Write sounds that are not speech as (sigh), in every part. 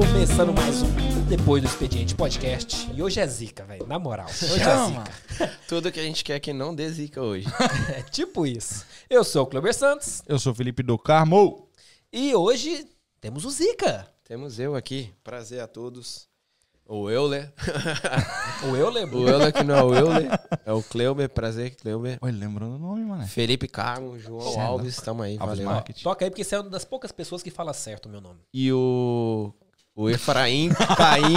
Começando mais um Depois do Expediente Podcast. E hoje é zica, velho. Na moral. Hoje Chama. é zica. (laughs) Tudo que a gente quer que não dê zica hoje. (laughs) É tipo isso. Eu sou o Cleber Santos Eu sou o Felipe do Carmo. e hoje temos o Zica. Temos eu aqui. Prazer a todos. O Euler. (laughs) O eu lembro. O Euler que não é o Euler. É o Cleuber. Prazer, Cleuber. Olha, lembrando o nome, mano. Felipe Carmo, João Sim. Alves. Tamo aí, Alves valeu. Marketing. Toca aí, porque você é uma das poucas pessoas que fala certo o meu nome. E o... O Efraim Caim.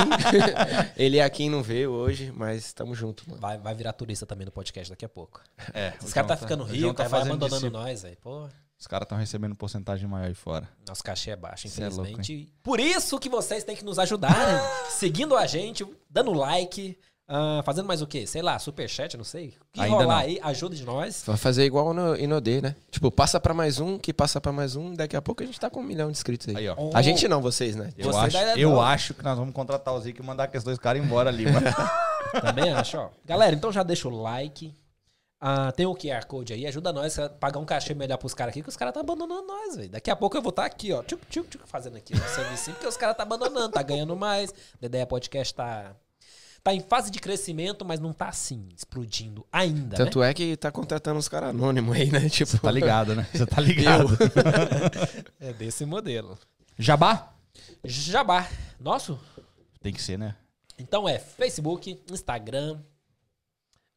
(laughs) Ele é quem não veio hoje, mas tamo junto, mano. Vai, vai virar turista também no podcast daqui a pouco. É, Os caras tá ficando o ricos, João tá fazendo abandonando nós aí. Pô, Os caras estão recebendo porcentagem maior aí fora. nosso cachê é baixo, Cê é louco, infelizmente. Por isso que vocês têm que nos ajudar, né? (laughs) seguindo a gente, dando like, ah, fazendo mais o quê? Sei lá, superchat, não sei. O que Ainda rolar não. aí, ajuda de nós. Vai fazer igual no Inodê, né? Tipo, passa pra mais um, que passa pra mais um. Daqui a pouco a gente tá com um milhão de inscritos aí. Aí, ó. A gente não, vocês, né? Eu, Você acho, eu não. acho que nós vamos contratar o Zico e mandar aqueles dois caras embora ali, mano. (laughs) Também acho, ó. Galera, então já deixa o like. Ah, tem o QR Code aí, ajuda nós a pagar um cachê melhor pros caras aqui, que os caras tá abandonando nós, velho. Daqui a pouco eu vou estar aqui, ó, tchuc, tchuc, tchuc, fazendo aqui o serviço, porque os caras tá abandonando, tá ganhando mais. A ideia podcast tá, tá em fase de crescimento, mas não tá assim, explodindo ainda, Tanto é que tá contratando uns caras anônimos aí, né? Tipo, tá ligado, né? Você tá (laughs) ligado. né? É desse modelo. Jabá? Jabá. Nosso? Tem que ser, né? Então é Facebook, Instagram,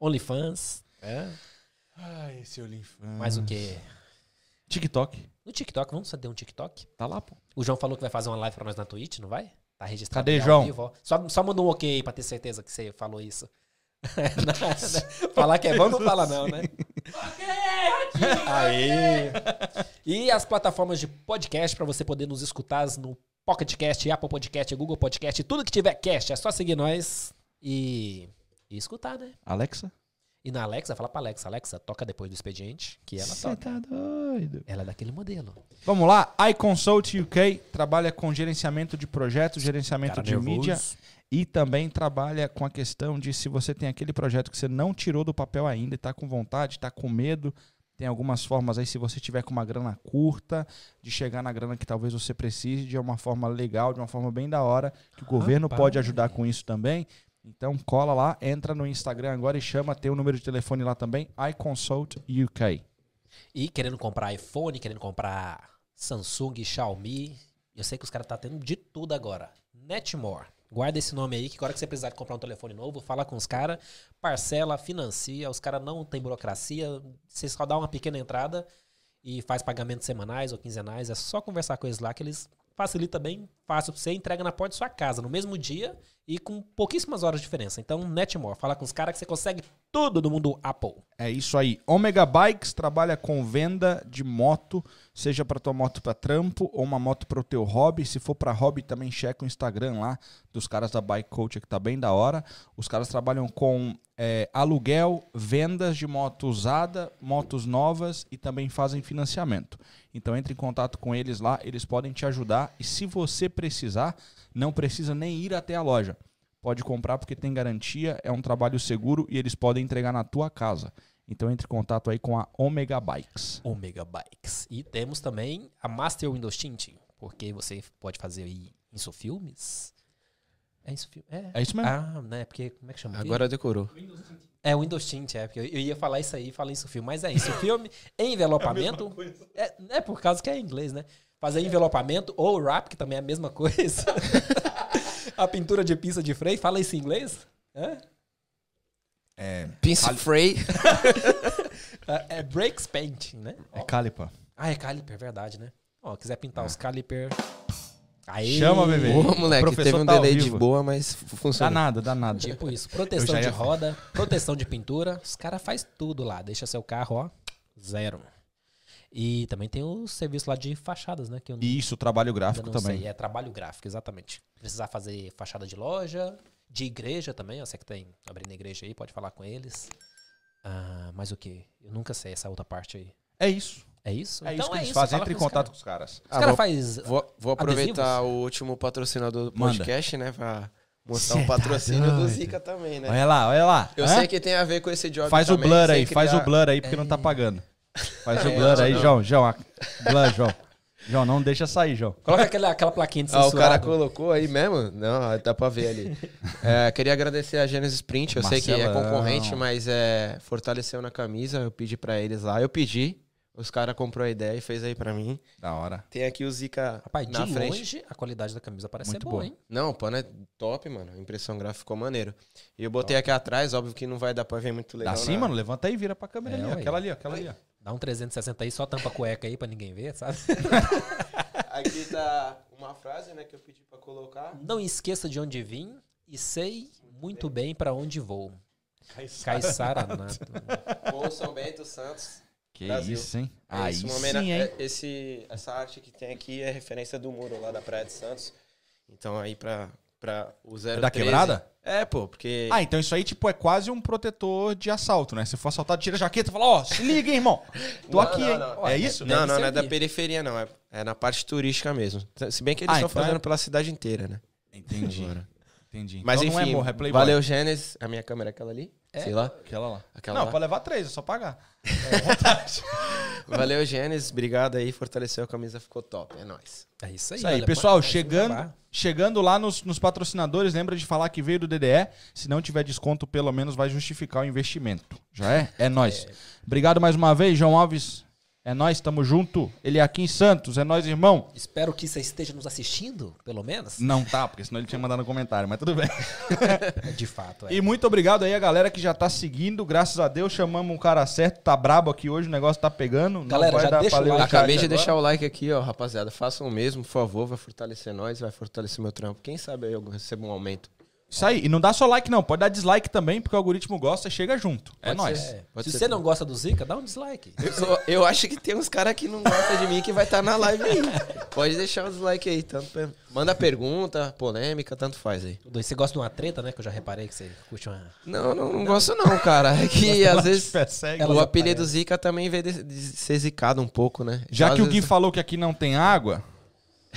OnlyFans, é. Ai, esse Olinfã. mais o quê? TikTok. No TikTok, vamos fazer um TikTok? Tá lá, pô. O João falou que vai fazer uma live pra nós na Twitch, não vai? Tá registrado. Cadê, João? vivo, ó. Só, só manda um ok aí pra ter certeza que você falou isso. (laughs) (laughs) Falar que é bom não fala não, né? (laughs) Aí. E as plataformas de podcast pra você poder nos escutar no Pocket Cast, Apple Podcast, Google Podcast, tudo que tiver cast, é só seguir nós e, e escutar, né? Alexa? E na Alexa, fala pra Alexa, Alexa, toca depois do expediente, que ela Você toca. tá doido. Ela é daquele modelo. Vamos lá. iConsult UK trabalha com gerenciamento de projetos, gerenciamento Cara de nervoso. mídia e também trabalha com a questão de se você tem aquele projeto que você não tirou do papel ainda e está com vontade, está com medo. Tem algumas formas aí, se você tiver com uma grana curta, de chegar na grana que talvez você precise de uma forma legal, de uma forma bem da hora, que o governo Rapaz. pode ajudar com isso também. Então cola lá, entra no Instagram agora e chama, tem o número de telefone lá também, iConsult UK. E querendo comprar iPhone, querendo comprar Samsung, Xiaomi. Eu sei que os caras tá tendo de tudo agora. Netmore. Guarda esse nome aí, que agora que você precisar de comprar um telefone novo, fala com os caras, parcela, financia, os caras não tem burocracia, você só dá uma pequena entrada e faz pagamentos semanais ou quinzenais, é só conversar com eles lá que eles facilita bem fácil você, entrega na porta da sua casa no mesmo dia e com pouquíssimas horas de diferença. Então, Netmore, fala com os caras que você consegue tudo do mundo Apple. É isso aí. Omega Bikes trabalha com venda de moto, seja para tua moto para trampo ou uma moto para o teu hobby. Se for para hobby, também checa o Instagram lá dos caras da Bike Coach, que tá bem da hora. Os caras trabalham com é, aluguel, vendas de moto usada, motos novas e também fazem financiamento. Então entre em contato com eles lá, eles podem te ajudar. E se você precisar, não precisa nem ir até a loja. Pode comprar porque tem garantia, é um trabalho seguro e eles podem entregar na tua casa. Então entre em contato aí com a Omega Bikes. Omega Bikes. E temos também a Master Windows Tint, porque você pode fazer aí Insofilmes. É Insofilmes? É. É isso mesmo. Ah, né? Porque, como é que chama? Agora decorou. É Windows Tint, é. Porque eu, eu ia falar isso aí e falar Insofilme, mas é Insofilme, (laughs) envelopamento. É, é por causa que é em inglês, né? Fazer envelopamento ou wrap, que também é a mesma coisa. (laughs) a pintura de pista de freio, fala isso em inglês? (laughs) É? É, Pince Frey. É, é Brakes Paint, né? é calipa. Ah, é caliper, verdade, né? Ó, quiser pintar os caliper. Aí, Chama, bebê. Ô, moleque, professor teve um tá delay de boa, mas f- Dá nada, dá nada. Tipo isso. Proteção de roda, proteção de pintura. Os caras faz tudo lá. Deixa seu carro, ó, zero. E também tem o serviço lá de fachadas, né? Que eu não- isso, trabalho gráfico também. sei. É trabalho gráfico, exatamente. Precisar fazer fachada de loja, de igreja também. Você que tem abrindo igreja aí, pode falar com eles. Ah, mas o que? Eu nunca sei essa outra parte aí. É isso. É isso? É Então isso que é eles isso, fazem. Entre em contato caras. com os caras. Os Ah, caras vou- faz Vou, vou aproveitar Adesivos? o último patrocinador do Manda. podcast, né? Pra mostrar Cê o patrocínio tá do. Zica também, né? Olha lá, olha lá. Eu Hã? sei que tem a ver com esse job Faz o também, blur sei aí, faz o blur aí, porque não tá pagando. Faz o blur aí. João. João, blur, João. João, não deixa sair, João. Coloca aquela, aquela plaquinha de Ah, o cara censurado. colocou aí mesmo? Não, dá pra ver ali. (laughs) É, queria agradecer a Genesis Print. Eu sei que é concorrente, mas é, fortaleceu na camisa. Eu pedi pra eles lá. Eu pedi. Os caras comprou a ideia e fez aí pra mim. Da hora. Tem aqui o Zica Rapaz, de na frente. longe, a qualidade da camisa parece Muito ser boa. boa, hein? Não, o pano é top, mano. A impressão gráfica ficou maneiro. E eu botei aqui atrás, óbvio que não vai dar pra ver muito legal. Dá sim, na- mano. Levanta aí, vira pra câmera É, ali, ó. Aquela ali, ó. Aquela ali, ó. Dá um 360 aí, só tampa a cueca aí pra ninguém ver, sabe? (laughs) Aqui tá uma frase, né, que eu pedi pra colocar. Não esqueça de onde vim e sei muito bem pra onde vou. Caissara (laughs) Nato. Ou São Bento Santos. Que Brasil. isso, hein? É Aí isso, sim, hein? é- Esse, essa arte que tem aqui é referência do muro lá da Praia de Santos. Então aí pra, pra o 013... É da quebrada? É, pô, porque... Ah, então isso aí, tipo, é quase um protetor de assalto, né? Se for assaltado, tira a jaqueta e fala, ó, se liga, hein, irmão. Tô Não, aqui, não, hein? não. É isso? não, não, não é da periferia, não. É, é na parte turística mesmo. Se bem que eles Ah, estão então é- fazendo pela cidade inteira, né? Entendi. Agora. Entendi. Mas então enfim, não é morro, é Playboy. valeu, Gênesis. A minha câmera é aquela ali? É? Sei lá. Aquela lá. Aquela não, lá. pode levar três, é só pagar. (laughs) Valeu, Gênesis. Obrigado aí. Fortaleceu a camisa, ficou top. É nóis. É isso aí. Isso aí, olha, pessoal, pode- chegando, chegando lá nos, nos patrocinadores, lembra de falar que veio do DDE. Se não tiver desconto, pelo menos vai justificar o investimento. Já é? É nóis. Obrigado mais uma vez, João Alves. É nóis, tamo junto. Ele é aqui em Santos, é nóis, irmão. Espero que você esteja nos assistindo, pelo menos. Não tá, porque senão ele tinha mandado no comentário, mas tudo bem. (laughs) De fato, é. E muito obrigado aí a galera que já tá seguindo. Graças a Deus, chamamos um cara certo. Tá brabo aqui hoje, o negócio tá pegando. Não Galera, vai já dar deixa o like. Acabei de agora. deixar o like aqui, ó, rapaziada. Façam o mesmo, por favor. Vai fortalecer nós, vai fortalecer meu trampo. Quem sabe aí eu recebo um aumento. Isso aí. E não dá só like, não. Pode dar dislike também, porque o algoritmo gosta e chega junto. é Pode nóis. ser. É. Pode Se ser você tudo. não gosta do Zika, dá um dislike. Eu, sou- eu acho que tem uns caras que não gostam de mim que vai estar na live aí. (laughs) Pode deixar os like aí. Tanto Manda pergunta, polêmica, tanto faz aí. Dois, Você gosta de uma treta, né? Que eu já reparei que você curte uma. Não, não, não gosto não, cara. É que às vezes Persegue. O já apelido. Zica também veio de, de ser zicado um pouco, né? Já que o Gui vezes- falou que aqui não tem água,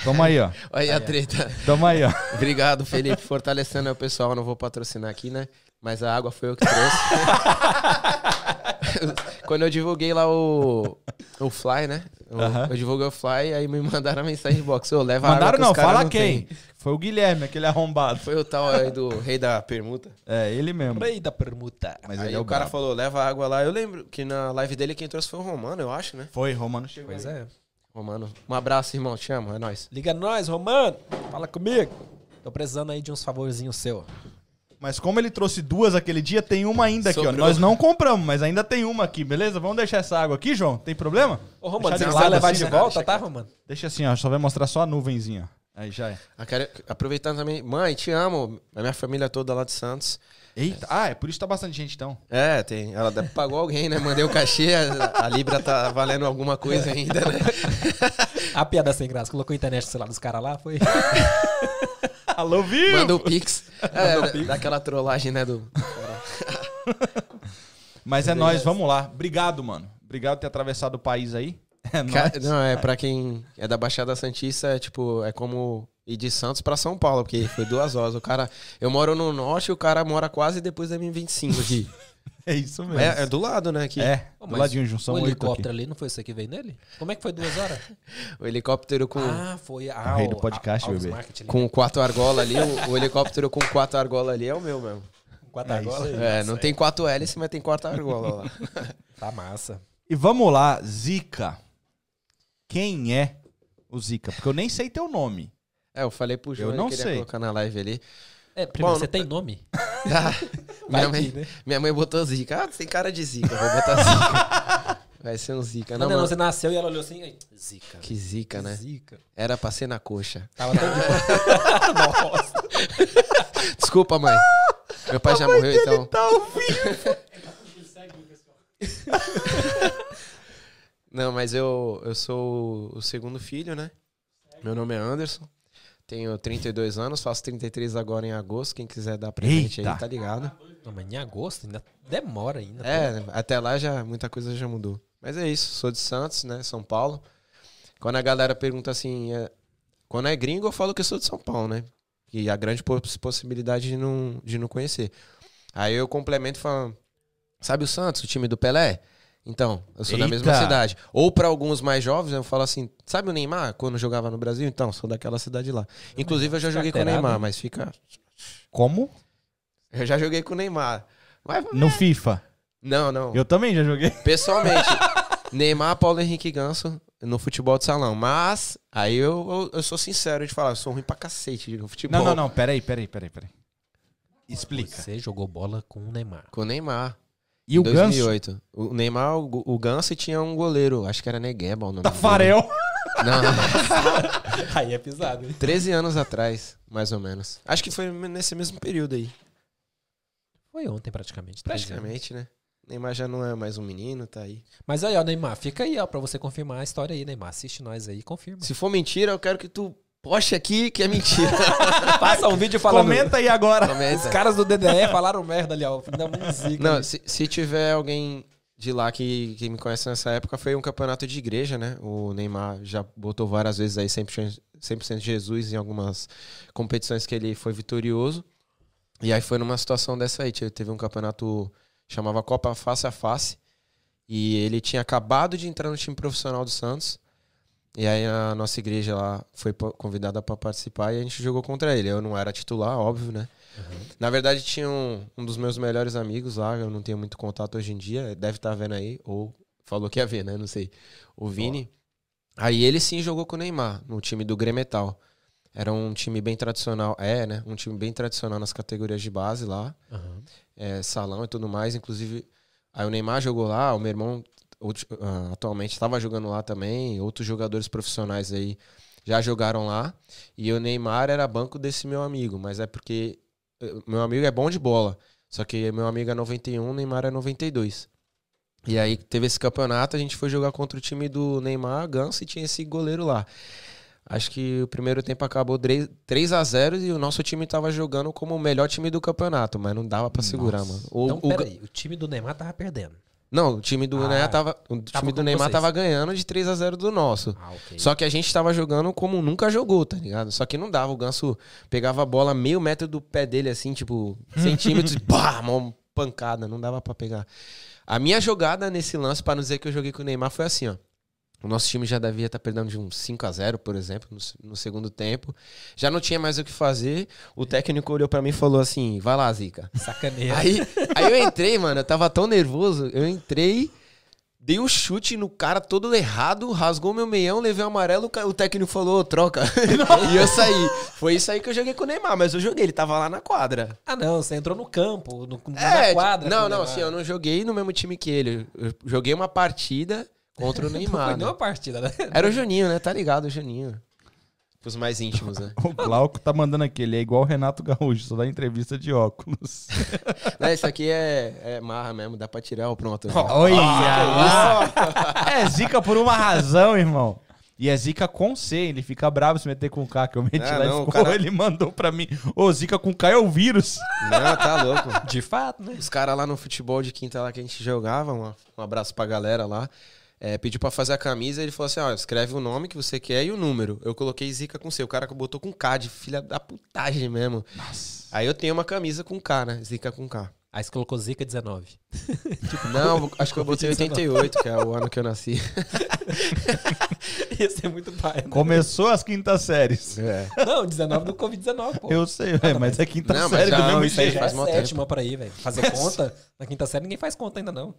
toma aí, ó. (laughs) Olha aí a treta. Toma aí, ó. (laughs) Obrigado, Felipe, fortalecendo o pessoal. Eu não vou patrocinar aqui, né? Mas a água foi eu que trouxe. (laughs) Quando eu divulguei lá o, o Fly, né? Eu, Aham. eu divulguei o Fly, aí me mandaram a mensagem box. Ô, leva a Mandaram água não, fala não quem. têm. Foi o Guilherme, aquele arrombado. Foi o tal aí do rei da permuta. É, ele mesmo. Rei da permuta. Mas aí é o o cara brabo. falou, leva a água lá. Eu lembro que na live dele quem trouxe foi o Romano, eu acho, né? Foi, Romano chegou. Pois aí. é. Romano. Um abraço, irmão. Te amo, é nóis. Liga nós, Romano. Fala comigo. Tô precisando aí de uns favorzinhos seu. Mas como ele trouxe duas aquele dia, tem uma ainda aqui, ó. Sobrou. Nós não compramos, mas ainda tem uma aqui, beleza? Vamos deixar essa água aqui, João? Tem problema? Ô, Romano, você vai levar assim, de né? volta, Deixa tá. Romano? Deixa assim, ó. Só vai mostrar só a nuvenzinha. Aí já é. Eu quero- aproveitando também, mãe, te amo. A minha família toda lá de Santos. Eita. Ah, é por isso que tá bastante gente, então. É, tem. Ela deve- pagou alguém, né? Mandei o cachê, a, a Libra tá valendo alguma coisa ainda, né? (laughs) A piada sem graça. Colocou a internet, sei lá, dos caras lá, foi. (laughs) Alô, viu? Manda o Pix. (laughs) É, da- daquela trollagem, né? Do... Mas é nóis, vamos lá. Obrigado, mano. Obrigado por ter atravessado o país aí. É Ca- nóis. Não, é pra quem é da Baixada Santista, é tipo, é como ir de Santos pra São Paulo, porque foi duas horas. O cara, eu moro no norte, o cara mora quase depois da M25 aqui. (laughs) É isso mesmo. É, é do lado, né? Aqui. É, Ô, do mas ladinho, junção O helicóptero aqui. ali, não foi você que veio nele? Como é que foi duas horas? (laughs) O helicóptero com, Ah, foi a. O rei do podcast, bebê. Com quatro argolas ali. O, o helicóptero com quatro argolas ali é o meu mesmo. quatro É argolas. É, não tem quatro hélices, mas tem quatro argolas lá. (laughs) Tá massa. E vamos lá, Zica. Quem é o Zica? Porque eu nem sei teu nome. É, eu falei pro João, Eu não ele queria sei. colocar na live ali. É, primeiro, Bom, você não- tem nome? (laughs) minha, Vai mãe, né? minha mãe botou zica. Ah, você tem cara de zica, vou botar zica. (laughs) Vai ser um zica. Não, Não, não, mano. você nasceu e ela olhou assim. aí, Zica. Que zica, né? Zica. Era pra ser na coxa. Tava tão de boa. (laughs) Nossa. Desculpa, mãe. Meu pai já morreu, então. Tá ouvindo? Não, mas eu, eu sou o segundo filho, né? Meu nome é Anderson. Tenho 32 anos, faço 33 agora em agosto. Quem quiser dar presente Eita. aí, tá ligado? Não, mas em agosto ainda demora ainda. É, até lá já muita coisa já mudou. Mas é isso, sou de Santos, né? São Paulo. Quando a galera pergunta assim, é, quando é gringo, eu falo que eu sou de São Paulo, né? E a grande poss- possibilidade de não, de não conhecer. Aí eu complemento falando, sabe o Santos, o time do Pelé? Então, eu sou da mesma Eita! cidade. Ou para alguns mais jovens, eu falo assim, sabe o Neymar, quando jogava no Brasil? Então, sou daquela cidade lá. Inclusive, eu já joguei com o. Neymar, mas fica... Como? Eu já joguei com o Neymar. Mas, No FIFA. não, não. Eu também já joguei. Pessoalmente, (laughs) Neymar, Paulo Henrique Ganso no futebol de salão. Mas, aí eu, eu, eu sou sincero de falar, eu sou ruim pra cacete no futebol. Não, não, não. Peraí, peraí, peraí, peraí. Explica. Você jogou bola com o Neymar. Com o Neymar. E o em Ganso? 2008. O Neymar, o, o Ganso tinha um goleiro, acho que era Negueba o nome Tafarel. Não, (laughs) Aí é pisado, hein? 13 anos atrás, mais ou menos. Acho que foi nesse mesmo período aí. Foi ontem, praticamente. Praticamente, né? Neymar já não é mais um menino, tá aí. Mas aí, ó, Neymar, fica aí, ó, pra você confirmar a história aí, Neymar. Assiste nós aí e confirma. Se for mentira, eu quero que tu poste aqui que é mentira. (laughs) Passa um vídeo falando. Comenta aí agora. Os Comenta. caras do DDE falaram merda ali, ó. Música. Não, se, se tiver alguém de lá que, que me conhece nessa época, foi um campeonato de igreja, né? O Neymar já botou várias vezes aí 100%, 100% Jesus em algumas competições que ele foi vitorioso. E aí foi numa situação dessa aí. Teve teve um campeonato chamava Copa Face a Face. E ele tinha acabado de entrar no time profissional do Santos. E aí a nossa igreja lá foi convidada para participar e a gente jogou contra ele. Eu não era titular, óbvio, né? Na verdade, tinha um, um dos meus melhores amigos lá, eu não tenho muito contato hoje em dia, deve estar vendo aí, ou falou que ia ver, né? Não sei. O Vini. Aí ele sim jogou com o Neymar, no time do Gremetal. Era um time bem tradicional, é, né? Um time bem tradicional nas categorias de base lá, Aham. é, salão e tudo mais. Inclusive, aí o Neymar jogou lá, o meu irmão outro- ah, atualmente estava jogando lá também, outros jogadores profissionais aí já jogaram lá. E o Neymar era banco desse meu amigo, mas é porque eh, meu amigo é bom de bola. Só que meu amigo é 91, o Neymar é 92. E aí teve esse campeonato, a gente foi jogar contra o time do Neymar, Ganso, e tinha esse goleiro lá. Acho que o primeiro tempo acabou 3 3 a 0 e o nosso time tava jogando como o melhor time do campeonato, mas não dava pra segurar, mano. O, Então, o peraí. O time do Neymar tava perdendo. Não, o time do Ah, Neymar tava, o time tava do Neymar vocês. tava ganhando de 3 a 0 do nosso. Ah, ok. Só que a gente tava jogando como nunca jogou, tá ligado? Só que não dava. O Ganso pegava a bola meio metro do pé dele, assim, tipo, centímetros, e (laughs) pá, uma pancada. Não dava pra pegar. A minha jogada nesse lance, pra não dizer que eu joguei com o Neymar, foi assim, ó. O nosso time já devia estar perdendo de uns 5 a 0 por exemplo, no, no segundo tempo. Já não tinha mais o que fazer. O técnico olhou pra mim e falou assim: vai lá, Zica. Sacaneira. Aí, aí eu entrei, mano, eu tava tão nervoso. Eu entrei, dei um chute no cara todo errado, rasgou meu meião, levei o amarelo, o técnico falou, "Ô, troca. (laughs) e eu saí. Foi isso aí que eu joguei com o Neymar, mas eu joguei, ele tava lá na quadra. Ah, não. Você entrou no campo, no, na É, quadra. não, não, assim, eu não joguei no mesmo time que ele. Eu joguei uma partida contra o (laughs) Não Neymar. foi né? partida, né? Era o Juninho, né? Tá ligado, o Juninho. Os mais íntimos, né? (laughs) O Glauco tá mandando aqui, ele é igual o Renato Gaúcho, só dá entrevista de óculos. (laughs) Não, isso aqui é, é marra mesmo, dá pra tirar o pronto. né? Olha lá. É zica por uma razão, irmão. E é zica com C, ele fica bravo se meter com K, que eu meti Ah, lá não, e o ficou, cara- ele mandou pra mim, ô, zica com K é o vírus. Não, tá louco. De fato, né? Os caras lá no futebol de quinta lá que a gente jogava, um, um abraço pra galera lá. É, pediu pra fazer a camisa, ele falou assim: ó, escreve o nome que você quer e o número. Eu coloquei Zica com C. O cara botou com K, de filha da putagem mesmo. Nossa. Aí eu tenho uma camisa com K, né? Zica com K. Aí você colocou Zika 19. (laughs) Não, acho que eu botei 88, que é o ano que eu nasci. (laughs) Ia ser muito pai. Né? Começou as quintas séries. É. Não, 19 do Covid-19, pô. Eu sei, velho, mas é quinta Não, mas série já do não, mesmo isso jeito. Já faz é mó sétima por aí, velho. Fazer conta. Na quinta série ninguém faz conta ainda, não.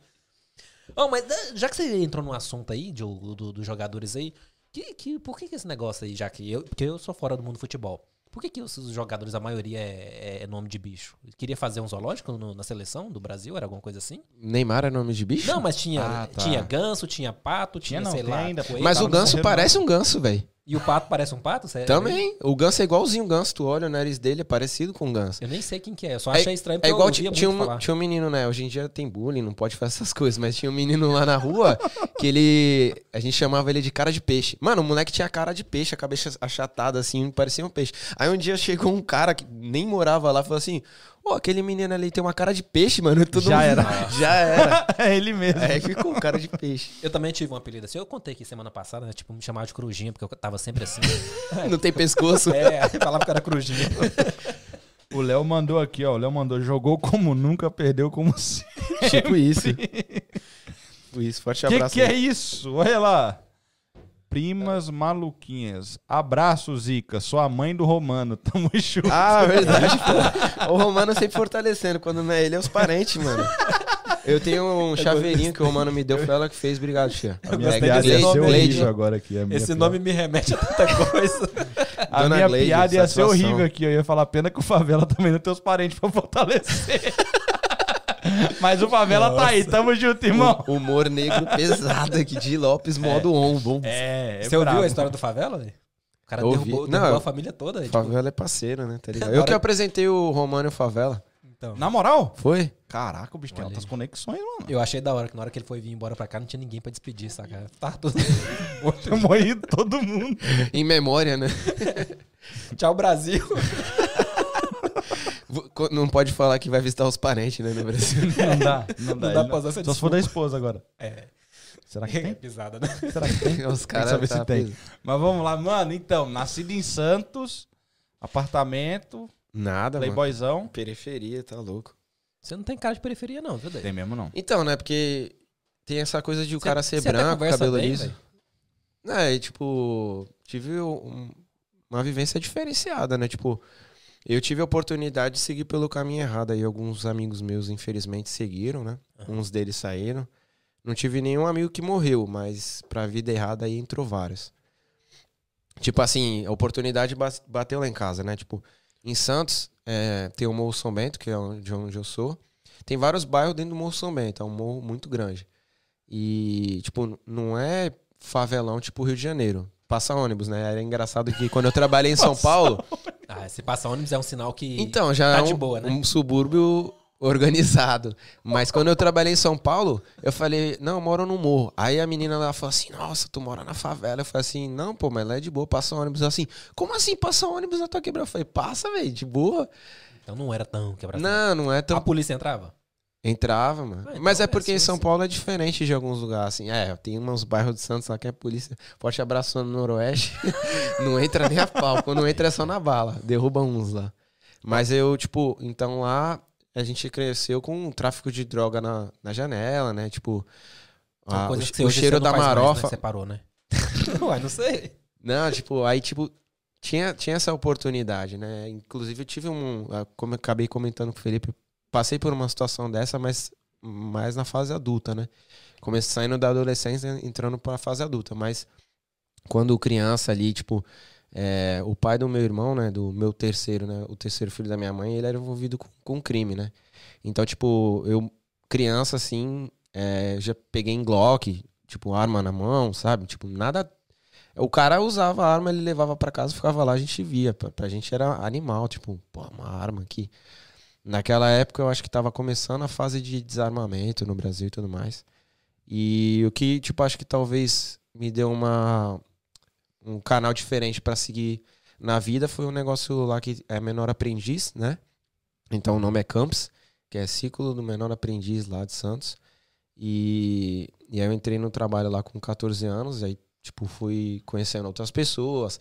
Oh, mas eh, já que você entrou no assunto aí, do- dos jogadores aí, que, que, por que, que esse negócio aí, já que eu. Porque eu sou fora do mundo do futebol. Por que, que os jogadores, a maioria é, é nome de bicho? Queria fazer um zoológico no- na seleção do Brasil? Era alguma coisa assim? Neymar é nome de bicho? Não, mas tinha, Ah, tá. tinha ganso, tinha pato, tinha, Tinha não, sei lá. ainda. Mas o ganso parece um ganso, velho. E o pato parece um pato? Sério? Também. O ganso é igualzinho o ganso. Tu olha o nariz dele, é parecido com o ganso. Eu nem sei quem que é. Eu só É- achei estranho porque É igual eu ouvia tinha, um, tinha um menino, né? Hoje em dia tem bullying, não pode fazer (laughs) essas coisas, mas tinha um menino lá na rua que ele. A gente chamava ele de cara de peixe. Mano, o moleque tinha cara de peixe, a cabeça achatada assim, parecia um peixe. Aí um dia chegou um cara que nem morava lá e falou assim: Pô, aquele menino ali tem uma cara de peixe, mano. Todo Já mundo- era. (laughs) Já era. (laughs) É ele mesmo. Aí ficou um cara de peixe. Eu também tive um apelido assim. Eu contei aqui semana passada, né? Tipo, me chamava de Crujinha, porque eu tava sempre assim. (laughs) Não tem pescoço. é, aí falava que era Crujinha. O Léo mandou aqui, ó. O Léo mandou, jogou como nunca, perdeu como se. Tipo isso. Tipo isso. Forte Que abraço. que é isso? Olha lá. Primas maluquinhas. Abraço, Zica. Sou a mãe do Romano. (laughs) Tamo junto. Ah, verdade, pô. O Romano sempre fortalecendo. Quando não é ele, é os parentes, mano. Eu tenho um chaveirinho que o Romano me deu, foi ela que fez. Obrigado, tia. a minha gostei piada ia ser horrível agora aqui. Esse nome me remete a tanta coisa. (laughs) A Dona minha piada ia ser horrível aqui. Eu ia falar pena que o Favela também não tem os parentes pra fortalecer. (laughs) Mas o Favela tá aí. Tamo junto, irmão. O humor negro pesado aqui de Lopes, modo on. Bom. É, é Você ouviu brabo. a história do Favela? velho? O cara Ouvi. derrubou, Não, derrubou eu- a família toda. tipo, Favela é parceiro, né? Tá ligado? Agora- Eu que apresentei o Romano e o Favela. então. Na moral? Foi? Caraca, o bicho tem altas conexões, mano. Eu achei da hora que na hora que ele foi vir embora pra cá, não tinha ninguém pra despedir, saca? Tá tudo. (laughs) Eu morri todo mundo. Em memória, né? (laughs) Tchau, Brasil. (laughs) Não pode falar que vai visitar os parentes, né, no (laughs) Brasil. Não dá, não dá. dá Ele pra usar essa Só se for da esposa agora. É. Será que (laughs) tem? Pisada, né? Será que tem? (laughs) Os caras saber se tá tem. Mas vamos lá, mano. Então, nascido em Santos, apartamento, Nada, mano. playboyzão. Periferia, tá louco. Você não tem cara de periferia, não, viu? Tem mesmo, não. Então, né, porque tem essa coisa de o Você- cara ser branco, cabelo bem, liso. velho. É, e, tipo, tive um- uma vivência diferenciada, né? Tipo, eu tive a oportunidade de seguir pelo caminho errado. Aí alguns amigos meus, infelizmente, seguiram, né? Uns deles saíram. Não tive nenhum amigo que morreu, mas pra vida errada aí entrou vários. Tipo assim, a oportunidade bateu lá em casa, né? Tipo, em Santos é, tem o Morro São Bento, que é de onde eu sou. Tem vários bairros dentro do Morro São Bento, é um morro muito grande. E, tipo, não é favelão tipo Rio de Janeiro. Passa ônibus, né? Era engraçado que quando eu trabalhei em São Paulo, Ah, se passar ônibus é um sinal que. então, já tá é de um, boa, né? um subúrbio organizado. Mas quando eu trabalhei em São Paulo, eu falei, não, eu moro no morro. Aí a menina lá falou assim, nossa, tu mora na favela. Eu falei assim, não, pô, mas lá é de boa, passa ônibus. Assim, como assim passa ônibus na tua quebrada? Eu falei, passa, velho, de boa. Então não era tão quebrado. Não, não é A tão... polícia entrava? Entrava, mano. Ah, então Mas é é porque em assim, São assim. Paulo é diferente de alguns lugares, assim. É, tem uns bairros de Santos lá que é polícia. Forte abraço no Noroeste. (laughs) não entra nem a pau. Quando entra é só na bala. Derruba uns lá. Mas eu, tipo, então lá a gente cresceu com um tráfico de droga na, na janela, né? Tipo, São a- o, que o cheiro da faz mais, marofa. né? Você parou, né? (laughs) Ué, não sei. Não, tipo, aí, tipo, tinha, tinha essa oportunidade, né? Inclusive, eu tive um. Como eu acabei comentando com o Felipe, passei por uma situação dessa, mas mais na fase adulta, né? Comecei saindo da adolescência, entrando pra fase adulta. Mas quando criança ali, tipo, é, o pai do meu irmão, né? Do meu terceiro, né? O terceiro filho da minha mãe, ele era envolvido com, com crime, né? Então, tipo, eu, criança, assim, é, já peguei em Glock, tipo, arma na mão, sabe? Tipo, nada o cara usava a arma, ele levava pra casa, ficava lá, a gente via. Pra, pra gente era animal, tipo, pô, uma arma aqui. Naquela época eu acho que tava começando a fase de desarmamento no Brasil e tudo mais. E o que, tipo, acho que talvez me deu uma um canal diferente pra seguir na vida foi um negócio lá que é menor aprendiz, né? Então o nome é Campus, que é ciclo do menor aprendiz lá de Santos. E, e aí eu entrei no trabalho lá com 14 anos, aí tipo fui conhecendo outras pessoas,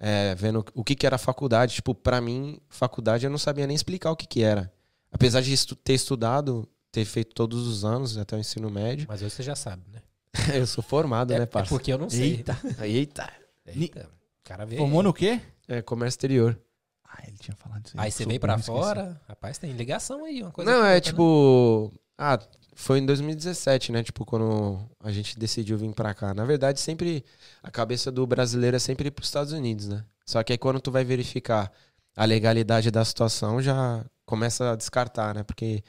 é, vendo o que que era faculdade. Tipo, pra mim, faculdade eu não sabia nem explicar o que que era. Apesar de estu- ter estudado, ter feito todos os anos até o ensino médio, Mas hoje você já sabe, né? (laughs) eu sou formado, É, né, é parça? porque eu não sei. Eita. Eita. Eita. O cara veio. Formou no quê? É, comércio exterior. Ah, ele tinha falado isso Aí você veio pra fora. Rapaz, tem ligação aí. Uma coisa Não, é outra, né? Ah, foi em 2017, né? Tipo, quando a gente decidiu vir pra cá. Na verdade, sempre. A cabeça do brasileiro é sempre ir pros Estados Unidos, né? Só que aí quando tu vai verificar a legalidade da situação, já começa a descartar, né? Porque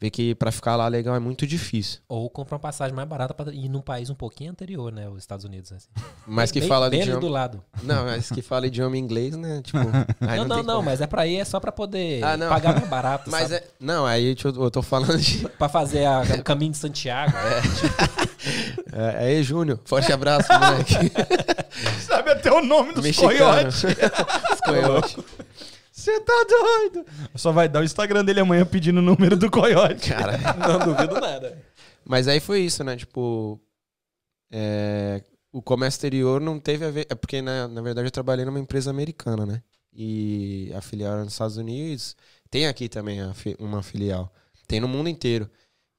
vê que pra ficar lá legal é muito difícil. Ou comprar uma passagem mais barata pra ir num país um pouquinho anterior, né? Os Estados Unidos. Assim. Mas que Bem- fala bem ali idioma. do lado. Não, mas que fala idioma inglês, né? Tipo. (laughs) aí não, não, não, como. mas é pra ir, é só pra poder Ah, não. pagar mais barato. (laughs) Mas sabe? é. Não, aí eu tô- eu tô falando de. (laughs) Pra fazer a- o caminho de Santiago. É, aí, Júnior. Forte abraço, moleque. Sabe até o nome dos Mexicano. coiotes. Os coiotes. Você tá doido? Só vai dar o Instagram dele amanhã pedindo o número do coiote. Cara, (laughs) Não duvido nada. Mas aí foi isso, né? Tipo, é, o comércio exterior não teve a ver. É porque, na, na verdade, eu trabalhei numa empresa americana, né? E a filial era nos Estados Unidos. Tem aqui também a fi- uma filial. Tem no mundo inteiro.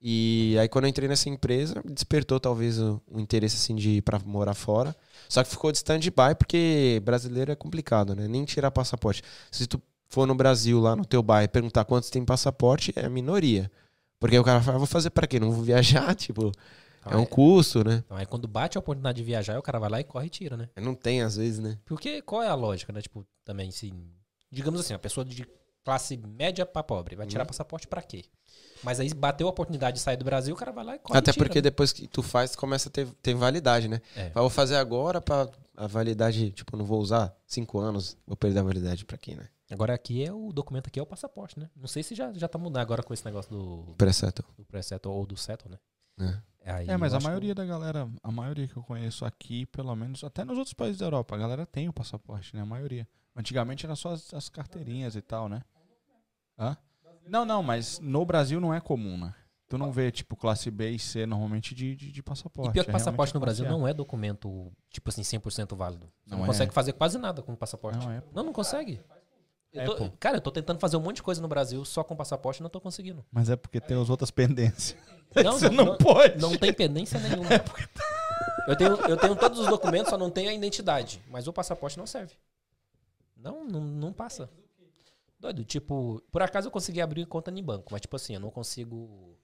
E aí, quando eu entrei nessa empresa, despertou talvez o, o interesse assim de ir pra morar fora. Só que ficou de stand-by porque brasileiro é complicado, né? Nem tirar passaporte. Se tu for no Brasil, lá no teu bairro, perguntar quantos tem passaporte, é a minoria. Porque o cara fala, "Ah, vou fazer pra quê? Não vou viajar? (laughs) Tipo, é um custo, né? Então, aí quando bate a oportunidade de viajar, o cara vai lá e corre e tira, né? Não tem, às vezes, né? Porque qual é a lógica, né? Tipo, também, se. Digamos assim, a pessoa de classe média pra pobre vai tirar passaporte pra quê? Mas aí bateu a oportunidade de sair do Brasil, o cara vai lá e corre Até e tira, porque né? depois que tu faz, começa a ter, ter validade, né? É. Fala, Vou fazer agora pra a validade, tipo, não vou usar cinco anos, vou perder a validade pra quê, né? Agora aqui é o documento aqui é o passaporte, né? Não sei se já, já tá mudando agora com esse negócio do, Preceto. do pré-settle ou do settle, né? É. Aí É, mas a acho que- maioria da galera, a maioria que eu conheço aqui, pelo menos, até nos outros países da Europa, a galera tem o passaporte, né? A maioria. Antigamente era só as, as carteirinhas e tal, né? Hã? Não, não, mas no Brasil não é comum, né? Tu não vê, tipo, classe B e C normalmente de, de, de passaporte. E pior que É passaporte no Brasil não é documento, tipo assim, 100% válido. Não, Não é. consegue fazer quase nada com o passaporte. Não é. Não, não consegue. Eu É, tô- cara, eu tô tentando fazer um monte de coisa no Brasil só com passaporte e não tô conseguindo. Mas é porque tem as outras pendências. Não, (laughs) Você não, não, pode. Não tem pendência nenhuma. (laughs) Eu tenho, eu tenho todos os documentos, só não tenho a identidade. Mas o passaporte não serve. Não, não, não passa. Doido, tipo, por acaso eu consegui abrir conta em banco, mas tipo assim, eu não consigo,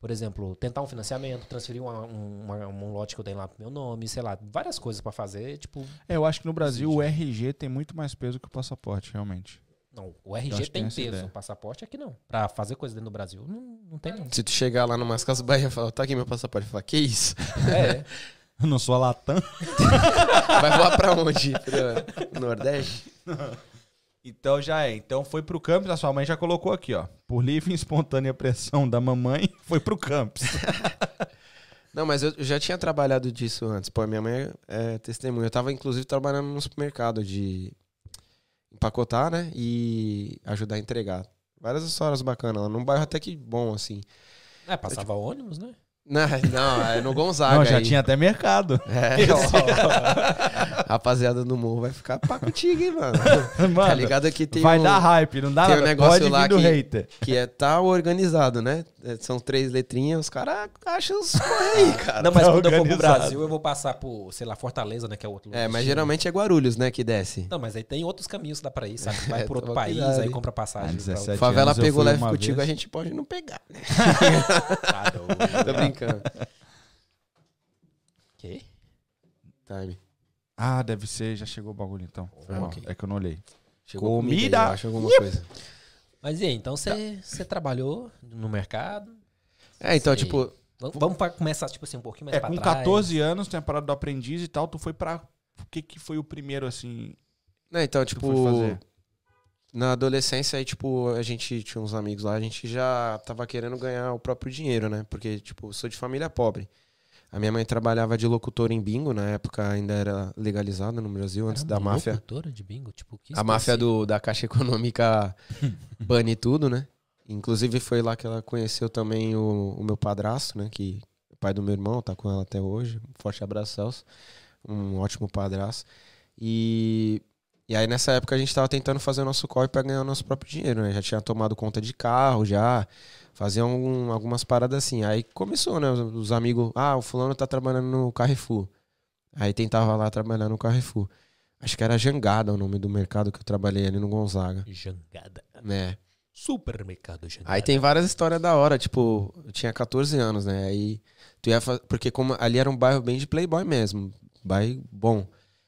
por exemplo, tentar um financiamento, transferir uma- um, uma- um lote que eu tenho lá pro meu nome, sei lá, várias coisas pra fazer, tipo, É, eu acho que no Brasil o RG tem muito mais peso que o passaporte, realmente. não, o Eu RG tem peso, ideia. o passaporte aqui não. Pra fazer coisa dentro do Brasil, não, não tem não. Se tu chegar lá numas casas Bahia e falar, tá aqui meu passaporte, fala, que isso? (laughs) É, (laughs) Eu não sou a Latam. Vai voar pra onde? Pro Nordeste? (laughs) Então já é. Então foi pro campus, a sua mãe já colocou aqui, ó. Por livre e espontânea pressão da mamãe, (laughs) foi pro campus. (laughs) Não, mas eu já tinha trabalhado disso antes. Pô, minha mãe é testemunha. Eu tava, inclusive, trabalhando num supermercado de empacotar, né? E ajudar a entregar. Várias histórias bacanas lá. Num bairro até que bom, assim. é passava ônibus, né? Não, não é no Gonzaga. não, já aí. tinha até mercado. É, (laughs) Rapaziada do morro vai ficar pá contigo, hein, mano. (laughs) Mano, Tá ligado que tem vai um, dar hype, não dá tem um negócio lá que- hater. que é tá organizado, né? É, São três letrinhas, os caras acham os correios, cara. Não, mas tá quando eu for pro. Brasil, eu vou passar por, sei lá, Fortaleza, né? Que é outro É, mas geralmente é Guarulhos, né, que desce. Não, mas aí tem outros caminhos que dá pra ir, sabe? (laughs) Vai por outro país, aí compra passagem. Ah, 17 Favela pegou leve contigo, vez. a gente pode não pegar, né? (laughs) pra... (laughs) Tô brincando. Quê? Time. Ah, deve ser, já chegou o bagulho então. Foi mal. ok. É que eu não olhei. Chegou Comida. aí, eu acho alguma coisa. Mas e aí, então você você trabalhou no mercado? É, então, Sei. tipo, Vamos, vamos pra começar, tipo assim, um pouquinho mais É, pra com trás. 14 anos, tem a parada do aprendiz e tal, tu foi pra... O que que foi o primeiro, assim, né, então, que tu tipo, foi fazer? na adolescência aí, tipo, a gente tinha uns amigos lá, a gente já tava querendo ganhar o próprio dinheiro, né? Porque, tipo, sou de família pobre. A minha mãe trabalhava de locutor em bingo, na época ainda era legalizado no Brasil, antes da máfia. locutora de bingo, tipo, que A máfia do, da Caixa Econômica (laughs) bane tudo, né? Inclusive foi lá que ela conheceu também o, o meu padrasto, né? Que é pai do meu irmão, tá com ela até hoje. Um forte abraço, Celso. Um ótimo padrasto. E, e aí nessa época a gente tava tentando fazer o nosso corre pra ganhar o nosso próprio dinheiro, né? Já tinha tomado conta de carro, já. Fazia algum- algumas paradas assim. Aí começou, né? Os, os amigos, ah, o fulano tá trabalhando no Carrefour. Aí tentava lá trabalhar no Carrefour. Acho que era Jangada o nome do mercado que eu trabalhei ali no Gonzaga. Jangada. né? Supermercado Jangada. Aí tem várias histórias da hora, tipo, eu tinha 14 anos, né? Aí tu ia fa- porque como ali era um bairro bem de playboy mesmo, bairro bom.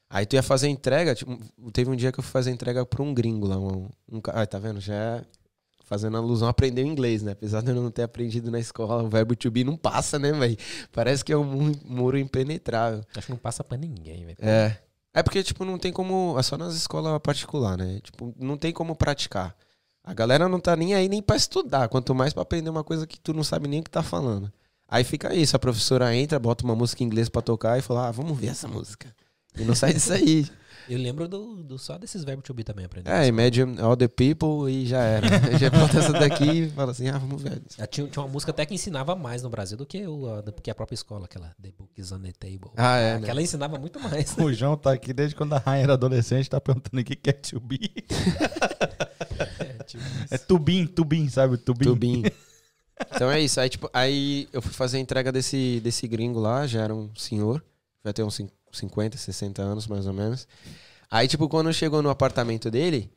Aí tu ia fazer entrega, tipo, teve um dia que eu fui fazer entrega pra um gringo lá, um, um ai, tá vendo? Já é fazendo alusão, aprendeu inglês, né? Apesar de eu não ter aprendido na escola, o verbo to be não passa, né, velho? Parece que é um mu- muro impenetrável. Acho que não passa pra ninguém, velho. É. É porque, tipo, não tem como. É só nas escolas particulares, né? Tipo, não tem como praticar. A galera não tá nem aí nem pra estudar, quanto mais pra aprender uma coisa que tu não sabe nem o que tá falando. Aí fica isso, a professora entra, bota uma música em inglês pra tocar e fala, ah, vamos ver essa música. E não sai disso aí. Eu lembro do, do só desses verbos to be também aprendendo. É, imagine all the people e já era. (laughs) já bota essa daqui e fala assim, ah, vamos ver. Já Tinha, tinha uma música até que ensinava mais no Brasil do que, o, a, do que a própria escola, aquela The Book is on the Table. Ah, é, né? Aquela ensinava muito mais. O João tá aqui desde quando a Rainha era adolescente, tá perguntando o que é to be. (laughs) É, tipo, É tubim, tubim, sabe? Tubim. Tubim. (laughs) Então é isso. Aí, tipo, aí eu fui fazer a entrega desse, desse gringo lá, já era um senhor, vai ter uns 50, 60 anos mais ou menos. Aí, tipo, quando chegou no apartamento dele,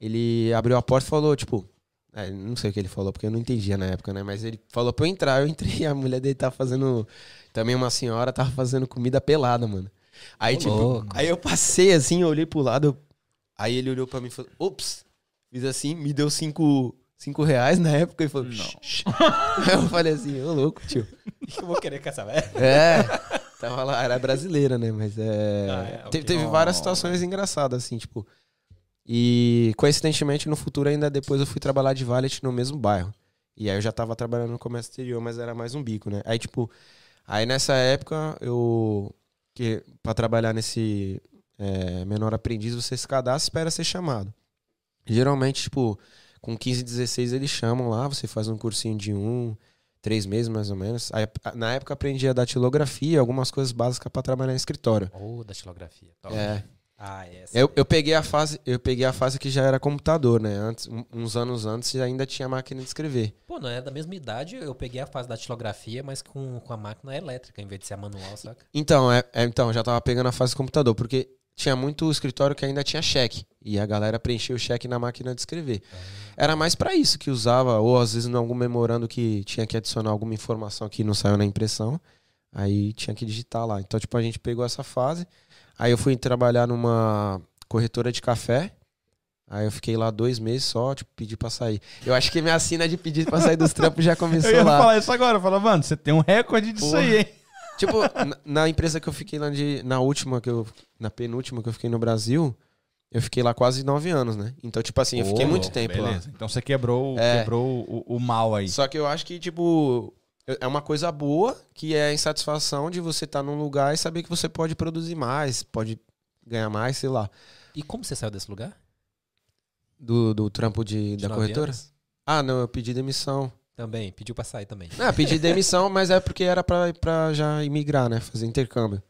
ele abriu a porta e falou, tipo, é, não sei o que ele falou, porque eu não entendia na época, né? Mas ele falou pra eu entrar, eu entrei e (laughs) a mulher dele tava fazendo. Também uma senhora tava fazendo comida pelada, mano. Aí, Ô, tipo, louco. aí eu passei assim, eu olhei pro lado, aí ele olhou pra mim e falou, ops, fiz assim, me deu cinco, cinco reais na época e falou, Não. "Shh, shh." (laughs) Aí eu falei assim, ô louco, tio. (laughs) eu vou querer com essa velha. É, tava lá, era brasileira, né? Mas é. Ah, é, te- ok. Teve várias situações engraçadas, assim, tipo. E coincidentemente, no futuro, ainda depois eu fui trabalhar de valet no mesmo bairro. E aí eu já tava trabalhando no comércio exterior, mas era mais um bico, né? Aí, tipo, aí nessa época, eu. Que, pra trabalhar nesse é, menor aprendiz, você se cadastra e espera ser chamado. Geralmente, tipo, com 15, 16 eles chamam lá, você faz um cursinho de um, três meses mais ou menos. Aí, na época aprendi a datilografia, algumas coisas básicas pra trabalhar em escritório. Ou da xilografia. Top. É. Ah, essa. Eu, eu peguei a fase, eu peguei a fase que já era computador, né? Antes, uns anos antes ainda tinha máquina de escrever. Pô, não é da mesma idade, eu peguei a fase da xilografia, mas com, com a máquina elétrica, em vez de ser a manual, saca? Então, é, é, então, já tava pegando a fase computador, porque tinha muito escritório que ainda tinha cheque. E a galera preenchia o cheque na máquina de escrever. Era mais pra isso que usava, ou às vezes em algum memorando que tinha que adicionar alguma informação que não saiu na impressão. Aí tinha que digitar lá. Então, tipo, a gente pegou essa fase. Aí eu fui trabalhar numa corretora de café. Aí eu fiquei lá dois meses só, tipo, pedi pra sair. Eu acho que minha assina de pedir pra sair dos (laughs) trampos já Eu começou ia lá. falar isso agora. Eu falava, mano, você tem um recorde disso Porra. aí, hein? Tipo, na, na empresa que eu fiquei lá de. Na última que eu. Na penúltima que eu fiquei no Brasil, eu fiquei lá quase nove anos, né? Então, tipo assim, eu fiquei muito tempo beleza. Então você quebrou, É. quebrou o, o mal aí. lá. Só que eu acho que, tipo. É uma coisa boa, que é a insatisfação de você estar num lugar e saber que você pode produzir mais, pode ganhar mais, sei lá. E como você saiu desse lugar? Do, do trampo de, De da corretora? anos? Ah, não, eu pedi demissão. Também, pediu pra sair também. Ah, pedi (laughs) demissão, mas é porque era pra, pra já imigrar, né? Fazer intercâmbio.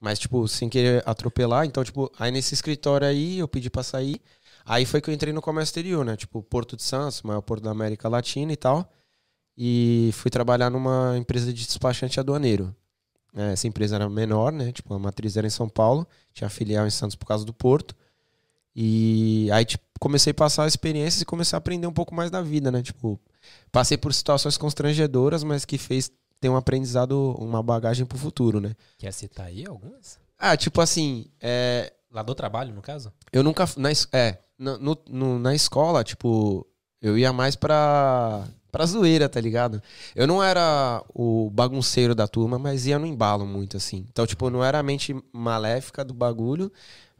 Mas, tipo, sem querer atropelar. Então, tipo, aí nesse escritório aí, eu pedi pra sair. Aí foi que eu entrei no comércio exterior, né? Tipo, Porto de Santos, maior porto da América Latina e tal. E fui trabalhar numa empresa de despachante aduaneiro. É, Essa empresa era menor, né? Tipo, a matriz era em São Paulo. Tinha filial em Santos por causa do Porto. E aí, tipo, comecei a passar experiências e comecei a aprender um pouco mais da vida, né? Tipo, passei por situações constrangedoras, mas que fez ter um aprendizado, uma bagagem pro futuro, né? Quer citar aí algumas? Ah, tipo assim, é, Lá do trabalho, no caso? eu nunca. Na, é, na, no- no- na escola, tipo, eu ia mais pra, pra zoeira, tá ligado? Eu não era o bagunceiro da turma, mas ia no embalo muito, assim. Então, tipo, não era a mente maléfica do bagulho,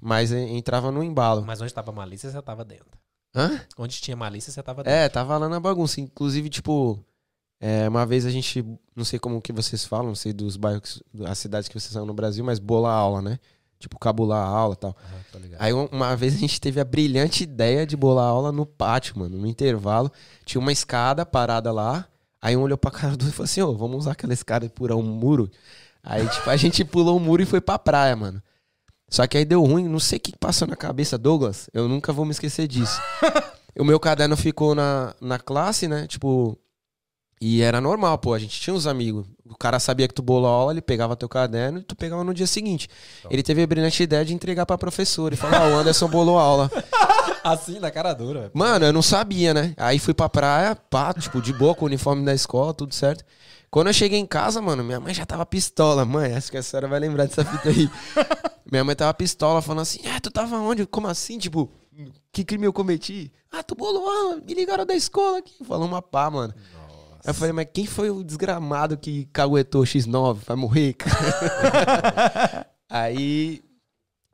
mas en- entrava no embalo. Mas onde tava malícia, você tava dentro. Hã? Onde tinha malícia, você tava dentro. É, tava lá na bagunça. Inclusive, tipo, é, uma vez a gente, não sei como que vocês falam, não sei dos bairros, as cidades que vocês são no Brasil, mas bolar aula, né? Tipo, cabular a aula e tal. Ligado. Aí um- uma vez a gente teve a brilhante ideia de bolar aula no pátio, mano, no intervalo. Tinha uma escada parada lá. Aí um olhou pra cara do outro e falou assim: Ô, vamos usar aquela escada e pular um muro. Aí, tipo, a gente pulou o muro e foi pra praia, mano. Só que aí deu ruim, não sei o que passou na cabeça, Douglas. Eu nunca vou me esquecer disso. (laughs) o meu caderno ficou na, na classe, né? Tipo. E era normal, pô. A gente tinha uns amigos. O cara sabia que tu bolou a aula, ele pegava teu caderno e tu pegava no dia seguinte. Ele teve a brilhante ideia de entregar pra professora e falar: ah, o Anderson bolou a aula. (laughs) Assim, na cara dura. Mano, eu não sabia, né? Aí fui pra praia, pá, tipo, de boa, com o uniforme da escola, tudo certo. Quando eu cheguei em casa, mano, minha mãe já tava pistola. Mãe, acho que a senhora vai lembrar dessa fita aí. (laughs) minha mãe tava pistola, falando assim, ah, tu tava onde? Como assim? Tipo, que crime eu cometi? Ah, tu bolou aula, me ligaram da escola aqui. Falou uma pá, mano. Aí eu falei, mas quem foi o desgramado que caguetou X9? Vai morrer, cara. (laughs) aí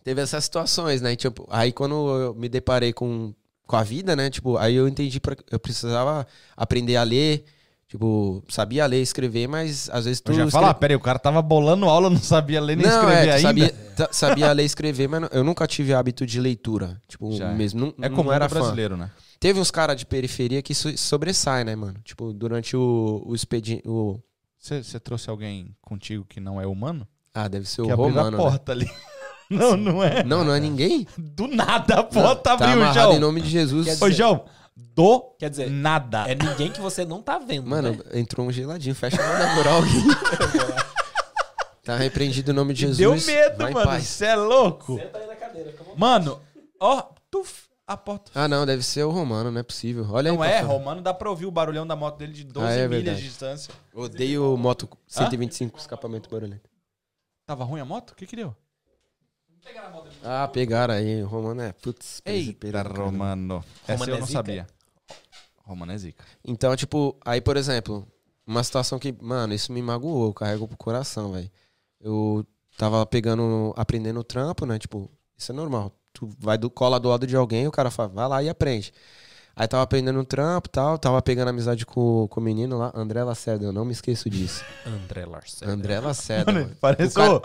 teve essas situações, né? Tipo, aí quando eu me deparei com, com a vida, né? Tipo, aí eu entendi pra, eu precisava aprender a ler, Tipo, sabia ler e escrever, mas às vezes tu. Eu já escre- falar, peraí, o cara tava bolando aula, não sabia ler nem não, escrever é, ainda. Sabia, ta- sabia ler e escrever, mas não- eu nunca tive hábito de leitura. Tipo, Já é. mesmo. Não, É não comum era do fã. brasileiro, né? Teve uns caras de periferia que so- sobressai, né, mano? Tipo, durante o, o expediente. Você trouxe alguém contigo que não é humano? Ah, deve ser que o abriu romano. a né? porta ali. (laughs) Não, não é. Não, não é ninguém? Do nada a porta tá abriu, amarrado João. em nome de Jesus. Ô, João, do Quer dizer, nada. é ninguém que você não tá vendo. Mano, né? entrou um geladinho. Fecha a mão na moral alguém. tá repreendido em nome de Jesus. Deu medo, mano. Você é louco. Senta aí na cadeira. Mano, ó, tuf, a porta. Ah, não, deve ser o romano, não é possível. Olha aí. Não pra é. Romano, dá pra ouvir o barulhão da moto dele de 12 Ah, é milhas de distância. Odeio moto 125 escapamento barulhento. Tava ruim a moto? O que que deu? Ah, pegaram aí. O romano é. Putz, Eita. Romano. Essa Romano eu é não zica? sabia. Romano é zica. Então, tipo, aí, por exemplo, uma situação que, mano, isso me magoou, eu carrego pro coração, velho. Eu tava pegando, aprendendo o trampo, né? Tipo, isso é normal. Tu vai do, cola do lado de alguém, o cara fala, vai lá e aprende. Aí tava aprendendo o trampo e tal, tava pegando amizade com, com o menino lá, André Lacerda, eu não me esqueço disso. (laughs) André Larsen. André Lacerda, Mano, mano. parece. O cara-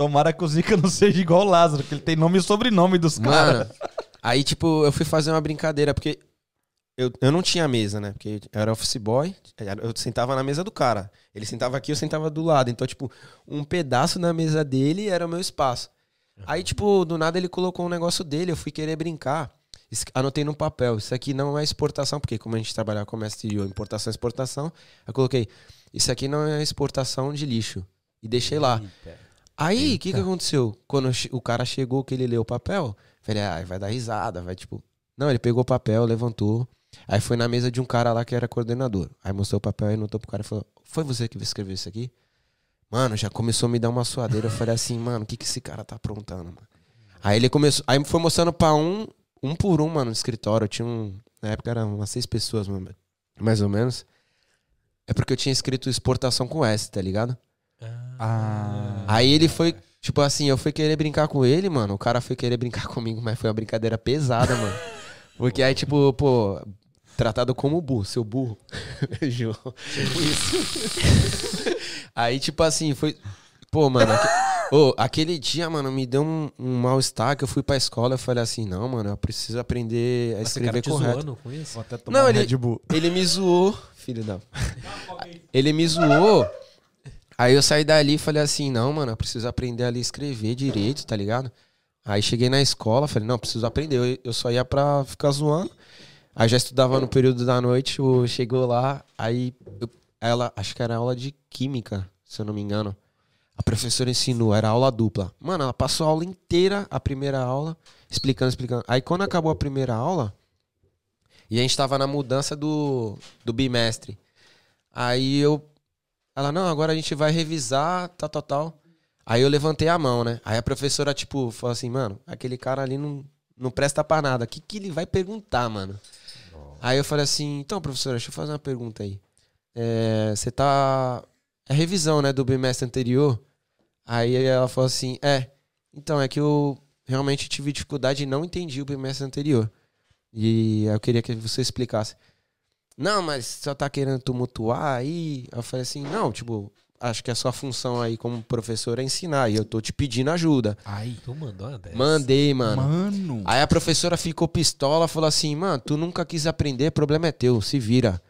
Tomara que o Zica não seja igual o Lázaro, que ele tem nome e sobrenome dos caras. Aí, tipo, eu fui fazer uma brincadeira, porque eu, eu não tinha mesa, né? Porque eu era office boy, eu sentava na mesa do cara. Ele sentava aqui, eu sentava do lado. Então, tipo, um pedaço da mesa dele era o meu espaço. Aí, tipo, do nada ele colocou um negócio dele, eu fui querer brincar. Anotei no papel, isso aqui não é exportação, porque como a gente trabalhava com comércio exterior, importação e exportação, eu coloquei, isso aqui não é exportação de lixo. E deixei lá. Eita. Aí, o que, que aconteceu? Quando o cara chegou, que ele leu o papel, falei, ah, vai dar risada, vai tipo. Não, ele pegou o papel, levantou. Aí foi na mesa de um cara lá que era coordenador. Aí mostrou o papel e anotou pro cara e falou: Foi você que escreveu isso aqui? Mano, já começou a me dar uma suadeira. Eu falei assim, mano, o que, que esse cara tá aprontando, mano? Aí ele começou. Aí foi mostrando pra um, um por um, mano, no escritório. Eu tinha um. Na época eram umas seis pessoas, mano, mais ou menos. É porque eu tinha escrito exportação com S, tá ligado? Ah. Aí ele foi, tipo assim, eu fui querer brincar com ele, mano. O cara foi querer brincar (laughs) comigo, mas foi uma brincadeira pesada, mano. Porque aí, tipo, pô, tratado como burro, seu burro. João. (laughs) Tipo isso. (laughs) aí, tipo assim, foi. Pô, mano. aque- ô, aquele dia, mano, me deu um, um mal-estar que eu fui pra escola. Eu falei assim, não, mano, eu preciso aprender a Mas esse cara escrever te correto. zoando com isso? Vou até tomar Não, um ele- Red Bull. Ele me zoou, filho da. Ele me zoou. Aí eu saí dali e falei assim: não, mano, eu preciso aprender a escrever direito, tá ligado? Aí cheguei na escola, falei: não, preciso aprender. Eu, eu só ia pra ficar zoando. Aí já estudava no período da noite, chegou lá, aí eu- ela, acho que era aula de química, se eu não me engano. A professora ensinou, era aula dupla. Mano, ela passou a aula inteira, a primeira aula, explicando, explicando. Aí quando acabou a primeira aula, e a gente tava na mudança do, do bimestre. Aí eu. Ela, não, agora a gente vai revisar, tal, tal, tal. Aí eu levantei a mão, né? Aí a professora, tipo, falou assim, mano, aquele cara ali não, não presta pra nada. O que, que ele vai perguntar, mano? Aí eu falei assim, então, professora, deixa eu fazer uma pergunta aí. É, Você tá. É revisão, né, do bimestre anterior? Aí ela falou assim, é. Então, é que eu realmente tive dificuldade e não entendi o bimestre anterior. E eu queria que você explicasse. Não, mas só tá querendo tumultuar aí? Eu falei assim, não, tipo, acho que a sua função aí como professor é ensinar. E eu tô te pedindo ajuda. Ai. Tu mandou uma dessa? Mandei, mano. Mano. Aí a professora ficou pistola, falou assim, mano, tu nunca quis aprender, problema é teu, se vira.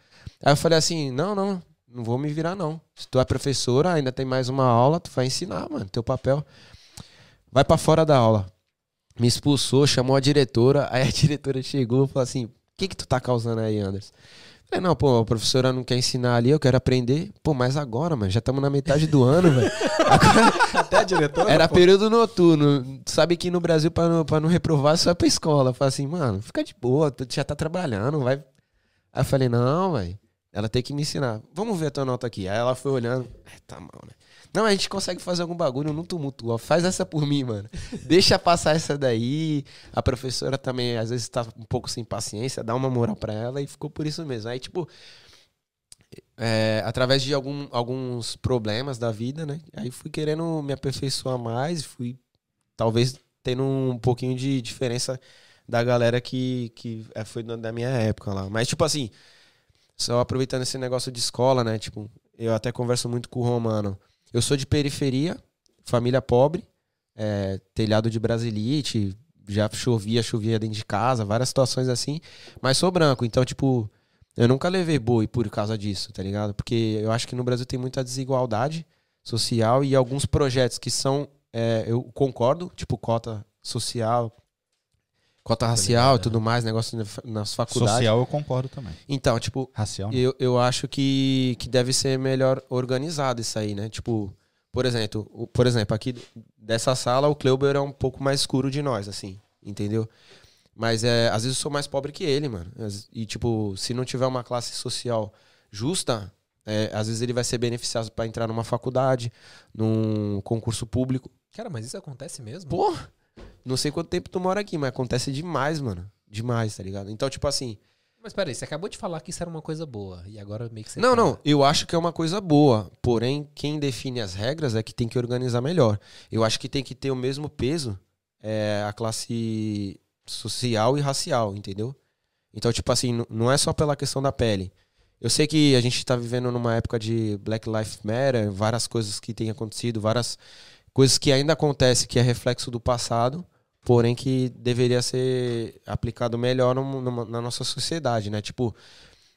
Aí eu falei assim, não, não, não vou me virar não. Se tu é professora, ainda tem mais uma aula, tu vai ensinar, mano, teu papel. Vai pra fora da aula. Me expulsou, chamou a diretora, aí a (laughs) diretora chegou e falou assim, o que que tu tá causando aí, Anderson? Falei, não, pô, a professora não quer ensinar ali, eu quero aprender. Pô, mas agora, mano, já estamos na metade do ano, velho. Até a diretora? Era pô. período noturno. Tu Sabe que no Brasil, pra não, pra não reprovar, só é pra escola. Fala assim, mano, fica de boa, tu já tá trabalhando, vai. Aí eu falei, não, velho. Ela tem que me ensinar. Vamos ver a tua nota aqui. Aí ela foi olhando. É, tá mal, né? Não, a gente consegue fazer algum bagulho no tumulto. ó. Faz essa por mim, mano. Deixa passar essa daí. A professora também, às vezes, tá um pouco sem paciência. Dá uma moral pra ela e ficou por isso mesmo. Aí, tipo, é, através de algum- alguns problemas da vida, né? Aí fui querendo me aperfeiçoar mais, fui talvez tendo um pouquinho de diferença da galera que, que é, foi da minha época lá. Mas, tipo assim, só aproveitando esse negócio de escola, né? Tipo, eu até converso muito com o Romano. Eu sou de periferia, família pobre, é, telhado de brasilite, já chovia, chovia dentro de casa, várias situações assim, mas sou branco, então, tipo, eu nunca levei boi por causa disso, tá ligado? Porque eu acho que no Brasil tem muita desigualdade social e alguns projetos que são, é, eu concordo, tipo, cota social, cota racial e tudo mais, negócio nas faculdades. Social eu concordo também. Então, tipo, Racial. eu, eu acho que, que deve ser melhor organizado isso aí, né? Tipo, por exemplo, por exemplo, aqui dessa sala o Kleuber é um pouco mais escuro de nós, assim, entendeu? Mas é, às vezes eu sou mais pobre que ele, mano. E, tipo, se não tiver uma classe social justa, é, às vezes ele vai ser beneficiado pra entrar numa faculdade, num concurso público. Cara, mas isso acontece mesmo? Pô, não sei quanto tempo tu mora aqui, mas acontece demais, mano. Demais, tá ligado? Então, tipo assim, Mas peraí, você acabou de falar que isso era uma coisa boa. E agora meio que você. Não, tá- não, eu acho que é uma coisa boa. Porém, quem define as regras é que tem que organizar melhor. Eu acho que tem que ter o mesmo peso é, a classe social e racial, entendeu? Então, tipo assim, não é só pela questão da pele. Eu sei que a gente tá vivendo numa época de Black Lives Matter, várias coisas que têm acontecido, várias coisas que ainda acontecem que é reflexo do passado, porém que deveria ser aplicado melhor num- numa- na nossa sociedade, né? Tipo,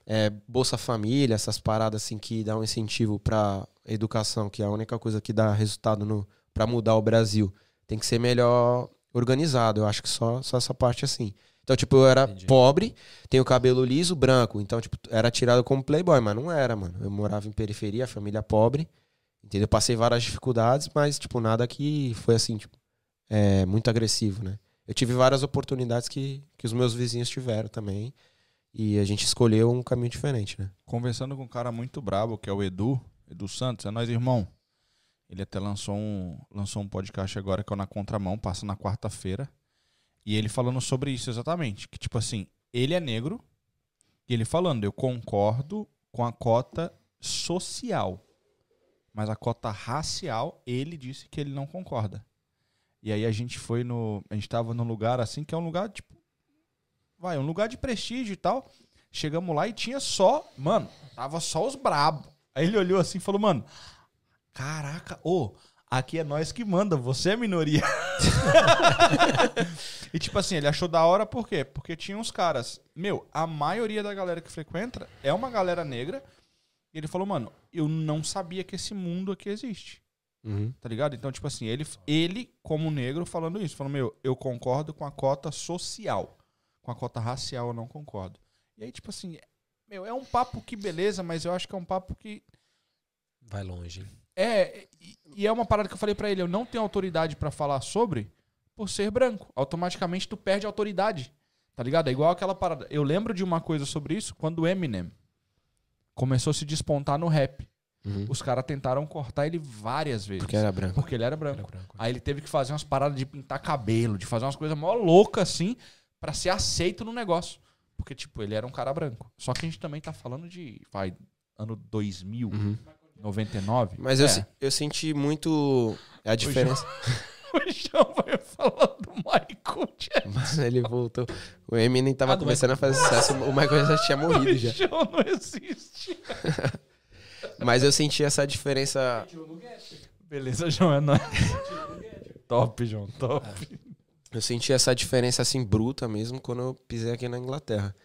é, Bolsa Família, essas paradas assim que dão incentivo pra educação, que é a única coisa que dá resultado no para mudar o Brasil, tem que ser melhor organizado. Eu acho que só, só essa parte assim. Então, tipo, eu era Entendi. pobre, tenho cabelo liso, branco. Então, tipo, era tirado como playboy, mas não era, mano. Eu morava em periferia, família pobre. Entendeu? Passei várias dificuldades, mas, tipo, nada que foi assim, tipo, é, muito agressivo, né? Eu tive várias oportunidades que, que os meus vizinhos tiveram também. E a gente escolheu um caminho diferente, né? Conversando com um cara muito brabo, que é o Edu, Edu Santos, é nós irmão. Ele até lançou um, lançou um podcast agora que é o Na Contramão, passa na quarta-feira. E ele falando sobre isso exatamente. Que, tipo assim, ele é negro. E ele falando, eu concordo com a cota social. Mas a cota racial, ele disse que ele não concorda. E aí a gente foi no. A gente tava num lugar assim, que é um lugar, tipo. Vai, um lugar de prestígio e tal. Chegamos lá e tinha só. Mano, tava só os brabo. Aí ele olhou assim e falou, mano. Caraca, ô, aqui é nós que manda, você é minoria. (laughs) e tipo assim, ele achou da hora por quê? Porque tinha uns caras. Meu, a maioria da galera que frequenta é uma galera negra. E ele falou, mano, eu não sabia que esse mundo aqui existe. Uhum. Tá ligado? Então, tipo assim, ele, ele como negro, falando isso, falando, meu, eu concordo com a cota social. Com a cota racial eu não concordo. E aí, tipo assim, meu, é um papo que beleza, mas eu acho que é um papo que. Vai longe. É, e, e é uma parada que eu falei pra ele, eu não tenho autoridade pra falar sobre por ser branco. Automaticamente tu perde autoridade. Tá ligado? É igual aquela parada. Eu lembro de uma coisa sobre isso quando o Eminem começou a se despontar no rap. Uhum. Os caras tentaram cortar ele várias vezes. Porque era branco. Porque ele era branco. Era branco. Aí ele teve que fazer umas paradas de pintar cabelo, de fazer umas coisas mó loucas assim, pra ser aceito no negócio. Porque, tipo, ele era um cara branco. Só que a gente também tá falando de, vai, ano 2000, Uhum. 99. Mas eu, é. se- eu senti muito a diferença. (laughs) (laughs) O João vai falar do Michael Jackson. Mas ele voltou. O Eminem tava Ah, do começando a fazer sucesso. O Michael já tinha (laughs) morrido O já. João não existe. (laughs) Mas eu senti essa diferença. Beleza, João, é nóis. top, João, top. Eu senti essa diferença assim bruta mesmo quando eu pisei aqui na Inglaterra.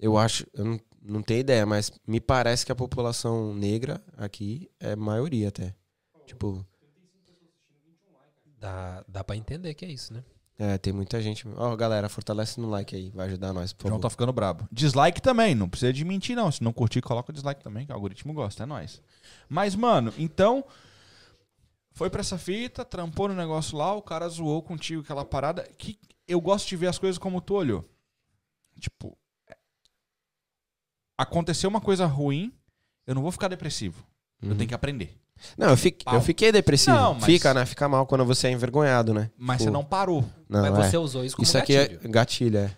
Eu acho, eu não, não tenho ideia, mas me parece que a população negra aqui é maioria até. Tipo, Dá, dá pra entender que é isso, né? é, tem muita gente. Ó, galera, fortalece no like aí, vai ajudar nós, por João favor. tá ficando brabo. Dislike também, não precisa de mentir, não. Se não curtir, coloca o dislike também, que o algoritmo gosta, é nóis. Mas, mano, então. Foi pra essa fita, trampou no negócio lá, o cara zoou contigo aquela parada. Que eu gosto de ver as coisas como tu olhou. Tipo. é, Aconteceu uma coisa ruim, eu não vou ficar depressivo. Eu Uhum. tenho que aprender. Não, eu, fiquei, Pau. eu fiquei depressivo. Não, mas- Fica, né? Fica mal quando você é envergonhado, né? Mas Pô, você não parou. Não, Mas é. você usou isso como Isso aqui gatilho. é gatilho, é.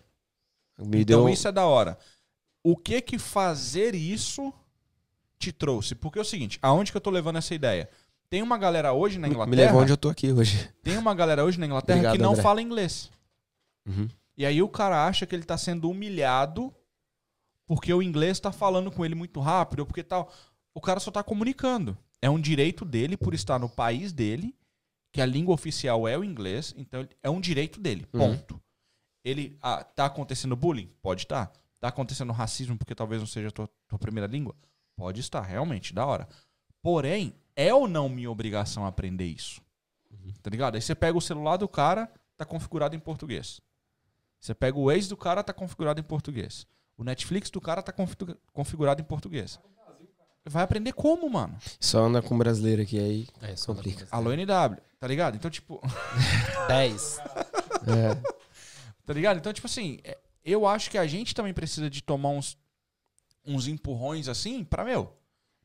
Me então deu. isso é da hora. O que que fazer isso te trouxe? Porque é o seguinte, aonde que eu tô levando essa ideia? Tem uma galera hoje na Inglaterra, Me levou onde eu tô aqui hoje. tem uma galera hoje na Inglaterra Obrigado, que não André. fala inglês. Uhum. E aí o cara acha que ele tá sendo humilhado porque o inglês tá falando com ele muito rápido, ou porque tal. O cara só tá comunicando. É um direito dele por estar no país dele, que a língua oficial é o inglês, então é um direito dele. Uhum. Ponto. Ele ah, tá acontecendo bullying? Pode estar. Tá. tá acontecendo racismo porque talvez não seja a tua, tua primeira língua? Pode estar, realmente, da hora. Porém, é ou não minha obrigação aprender isso? Tá ligado? Aí você pega o celular do cara, tá configurado em português. Você pega o ex do cara, tá configurado em português. O Netflix do cara tá configu- configurado em português. Vai aprender como, mano? Só anda com brasileiro aqui aí. É, só Complica. Alô, NW, tá ligado? Então, tipo, (laughs) 10. É. (laughs) tá ligado? Então, tipo assim, é, eu acho que a gente também precisa de tomar uns, uns empurrões assim pra, meu,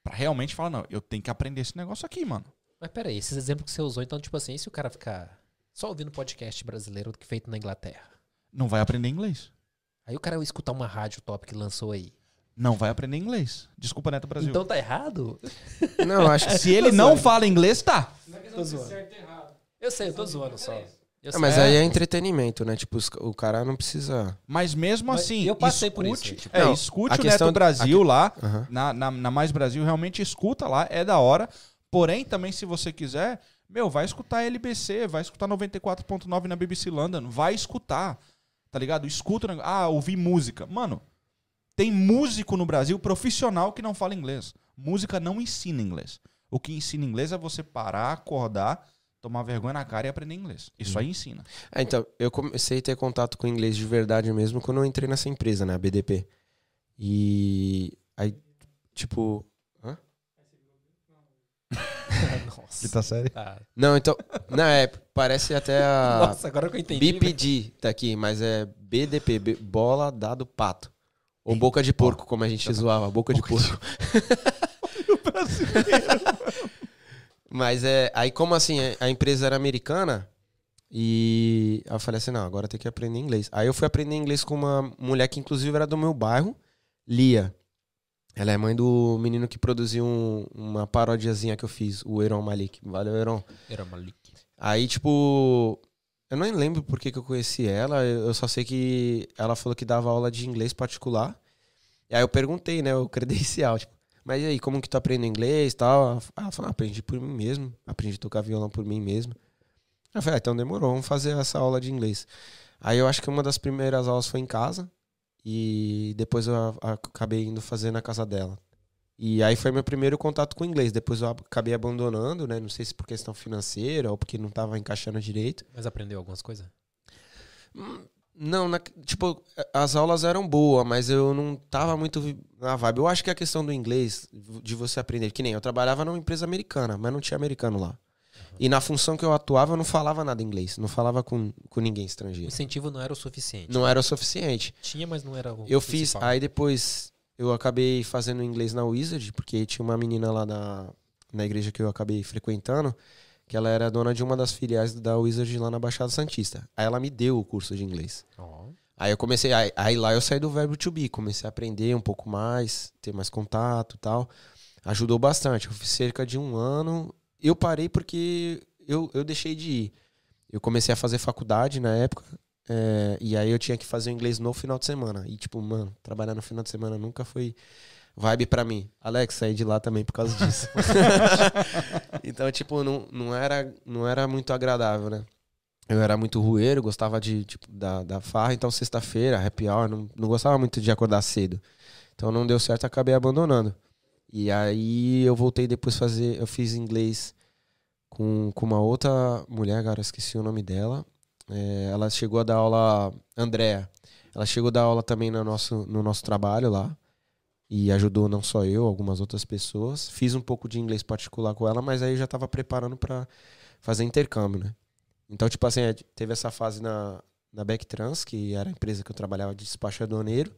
pra realmente falar, não, eu tenho que aprender esse negócio aqui, mano. Mas peraí, esses exemplos que você usou, então, tipo assim, e se o cara ficar só ouvindo podcast brasileiro que feito na Inglaterra? Não vai aprender inglês. Aí o cara escutar uma rádio top que lançou aí. Não vai aprender inglês. Desculpa, Neto Brasil. Então tá errado? Não, acho que. (laughs) Se ele não fala inglês, tá. Tô zoando. Eu sei, eu tô zoando só. Ah, mas aí é entretenimento, né? Tipo, os- o cara não precisa. Mas mesmo Mas assim, eu passei por escute, isso, tipo, é, não, escute a o questão- Neto Brasil lá, Aham. na, na, na Mais Brasil, realmente escuta lá, é da hora. Porém, também, se você quiser, meu, vai escutar a LBC, vai escutar 94.9 na BBC London, vai escutar, tá ligado? Escuta, o negócio. ah, ouvir música. Mano, tem músico no Brasil profissional que não fala inglês. Música não ensina inglês. O que ensina inglês é você parar, acordar, tomar vergonha na cara e aprender inglês. Isso aí ensina. É, então, eu comecei a ter contato com inglês de verdade mesmo quando eu entrei nessa empresa, né? A BDP. E aí, tipo. Hã? (laughs) Nossa. tá sério? Ah, Não, então. Não, é. Parece até a. Nossa, agora que eu entendi. né? BPD tá aqui, mas é BDP, B- bola dado pato. Ou boca de porco, como a gente zoava, boca de porco. (laughs) mas é. Aí, como assim, é, a empresa era americana, e eu falei assim: não, agora tem que aprender inglês. Aí eu fui aprender inglês com uma mulher que, inclusive, era do meu bairro, Lia. Ela é mãe do menino que produziu um- uma parodiazinha que eu fiz, o Eron Malik. Valeu, Eron. Era Malik. Aí, tipo, eu nem lembro por que, que eu conheci ela, eu só sei que ela falou que dava aula de inglês particular. E aí eu perguntei, né, o (laughs) credencial, tipo, mas e aí, como que tu aprende inglês e tal? Ela falou, ah, aprendi por mim mesmo, aprendi a tocar violão por mim mesmo. Eu falei, ah, então demorou, vamos fazer essa aula de inglês. Aí eu acho que uma das primeiras aulas foi em casa, e depois eu acabei indo fazer na casa dela. E aí foi meu primeiro contato com o inglês. Depois eu ab- acabei abandonando, né? Não sei se por questão financeira ou porque não tava encaixando direito. Mas aprendeu algumas coisas? Hum, Não, na- tipo, as aulas eram boas, mas eu não tava muito na vibe. Eu acho que a questão do inglês, de você aprender, que nem eu trabalhava numa empresa americana, mas não tinha americano lá. E na função que eu atuava, eu não falava nada inglês, não falava com, com ninguém O estrangeiro. incentivo não era o suficiente. Não era o suficiente. Tinha, mas não era o Eu fiz, principal. aí depois eu acabei fazendo inglês na Wizard, porque tinha uma menina lá na, na igreja que eu acabei frequentando, que ela era dona de uma das filiais da Wizard lá na Baixada Santista. Aí ela me deu o curso de inglês. Ó, Aí eu comecei, aí, aí lá eu saí do verbo to be, comecei a aprender um pouco mais, ter mais contato e tal. Ajudou bastante. Eu fiz cerca de um ano. Eu parei porque eu, eu deixei de ir. Eu comecei a fazer faculdade na época. É, e aí eu tinha que fazer o inglês no final de semana. E tipo, mano, trabalhar no final de semana nunca foi vibe pra mim. Alex, saí de lá também por causa disso. (laughs) então, tipo, não, não, era, não era muito agradável, né? Eu era muito rueiro, gostava de, tipo, da, da farra, então sexta-feira, happy hour, não, não gostava muito de acordar cedo. Então não deu certo, acabei abandonando. E aí eu voltei depois fazer, eu fiz inglês com, com uma outra mulher, cara, esqueci o nome dela. É, ela chegou a dar aula, Andréa. Ela chegou a dar aula também no nosso, no nosso trabalho lá. E ajudou não só eu, algumas outras pessoas. Fiz um pouco de inglês particular com ela, mas aí eu já tava preparando para fazer intercâmbio, né? Então, tipo assim, é, teve essa fase na, na Backtrans, que era a empresa que eu trabalhava de despacho aduaneiro.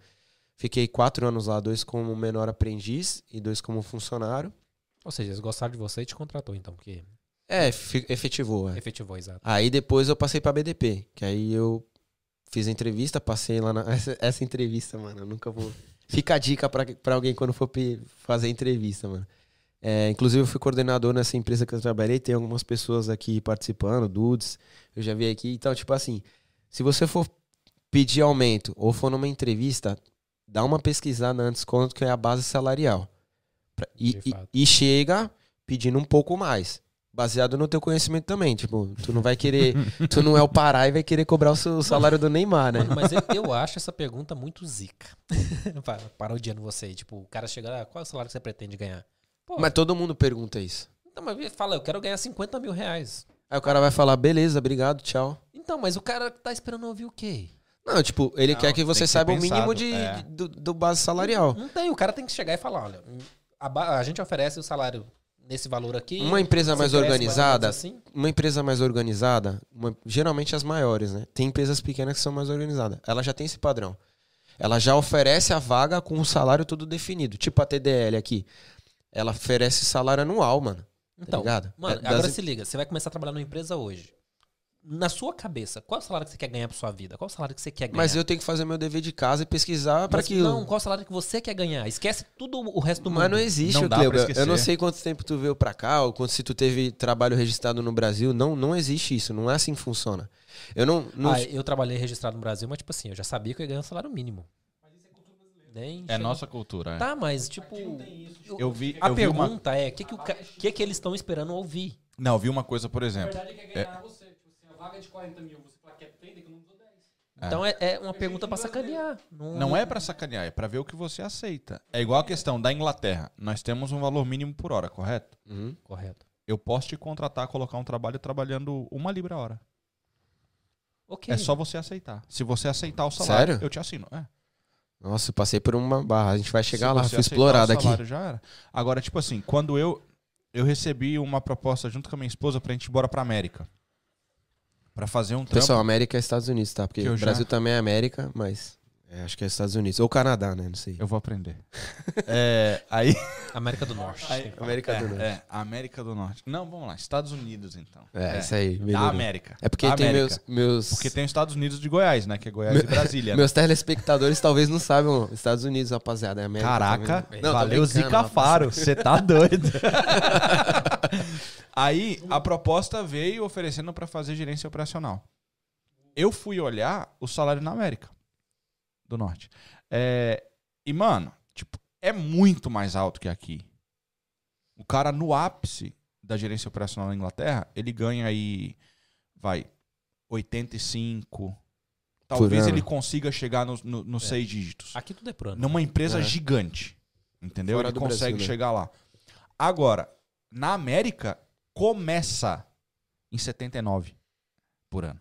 Fiquei quatro anos lá, dois como menor aprendiz e dois como funcionário. Ou seja, eles gostaram de você e te contratou, então, porque É, efetivou, é. efetivou, exato. Aí depois eu passei pra BDP, que aí eu fiz a entrevista, passei lá na. (laughs) Essa, essa entrevista, mano, eu nunca vou. Fica a dica pra, pra alguém quando for fazer entrevista, mano. É, inclusive, eu fui coordenador nessa empresa que eu trabalhei, tem algumas pessoas aqui participando, Dudes, eu já vi aqui. Então, tipo assim, se você for pedir aumento ou for numa entrevista, dá uma pesquisada antes quanto que é a base salarial. Pra- E, e- e chega pedindo um pouco mais. Baseado no teu conhecimento também. Tipo, tu não vai querer. tu não é o Pará e vai querer cobrar o seu salário do Neymar, né? Mano, mas eu, eu acho essa pergunta muito zica. (laughs) Pa- Parodiando você. aí, Tipo, o cara chega, ah, qual é o salário que você pretende ganhar? Pô, Mas todo mundo pergunta isso. então, mas fala, eu quero ganhar 50 mil reais. Aí o cara vai falar, beleza, obrigado, tchau. Então, mas o cara tá esperando ouvir o quê? Não, tipo, ele Não, quer que você que saiba o mínimo de, é. do, do base salarial. Não tem, o cara tem que chegar e falar, olha, a, a gente oferece o salário nesse valor aqui. Uma empresa mais organizada, assim. uma empresa mais organizada, uma- geralmente as maiores, né? Tem empresas pequenas que são mais organizadas. Ela já tem esse padrão. Ela já oferece a vaga com o salário tudo definido. Tipo a TDL aqui. Ela oferece salário anual, mano. Então, ligado? mano, É das agora se liga, você vai começar a trabalhar numa empresa hoje. Na sua cabeça, qual é o salário que você quer ganhar pra sua vida? Qual é o salário que você quer ganhar? Mas eu tenho que fazer meu dever de casa e pesquisar para Mas que. Não, qual é o salário que você quer ganhar? Esquece tudo o resto do mundo. Mas não existe, Não Cleo. Eu não sei quanto tempo tu veio pra cá, ou quanto se tu teve trabalho registrado no Brasil. Não, não existe isso. Não é assim que funciona. Eu não. não Ah, eu trabalhei registrado no Brasil, mas tipo assim, eu já sabia que eu ia ganhar um salário mínimo. Nem É chega- nossa cultura. é. Tá, mas tipo. Eu vi, A eu vi uma, pergunta é: o que, que, o ca- que, que eles estão esperando ouvir? não, eu vi uma coisa, por exemplo. verdade quer vaga é de 40 mil, você fala que quer 30, economizou 10. Então é, é uma pergunta pra sacanear. Não, Não é pra sacanear, é pra ver o que você aceita. É igual a questão da Inglaterra. Nós temos um valor mínimo por hora, correto? Uhum. Correto. Eu posso te contratar, colocar um trabalho trabalhando uma libra a hora. Ok. É só você aceitar. Se você aceitar o salário, Sério? eu te assino. É. Nossa, passei por uma barra. A gente vai chegar Se lá. Fui explorado aqui. salário, Já era. Agora, tipo assim, quando eu eu recebi uma proposta junto com a minha esposa pra gente ir embora pra América. Pra fazer um trampo. Pessoal, América é Estados Unidos, tá? Porque o já- Brasil também é América, mas é, acho que é Estados Unidos. Ou Canadá, né? Não sei. Eu vou aprender. (laughs) é, aí, América do Norte. aí- América é, do Norte. É, América do Norte. Não, vamos lá. Estados Unidos, então. É, isso aí. Da melhorou. América. É porque Da tem América. meus, meus, Porque tem os Estados Unidos de Goiás, né? Que é Goiás e Brasília. (laughs) né? meus telespectadores talvez não saibam. Estados Unidos, rapaziada. É América Caraca. Não, valeu Zica. Faro, você tá doido. (laughs) Aí a proposta veio oferecendo pra fazer gerência operacional. Eu fui olhar o salário na América do Norte. É, e, mano, tipo, é muito mais alto que aqui. O cara no ápice da gerência operacional na Inglaterra, ele ganha aí, vai, 85. Talvez ele consiga chegar nos no, nos É. seis dígitos Aqui tudo é pro ano. numa empresa É. gigante. Entendeu? Fora Ele consegue Brasil, né? chegar lá. Agora, na América, começa em 79 por ano.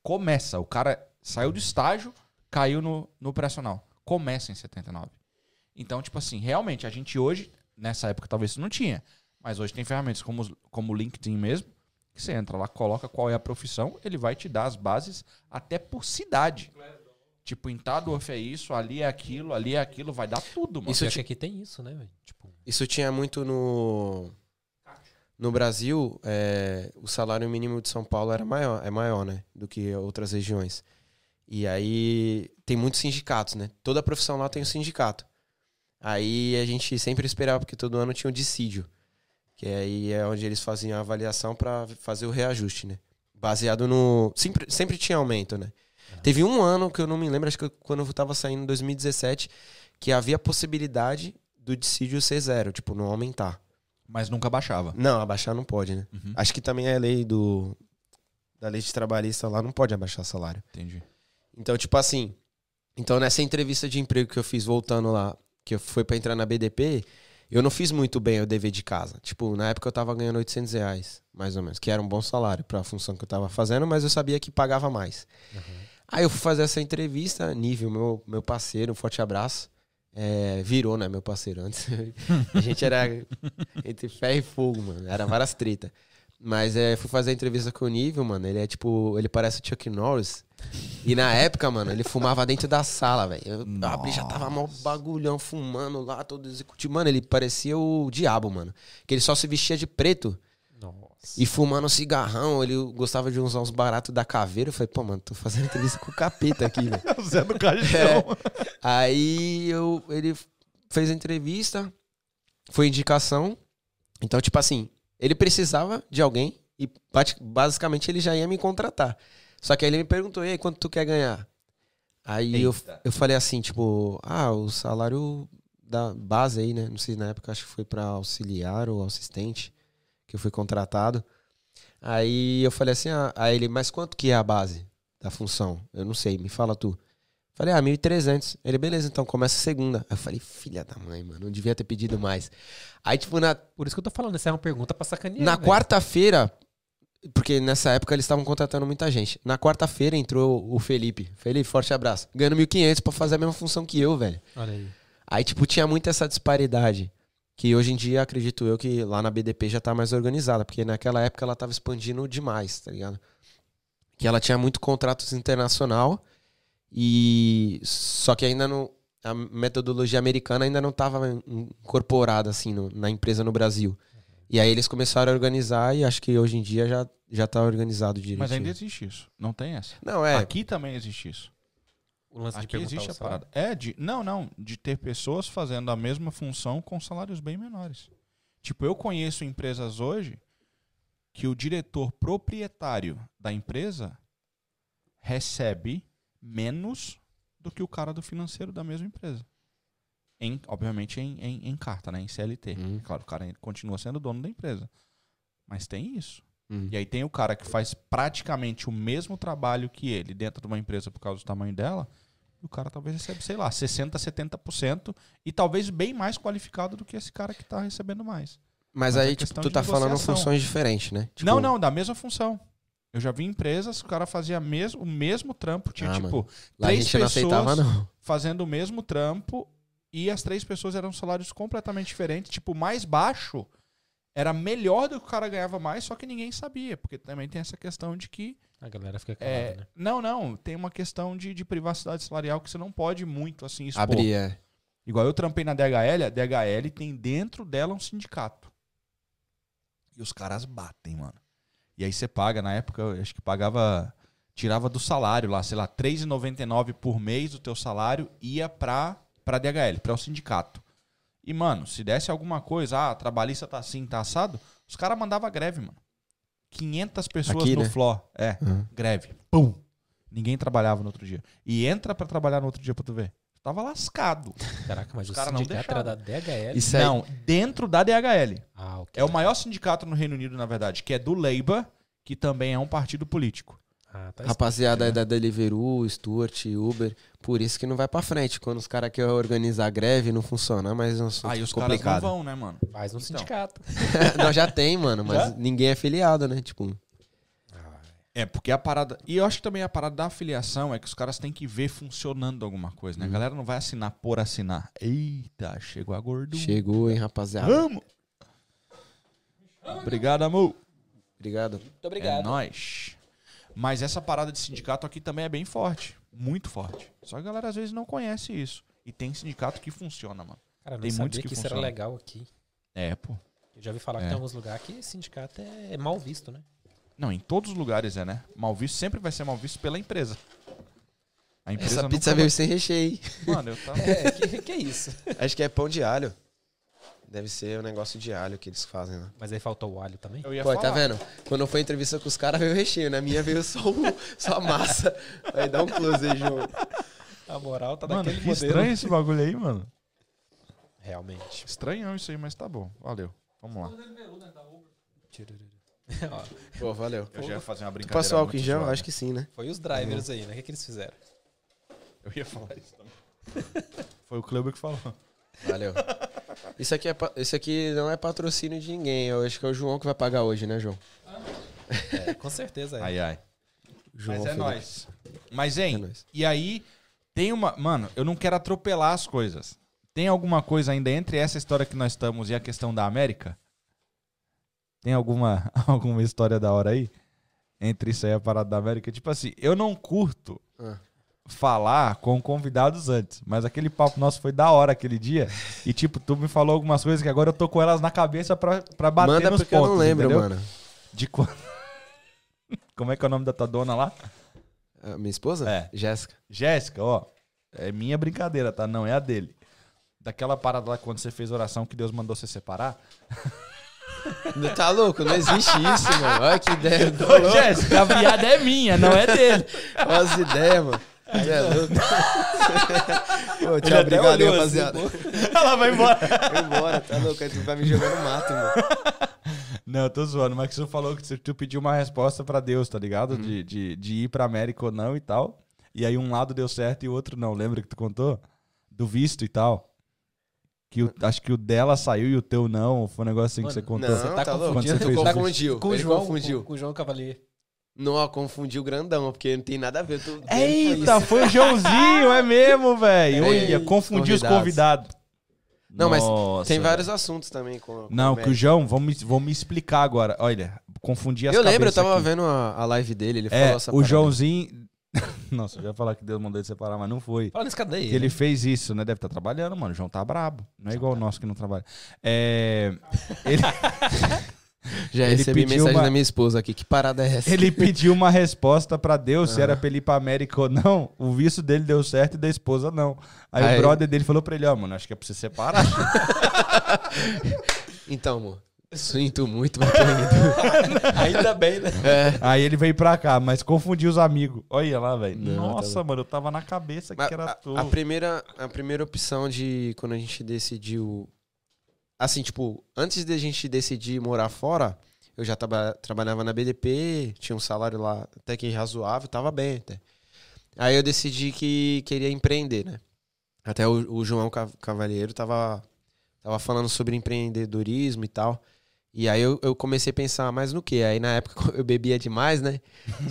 Começa. O cara saiu do estágio, caiu no, no operacional. Começa em 79. Então, tipo assim, realmente, a gente hoje, nessa época talvez isso não tinha, mas hoje tem ferramentas como, como o LinkedIn mesmo, que você entra lá, coloca qual é a profissão, ele vai te dar as bases até por cidade. Tipo, em Tadorf é isso, ali é aquilo, ali é aquilo, vai dar tudo, mano. Isso que aqui tem isso, né? velho? Tipo, Isso tinha muito no. No Brasil, é, o salário mínimo de São Paulo era maior, é maior, né? Do que outras regiões. E aí tem muitos sindicatos, né? Toda profissão lá tem um sindicato. Aí a gente sempre esperava, porque todo ano tinha um dissídio. Que aí é onde eles faziam a avaliação para fazer o reajuste, né? Baseado no. Sempre, sempre tinha aumento, né? Teve um ano que eu não me lembro, acho que quando eu tava saindo em 2017, que havia possibilidade do dissídio ser zero, tipo, não aumentar. Mas nunca baixava. Não, abaixar não pode, né? Uhum. Acho que também é lei do. Da lei de trabalhista lá, não pode abaixar salário. Entendi. Então, tipo assim. Então, nessa entrevista de emprego que eu fiz voltando lá, que eu fui pra entrar na BDP, eu não fiz muito bem o dever de casa. Tipo, na época eu tava ganhando 800 reais, mais ou menos, que era um bom salário pra função que eu tava fazendo, mas eu sabia que pagava mais. Aí eu fui fazer essa entrevista, Nível, meu, meu parceiro, um forte abraço. É, virou, né, meu parceiro? Antes (laughs) a gente era entre ferro e fogo, mano. Era várias tretas. Mas é, fui fazer a entrevista com o Nível, mano. Ele é tipo, ele parece o Chuck Norris. E na época, mano, ele fumava dentro da sala, velho. A bicha tava mó bagulhão fumando lá, todo executivo. Mano, ele parecia o diabo, mano. Que ele só se vestia de preto. E fumando cigarrão. Ele gostava de usar uns baratos da caveira. Eu falei, pô, mano, tô fazendo entrevista com o capeta aqui, velho. (laughs) O Zé do Caixão. Aí eu, ele fez a entrevista, foi indicação. Então, tipo assim, ele precisava de alguém e basicamente ele já ia me contratar. Só que aí ele me perguntou, e aí, quanto tu quer ganhar? Aí eu, Eita. eu falei assim, tipo, ah, o salário da base aí, né? Não sei, na época acho que foi pra auxiliar ou assistente que eu fui contratado. Aí eu falei assim, ah, aí ele, mas quanto que é a base da função? Eu não sei, me fala tu. Falei, ah, 1.300. Ele, beleza, então começa segunda. Aí eu falei, filha da mãe, mano, não devia ter pedido mais. Aí, tipo, na, Por isso que eu tô falando, essa é uma pergunta pra sacanear. na quarta-feira, porque nessa época eles estavam contratando muita gente. Na quarta-feira entrou o Felipe. Felipe, forte abraço. Ganhando 1.500 pra fazer a mesma função que eu, velho. Olha aí. Aí, tipo, tinha muito essa disparidade. Que hoje em dia, acredito eu, que lá na BDP já tá mais organizada. Porque naquela época ela tava expandindo demais, tá ligado? Que ela tinha muito contratos internacional. E. Só que ainda não. A metodologia americana ainda não tava incorporada, assim, no- na empresa no Brasil. E aí eles começaram a organizar e acho que hoje em dia já, já tá organizado direitinho. Mas ainda existe isso. Não tem essa. Não, é. Aqui também existe isso. O lance de Aqui perguntar existe a parada. É de. Não, não. De ter pessoas fazendo a mesma função com salários bem menores. Tipo, eu conheço empresas hoje que o diretor proprietário da empresa recebe menos do que o cara do financeiro da mesma empresa. Em, obviamente em, em, em carta, né? Em CLT. Hum. Claro, o cara continua sendo dono da empresa. Mas tem isso. Hum. E aí tem o cara que faz praticamente o mesmo trabalho que ele dentro de uma empresa por causa do tamanho dela, o cara talvez recebe, sei lá, 60%, 70% e talvez bem mais qualificado do que esse cara que tá recebendo mais. Mas, Mas é aí, tipo, questão tu tá falando funções diferentes, né? Tipo, não, não, da mesma função. Eu já vi empresas o cara fazia mes o mesmo trampo, tinha Ah, tipo mano. Lá a três aceitava, pessoas não. (laughs) fazendo o mesmo trampo e as três pessoas eram salários completamente diferentes, tipo, mais baixo era melhor do que o cara ganhava mais, só que ninguém sabia, porque também tem essa questão de que A galera fica calada, É, né? Não, não. Tem uma questão de, de privacidade salarial que você não pode muito assim expor. Abrir, é. Igual eu trampei na DHL, a DHL tem dentro dela um sindicato. E os caras batem, mano. E aí você paga, na época, eu acho que pagava. Tirava do salário lá, sei lá, R$3,99 por mês do teu salário ia pra, pra DHL, pra o sindicato. E, mano, se desse alguma coisa, ah, trabalhista tá assim, tá assado, os caras mandavam greve, mano. 500 pessoas Aqui, no né? Flo. É, Uhum. greve. Pum. Ninguém trabalhava no outro dia. E entra pra trabalhar no outro dia pra tu ver. Tava lascado. Caraca, mas Os o cara não sindicato era deixava. da DHL? Isso aí. Não, dentro da DHL. Ah, ok. É o maior sindicato no Reino Unido, na verdade, que é do Labour, que também é um partido político. Ah, tá Rapaziada É. aí da Deliveroo, Stuart, Uber. Por isso que não vai pra frente. Quando os caras querem organizar a greve, não funciona. Mas é um assunto Aí os caras complicado. não vão, né, mano? Faz um Então. sindicato. (laughs) não, já tem, mano. Mas Já? ninguém é filiado, né? Tipo, É, porque a parada. E eu acho que também a parada da afiliação é que os caras têm que ver funcionando alguma coisa, né? A galera não vai assinar por assinar. Eita, chegou a gordura. chegou, hein, rapaziada. Vamos! Obrigado, amor. Obrigado. Muito É obrigado. nóis. Mas essa parada de sindicato aqui também é bem forte. Muito forte. Só que a galera às vezes não conhece isso. E tem sindicato que funciona, mano. Cara, eu não Tem sabia muitos que, que isso era funcionam. legal aqui. É, pô. Eu já ouvi falar que É. tem alguns lugares que sindicato é mal visto, né? Não, em todos os lugares é, né? Mal visto sempre vai ser mal visto pela empresa. A empresa Essa pizza vai- veio sem recheio. Mano, eu tava... (laughs) É, que, que isso? Acho que é pão de alho. Deve ser o negócio de alho que eles fazem lá. Mas aí faltou o alho também? Eu ia Pô, falar. tá vendo? Quando foi entrevista com os caras, veio o recheio. Na minha veio só, o- só a massa. Aí dá um close aí, João. A moral tá Mano, daquele que modelo. estranho esse bagulho aí, mano. Realmente. Estranhão isso aí, mas tá bom. Valeu. Vamos lá. (laughs) Pô, valeu. Eu já ia fazer uma brincadeira passou álcool em gel? Acho que sim, né? Foi os drivers aí, né? O que, que eles fizeram? Eu ia falar isso também. Foi o Clube que falou. Valeu. (laughs) Isso aqui, é, isso aqui não é patrocínio de ninguém. Eu acho que é o João que vai pagar hoje, né, João? É, com certeza é. Ai, ai. João Mas é Felipe. nóis. Mas, hein, É nóis. e aí tem uma... Mano, eu não quero atropelar as coisas. Tem alguma coisa ainda entre essa história que nós estamos e a questão da América? Tem alguma, (laughs) alguma história da hora aí? Entre isso aí e a parada da América? Tipo assim, eu não curto Ah. Falar com convidados antes, mas aquele papo nosso foi da hora aquele dia. E tipo, tu me falou algumas coisas que agora eu tô com elas na cabeça pra, pra bater Manda nos porque pontos, eu não lembro, entendeu? mano. De quando... (laughs) Como é que é o nome da tua dona lá? A minha esposa? É. Jéssica. Jéssica, ó. É minha brincadeira, tá? Não é a dele. Daquela parada lá quando você fez oração que Deus mandou você separar. (laughs) Tá louco? Não existe isso, mano. Olha que ideia. Ô, Jéssica, a piada é minha, não é dele. (laughs) Olha as ideias, mano. Você é louco. (laughs) Pô, tchau, obrigado, hein, assim, rapaziada. (laughs) Ela vai embora. Vai embora, tá louco? Aí tu vai me jogar no mato, mano. (laughs) Não, eu tô zoando, mas que você falou que tu pediu uma resposta pra Deus, tá ligado? Uhum. De, de, de ir pra América ou não e tal. E aí um lado deu certo e o outro não. Lembra que tu contou? Do visto e tal. Que o- acho que o dela saiu e o teu não. Foi um negócio assim que Mano, você contou. Não, Você tá tá confundindo Tu com o confundiu. Com o João, confundiu. Com, com o João Cavalier. Não, confundiu grandão, porque não tem nada a ver. Tu, Eita, foi o Joãozinho, é mesmo, velho. Olha, confundi os convidados. Não, mas Nossa, Tem velho. vários assuntos também com. com Não, que o João, vamos, vamos me explicar agora. Olha, confundi as Eu lembro, eu tava aqui. vendo a, a live dele, ele É, falou essa o parada. Joãozinho. (laughs) Nossa, eu já ia falar que Deus mandou ele separar, mas não foi. Fala nesse cara daí. Que ele fez isso, né? Deve estar trabalhando, mano. O João tá brabo. Não é igual o nosso que não trabalha. É. Ele, (laughs) Já Ele recebi pediu mensagem uma- da minha esposa aqui. Que parada é essa? ele pediu uma resposta pra Deus se Ah. era pra ele ir pra América ou não. O visto dele deu certo e da esposa não. Aí, Aí- o brother dele falou pra ele: Ó, mano, acho que é pra você separar. (laughs) Então, amor. Sinto muito, mas tô indo. (laughs) Ainda bem, né? É. Aí ele veio pra cá, mas confundiu os amigos. Olha lá, velho. Não, Nossa, tá mano, eu tava na cabeça que era a, tu. a primeira, a primeira opção de quando a gente decidiu. Assim, tipo, antes de a gente decidir morar fora, eu já traba- trabalhava na BDP, tinha um salário lá até que razoável, tava bem até. Aí eu decidi que queria empreender, né? Até o, o João Ca- Cavalheiro tava, tava falando sobre empreendedorismo e tal. E aí eu, eu comecei a pensar, mas no que? Aí na época (laughs) eu bebia demais, né?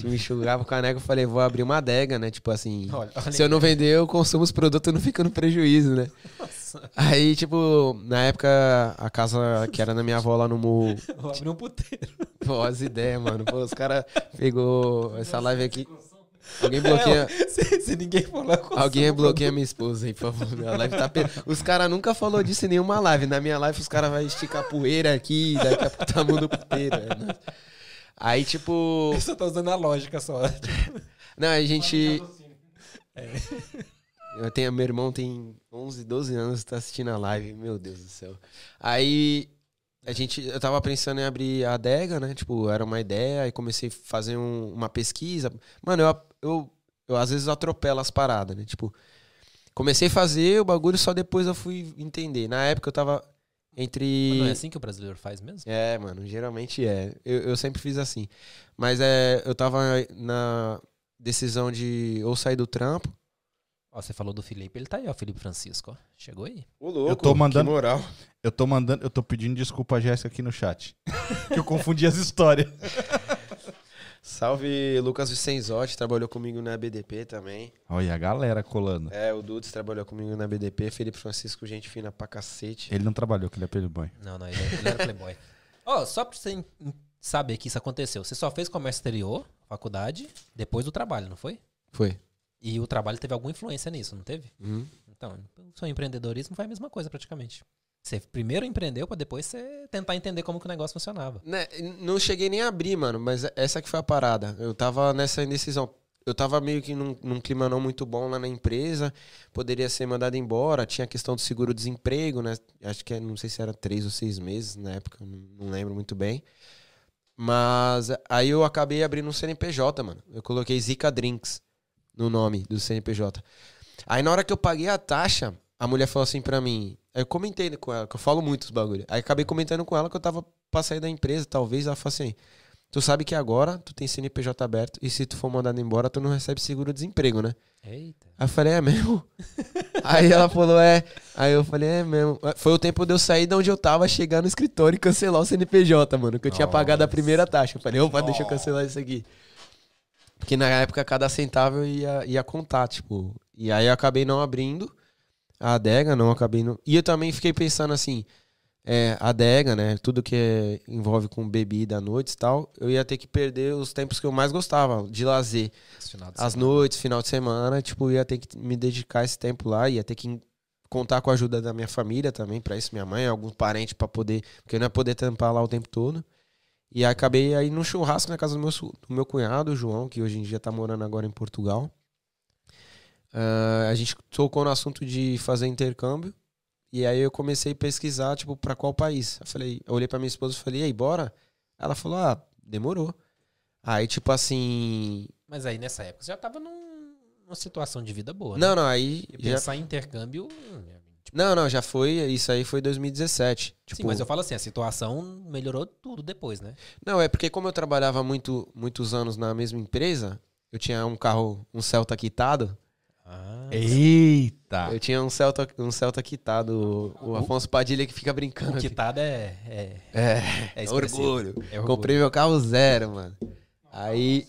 Me (laughs) enxugava o caneco, eu falei, vou abrir uma adega, né? Tipo assim, (laughs) Olha, olha se eu não vender, eu consumo os produtos não fico no prejuízo, né? Nossa, Aí, tipo, na época, a casa que era na minha avó lá no Morro. vou abrir um puteiro. Pô, as ideias, mano. Pô, os caras pegou essa live aqui. Alguém bloqueia. (laughs) se, se ninguém lá com Alguém bloqueia minha esposa aí, por favor. Minha live tá pe... Os caras nunca falou disso em nenhuma live. Na minha live, os caras vão esticar poeira aqui, daqui a pouco tá mundo puteiro. é, né? Aí, tipo. Eu só tô usando a lógica só. (laughs) Não, a gente. (laughs) Eu tenho, meu irmão tem 11, 12 anos, tá assistindo a live, meu Deus do céu. Aí a gente, eu tava pensando em abrir a adega, né? Tipo, era uma ideia, aí comecei a fazer um- uma pesquisa. Mano, eu, eu, eu às vezes atropelo as paradas, né? Tipo, comecei a fazer o bagulho, só depois eu fui entender. Na época eu tava entre. Mas não é assim que o brasileiro faz mesmo? É, mano, geralmente é. Eu, eu sempre fiz assim. Mas é, eu tava na decisão de ou sair do trampo. Ó, você falou do Felipe, ele tá aí, ó, Felipe Francisco, ó. Chegou aí. Ô, louco, Eu tô mandando- Que moral. Eu tô mandando, eu tô pedindo desculpa a Jéssica aqui no chat. (laughs) que eu confundi as histórias. Salve Lucas Vicenzotti, trabalhou comigo na BDP também. Olha a galera colando. É, o Dudes trabalhou comigo na BDP. Felipe Francisco, gente fina pra cacete. Ele não trabalhou, que ele é playboy. Não, não, ele, ele era playboy. (laughs) Ó, só pra você saber que isso aconteceu. Você só fez comércio exterior, faculdade, depois do trabalho, não foi? Foi. E o trabalho teve alguma influência nisso, não teve? Uhum. Então, o seu empreendedorismo foi a mesma coisa praticamente. Você primeiro empreendeu pra depois você tentar entender como que o negócio funcionava. Né, não cheguei nem a abrir, mano, mas essa que foi a parada. Eu tava nessa indecisão. Eu tava meio que num, num clima não muito bom lá na empresa. Poderia ser mandado embora. Tinha a questão do seguro-desemprego, né? Acho que é, não sei se era três ou seis meses na época, não, lembro muito bem. Mas aí eu acabei abrindo um CNPJ, mano. Eu coloquei Zika Drinks no nome do CNPJ. Aí na hora que eu paguei a taxa, a mulher falou assim pra mim. Aí Eu comentei com ela, que eu falo muito os bagulho. Aí acabei comentando com ela que eu tava pra sair da empresa, talvez. Ela falou assim: Tu sabe que agora tu tem CNPJ aberto e se tu for mandado embora, tu não recebe seguro-desemprego, né? Eita. Aí eu falei, é mesmo? (laughs) Aí ela falou, é. Aí eu falei, é mesmo. Foi o tempo de eu sair de onde eu tava, chegar no escritório e cancelar o CNPJ, mano. Que eu tinha Nossa. pagado a primeira taxa. Eu falei, opa, deixa eu cancelar isso aqui. Porque na época cada centavo eu ia, ia contar, tipo. E aí eu acabei não abrindo a adega, não acabei. Não... E eu também fiquei pensando assim. É, adega, né? Tudo que envolve com bebida à noite e tal, eu ia ter que perder os tempos que eu mais gostava, de lazer de as noites, final de semana, tipo, ia ter que me dedicar esse tempo lá, ia ter que contar com a ajuda da minha família também, pra isso, minha mãe, algum parente pra poder, porque eu não ia poder tampar lá o tempo todo. E acabei aí no churrasco na casa do meu, do meu cunhado, o João, que hoje em dia tá morando agora em Portugal. Ah, a gente tocou no assunto de fazer intercâmbio. E aí eu comecei a pesquisar, tipo, pra qual país. Eu falei, eu olhei pra minha esposa e falei, e aí, bora? Ela falou, ah, demorou. Aí, tipo assim, Mas aí nessa época você já tava num, uma situação de vida boa. né? Não, não, aí. Já, Pensar em intercâmbio. é, tipo, não, não, já foi. Isso aí foi 2017. Tipo, Sim, mas eu falo assim, a situação melhorou tudo depois, né? Não, é porque como eu trabalhava muito, muitos anos na mesma empresa, eu tinha um carro, um Celta quitado. Ah, Eita! Eu tinha um Celta, um Celta quitado. O, o Afonso Padilha que fica brincando. o quitado é. É, É, é expressivo. orgulho. É orgulho. Comprei meu carro zero, mano. Aí.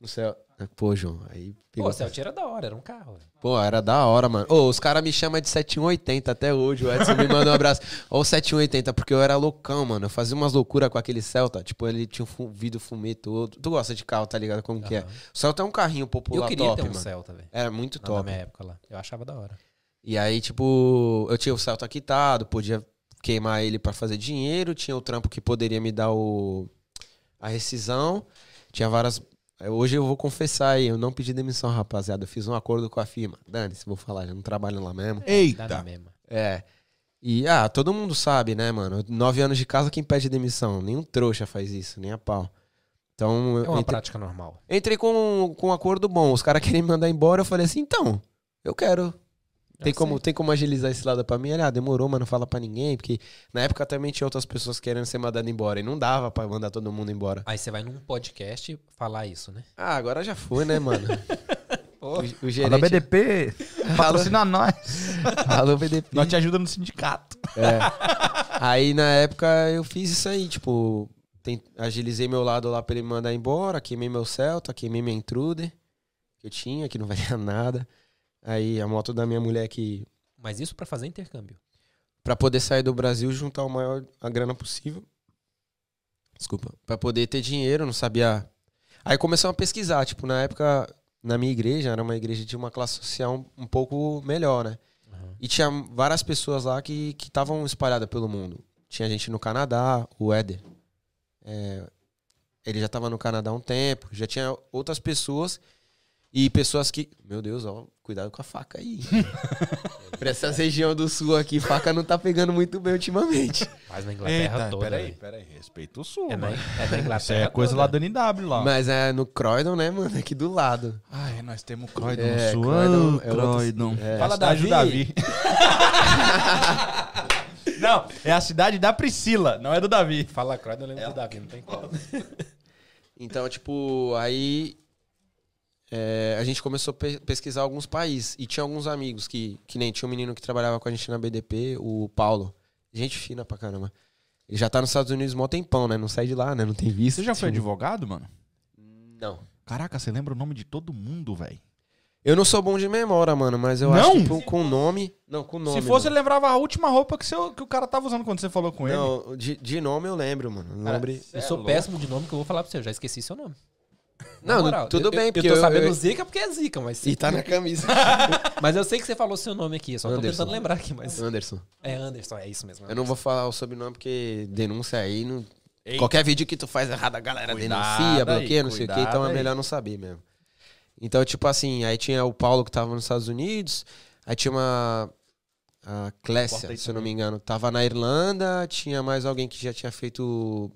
No céu. Pô, João, aí Pô, pegou. o Celtier era da hora, era um carro. velho. Pô, era da hora, mano. Ô, os caras me chamam de 7180 até hoje. O Edson me mandou um abraço. O 7180, porque eu era loucão, mano. Eu fazia umas loucuras com aquele Celta. Tipo, ele tinha um vidro fumê todo. Tu gosta de carro, tá ligado? Como que é? O Celta é um carrinho popular Eu queria top, ter um mano. Celta, velho. Era muito Na top. minha época lá. Eu achava da hora. E aí, tipo, eu tinha o Celta quitado, podia queimar ele pra fazer dinheiro, tinha o trampo que poderia me dar o a rescisão, tinha várias Hoje eu vou confessar aí, eu não pedi demissão, rapaziada. Eu fiz um acordo com a firma. Dane-se, vou falar, já não trabalho lá mesmo. Eita! É. E, ah, todo mundo sabe, né, mano? Nove anos de casa, quem pede demissão? Nenhum trouxa faz isso, nem a pau. Então, eu É uma entrei, prática normal. entrei com, com um acordo bom. Os caras querem me mandar embora, eu falei assim, então, eu quero. Tem Eu como, sei. tem como agilizar esse lado pra mim? Ele, ah, demorou, mas não fala pra ninguém. Porque na época também tinha outras pessoas querendo ser mandadas embora. E não dava pra mandar todo mundo embora. Aí você vai num podcast falar isso, né? Ah, agora já foi, né, mano? Pô, (laughs) O, o Alô, gerente... BDP, patrocina nós. Alô, BDP. Nós te ajuda no sindicato. É. Aí na época eu fiz isso aí, tipo, tem- agilizei meu lado lá pra ele me mandar embora, queimei meu Celta, queimei minha Intruder, que eu tinha, que não valia (laughs) nada. Aí a moto da minha mulher que, Mas isso pra fazer intercâmbio. Pra poder sair do Brasil, juntar o maior a grana possível. Desculpa. Pra poder ter dinheiro, não sabia. Aí começamos a pesquisar, tipo, na época, na minha igreja, era uma igreja de uma classe social um, um pouco melhor, né? Aham. E tinha várias pessoas lá que estavam espalhadas pelo mundo. Tinha gente no Canadá, o Éder. É, ele já tava no Canadá há um tempo. Já tinha outras pessoas. E pessoas que. Meu Deus, ó, cuidado com a faca aí. (laughs) pra essa região do sul aqui, faca não tá pegando muito bem ultimamente. Mas na Inglaterra toda. peraí, velho. peraí. Respeita o sul, É na, mano. é na Inglaterra. Isso é coisa toda. lá do NW lá. Mas é no Croydon, né, mano? Aqui do lado. Ai, nós temos Croydon É, no sul. Croydon Ah, é outro- Croydon. é. Fala da Davi. Davi. (laughs) não, é a cidade da Priscila, não é do Davi. Fala Croydon, eu lembro do Davi, não tem como. Então, tipo, aí é, a gente começou a pe- pesquisar alguns países. E tinha alguns amigos que, que nem tinha um menino que trabalhava com a gente na BDP, o Paulo. Gente fina pra caramba. Ele já tá nos Estados Unidos há mó tempão, né? Não sai de lá, né? Não tem visto. Você já foi advogado, mano? Não. Caraca, você lembra o nome de todo mundo, velho. Eu não sou bom de memória, mano, mas eu Não? acho que com- com nome. Não, com nome. Se fosse, não. ele lembrava a última roupa que, seu, que o cara tava usando quando você falou com ele. Não, de, de nome eu lembro, mano. Cara, Nome... eu sou péssimo de nome que eu vou falar pra você, eu já esqueci seu nome. Não, moral, tudo eu- bem, porque eu tô eu- sabendo eu- zica porque é zica, mas, E tá na camisa. (laughs) mas eu sei que você falou seu nome aqui, eu só tô Anderson. tentando lembrar aqui, mas Anderson. é Anderson, é isso mesmo. Eu não vou falar o sobrenome porque denúncia aí. Não... Eita. Qualquer vídeo que tu faz errado, a galera Cuidado denuncia, aí, bloqueia, não sei o quê. Então é melhor aí. não saber mesmo. Então, tipo assim, aí tinha o Paulo que tava nos Estados Unidos, aí tinha uma. A Clécia, aí se eu não me engano, tava na Irlanda, tinha mais alguém que já tinha feito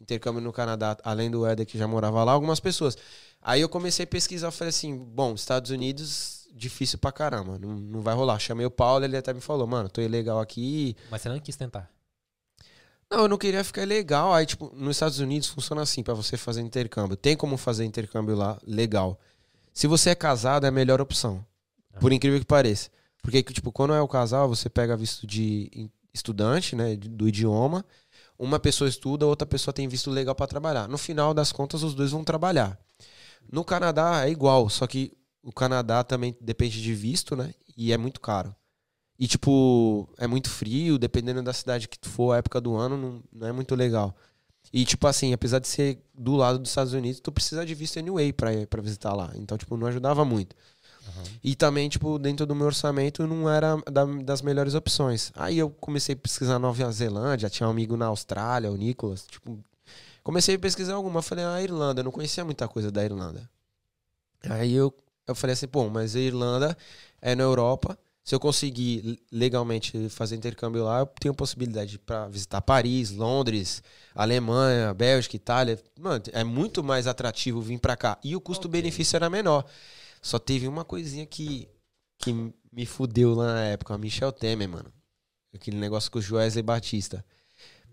intercâmbio no Canadá, além do Éder que já morava lá, algumas pessoas. Aí eu comecei a pesquisar, falei assim, bom, Estados Unidos, difícil pra caramba, não, não vai rolar. Chamei o Paulo, ele até me falou, mano, tô ilegal aqui, Mas você não quis tentar. não, eu não queria ficar legal. Aí, tipo, nos Estados Unidos funciona assim, pra você fazer intercâmbio. Tem como fazer intercâmbio lá, legal. Se você é casado, é a melhor opção. Por incrível que pareça. Porque, tipo, quando é o casal, você pega visto de estudante, né, do idioma. Uma pessoa estuda, outra pessoa tem visto legal pra trabalhar. No final das contas, os dois vão trabalhar. No Canadá é igual, só que o Canadá também depende de visto, né? E é muito caro. E, tipo, é muito frio, dependendo da cidade que tu for, a época do ano, não, não é muito legal. E, tipo assim, apesar de ser do lado dos Estados Unidos, tu precisa de visto anyway pra, pra visitar lá. Então, tipo, não ajudava muito. E também, tipo, dentro do meu orçamento, não era da- das melhores opções. Aí eu comecei a pesquisar Nova Zelândia, tinha um amigo na Austrália, o Nicolas. Tipo, comecei a pesquisar alguma. Falei, ah, Irlanda, eu não conhecia muita coisa da Irlanda. Aí eu, eu falei assim, pô, mas a Irlanda é na Europa. Se eu conseguir legalmente fazer intercâmbio lá, eu tenho possibilidade para visitar Paris, Londres, Alemanha, Bélgica, Itália. Mano, é muito mais atrativo vir para cá. E o custo-benefício era menor. Só teve uma coisinha que, que me fudeu lá na época, a Michel Temer, mano. Aquele negócio com o Joesley Batista.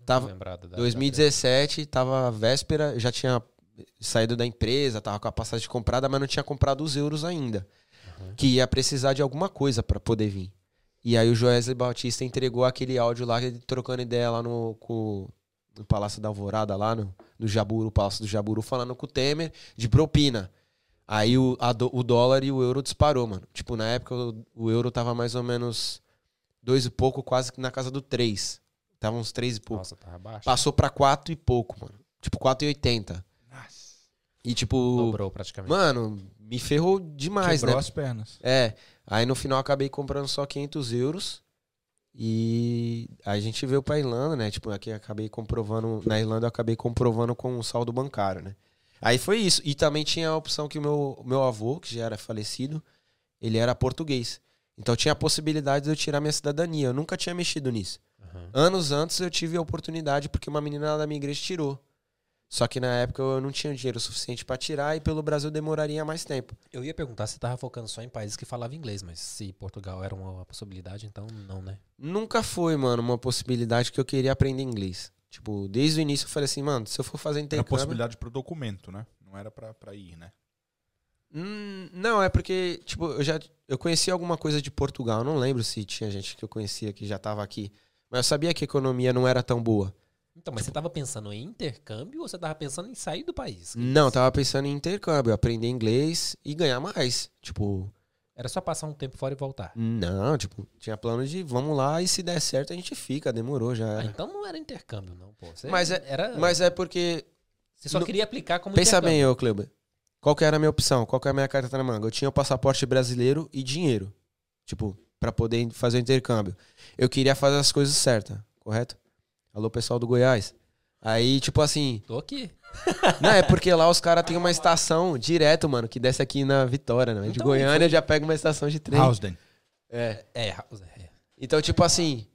Tava, Lembrado da- 2017, tava véspera, já tinha saído da empresa, tava com a passagem comprada, mas não tinha comprado os euros ainda. Que ia precisar de alguma coisa pra poder vir. E aí o Joesley Batista entregou aquele áudio lá, trocando ideia lá no, com, no Palácio da Alvorada, lá no, no Jaburu, Palácio do Jaburu, falando com o Temer de propina. Aí o, do- o dólar e o euro disparou, mano. Tipo, na época o, o euro tava mais ou menos dois e pouco, quase que na casa do três. Tava uns três e pouco. Nossa, tava baixo. Passou pra 4 e pouco, mano. Tipo, 4,80. E tipo, Dobrou praticamente. mano, me ferrou demais, Quebrou né? as pernas. É. Aí no final eu acabei comprando só 500 euros. E aí a gente veio pra Irlanda, né? Tipo, aqui eu acabei comprovando. Na Irlanda eu acabei comprovando com um saldo bancário, né? Aí foi isso. E também tinha a opção que o meu, meu avô, que já era falecido, ele era português. Então tinha a possibilidade de eu tirar minha cidadania. Eu nunca tinha mexido nisso. Uhum. Anos antes eu tive a oportunidade porque uma menina da minha igreja tirou. Só que na época eu não tinha dinheiro suficiente pra tirar e pelo Brasil demoraria mais tempo. Eu ia perguntar se você tava focando só em países que falavam inglês, mas se Portugal era uma possibilidade, então não, né? Nunca foi, mano, uma possibilidade que eu queria aprender inglês. Tipo, desde o início eu falei assim, mano, se eu for fazer Era intercâmbio... possibilidade pro documento, né? Não era pra, pra ir, né? Hum, não, é porque, tipo, eu já eu conhecia alguma coisa de Portugal. Não lembro se tinha gente que eu conhecia que já tava aqui. Mas eu sabia que a economia não era tão boa. Então, mas você tava pensando em intercâmbio ou você tava pensando em sair do país? Não, eu tava pensando em intercâmbio, aprender inglês e ganhar mais. Tipo, Era só passar um tempo fora e voltar. não, tipo, tinha plano de vamos lá e se der certo a gente fica, demorou já. Ah, então não era intercâmbio, não, pô. Você Mas é- era, Mas é porque você só no- queria aplicar como Pensa bem, ô Kleber. Qual que era a minha opção? Qual que era a minha carta na manga? Eu tinha o passaporte brasileiro e dinheiro. Tipo, pra poder fazer o intercâmbio. Eu queria fazer as coisas certas, correto? Alô, pessoal do Goiás. Aí, tipo assim. Tô aqui. Não, é porque lá os caras têm uma estação direto, mano, que desce aqui na Vitória, né? De Então, Goiânia já pega uma estação de trem. Housden. É. É, House, é. Então, tipo assim.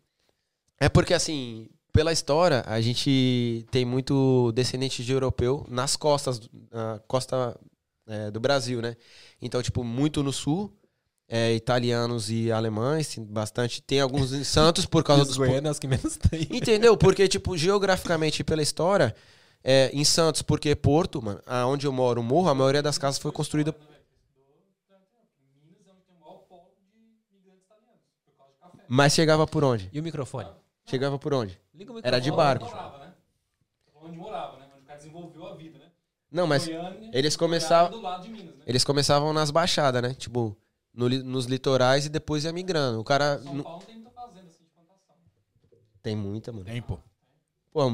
É porque, assim, pela história, a gente tem muito descendente de europeu nas costas, na costa é, do Brasil, né? Então, tipo, muito no sul, é, italianos e alemães, bastante. Tem alguns em Santos por causa (laughs) Os dos. goianos os que menos tem. Entendeu? Porque, tipo, geograficamente pela história, é, em Santos, porque Porto, mano, aonde eu moro, o morro, a maioria das casas foi construída. Minas é onde tem o maior polo de migrantes italianos, por causa de café. Mas chegava por onde? E o microfone? Chegava por onde? Liga o microfone. Era de barco. Morava, né? Onde morava, né? Onde o cara desenvolveu a vida, né? Não, mas Goiânia, eles começavam- do lado de Minas, né? Eles começavam nas baixadas, né? Tipo, no nos litorais e depois ia migrando. O cara. São Paulo não tem muita fazenda assim de plantação. Tem muita, mano. Tem, pô. Pô,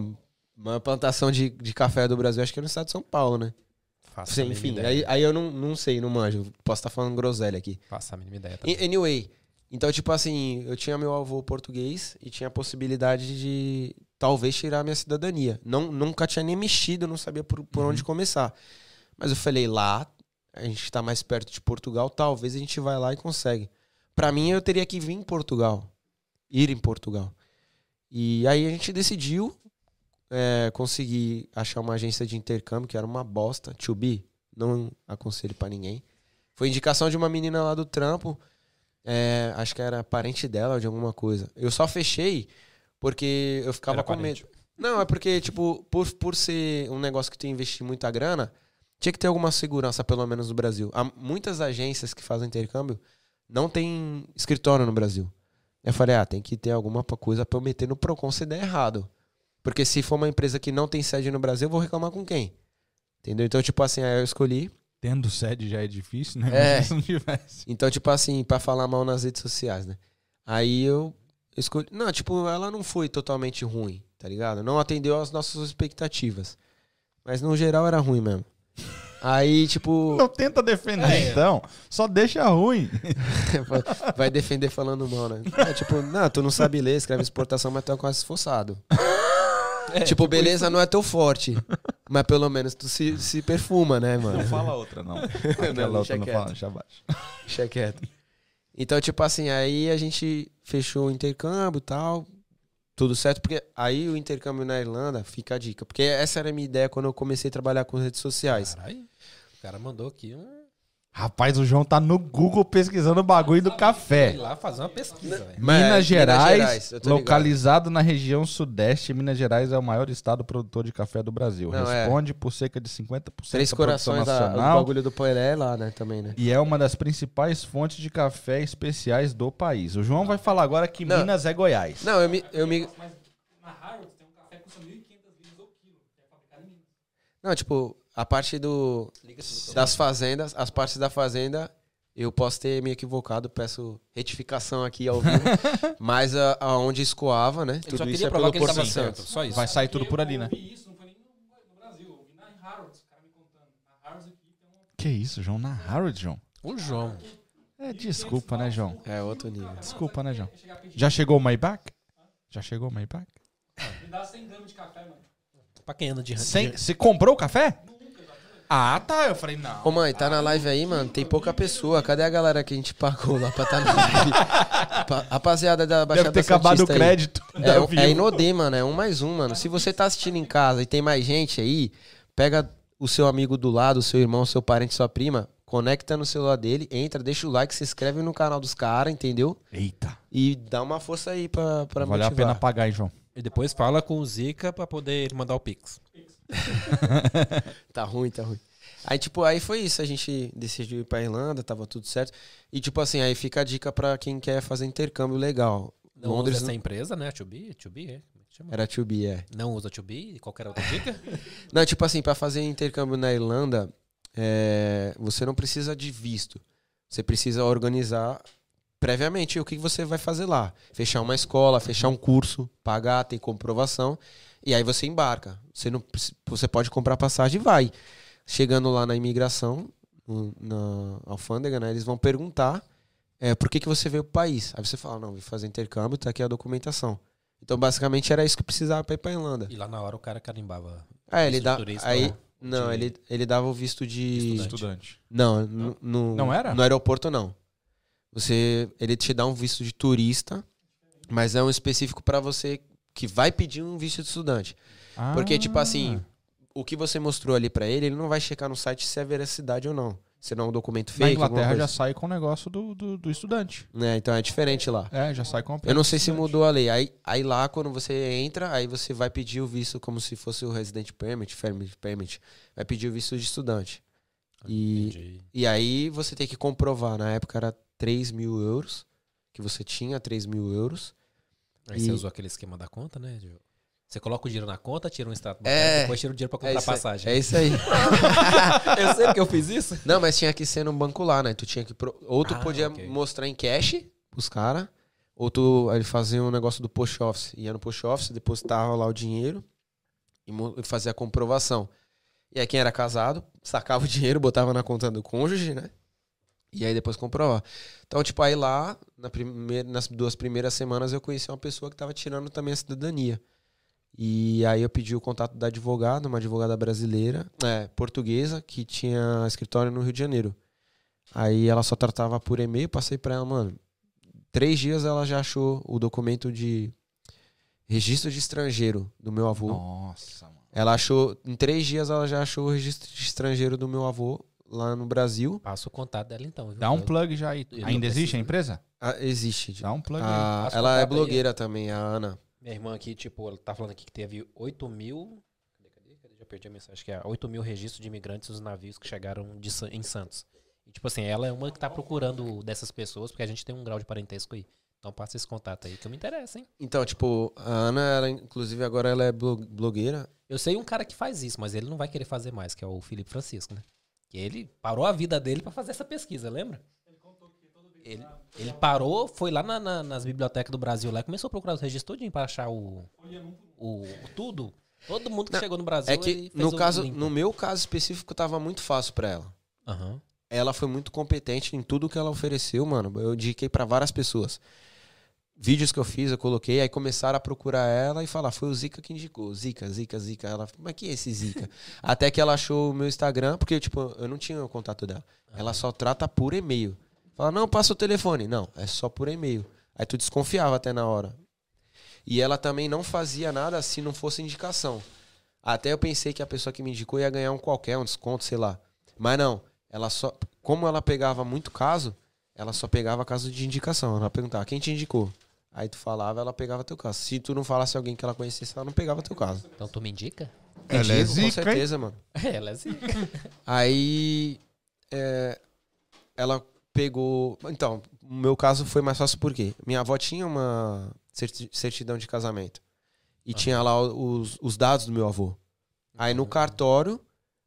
uma plantação de, de café do Brasil, acho que é no estado de São Paulo, né? Faça Sim, a enfim, ideia. aí, aí eu não, não sei, não manjo. Posso estar falando groselha aqui. Faça a mínima ideia. também. E- Anyway, então, tipo assim, eu tinha meu avô português e tinha a possibilidade de talvez tirar minha cidadania. Não, nunca tinha nem mexido, não sabia por, por onde começar. Mas eu falei, lá, a gente tá mais perto de Portugal, talvez a gente vai lá e consegue. Pra mim, eu teria que vir em Portugal. Ir em Portugal. E aí a gente decidiu é, conseguir achar uma agência de intercâmbio, que era uma bosta. To be, não aconselho pra ninguém. Foi indicação de uma menina lá do trampo. É, acho que era parente dela ou de alguma coisa. Eu só fechei porque eu ficava Era com medo. Não, é porque, tipo, por, por ser um negócio que tu investir muita grana, tinha que ter alguma segurança, pelo menos no Brasil. Há muitas agências que fazem intercâmbio não tem escritório no Brasil. Eu falei, ah, tem que ter alguma coisa pra eu meter no Procon se der errado. Porque se for uma empresa que não tem sede no Brasil, eu vou reclamar com quem? Entendeu? Então, tipo assim, aí eu escolhi. Tendo sede já é difícil, né? É. (laughs) Mas não tivesse. Então, tipo assim, pra falar mal nas redes sociais, né? Aí eu escolhi. Não, tipo, ela não foi totalmente ruim, tá ligado? Não atendeu às nossas expectativas. Mas no geral era ruim mesmo. Aí, tipo, (laughs) Não tenta defender, então. Só deixa ruim. (laughs) vai defender falando mal, né? É, tipo, não, tu não sabe ler, escreve exportação, mas tu é quase esforçado. Tipo, beleza, não é teu forte. Mas pelo menos tu se, se perfuma, né, mano? Não fala outra, não. (laughs) Aquela Não, outra não fala, deixa abaixo. Deixa quieto. Então, tipo assim, aí a gente fechou o intercâmbio e tal. Tudo certo, porque aí o intercâmbio na Irlanda, fica a dica. Porque essa era a minha ideia quando eu comecei a trabalhar com redes sociais. Caralho. O cara mandou aqui um. Rapaz, o João tá no Google pesquisando o bagulho do café. lá fazer uma pesquisa, velho. É, Minas Gerais, localizado na região sudeste, Minas Gerais é o maior estado produtor de café do Brasil. Não, é. Responde por cerca de 50% Três da produção corações, a, o nacional bagulho do Poelé é lá, né? Também, né? e é uma das principais fontes de café especiais do país. O João vai falar agora que Não. Minas é Goiás. Não, eu me. Eu me Mas na Harrods tem um café que custa 1.500 libras o quilo, que é fabricado em Minas. não, tipo, a parte do. Das fazendas, as partes da fazenda, eu posso ter me equivocado, peço retificação aqui ao vivo. (laughs) mas a- aonde escoava, né? Ele só Tudo isso é pelo Porto Santo. certo. Só isso. Vai sair tudo por ali, né? ouvi isso, não foi nem no, no Brasil, eu ouvi na Harrods, o cara me contando. Na Harrods aqui tem uma... Que isso, João? Na Harvard, João? O João. É, desculpa, né, João? É outro nível. Desculpa, né, João? Já chegou o Maybach? Já chegou o Maybach? me dá 100 gramas de café, mano. Pra quem anda de Você comprou o café? Ah, tá. Eu falei, não. Ô mãe, tá na live aí, mano? Tem pouca pessoa. Cadê a galera que a gente pagou lá pra tá na live? (laughs) Pa- Rapaziada da Baixada Deve ter acabado o Santista aí. crédito. da É, Vivo. é Inodê, mano. É um mais um, mano. Se você tá assistindo em casa e tem mais gente aí, pega o seu amigo do lado, o seu irmão, seu parente, sua prima, conecta no celular dele, entra, deixa o like, se inscreve no canal dos caras, entendeu? Eita. E dá uma força aí pra, pra Valeu a motivar. pena pagar, hein, João? E depois fala com o Zica pra poder mandar o Pix. (laughs) Tá ruim, tá ruim. Aí, tipo, aí foi isso. A gente decidiu ir pra Irlanda, tava tudo certo. E, tipo assim, aí fica a dica pra quem quer fazer intercâmbio legal. Não Londres usa essa empresa, né? A 2B? 2B, é? É era 2B, é. Não usa 2B? Qualquer outra dica? (laughs) Não, tipo assim, pra fazer intercâmbio na Irlanda, é, você não precisa de visto. Você precisa organizar previamente o que você vai fazer lá. Fechar uma escola, fechar um curso, pagar, ter comprovação. E aí você embarca. Você, não, você pode comprar passagem e vai. Chegando lá na imigração, na alfândega, né, eles vão perguntar é, por que, que você veio pro país. Aí você fala, não, vim fazer intercâmbio, tá aqui a documentação. Então, basicamente, era isso que precisava pra ir pra Irlanda. E lá na hora o cara carimbava. É, ele Visto dá. turista, Aí, né? não, De- ele, ele dava o visto de. Estudante. Estudante. Não, no, Não era? No aeroporto não. Você, ele te dá um visto de turista, mas é um específico pra você que vai pedir um visto de estudante. Porque tipo Ah. assim, o que você mostrou ali pra ele, ele não vai checar no site se é veracidade ou não. Se não é um documento Na fake, Inglaterra alguma já sai com o negócio do, do, do estudante. né? Então é diferente lá. É, já sai com a Eu não sei se mudou a lei. Aí, aí lá, quando você entra, aí você vai pedir o visto como se fosse o resident permit, permit, permit. Vai pedir o visto de estudante. E, Entendi. e aí você tem que comprovar. Na época era 3 mil euros, que você tinha 3 mil euros. Aí você E- usou aquele esquema da conta, né? Você coloca o dinheiro na conta, tira um extrato É. bancário, depois tira o dinheiro pra comprar é passagem. É isso aí. (laughs) eu sei que eu fiz isso. Não, mas tinha que ser no banco lá, né? Tu tinha que. pro- Ou tu Ah, podia ok. mostrar em cash pros caras, ou tu ele fazia um negócio do post office. Ia no post office, depositava lá o dinheiro e e fazia a comprovação. E aí quem era casado, sacava o dinheiro, botava na conta do cônjuge, né? E aí depois comprovava. Então, tipo, aí lá, na primeira, nas duas primeiras semanas, eu conheci uma pessoa que tava tirando também a cidadania. E aí eu pedi o contato da advogada, uma advogada brasileira, é, portuguesa, que tinha escritório no Rio de Janeiro. Aí ela só tratava por e-mail, passei pra ela, mano. Três dias ela já achou o documento de registro de estrangeiro do meu avô. Nossa, mano. Ela achou, em três dias ela já achou o registro de estrangeiro do meu avô lá no Brasil. Passa o contato dela então. viu? Dá um plug já aí. eu Ainda existe a empresa? Ah, existe. Dá um plug aí. Ah, o ela é contato aí. blogueira também, a Ana. Minha irmã aqui, tipo, ela tá falando aqui que teve 8 mil. Cadê, cadê? cadê? Já perdi a mensagem. Acho que é 8 mil registros de imigrantes nos navios que chegaram de em Santos. E, tipo assim, ela é uma que tá procurando dessas pessoas, porque a gente tem um grau de parentesco aí. Então passa esse contato aí que eu me interessa, hein? Então, tipo, a Ana, ela, inclusive, agora ela é blo- blogueira. Eu sei um cara que faz isso, mas ele não vai querer fazer mais, que é o Felipe Francisco, né? Que ele parou a vida dele pra fazer essa pesquisa, lembra? Ele, ele parou, foi lá na- na- nas bibliotecas do Brasil lá começou a procurar os registros todinho pra achar o, o, o tudo. Todo mundo que Não, chegou no Brasil. É que, ele fez no, o caso, limpo. no meu caso específico, tava muito fácil pra ela. Aham. Ela foi muito competente em tudo que ela ofereceu, mano. Eu indiquei pra várias pessoas. Vídeos que eu fiz, eu coloquei, aí começaram a procurar ela e falar, foi o Zica que indicou. Zica, Zica, Zica. Ela, mas que é esse Zica? (laughs) Até que ela achou o meu Instagram, porque, tipo, eu não tinha o contato dela. Ela só trata por e-mail. Fala, não, passa o telefone. Não, é só por e-mail. Aí tu desconfiava até na hora. E ela também não fazia nada se não fosse indicação. Até eu pensei que a pessoa que me indicou ia ganhar um qualquer, um desconto, sei lá. Mas não. Ela só. como ela pegava muito caso, ela só pegava caso de indicação. Ela perguntava, quem te indicou? Aí tu falava, ela pegava teu caso. Se tu não falasse alguém que ela conhecesse, ela não pegava teu caso. Então tu me indica? (laughs) Ela é zica, com hein? certeza, mano. Ela é assim. Aí é, ela pegou. Então, o meu caso foi mais fácil porque minha avó tinha uma certi- certidão de casamento. E tinha lá os, os dados do meu avô. Aí no cartório,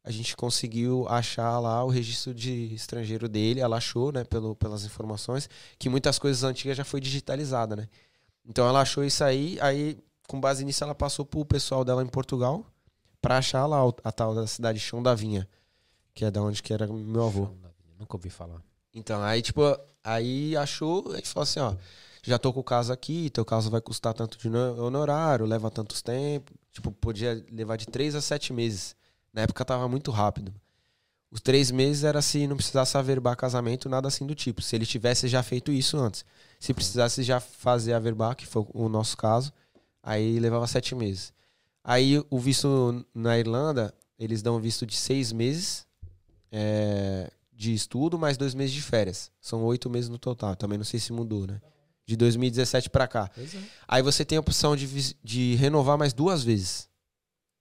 a gente conseguiu achar lá o registro de estrangeiro dele. Ela achou, né, pelo, pelas informações, que muitas coisas antigas já foi digitalizada, né? Então ela achou isso aí, aí com base nisso ela passou pro pessoal dela em Portugal pra achar lá a tal da cidade Chão da Vinha, que é da onde que era meu avô. Nunca ouvi falar. Então, aí, tipo, aí achou, aí falou assim, ó, já tô com o caso aqui, teu caso vai custar tanto de no- honorário, leva tantos tempos. Tipo, podia levar de três a sete meses. Na época tava muito rápido. Os três meses era se não precisasse averbar casamento, nada assim do tipo. Se ele tivesse já feito isso antes. Se precisasse já fazer averbar, que foi o nosso caso, aí levava sete meses. Aí o visto na Irlanda, eles dão visto de seis meses é, de estudo, mais dois meses de férias. São oito meses no total. Também não sei se mudou, né? De 2017 pra cá. É. Aí você tem a opção de, de renovar mais duas vezes.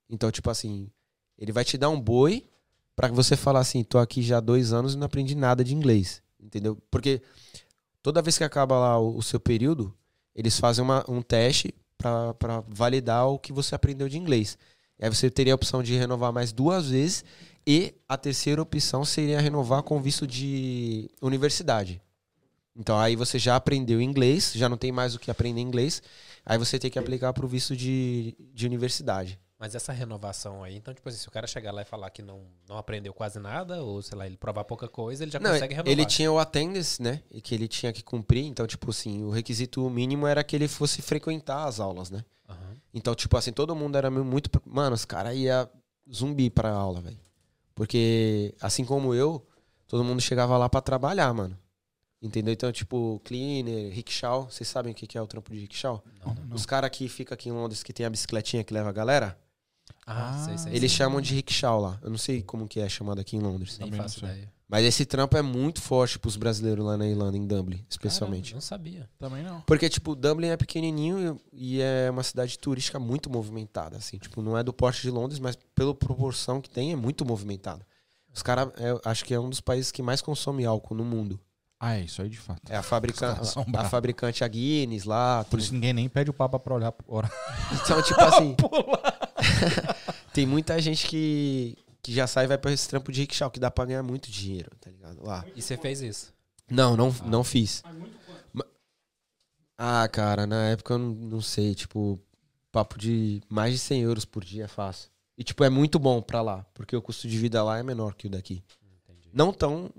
Então, tipo assim, ele vai te dar um boi pra você falar assim, tô aqui já há dois anos e não aprendi nada de inglês. Entendeu? Porque toda vez que acaba lá o, o seu período, eles fazem uma- um teste pra validar o que você aprendeu de inglês. E aí você teria a opção de renovar mais duas vezes e a terceira opção seria renovar com visto de universidade. Então aí você já aprendeu inglês, já não tem mais o que aprender inglês, aí você tem que aplicar para o visto de, de universidade. Mas essa renovação aí, então, tipo assim, se o cara chegar lá e falar que não, não aprendeu quase nada, ou sei lá, ele provar pouca coisa, ele já Não, consegue renovar. ele tinha o attendance, né? E que ele tinha que cumprir, então, tipo assim, o requisito mínimo era que ele fosse frequentar as aulas, né? Aham. Então, tipo assim, todo mundo era muito. Mano, os caras iam zumbi pra aula, velho. Porque, assim como eu, todo mundo chegava lá pra trabalhar, mano. Entendeu? Então, tipo, cleaner, rickshaw. Vocês sabem o que que é o trampo de rickshaw? Não, não. Os caras que ficam aqui em Londres que tem a bicicletinha que leva a galera, Ah, sei, sei. eles sei. chamam de rickshaw lá. Eu não sei como que é chamado aqui em Londres. Nem faço ideia. Mas esse trampo é muito forte pros brasileiros lá na Irlanda, em Dublin, especialmente. Caramba, não sabia. Também não. Porque, tipo, Dublin é pequenininho e e é uma cidade turística muito movimentada, assim. Tipo, não é do porte de Londres, mas pela proporção que tem, é muito movimentado. Os caras, acho que é um dos países que mais consome álcool no mundo. Ah, é isso aí de fato. É a, a fabricante a Guinness lá. Por tem- isso ninguém nem pede o Papa pra olhar. Orar. (laughs) Então, tipo assim. (laughs) (laughs) tem muita gente que, que já sai e vai pra esse trampo de rickshaw, que dá pra ganhar muito dinheiro, tá ligado? Lá. E você fez isso? Não, não, não fiz. Mas muito quanto? Ah, cara, na época eu não, não sei, tipo, papo de mais de 100 euros por dia é fácil. E, tipo, é muito bom pra lá, porque o custo de vida lá é menor que o daqui. Entendi. Não tão,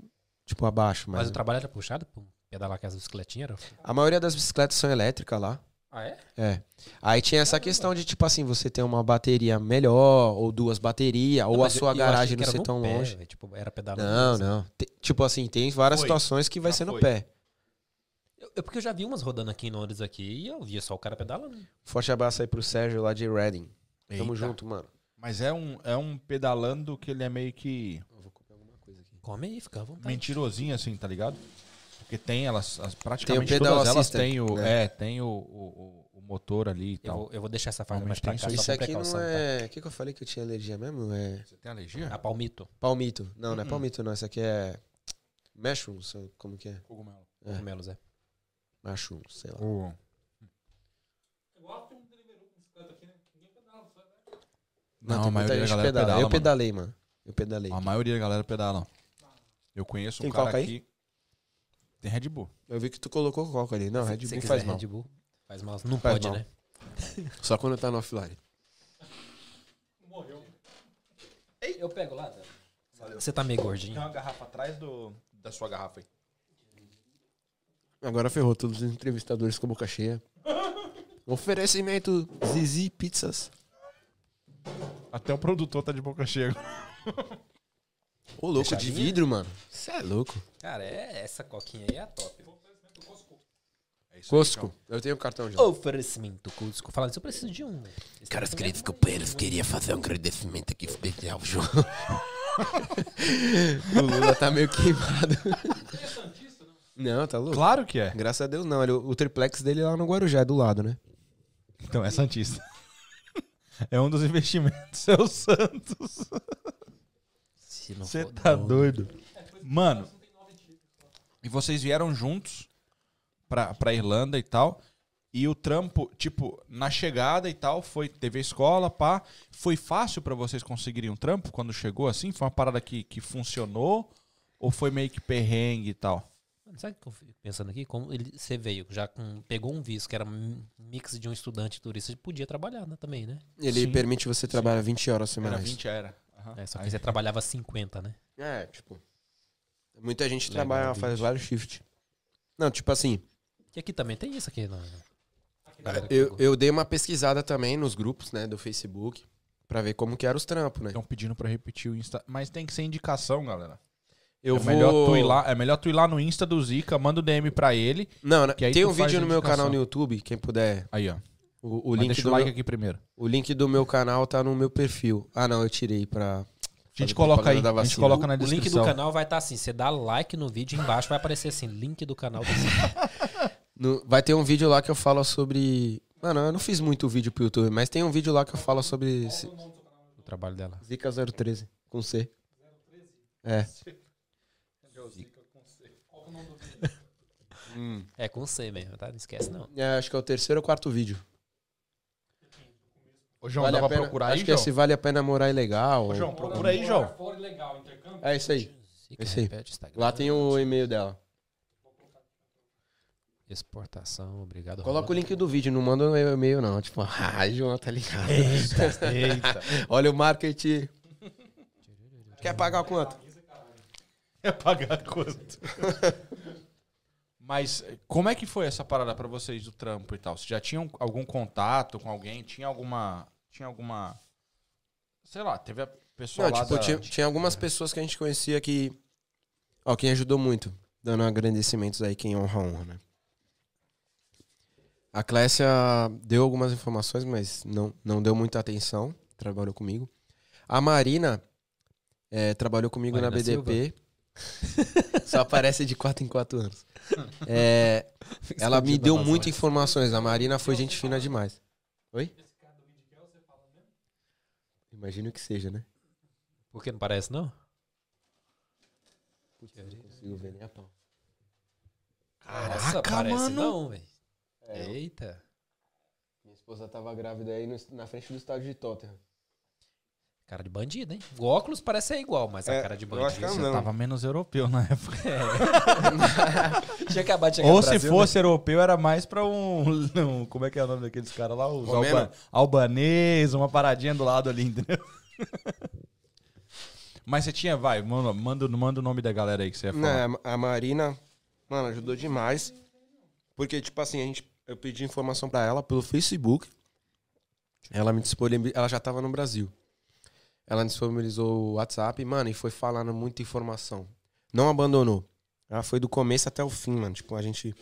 tipo, abaixo, Mas, mas... o trabalho era puxado por pedalar com as bicicletinhas? Era... A maioria das bicicletas são elétricas lá. Ah, é? É. Aí tinha essa questão de, tipo assim, você ter uma bateria melhor, ou duas baterias, ou a sua garagem não ser tão longe. Tipo, era pedalando. Não, mesmo. não. Te- tipo assim, tem várias Foi. situações que vai Já ser no foi. pé. Eu, eu- porque eu já vi umas rodando aqui em Londres aqui e eu via só o cara pedalando. Forte abraço aí pro Sérgio lá de Reading. Tamo Eita. junto, mano. Mas é um, é um pedalando que ele é meio que Eu vou comer alguma coisa aqui. Come aí, fica à vontade. mentirosinho, assim, tá ligado? Porque tem elas, as, praticamente Tem todas elas têm o, né? é, tem o, o, o- motor ali e Eu tal. vou, eu vou deixar essa farda mais pra tem cá, isso aqui precaução, não é. O que, que eu falei que eu tinha alergia mesmo? É. Você tem alergia? tá? A palmito, Palmito. Não, não é Hum. palmito, não. Isso aqui é. Mushrooms. Como que é? Cogumelo. É. cogumelos, é. Mushrooms, sei lá. Tem um né? Pedala, vai. Não, tem a maioria da galera pedala, Eu mano. pedalei, mano. Eu pedalei. A maioria da galera pedala. Eu conheço um Tem cara coca aí? aqui. Tem Red Bull. Eu vi que tu colocou coca ali. Não, Red Bull faz mal. Red Bull, faz mal. Não Faz pode, mal. né? (laughs) Só quando tá no offline. Morreu. Eu pego lá, Você tá meio gordinho. uma garrafa atrás do, da sua garrafa aí. Agora ferrou todos os entrevistadores com a boca cheia. (laughs) Oferecimento Zizi Pizzas. Até o produtor tá de boca cheia. (laughs) Ô, louco, de vidro, mano. Você é louco. Cara, é, essa coquinha aí é a top. É isso Cusco. João. Eu tenho cartão já. Oferecimento Cusco. Falando isso, eu preciso de um. Esse Caros queridos é- companheiros, queria fazer um agradecimento aqui especial, João. (laughs) o Lula tá meio queimado. Não, tá louco. Claro que é. Graças a Deus não. Ele- o triplex dele é lá no Guarujá, é do lado, né? Então é Santista. (laughs) É um dos investimentos, é o Santos. Se não Você tá doido. Mano, e vocês vieram juntos pra, pra Irlanda e tal. E o trampo, tipo, na chegada e tal, foi, teve a escola, pá. Foi fácil pra vocês conseguirem um trampo quando chegou assim? Foi uma parada que, que funcionou? Ou foi meio que perrengue e tal? Sabe o que eu fico pensando aqui? Como ele, você veio, já com, pegou um visto que era um mix de um estudante e turista, ele podia trabalhar né, também, né? Ele Sim. permite você trabalhar 20 horas Era semanais. 20, era. Aham. É, só que Aí- você trabalhava 50, né? É, tipo. Muita gente Legal, trabalha, 20. faz vários shifts. Não, tipo assim, Que aqui também tem isso aqui, não. Que eu, eu dei uma pesquisada também nos grupos, né, do Facebook, pra ver como que eram os trampos, né? Estão pedindo pra repetir o Insta. Mas tem que ser indicação, galera. Eu é, vou... melhor tu ir lá, é melhor tu ir lá no Insta do Zica, manda o DM pra ele. Não, né, Que aí tem um vídeo no meu canal no YouTube, quem puder. Aí, ó. O, o link deixa do o like meu, aqui primeiro. o link do meu canal tá no meu perfil. Ah, não, eu tirei pra. A gente coloca aí, a gente coloca na O link descrição. do canal vai estar assim, você dá like no vídeo, embaixo vai aparecer assim, link do canal do Zica. (laughs) No- vai ter um vídeo lá que eu falo sobre. Mano, eu não fiz muito vídeo pro YouTube, mas tem um vídeo lá que eu falo sobre esse- o trabalho dela. Zika 013, com C. É. Hum. É com C mesmo, tá? Não esquece não. É, acho que é o terceiro ou quarto vídeo. Ô, João, Vale dá pra pena- procurar acho aí, que é João? se vale a pena morar ilegal. Ô, João, procura aí, João. Legal. É isso aí. Esse aí. Lá tem o e-mail dela. Exportação, obrigado. Coloca o link do vídeo, não manda o e-mail não. Tipo, (laughs) ah, João, tá ligado. Eita. (laughs) Olha o marketing. Quer pagar quanto? É pagar quanto? Mas como é que foi essa parada pra vocês do trampo e tal? Vocês já tinham algum contato com alguém? Tinha alguma. Tinha alguma. Sei lá, teve a pessoa Não, lá tipo, da... tinha, tinha algumas pessoas que a gente conhecia que. Ó, quem ajudou muito. Dando agradecimentos aí, quem honra, honra, né? A Clécia deu algumas informações, mas não, não deu muita atenção. Trabalhou comigo. A Marina eh, trabalhou comigo na Marina BDP. (laughs) Só aparece de 4 em 4 anos. É, (laughs) ela me deu muitas informações. A Marina foi gente fina demais. Oi? Imagino que seja, né? Por que não parece não? Putz, eu não consigo ver nem a pau. Nossa, parece mano. não, velho. É. Eita. Minha esposa tava grávida aí no- na frente do estádio de Tottenham. Cara de bandido, hein? O óculos parece ser igual, mas a É, cara de eu acho que bandido. é Você não. tava menos europeu na época. (laughs) Tinha acabado de chegar Ou no se Brasil, fosse europeu, era mais pra um, (laughs) um- Como é que é o nome daqueles caras lá? Os alba, albanês, uma paradinha do lado ali, (laughs) entendeu? Mas você tinha, vai, manda, manda, manda o nome da galera aí que você ia falar. Não, a Marina, mano, ajudou demais. Porque, tipo assim, a gente, eu pedi informação pra ela pelo Facebook. Ela me disponibilizou. Ela já tava no Brasil. Ela me disponibilizou o WhatsApp, mano, e foi falando muita informação. Não abandonou. Ela foi do começo até o fim, mano. Tipo, a gente.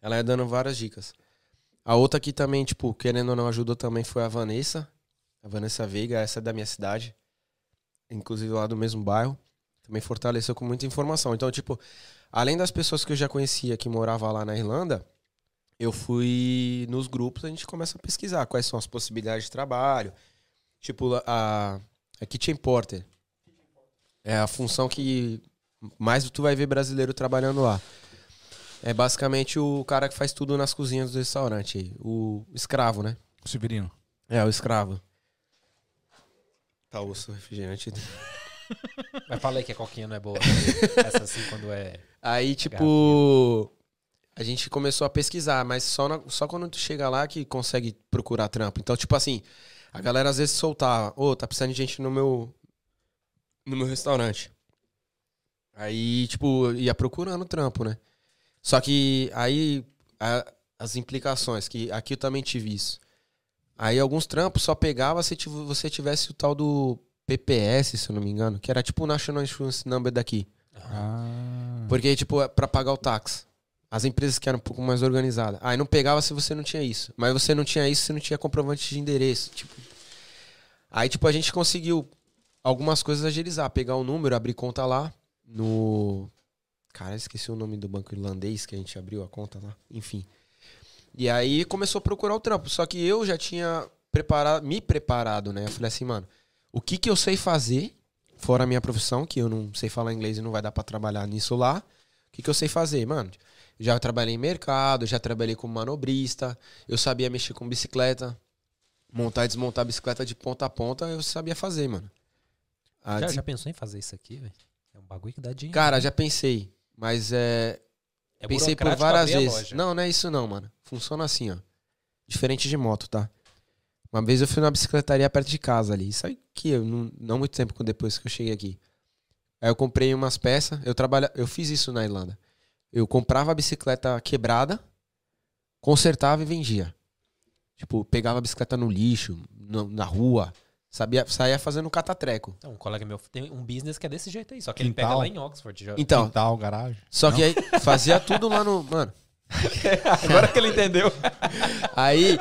Ela ia dando várias dicas. A outra que também, tipo, querendo ou não, ajudou também foi a Vanessa. A Vanessa Veiga, essa é da minha cidade. Inclusive lá do mesmo bairro. Também fortaleceu com muita informação. Então, tipo, além das pessoas que eu já conhecia que moravam lá na Irlanda, eu fui nos grupos, a gente começa a pesquisar quais são as possibilidades de trabalho. Tipo, a, a Kitchen Porter. É a função que mais tu vai ver brasileiro trabalhando lá. É basicamente o cara que faz tudo nas cozinhas do restaurante. aí, O escravo, né? O Severino. É, o escravo. Tá osso, refrigerante. (laughs) Mas falei que a coquinha não é boa. (laughs) Essa assim, quando é... Aí, tipo, a gente começou a pesquisar, mas só, na- só quando tu chega lá que consegue procurar trampo. Então, tipo assim, a galera às vezes soltava, ô, tá precisando de gente no meu no meu restaurante. Aí, tipo, ia procurando trampo, né? Só que aí a- as implicações, que aqui eu também tive isso. Aí alguns trampos só pegava se tiv- você tivesse o tal do PPS, se eu não me engano, que era tipo o National Insurance Number daqui. Ah. Porque, tipo, é pra pagar o táxi. As empresas que eram um pouco mais organizadas. Aí não pegava se você não tinha isso. Mas você não tinha isso, você não tinha comprovante de endereço. Tipo. Aí, tipo, a gente conseguiu algumas coisas agilizar. Pegar o número, abrir conta lá no. Cara, esqueci o nome do banco irlandês que a gente abriu a conta lá. Enfim. E aí começou a procurar o trampo. Só que eu já tinha preparado, me preparado, né? Eu falei assim, mano, o que que eu sei fazer, fora a minha profissão, que eu não sei falar inglês e não vai dar pra trabalhar nisso lá. O que que eu sei fazer, mano? Já trabalhei em mercado, já trabalhei como manobrista, eu sabia mexer com bicicleta, montar e desmontar a bicicleta de ponta a ponta, eu sabia fazer, mano. Já, des- já pensou em fazer isso aqui, velho? É um bagulho que dá dinheiro. Cara, né? já pensei, mas é, é Pensei por várias vezes. loja. Não, não é isso não, mano. Funciona assim, ó. Diferente de moto, tá? Uma vez eu fui numa bicicletaria perto de casa ali. Isso aí que eu não, não muito tempo depois que eu cheguei aqui. Aí eu comprei umas peças. Eu trabalha, eu fiz isso na Irlanda. Eu comprava a bicicleta quebrada, consertava e vendia. Tipo, pegava a bicicleta no lixo, no- na rua, sabia, saía fazendo catatreco. Então, um colega meu tem um business que é desse jeito aí. Só que ele Quintal. pega lá em Oxford. Já... Então, Quintal, garagem. só que aí fazia tudo lá no, mano, (laughs) Agora que ele entendeu. Aí,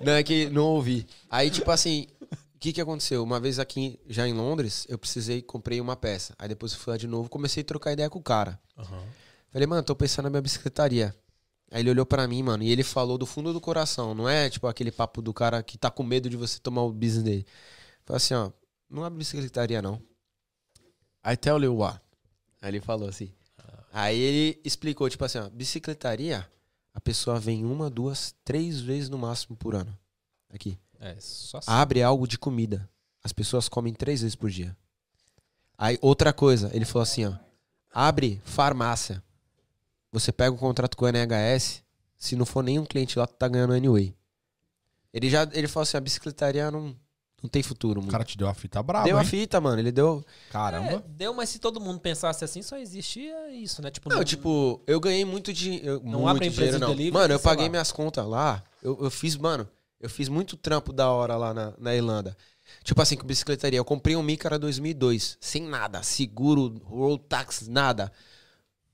não é que não ouvi. Aí, tipo assim, o que que aconteceu? Uma vez aqui, já em Londres, eu precisei, comprei uma peça. Aí depois eu fui lá de novo, comecei a trocar ideia com o cara. Falei, mano, tô pensando na minha bicicletaria. Aí ele olhou pra mim, mano, e ele falou do fundo do coração. Não é, tipo, aquele papo do cara que tá com medo de você tomar o business dele. Falei assim, ó, não abre bicicletaria, não. I tell you what. Aí ele falou assim. Aí ele explicou, tipo assim, ó, bicicletaria, a pessoa vem uma, duas, três vezes no máximo por ano. Aqui. É, só assim. Abre algo de comida. As pessoas comem três vezes por dia. Aí, outra coisa, ele falou assim, ó. Abre farmácia. Você pega um contrato com o NHS, se não for nenhum cliente lá, tu tá ganhando anyway. Ele já, ele falou assim, a bicicletaria não, não tem futuro, O mano. cara te deu a fita braba, Deu a hein? fita, mano. Ele deu. É, Caramba. deu, mas se todo mundo pensasse assim, só existia isso, né? Tipo, Não, tipo, eu ganhei muito, de, eu- Não muito abre empresa dinheiro, de não. delivery, Mano, eu paguei lá. minhas contas lá. Eu, eu fiz, mano, eu fiz muito trampo da hora lá na, na Irlanda. Tipo assim, com bicicletaria. Eu comprei um Micra 2002, sem nada. Seguro, road tax, nada.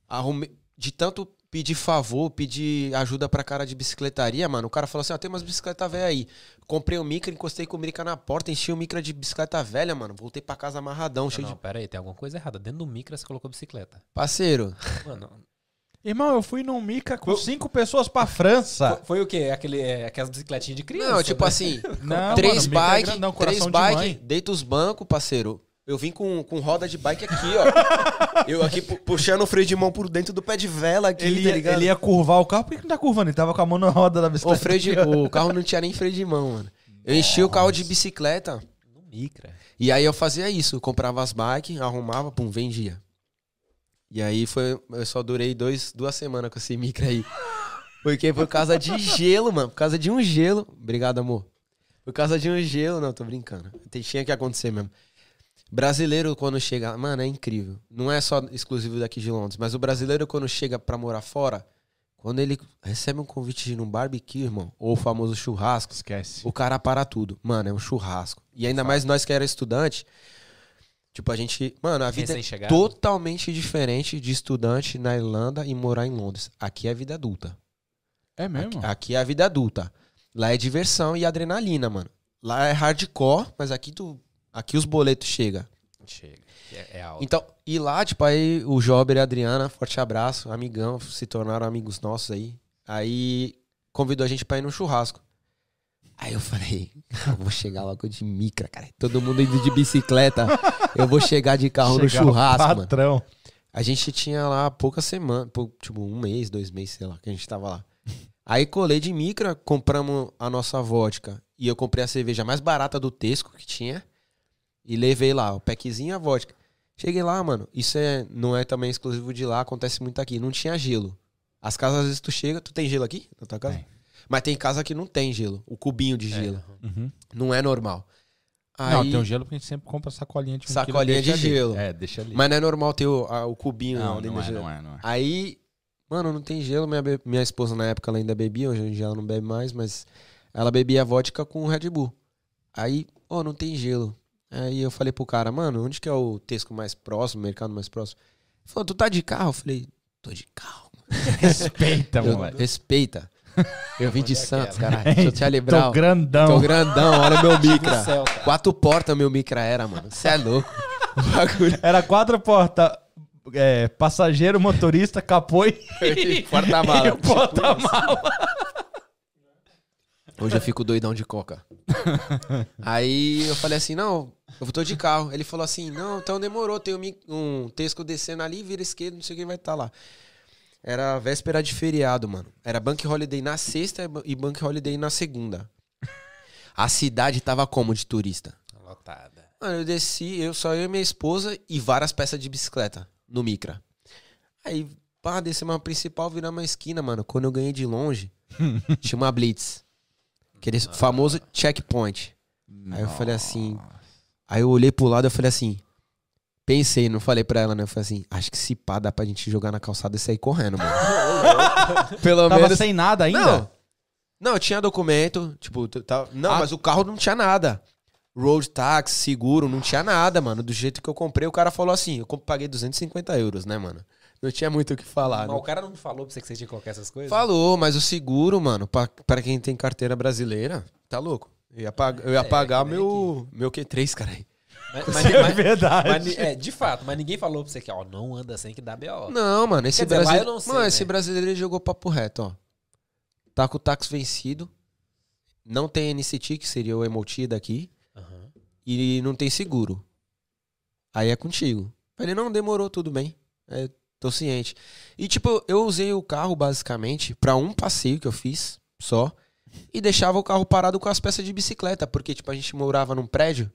Arrumei, de tanto pedir favor, pedir ajuda pra cara de bicicletaria, mano. O cara falou assim, ó, tem umas bicicletas velhas aí. Comprei um Micra, encostei com o Micra na porta, enchi o Micra de bicicleta velha, mano. Voltei pra casa amarradão, não, cheio não, de... pera aí, tem alguma coisa errada. Dentro do micro você colocou bicicleta. Parceiro, Mano, Irmão, eu fui num Mica com cinco pessoas pra França. foi, foi o quê? Aquele, é, aquelas bicicletinhas de criança? não, tipo né? assim... (laughs) Não, três Mica é três coração de bike, mãe. deita os bancos, parceiro. Eu vim com, com roda de bike aqui, ó. (laughs) eu aqui pu- puxando o freio de mão por dentro do pé de vela aqui, Ele tá ia, ligado? ele ia curvar o carro. Por que não tá curvando? Ele tava com a mão na roda da O, bicicleta. freio de- o carro não tinha nem freio de mão, mano. Eu enchi o carro de bicicleta. No micra. E aí eu fazia isso. Eu comprava as bikes, arrumava, pum, vendia. E aí foi. Eu só durei dois, duas semanas com esse micro aí. Porque por causa de gelo, mano. Por causa de um gelo. Obrigado, amor. Por causa de um gelo. Não, tô brincando. Tinha que acontecer mesmo. Brasileiro, quando chega. Mano, é incrível. Não é só exclusivo daqui de Londres. Mas o brasileiro, quando chega pra morar fora, quando ele recebe um convite de ir num barbecue, irmão, ou o famoso churrasco, Esquece. o cara para tudo. Mano, é um churrasco. E ainda mais nós que era estudante. Tipo, a gente. Mano, a vida é totalmente diferente de estudante na Irlanda e morar em Londres. Aqui é vida adulta. É mesmo? Aqui, aqui é a vida adulta. Lá é diversão e adrenalina, mano. Lá é hardcore, mas aqui tu. Aqui os boletos chegam. Chega. É, é alto. Então, e lá, tipo, aí o Jober e a Adriana, forte abraço, amigão, se tornaram amigos nossos aí. Aí convidou a gente pra ir no churrasco. Aí eu falei, (laughs) eu vou chegar logo de micra, cara. Todo mundo indo de bicicleta. Eu vou chegar de carro no Chegava o churrasco, mano. patrão. A gente tinha lá poucas semanas, tipo um mês, dois meses, sei lá, que a gente tava lá. Aí colei de micra, compramos a nossa vodka. E eu comprei a cerveja mais barata do Tesco que tinha. E levei lá, o packzinho e a vodka. Cheguei lá, mano. Isso é, não é também exclusivo de lá, acontece muito aqui. Não tinha gelo. As casas, às vezes, tu chega. Tu tem gelo aqui na tua casa? Tem. Mas tem casa que não tem gelo. O cubinho de É, gelo. Uhum. Não é normal. Aí, Não, tem um gelo porque a gente sempre compra sacolinha de um Sacolinha quilo, de deixa ali. gelo. É, deixa ali. Mas não é normal ter o, a- o cubinho não, não no é, gelo. não é, não é. Aí, mano, não tem gelo. Minha, minha esposa na época ela ainda bebia, hoje em dia ela não bebe mais, mas ela bebia vodka com Red Bull. Aí, ó, não tem gelo. Aí eu falei pro cara, mano, onde que é o Tesco mais próximo, o mercado mais próximo? Ele falou, tu tá de carro? Eu falei, tô de carro, mano. (laughs) Respeita, Eu- moleque. respeita. Eu vim de Santos, caralho. Sou Charlie Brown. Tô grandão. Tô grandão, olha meu (laughs) micra. Quatro portas meu micra era, mano. Você é louco. (laughs) Era quatro portas. É, passageiro, motorista, capô e, Porta-mala. porta-mala. Hoje eu fico doidão de coca. Aí eu falei assim, não, eu tô de carro. Ele falou assim, não, então demorou, tem um, um Tesco descendo ali, vira esquerda, não sei quem vai estar lá. Era véspera de feriado, mano. Era Bank Holiday na sexta e Bank Holiday na segunda. A cidade tava como de turista? Lotada. Mano, eu desci, eu só eu e minha esposa e várias peças de bicicleta no Micra. Aí, pá, descemos uma principal, viramos uma esquina, mano. Quando eu ganhei de longe, (laughs) tinha uma Blitz. Aquele famoso checkpoint. Aí eu falei assim. Aí eu olhei pro lado e falei assim. Pensei, não falei pra ela, né? Eu falei assim, acho que se pá, dá pra gente jogar na calçada e sair correndo, mano. (laughs) Pelo Tava menos. sem nada ainda? Não. Não, tinha documento, tipo, t- tava- não, Ah. mas o carro não tinha nada. Road tax, seguro, não tinha nada, mano. Do jeito que eu comprei, o cara falou assim, eu comp- paguei 250 euros, né, mano? Não tinha muito o que falar. Mas né? o cara não falou pra você que você tinha que colocar essas coisas? Falou, mas o seguro, mano, pra, pra quem tem carteira brasileira, tá louco. Eu ia, pag- eu ia É, pagar que nem meu, meu Q3, cara. Mas, (laughs) mas- é mas- verdade. mas é, de fato, mas ninguém falou pra você que, ó, não anda sem que dá B.O. Não, mano, esse dizer, não sei, mano, né? esse brasileiro ele jogou papo reto, ó. Tá com o táxi vencido. Não tem NCT, que seria o Emoti daqui. Aham. e não tem seguro. Aí é contigo. Falei, não, demorou, tudo bem. É, tô ciente. E, tipo, eu usei o carro, basicamente, pra um passeio que eu fiz, só. E deixava o carro parado com as peças de bicicleta. Porque, tipo, a gente morava num prédio.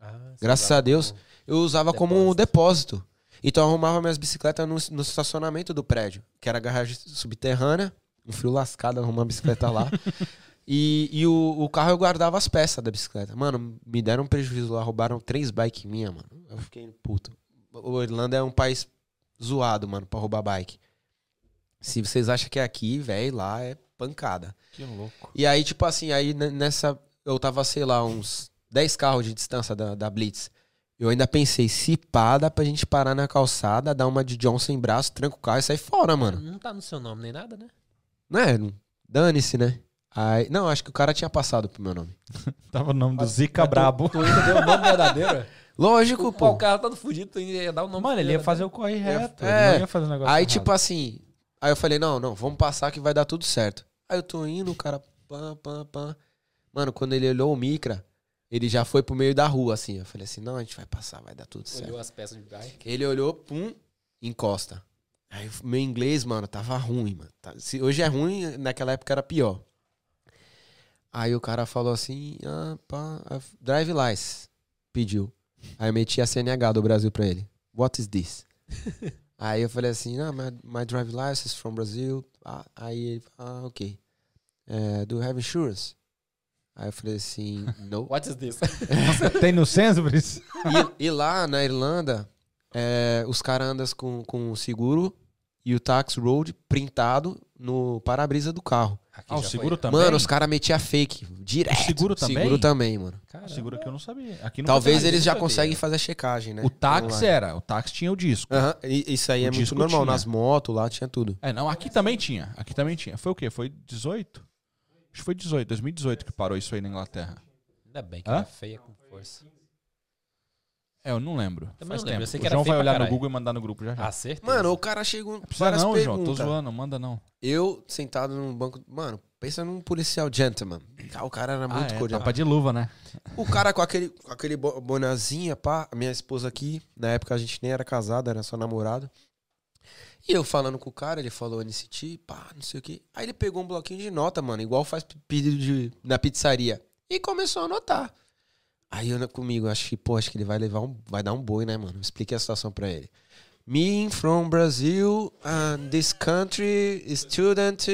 Ah, Graças usava a Deus. como- Eu usava como um depósito. Então eu arrumava minhas bicicletas no, no estacionamento do prédio. Que era a garagem subterrânea. Um frio lascado, arrumar a bicicleta lá. (laughs) E, e o, o carro eu guardava as peças da bicicleta. Mano, me deram um prejuízo lá, roubaram três bikes minha, mano. Eu fiquei puto. O Irlanda é um país zoado, mano, pra roubar bike. Se vocês acham que é aqui, velho, lá é pancada. Que louco. E aí, tipo assim, aí ne- nessa. Eu tava, sei lá, uns 10 carros de distância da, da Blitz. Eu ainda pensei, se pá, dá pra gente parar na calçada, dar uma de Johnson em braço, tranca o carro e sair fora, mano. Não tá no seu nome nem nada, né? Né? Dane-se, né? Aí, não, acho que o cara tinha passado pro meu nome. (laughs) Tava o nome do Zica Mas tu- Brabo. Tu ainda deu o nome verdadeiro? (laughs) Lógico, Pô, o cara todo fudido, tu ainda ia dar o nome Mano, ele ia verdadeiro. fazer o corre reto. É. Ele não ia fazer um negócio Aí, errado. tipo assim, aí eu falei, não, não, vamos passar que vai dar tudo certo. Aí eu tô indo, o cara, pam, pam, pam. Mano, quando ele olhou o Micra, ele já foi pro meio da rua, assim. Eu falei assim, não, a gente vai passar, vai dar tudo certo. Olhou as peças de bike. Ele olhou, pum, encosta. Aí meu inglês, mano, tava ruim, mano. Tá- Se hoje é ruim, naquela época era pior. Aí o cara falou assim, ah, pá, drive license. Pediu. Aí eu meti a CNH do Brasil pra ele. What is this? (laughs) Aí eu falei assim, ah, my, my drive license from Brazil. Ah, aí ele, ah, ok. Eh, do you have insurance? Aí eu falei assim, (laughs) no. What is this? Tem no Sainsbury's? E, e lá na Irlanda, é, os caras andam com, com seguro e o tax road printado no para-brisa do carro. Aqui Ah, o seguro foi. também? Mano, os caras metiam fake direto. O seguro também? Seguro também, mano. Caramba. Seguro que eu não sabia. Aqui não Talvez eles já conseguem fazer a checagem, né? O táxi era. O táxi tinha o disco. Aham, e- Isso aí O é muito disco normal. tinha. Nas motos lá tinha tudo. É, não, aqui também tinha. Aqui também tinha. Foi o quê? Foi 18? Acho que foi 18, 2018 que parou isso aí na Inglaterra. Ainda bem que Hã? era feia com força. É, eu não lembro. Também Faz não lembro, eu tempo. sei O que era João vai olhar no. Google e mandar no grupo já já. Ah, certeza. Mano, o cara chegou. Não precisa não, João. Tô zoando. Manda não. Eu sentado num banco. Mano, pensa num policial gentleman. Ah, O cara era muito ah, é, cordial. tapa de luva, né? O cara com aquele, com aquele bo- bonazinha, pá, a minha esposa aqui, na época a gente nem era casado, era só namorado. E eu falando com o cara, ele falou NCT, pá, não sei o quê. Aí ele pegou um bloquinho de nota, mano, igual faz pedido de, na pizzaria. E começou a anotar. Aí eu comigo, acho que, pô, acho que ele vai levar um. Vai dar um boi, né, mano? Expliquei a situação pra ele. Me from Brazil, and this country, student.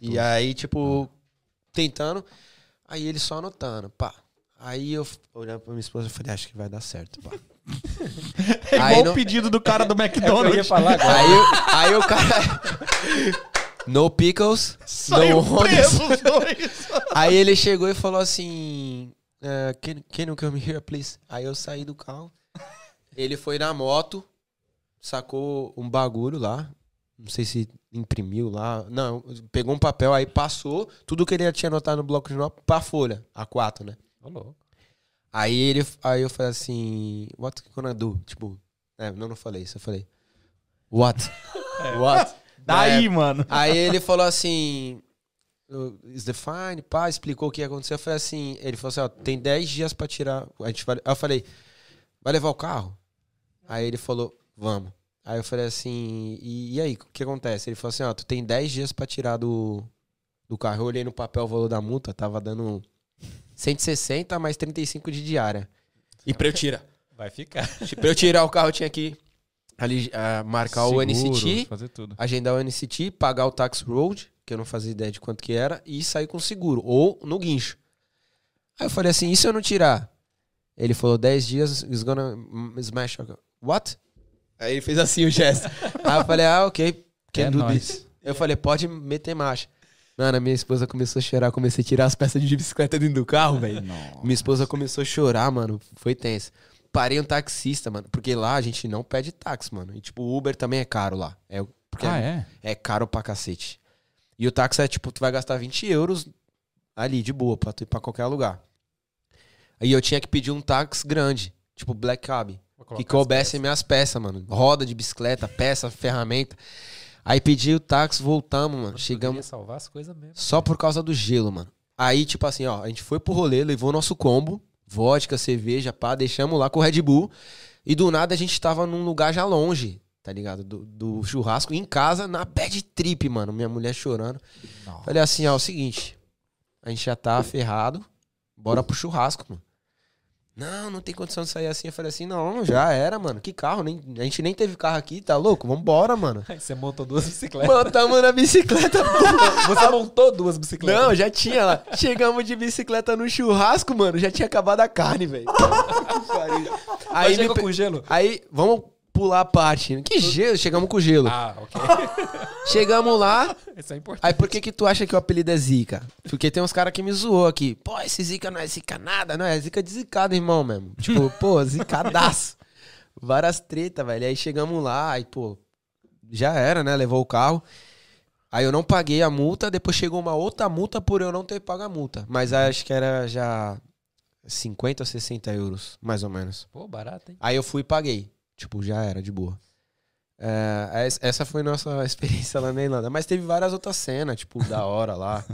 E aí, tipo, tentando. Aí ele só anotando, pá. Aí eu olhando pra minha esposa e falei, acho que vai dar certo, pá. (laughs) É Aí igual não- o pedido do cara do (laughs) É o que eu ia McDonald's. falar agora. (laughs) Aí, aí o cara. No pickles, Saiu (laughs) no preso ônibus. os dois. (laughs) Aí ele chegou e falou assim: eh, can, can you come here, please? Aí eu saí do carro. Ele foi na moto. sacou um bagulho lá. Não sei se imprimiu lá. Não, pegou um papel, aí passou tudo que ele tinha anotado no bloco de notas pra folha, A4, né? Ô, louco. Aí ele, aí eu falei assim, what you gonna do? Tipo, é, não, não falei isso, eu falei, what? What? Daí, É, mano. Aí ele falou assim, is the fine, pá, explicou o que ia acontecer. Eu falei assim, ele falou assim, ó, tem 10 dias pra tirar. A gente vai, aí eu falei, vai levar o carro? Aí ele falou, vamos. Aí eu falei assim, e, e aí, o que acontece? Ele falou assim, ó, tu tem 10 dias pra tirar do, do carro. Eu olhei no papel o valor da multa, tava dando 160 mais 35 de diária. E pra eu tirar, Vai ficar. pra eu tirar o carro, eu tinha que ali, ah, marcar o NCT, agendar o NCT, pagar o tax road, que eu não fazia ideia de quanto que era, e sair com seguro, ou no guincho. Aí eu falei assim, e se eu não tirar? Ele falou, 10 dias, is gonna smash. What? Aí ele fez assim o gesto. (laughs) Aí eu falei, ah, ok, can É do nóis. this. Eu falei, pode meter marcha. Mano, a minha esposa começou a chorar, comecei a tirar as peças de bicicleta dentro do carro, velho. Minha esposa começou a chorar, mano. Foi tenso. Parei um taxista, mano. Porque lá a gente não pede táxi, mano. E tipo, o Uber também é caro lá. É, porque Ah, é, é? caro pra cacete. E o táxi é tipo, tu vai gastar 20 euros ali, de boa, pra tu ir pra qualquer lugar. Aí eu tinha que pedir um táxi grande, tipo Black Cab. Que coubesse minhas peças, mano. Roda de bicicleta, peça, ferramenta. Aí pedi o táxi, voltamos, mano. Chegamos. salvar as coisas mesmo. Só por causa do gelo, mano. Aí, tipo assim, ó, a gente foi pro rolê, levou nosso combo, vodka, cerveja, pá, deixamos lá com o Red Bull. E do nada a gente tava num lugar já longe, tá ligado? Do, do churrasco, em casa, na bad trip, mano. Minha mulher chorando. Nossa. Falei assim, ó, é o seguinte. A gente já tá ferrado, bora pro churrasco, mano. Não, não tem condição de sair assim. Eu falei assim, não, já era, mano. Que carro? Nem, a gente nem teve carro aqui, tá louco? Vambora, mano. Aí (laughs) você montou duas bicicletas. Botamos na bicicleta, (laughs) Você montou duas bicicletas. Não, já tinha lá. Chegamos de bicicleta no churrasco, mano. Já tinha acabado a carne, velho. (laughs) Aí chegou com gelo. aí, vamos pular a parte. Que gelo? Chegamos com gelo. Ah, ok. (laughs) Chegamos lá. Isso é importante. Aí por que que tu acha que o apelido é Zica? Porque tem uns caras que me zoou aqui. Pô, esse Zica não é Zica nada. Não, é Zica de zicado, irmão, mesmo. Tipo, (laughs) pô, zicadaço. Várias tretas, velho. Aí chegamos lá, aí, pô, já era, né? Levou o carro. Aí eu não paguei a multa, depois chegou uma outra multa por eu não ter pago a multa. Mas acho que era já 50 ou 60 euros, mais ou menos. Pô, barato, hein? Aí eu fui e paguei. Tipo, já era, de boa. É, es- essa foi nossa (laughs) experiência lá na Irlanda. Mas teve várias outras cenas, tipo, da hora lá. (laughs)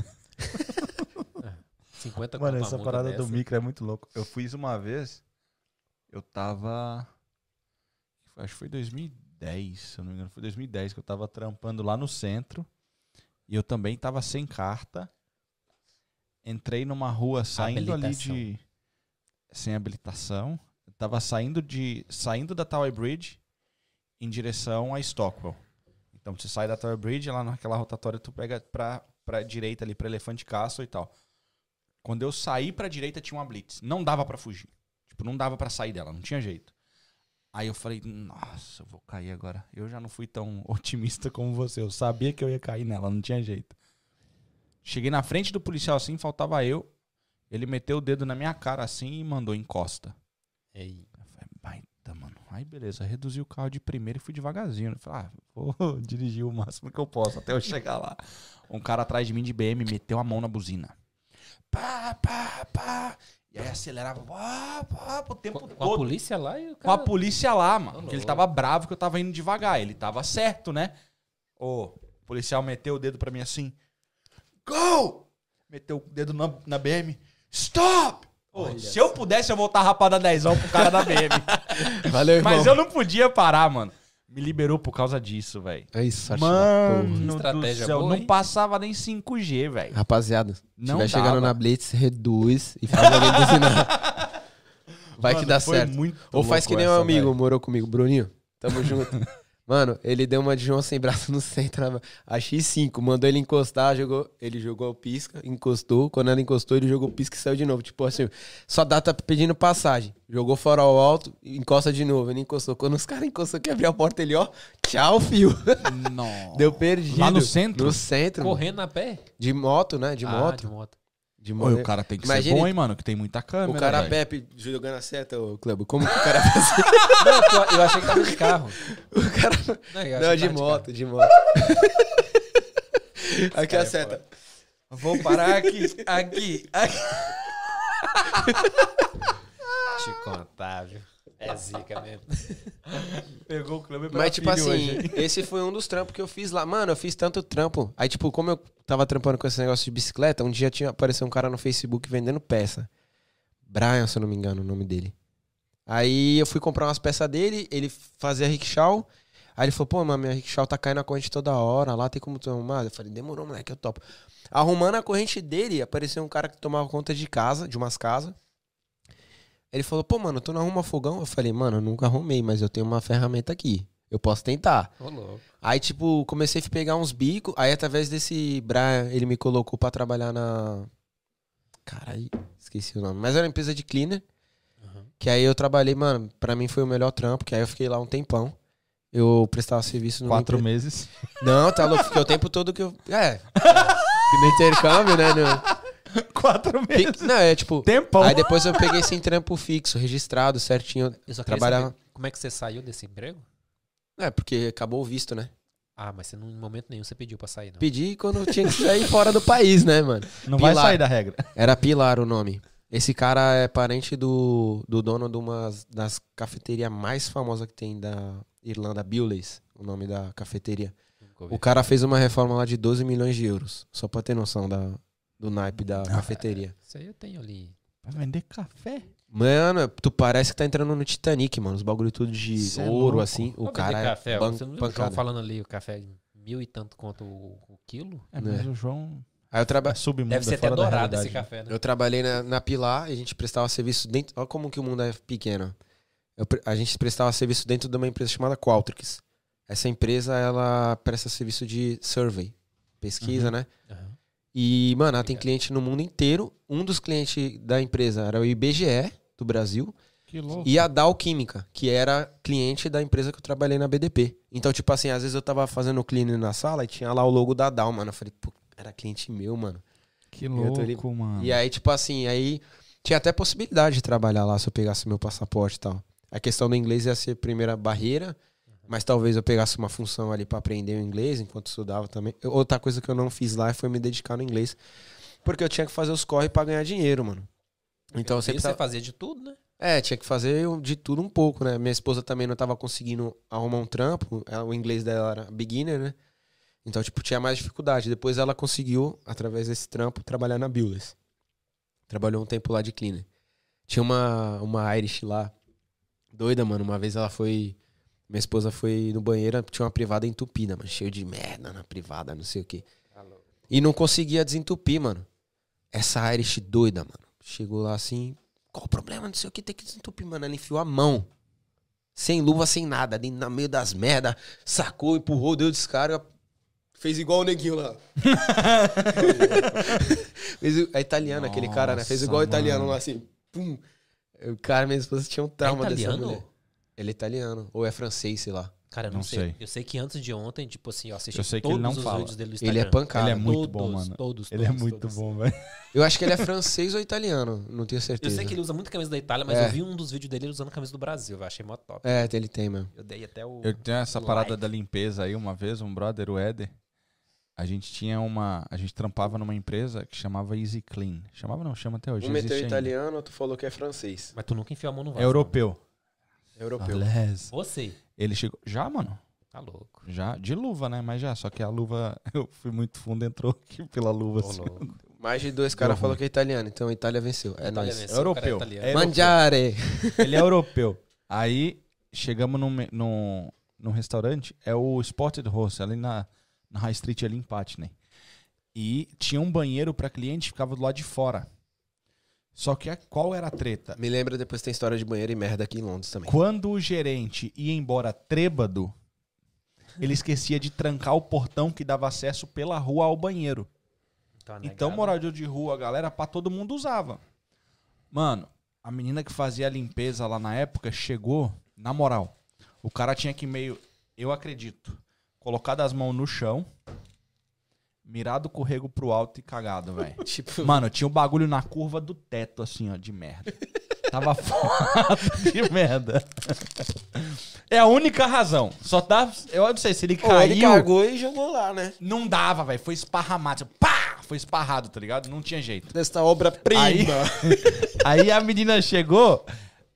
50 Mano, conto uma essa parada do dessa. micro é muito louco. Eu fiz uma vez, eu tava. Acho que foi 2010, se eu não me engano. Foi 2010 que eu tava trampando lá no centro. E eu também tava sem carta. Entrei numa rua saindo ali de. Sem habilitação. Eu tava saindo de. saindo da Tower Bridge em direção a Stockwell. Então você sai da Tower Bridge, lá naquela rotatória tu pega pra, pra direita ali, pra Elefante Castle e tal. Quando eu saí pra direita tinha uma blitz. Não dava pra fugir. Tipo, não dava pra sair dela, não tinha jeito. Aí eu falei, nossa, eu vou cair agora. Eu já não fui tão (laughs) otimista como você. Eu sabia que eu ia cair nela, não tinha jeito. Cheguei na frente do policial assim, faltava eu. Ele meteu o dedo na minha cara assim e mandou encosta. Ei, Eu falei, baita, mano. Aí beleza, reduzi o carro de primeira e fui devagarzinho. Eu falei, ah, vou (laughs) dirigir o máximo que eu posso até eu chegar lá. Um cara atrás de mim de BM meteu a mão na buzina. Pá, pá, pá. E aí acelerava pá, pá, o tempo com, com a todo. polícia lá e o Com a cara... polícia lá, mano. Porque ele tava bravo que eu tava indo devagar. Ele tava certo, né? O policial meteu o dedo pra mim assim. Go! Meteu o dedo na, na BM. Stop! Ô, Olha se eu pudesse, eu voltar rapada 10 pro cara da BM. (laughs) Valeu, irmão. Mas eu não podia parar, mano. Me liberou por causa disso, velho. É isso. Mano do Estratégia céu, boa, não hein? passava nem 5G, velho. Rapaziada, se Não estiver chegando dava. na Blitz, reduz e faz alguém buzinar. (laughs) Vai que Mano, dá foi certo. muito Ou faz louco que nem um essa, amigo velho. morou comigo, Bruninho. Tamo junto. (laughs) Mano, ele deu uma de João sem braço no centro, na- a X5, mandou ele encostar, jogou, ele jogou o pisca, encostou, quando ela encostou, ele jogou o pisca e saiu de novo. Tipo assim, só dá tá pedindo passagem. Jogou farol alto, encosta de novo, ele encostou. Quando os caras encostou que abriu a porta, ele, ó, tchau, fio. Não. (laughs) Deu perdido. Lá no centro? No centro. mano. Correndo a pé? De moto, né? De Ah, moto. de moto. De Oi, o cara tem que Imagine- ser bom, hein, mano? Que tem muita câmera. O cara velho. Pepe jogando a seta, ô Clebo. Como que o cara faz? (laughs) Não, pô, eu achei que tava de carro. (laughs) o cara. Não, Não, de tava moto, de moto. (laughs) Aqui cara a é seta. Vou parar aqui, aqui, aqui. Te contar, viu? É zica mesmo. (laughs) Pegou o Kleber Mas, tipo assim, (laughs) esse foi um dos trampos que eu fiz lá. Mano, eu fiz tanto trampo. Aí, tipo, como eu tava trampando com esse negócio de bicicleta, um dia tinha apareceu um cara no Facebook vendendo peça. Brian, se eu não me engano, o nome dele. Aí eu fui comprar umas peças dele, ele fazia rickshaw. Aí ele falou, pô, mano, minha rickshaw tá caindo a corrente toda hora, lá tem como tu arrumar? Eu falei, demorou, moleque, eu topo. Arrumando a corrente dele, apareceu um cara que tomava conta de casa, de umas casas. Ele falou, pô, mano, tu não arruma fogão? Eu falei, mano, eu nunca arrumei, mas eu tenho uma ferramenta aqui. Eu posso tentar. Louco. Aí, tipo, comecei a pegar uns bicos. Aí, através desse Brian, ele me colocou pra trabalhar na. Caralho, esqueci o nome. Mas era uma empresa de cleaner. Uhum. Que aí eu trabalhei, mano, pra mim foi o melhor trampo. Que aí eu fiquei lá um tempão. Eu prestava serviço no. Quatro meses. Não, tá louco. Fiquei o tempo todo que eu. É. (laughs) no intercâmbio, né? no- (laughs) Quatro meses. Não, é tipo. Tempão. Aí depois eu peguei sem trampo fixo, registrado, certinho. Eu só queria Trabalhava- saber como é que você saiu desse emprego? É, porque acabou o visto, né? Ah, mas você não, em momento nenhum você pediu pra sair, não. Pedi quando eu tinha que sair fora do país, né, mano? (laughs) Não vai Pilar. sair da regra. Era Pilar o nome. Esse cara é parente do, do dono de uma das cafeterias mais famosas que tem da Irlanda, Billys, o nome da cafeteria. Nunca ouvi. O cara fez uma reforma lá de 12 milhões de euros, só pra ter noção da, do naipe da cafeteria. Isso aí eu tenho ali. Vai vender café? Mano, tu parece que tá entrando no Titanic, mano. Os bagulho tudo de Cê é ouro, louco. assim. O Vou cara vender é café. ban- Você não viu o João falando ali o café mil e tanto quanto o, o quilo? É, mas o João Aí eu, traba é submundo, Deve ser é até dourado esse café, né? eu trabalhei na, na Pilar e a gente prestava serviço dentro... Olha como que o mundo é pequeno. Eu a gente prestava serviço dentro de uma empresa chamada Qualtrics. Essa empresa, ela presta serviço de survey. Pesquisa, né? Aham. E, mano, ela tem cliente no mundo inteiro. Um dos clientes da empresa era o IBGE, do Brasil. Que louco. E a Dow Química, que era cliente da empresa que eu trabalhei na BDP. Então, tipo assim, às vezes eu tava fazendo cleaning na sala e tinha lá o logo da Dow, mano. Eu falei, pô, era cliente meu, mano. Que tô ali- louco, mano. E aí, tipo assim, aí tinha até possibilidade de trabalhar lá se eu pegasse meu passaporte e tal. A questão do inglês ia ser a primeira barreira, mas talvez eu pegasse uma função ali pra aprender o inglês enquanto estudava também. Outra coisa que eu não fiz lá foi me dedicar no inglês, porque eu tinha que fazer os corre pra ganhar dinheiro, mano. Então eu sempre você tava... fazia de tudo, né? É, tinha que fazer de tudo um pouco, né? Minha esposa também não tava conseguindo arrumar um trampo. Ela- o inglês dela era beginner, né? Então, tipo, tinha mais dificuldade. Depois ela conseguiu, através desse trampo, trabalhar na Billers. Trabalhou um tempo lá de cleaner. Tinha uma, uma Irish lá, doida, mano. Uma vez ela foi... Minha esposa foi no banheiro, tinha uma privada entupida, mano. Cheio de merda na privada, não sei o quê. E não conseguia desentupir, mano. Essa Irish doida, mano. Chegou lá assim, qual o problema? Não sei o que, tem que desentupir, mano. Ela enfiou a mão. Sem luva, sem nada. Ali no meio das merdas. Sacou, empurrou, deu descarga. Fez igual o neguinho lá. (laughs) Fez o- a italiana, aquele cara, né? Fez Nossa, igual o italiano mano. lá, assim. Pum. O cara, minha esposa tinha um trauma é dessa italiano? mulher. Ele é italiano. Ou é francês, sei lá. Cara, eu não, Não sei. sei. Eu sei que antes de ontem, tipo assim, eu assisti Eu sei que todos ele não os fala. vídeos dele no Ele Instagram. é pancada. Ele é muito todos, bom, mano. Todos, Ele é todos, muito todos. bom, velho. (laughs) Eu acho que ele é francês ou italiano. Não tenho Eu certeza. sei que ele usa muito camisa da Itália, mas É. eu vi um dos vídeos dele usando camisa do Brasil. Eu achei mó top. É, ele tem mesmo. Eu dei até o. Eu tenho essa parada da limpeza aí uma vez, um brother, o Éder. A gente tinha uma. A gente trampava numa empresa que chamava Easy Clean. Chamava não, chama até hoje. Um meteu italiano, outro falou que é francês. Mas tu nunca enfiou a mão no vaso. É europeu. Europeu. Aliás, Você. Ele chegou. Já, mano? Tá louco. Já. De luva, né? Mas já. Só que a luva. (laughs) Eu fui muito fundo, entrou aqui pela luva. Ô, assim. louco. (laughs) Mais de dois caras falaram que é italiano, então a Itália venceu. É Itália nóis. venceu, Europeu. é italiano. É. Mangiare! (laughs) Ele é europeu. Aí chegamos num, num, num restaurante, é o Spotted Horse, ali na, na High Street, ali em Patney. E tinha um banheiro pra cliente, ficava do lado de fora. Só que a- qual era a treta? Me lembra depois tem história de banheiro e merda aqui em Londres também. Quando o gerente ia embora trêbado, ele esquecia de trancar o portão que dava acesso pela rua ao banheiro. Então, Então, morador de rua, galera, pra todo mundo usava. Mano, a menina que fazia a limpeza lá na época chegou, na moral. O cara tinha que meio, eu acredito, colocar as mãos no chão, Mirado o rego pro alto e cagado, velho. (laughs) Tipo, Mano, tinha um bagulho na curva do teto, assim, ó, de merda. Tava (laughs) foda de merda. É a única razão. Só tá. Eu não sei se ele Ou caiu. ele cagou e jogou lá, né? Não dava, velho. Foi esparramado. Pá! Foi esparrado, tá ligado? Não tinha jeito. Desta obra-prima. Aí- (laughs) Aí a menina chegou,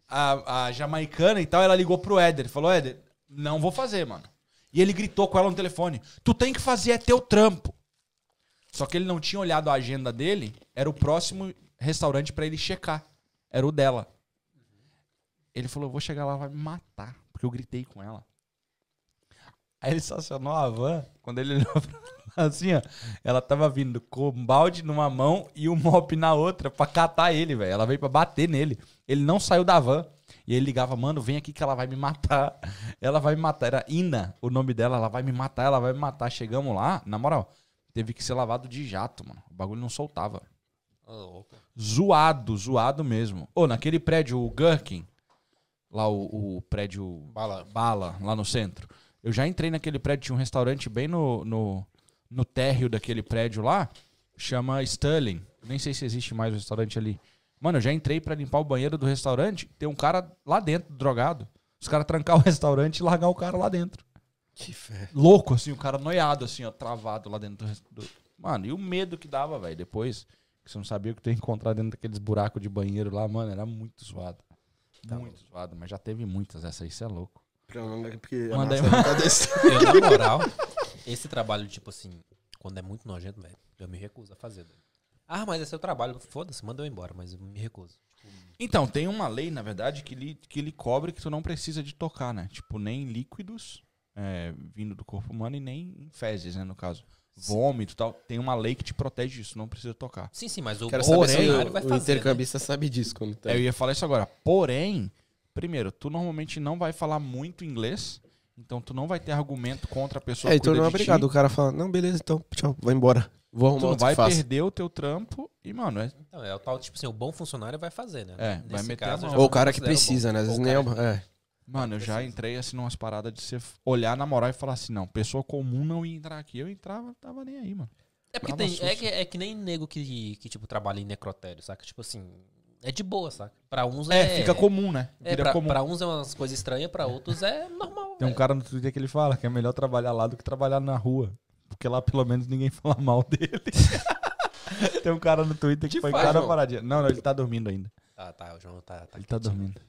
a, a jamaicana e tal, ela ligou pro Éder. Falou, Éder, não vou fazer, mano. E ele gritou com ela no telefone: Tu tem que fazer, é teu trampo. Só que ele não tinha olhado a agenda dele, era o próximo restaurante pra ele checar. Era o dela. Ele falou: Vou chegar lá, vai me matar. Porque eu gritei com ela. Aí ele estacionou a van. Quando ele (laughs) olhou assim, ó. Ela tava vindo com um balde numa mão e um mop na outra pra catar ele, velho. Ela veio pra bater nele. Ele não saiu da van. E ele ligava, mano, vem aqui que ela vai me matar. (laughs) Ela vai me matar. Era Ina o nome dela. Ela vai me matar, ela vai me matar. Chegamos lá, na moral, teve que ser lavado de jato, mano. O bagulho não soltava. Zoado, zoado mesmo. Ô, naquele prédio, o Gherkin, lá o, o prédio Bala. Bala, lá no centro. Eu já entrei naquele prédio, tinha um restaurante bem no, no, no térreo daquele prédio lá, chama Sterling. Nem sei se existe mais o restaurante ali. Mano, eu já entrei pra limpar o banheiro do restaurante, tem um cara lá dentro, drogado. Os caras trancar o restaurante e largar o cara lá dentro. Que fé. Louco, assim, o cara noiado, assim, ó, travado lá dentro do. Mano, e o medo que dava, velho, depois, que você não sabia o que tu ia encontrar dentro daqueles buracos de banheiro lá, mano, era muito zoado. muito zoado, mas já teve muitas, essa aí, cê é louco. Porque Manda aí. tá Eu, na moral, esse trabalho, tipo assim, quando é muito nojento, velho, eu me recuso a fazer. velho. Ah, mas é seu trabalho. Foda-se, manda eu embora, mas eu me recuso. Tipo, Então, tem uma lei, na verdade, que lhe, que lhe cobre que tu não precisa de tocar, né? Tipo, nem líquidos é, vindo do corpo humano e nem fezes, né, no caso. Vômito e tal. Tem uma lei que te protege disso, não precisa tocar. sim, sim, mas o Quero o saber o, vai o fazer, né? intercambista sabe disso quando tá. Eu ia falar isso agora. Porém, primeiro, tu normalmente não vai falar muito inglês, então tu não vai ter argumento contra a pessoa É, que então não é obrigado. ti. O cara fala, não, beleza, então, tchau, vai embora. Vou arrumar Tu vai perder o teu trampo e, mano, é, Então, é o tal, tipo assim, o bom funcionário vai fazer, né? É, Nesse vai meter caso, Ou o cara que precisa, bom. né? Às vezes nem é, é. Mano, eu já entrei assim numas paradas de você olhar na moral e falar assim, não, pessoa comum não ia entrar aqui. Eu entrava, tava nem aí, mano. É porque tem, é, que, é que nem nego que, que, tipo, trabalha em necrotério, saca? Tipo assim, é de boa, saca? Pra uns é... É, fica comum, né? É, pra, comum. pra uns é umas coisas estranhas, pra outros é normal. Tem um velho. cara no Twitter que ele fala que é melhor trabalhar lá do que trabalhar na rua. Porque lá pelo menos ninguém (laughs) fala mal dele. (laughs) Tem um cara no Twitter que Que foi faz, João? paradinha. Não, não, ele tá dormindo ainda. Tá, tá, o João tá... tá Ele tá dormindo.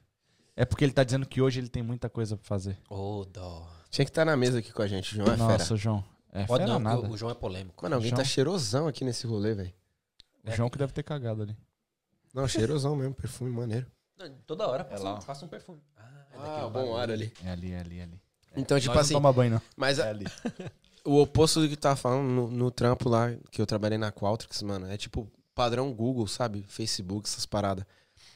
É porque ele tá dizendo que hoje ele tem muita coisa pra fazer. Ô, dó. Tinha que estar na mesa aqui com a gente, João é Nossa, fera. João. É Pode fera não, nada. o, o João é polêmico. Mano, alguém João? tá cheirosão aqui nesse rolê, velho. O João que deve ter cagado ali. Não, cheirosão mesmo, perfume maneiro. Não, toda hora passa, lá. um, passa um perfume. Ah, é Ah, bom bagulho. ar ali. É ali, é ali, é ali. Então, tipo Nós assim, não toma banho, não. mas a- É ali. (laughs) o oposto do que tu tava falando no, no trampo lá, que eu trabalhei na Qualtrics, mano, é tipo padrão Google, sabe? Facebook, essas paradas.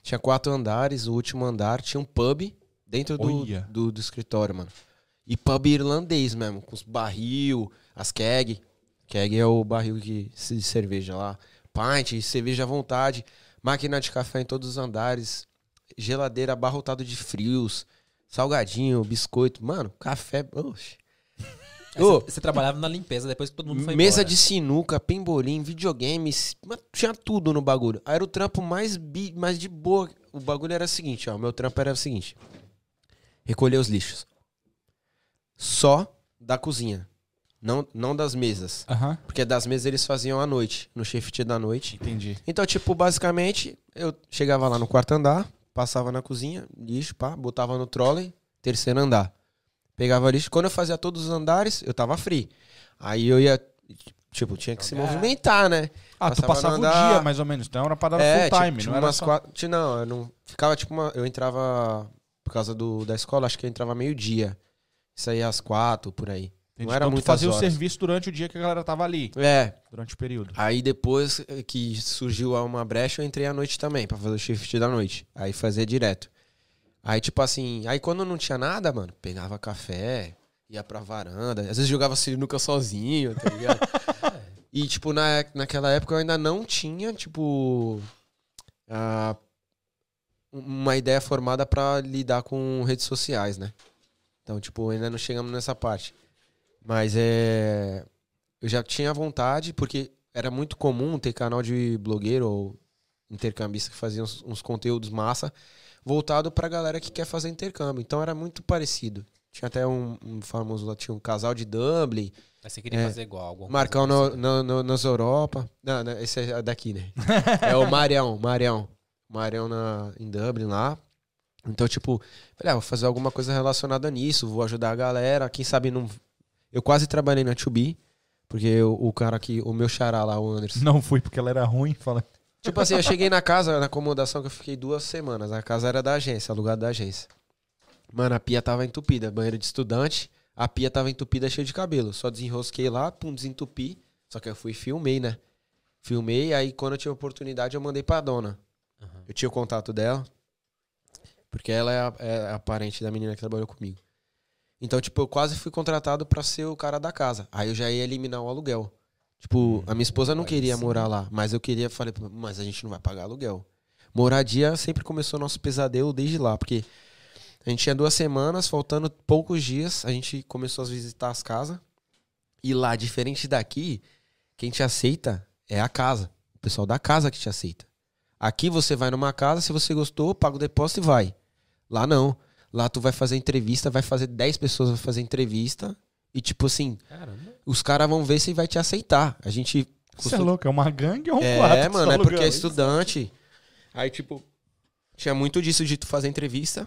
Tinha quatro andares, o último andar tinha um pub dentro do, do, do escritório, mano. E pub irlandês mesmo, com os barril, as keg. Keg é o barril que, de cerveja lá. Pint, cerveja à vontade. Máquina de café em todos os andares. Geladeira abarrotado de frios. Salgadinho, biscoito. Mano, café. Oxe. Você, você trabalhava na limpeza depois que todo mundo foi Mesa embora. de sinuca, pembolim, videogames, tinha tudo no bagulho. Aí era o trampo mais, bi, mais de boa. O bagulho era o seguinte, ó. O meu trampo era o seguinte: recolher os lixos. Só da cozinha. Não, não das mesas. Porque das mesas eles faziam à noite, no shift da noite. Entendi. Então, tipo, basicamente, eu chegava lá no quarto andar, passava na cozinha, lixo, pá, botava no trolley, terceiro andar. Pegava lixo. Quando eu fazia todos os andares, eu tava free. Aí eu ia, tipo, tinha que se movimentar, né? Ah, tu Passava passava no o andar. dia, mais ou menos. Então era uma parada É, full time, tipo, não era umas só... quatro. Não, eu não. Ficava tipo uma. Eu entrava. Por causa do, da escola, acho que eu entrava meio-dia. Isso aí às quatro, por aí. Entendi. Não era então tu fazia o horas. serviço durante o dia que a galera tava ali, É. durante o período. Aí depois que surgiu uma brecha, eu entrei à noite também, pra fazer o shift da noite. Aí fazia direto. Aí, tipo assim, aí quando não tinha nada, mano, pegava café, ia pra varanda, às vezes jogava sinuca sozinho, tá ligado? (laughs) e, tipo, na, naquela época eu ainda não tinha, tipo, ah, uma ideia formada pra lidar com redes sociais, né? Então, tipo, ainda não chegamos nessa parte. Mas é. eu já tinha vontade, porque era muito comum ter canal de blogueiro ou intercambista que fazia uns, uns conteúdos massa voltado pra galera que quer fazer intercâmbio. Então era muito parecido. Tinha até um, um famoso lá, tinha um casal de Dublin, Mas você queria É. fazer igual. alguma Marcão no, no, no- nas Europa. Não, não, esse é daqui, né? (laughs) é o Marião, Marião. Marião na, em Dublin lá. Então, tipo, falei, ah, vou fazer alguma coisa relacionada nisso, vou ajudar a galera. Quem sabe não. Eu quase trabalhei na 2B, porque o, o cara que. O meu xará lá, o Anderson. Não fui porque ela era ruim. Fala. Tipo assim, eu cheguei na casa, na acomodação que eu fiquei duas semanas. A casa era da agência, alugada da agência. Mano, a pia tava entupida, banheiro de estudante. A pia tava entupida, cheia de cabelo. Só desenrosquei lá, pum, desentupi. Só que eu fui e filmei, né? Filmei, aí quando eu tive oportunidade eu mandei pra dona. Uhum. Eu tinha o contato dela. Porque ela é a, é a parente da menina que trabalhou comigo. Então, tipo, eu quase fui contratado pra ser o cara da casa. Aí eu já ia eliminar o aluguel. Tipo, a minha esposa não queria sim. morar lá, mas eu queria, falei, mas a gente não vai pagar aluguel. Moradia sempre começou nosso pesadelo desde lá, porque a gente tinha duas semanas, faltando poucos dias, a gente começou a visitar as casas. E lá, diferente daqui, quem te aceita é a casa. O pessoal da casa que te aceita. Aqui você vai numa casa, se você gostou, paga o depósito e vai. Lá não. Lá tu vai fazer entrevista, vai fazer 10 pessoas vai fazer entrevista. E tipo assim, Caramba. Os caras vão ver se vai te aceitar. A gente. Você é louco? É uma gangue ou um É, quarto? que mano, você é porque é estudante. Aí, tipo, tinha muito disso de tu fazer entrevista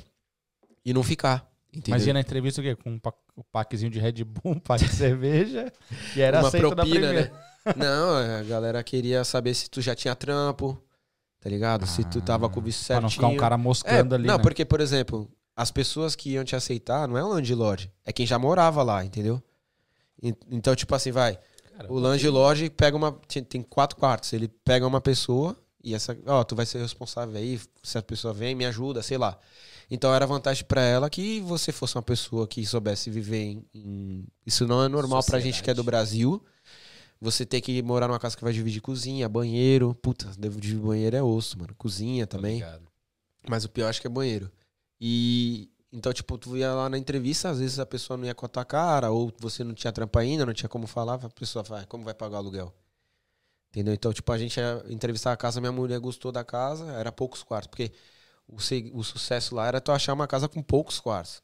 e não ficar. Entendeu? Mas ia na entrevista o quê? Com um pa- o packzinho de Red Bull, um pack de (laughs) cerveja. E era Uma propina, né? (laughs) Não, a galera queria saber se tu já tinha trampo, tá ligado? se tu tava com o visto Pra certinho. não ficar um cara É, moscando ali, não, né? porque, por exemplo, as pessoas que iam te aceitar não é o landlord, é quem já morava lá, entendeu? En- Então, tipo assim, vai. Caramba. O landlord pega uma. Tem quatro quartos. Ele pega uma pessoa e essa. Ó, tu vai ser responsável aí. Se a pessoa vem, me ajuda, sei lá. Então era vantagem pra ela que você fosse uma pessoa que soubesse viver em. em- Isso não é normal pra gente que é do Sociedade. Brasil. Você ter que morar numa casa que vai dividir cozinha, banheiro. Puta, dividir banheiro é osso, mano. Cozinha também. ligado. Mas o pior acho que é banheiro. E então, tipo, tu ia lá na entrevista, às vezes a pessoa não ia com a tua cara, ou você não tinha trampa ainda, não tinha como falar, a pessoa vai, como vai pagar o aluguel? Entendeu? Então, tipo, a gente ia entrevistar a casa, minha mulher gostou da casa, era poucos quartos, porque o, o sucesso lá era tu achar uma casa com poucos quartos.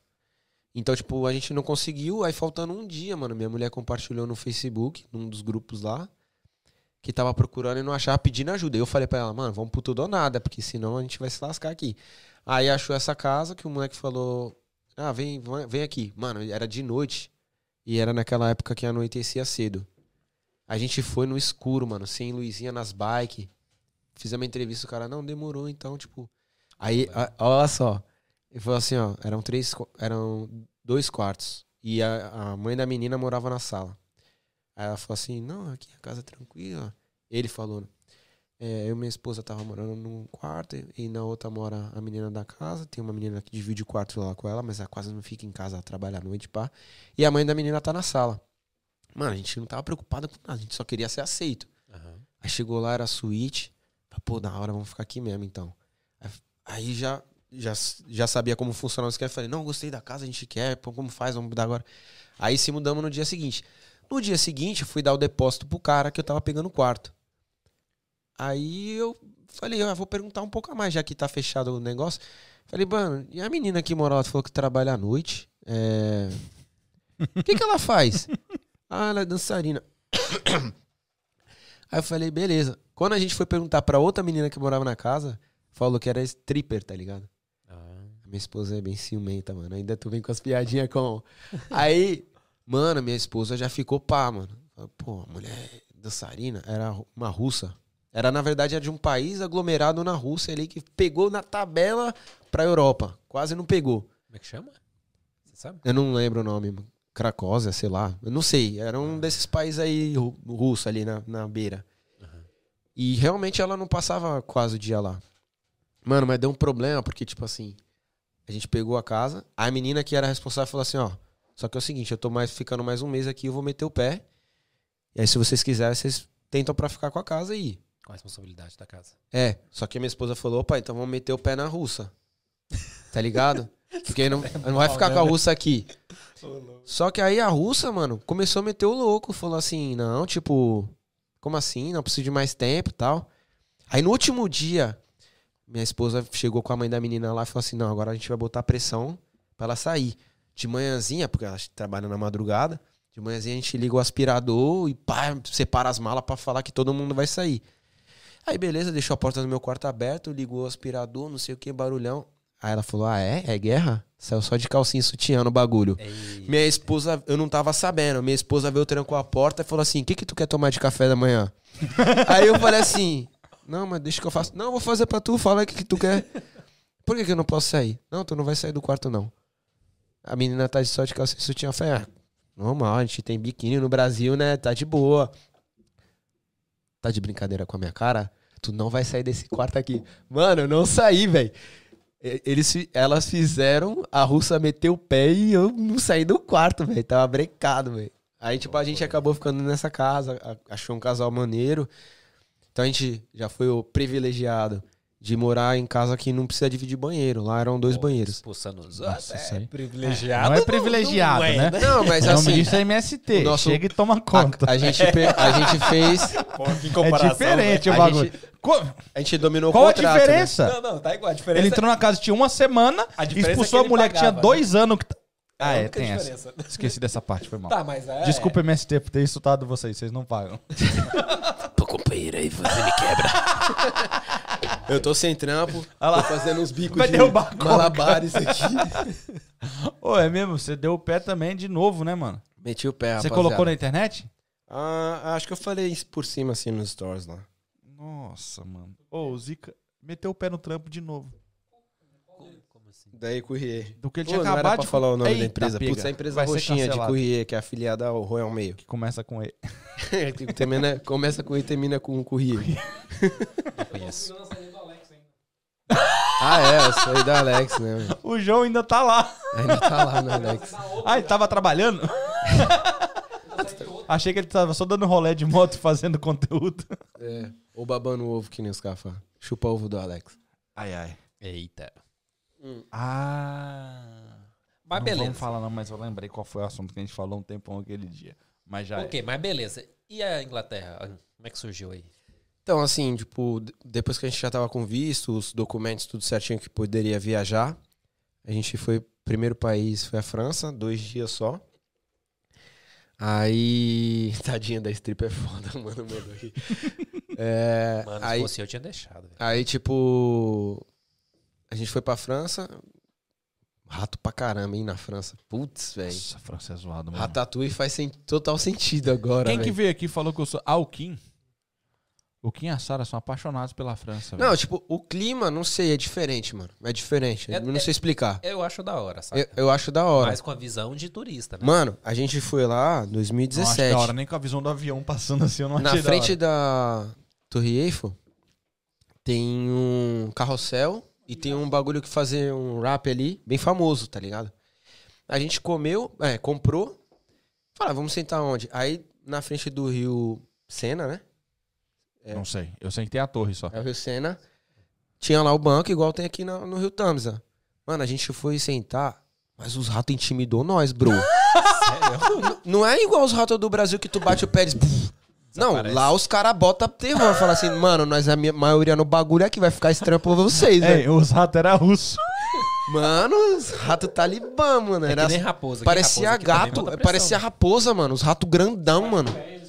Então, tipo, a gente não conseguiu, aí faltando um dia, mano, minha mulher compartilhou no Facebook, num dos grupos lá, que tava procurando e não achava, pedindo ajuda. Eu falei pra ela, mano, vamos pro tudo ou nada, porque senão a gente vai se lascar aqui. Aí achou essa casa que o moleque falou: Ah, vem, vem- aqui. Mano, era de noite. E era naquela época que anoitecia cedo. A gente foi no escuro, mano, sem luzinha nas bike. Fizemos uma entrevista, o cara, não, demorou, então, tipo. Aí, a- olha só. Ele falou assim, ó, eram três, eram dois quartos. E a, a mãe da menina morava na sala. Aí ela falou assim, não, aqui a casa é tranquila. Ele falou, é, eu e minha esposa tava morando num quarto e- na outra mora a menina da casa. Tem uma menina que divide o quarto lá com ela, mas ela quase não fica em casa a trabalhar à noite, pá. E a mãe da menina tá na sala. Mano, a gente não tava preocupado com nada, a gente só queria ser aceito. Aham. Aí chegou lá, era suíte. Falei, Pô, da hora, vamos ficar aqui mesmo, então. Aí- já, já, já sabia como funcionava o esquema. Falei, não, gostei da casa, a gente quer, pô, como faz, vamos mudar agora. Aí se mudamos no dia seguinte. No dia seguinte, eu fui dar o depósito pro cara que eu tava pegando o quarto. Aí eu falei, ah, vou perguntar um pouco a mais, já que tá fechado o negócio. Falei, mano, e a menina que mora lá, tu falou que trabalha à noite? É... O que que ela faz? (laughs) ah, ela é dançarina. (coughs) Aí eu falei, beleza. Quando a gente foi perguntar pra outra menina que morava na casa, falou que era stripper, tá ligado? Ah, Minha esposa é bem ciumenta, mano. Ainda tu vem com as piadinhas com. (laughs) Aí, mano, minha esposa já ficou pá, mano. Pô, a mulher dançarina era uma russa. Era, na verdade, era de um país aglomerado na Rússia ali que pegou na tabela pra Europa. Quase não pegou. como é que chama? Você sabe? Eu não lembro o nome. Cracósia, sei lá. Eu não sei. Era um desses países aí ru- russo ali na, na beira. E realmente ela não passava quase o dia lá. Mano, mas deu um problema, porque, tipo assim, a gente pegou a casa, a menina que era responsável falou assim, ó. Só que é o seguinte, eu tô mais, ficando mais um mês aqui, eu vou meter o pé. E aí, se vocês quiserem, vocês tentam pra ficar com a casa aí. Qual a responsabilidade da casa? É, só que a minha esposa falou, opa, então vamos meter o pé na russa. Tá ligado? (laughs) Porque não, não vai ficar com a russa aqui. Só que aí a russa, mano, começou a meter o louco. Falou assim, não, tipo, como assim? Não preciso de mais tempo e tal. Aí no último dia, minha esposa chegou com a mãe da menina lá e falou assim, não, agora a gente vai botar pressão pra ela sair. De manhãzinha, porque ela trabalha na madrugada, de manhãzinha a gente liga o aspirador e pá, separa as malas pra falar que todo mundo vai sair. Aí beleza, deixou a porta do meu quarto aberta, ligou o aspirador, não sei o que, barulhão. Aí ela falou, ah é? É guerra? Saiu só de calcinha e sutiã no bagulho. Ei, Minha esposa, eu não tava sabendo. Minha esposa veio, trancou a porta e falou assim: O que, que tu quer tomar de café da manhã? (laughs) Aí eu falei assim: Não, mas deixa que eu faço. Não, eu vou fazer pra tu, fala o que, que tu quer. (laughs) Por que, que eu não posso sair? Não, tu não vai sair do quarto, não. A menina tá de só de calcinha e sutiã. Eu falei: Ah, normal, a gente tem biquíni no Brasil, né? Tá de boa. Tá de brincadeira com a minha cara? Tu não vai sair desse quarto aqui. Mano, eu não saí, velho. Eles, elas fizeram, a russa meteu o pé e eu não saí do quarto, velho. Tava brecado, velho. Aí, tipo, a gente acabou ficando nessa casa, achou um casal maneiro. Então a gente já foi o privilegiado de morar em casa que não precisa dividir banheiro. Lá eram dois banheiros. Expulsando os Nossa, aí. privilegiado. Não é privilegiado, não é, né? Não, mas O assim, disso é MST. o nosso- Chega e toma conta. a, a gente, a gente fez. (laughs) é diferente o A bagulho. gente- Co- A gente dominou Qual o a contrato. né? diferença? Não, não, tá igual. A diferença Ele entrou na casa, tinha uma semana, A diferença expulsou é a que mulher que tinha dois anos. Que... É Ah, é, tem diferença. essa. Esqueci dessa parte, foi (laughs) mal. Tá, mas é. Desculpa, MST, por ter insultado vocês, vocês não pagam. (laughs) Pô, companheiro, aí você me quebra. Eu tô sem trampo, tô fazendo uns bicos Vai de malabares aqui. (laughs) Ô, é mesmo, você deu o pé também de novo, né, mano? Meti o pé, Você rapaziada. colocou na internet? Ah, acho que eu falei por cima, assim, nos stories lá. Nossa, mano. Ô, o Zica meteu o pé no trampo de novo. Como assim? Daí Courrier. Do que ele Pô, tinha não era acabado pra de... falar o nome da Eita, empresa. pega. Putz, a empresa Vai ser roxinha de cancelado. Courrier, que é afiliada ao Royal Mail. Que começa com E. (laughs) Que termina, começa com E e termina com Courrier. Não (laughs) conheço. Não saiu do Alex ainda. Ah, é, eu sou aí da Alex, né? mano? O João ainda tá lá. Ainda tá lá no Alex. Ah, ele tava trabalhando? (laughs) Achei que ele tava só dando rolé de moto e fazendo conteúdo. É, ou babando ovo, que nem os caras falam. Chupa ovo do Alex. Ai, ai. Eita. Ah. Mas não beleza. vamos falar não, mas eu lembrei qual foi o assunto que a gente falou um tempão aquele dia. Mas já é. Ok, mas beleza. E a Inglaterra? Como é que surgiu aí? Então, assim, tipo, depois que a gente já tava com visto, os documentos, tudo certinho que poderia viajar, a gente foi, primeiro país foi a França, dois dias só. Aí, (laughs) tadinha da strip é foda, (laughs) mano, mandou aqui. (laughs) É, Mano, aí, se fosse eu, tinha deixado. velho. aí, tipo, a gente foi pra França, rato pra caramba, hein, na França. Putz, velho. Nossa, França é zoado, mano. Ratatouille faz sen- total sentido agora, Quem que velho. veio aqui e falou que eu sou... Ah, o Kim? O Kim e a Sara são apaixonados pela França, Não, velho. tipo, o clima, não sei, é diferente, mano. É diferente, É- eu não sei explicar. Eu acho da hora, sabe? Eu, eu acho da hora. Mas com a visão de turista, né? Mano, a gente foi lá em Não acho 2017. da hora, nem com a visão do avião passando assim, eu não Na achei da frente hora. da Torre Eiffel tem um carrossel e tem um bagulho que fazer um rap ali, bem famoso, tá ligado? A gente comeu, é, comprou. Fala, vamos sentar onde? Aí na frente do Rio Sena, né? É. Não sei, eu sei que tem a torre só. É o Rio Sena. Tinha lá o banco, igual tem aqui no, no Rio Tamisa. Mano, a gente foi sentar, mas os ratos intimidou nós, bro. (laughs) Sério? Não é igual os ratos do Brasil que tu bate o pé e eles... Não, lá os caras botam terror. Fala assim, mano, nós a minha maioria no bagulho aqui vai ficar estranho pra vocês, velho. É, os ratos eram russos. Mano, os ratos talibã, mano. É Era, que nem raposa. parecia raposa também gato, pressão, parecia né? raposa, mano. Os ratos grandão, mano. É.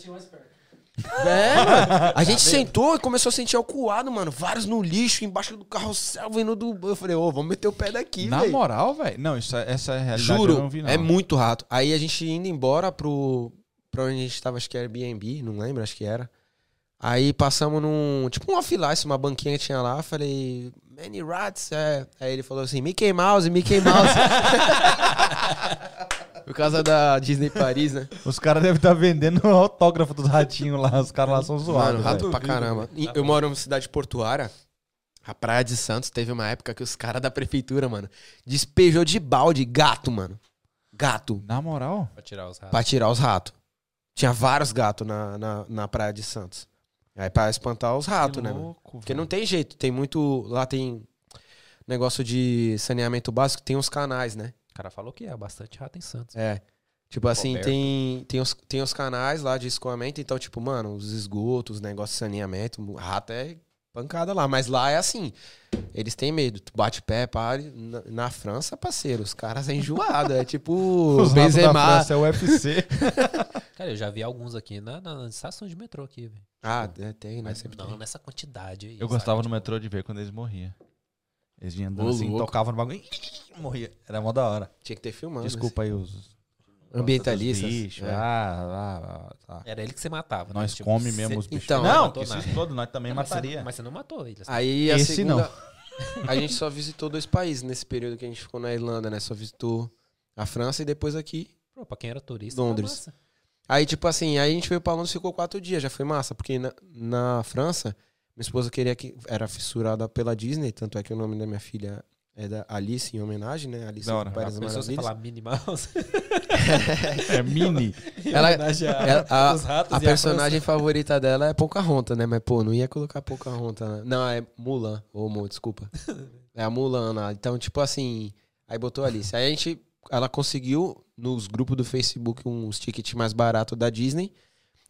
É, mano. A gente sentou e começou a sentir alcoado, mano. Vários no lixo, embaixo do carrossel, vindo do... Eu falei, ô, vamos meter o pé daqui, Na velho. moral, velho. Não, isso é- essa é a realidade eu Juro, não vi, não. é muito rato. Aí a gente indo embora pro. Pra onde a gente tava, acho que era Airbnb, não lembro, acho que era. Aí passamos num. Tipo um off-lice, uma banquinha que tinha lá. Falei, Many Rats, é. Aí ele falou assim: Mickey Mouse, Mickey Mouse. (laughs) Por causa da Disney Paris, né? Os caras devem estar vendendo o autógrafo dos ratinhos lá. Os caras lá são zoados. Mano, rato velho. pra caramba. E Eu moro numa cidade portuária. A Praia de Santos teve uma época que os caras da prefeitura, mano, despejou de balde gato, mano. Gato. Na moral? Pra tirar os ratos. Pra tirar os ratos. Tinha vários gatos na, na, na praia de Santos. Aí pra espantar os ratos, Que né? mano? Porque não tem jeito. Tem muito. Lá tem negócio de saneamento básico, tem uns canais, né? O cara falou que é bastante rato em Santos. É. Tipo assim, Roberto. tem, tem, os, tem os canais lá de escoamento, então, tipo, mano, os esgotos, os negócios de saneamento, rato é pancada lá. Mas lá é assim, eles têm medo. Tu bate pé, pare. Na, na França, parceiro, os caras é enjoado. É tipo (laughs) Os rabos da Benzema. França é o UFC. (laughs) Cara, eu já vi alguns aqui na, na, na estação de metrô aqui, velho. Ah, é, tem, né? Mas Sempre não tem. nessa quantidade aí. Eu sabe? gostava no Tipo, metrô de ver quando eles morriam. Eles vinham andando Ô, assim, louco. tocavam no bagulho e morria. Era mó da hora. Tinha que ter filmado. Desculpa aí os Ambientalistas. os bichos. é. Ah, ah, ah, tá. Era ele que você matava. Nós né? Tipo, come cê- mesmo os bichos. Então, não, não esses todos nós também Mas você- mataria. Mas você não matou ele. assim. Aí a Esse segunda. (laughs) A gente só visitou dois países nesse período que a gente ficou na Irlanda, né? Só visitou a França e depois aqui. Pô, pra quem era turista, Londres. massa. Aí, tipo assim, aí a gente veio pra Londres e ficou quatro dias, já foi massa, porque na, na França, minha esposa queria que. Era fissurada pela Disney, tanto é que o nome da minha filha é da Alice, em homenagem, né? Alice Da hora. País das Maravilhas. falar Minnie Mouse. É mini. (laughs) Ela- homenagem a- ela- a- os ratos A e personagem favorita dela é Pocahontas, né? Mas, pô, não ia colocar Pocahontas. né? Não, é Mulan. Ô, amor, desculpa. (laughs) É a Mulan lá. Então, tipo assim, aí botou Alice. Aí a gente, ela conseguiu nos grupos do Facebook uns tickets mais baratos da Disney.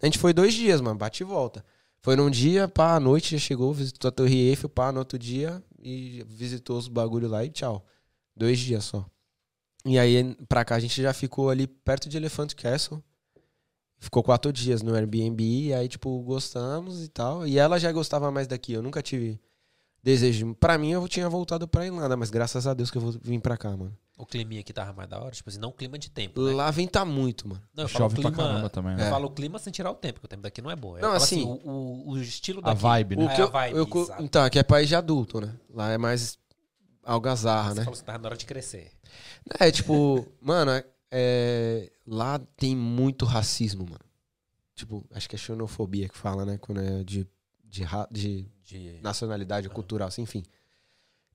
A gente foi dois dias, mano, bate e volta. Foi num dia, pá, à noite já chegou, visitou a Torre Eiffel, pá, no outro dia e visitou os bagulho lá e tchau. Dois dias só. E aí, pra cá, a gente já ficou ali perto de Elephant Castle. Ficou quatro dias no Airbnb, e aí, tipo, gostamos e tal. E ela já gostava mais daqui. Eu nunca tive desejo. Pra mim, eu tinha voltado pra Irlanda, mas graças a Deus que eu vir pra cá, mano. O climinha aqui tava mais da hora. Tipo assim, não o clima de tempo, né? Lá venta muito, mano. Não, eu falo Chove pra clima... caramba também, Eu né? falo o clima sem tirar o tempo, porque o tempo daqui não é bom. Eu Não, falo assim, o, o, o estilo A daqui. vibe, né? O É, que a eu, vibe, eu co- exato. então, aqui é país de adulto, né? Lá é mais algazarra, Você né? falou que tava na hora de crescer. É, tipo, (laughs) mano, é- é, lá tem muito racismo, mano. Tipo, acho que é xenofobia que fala, né? Quando é de, de, ra- de De... nacionalidade, cultural, assim, enfim.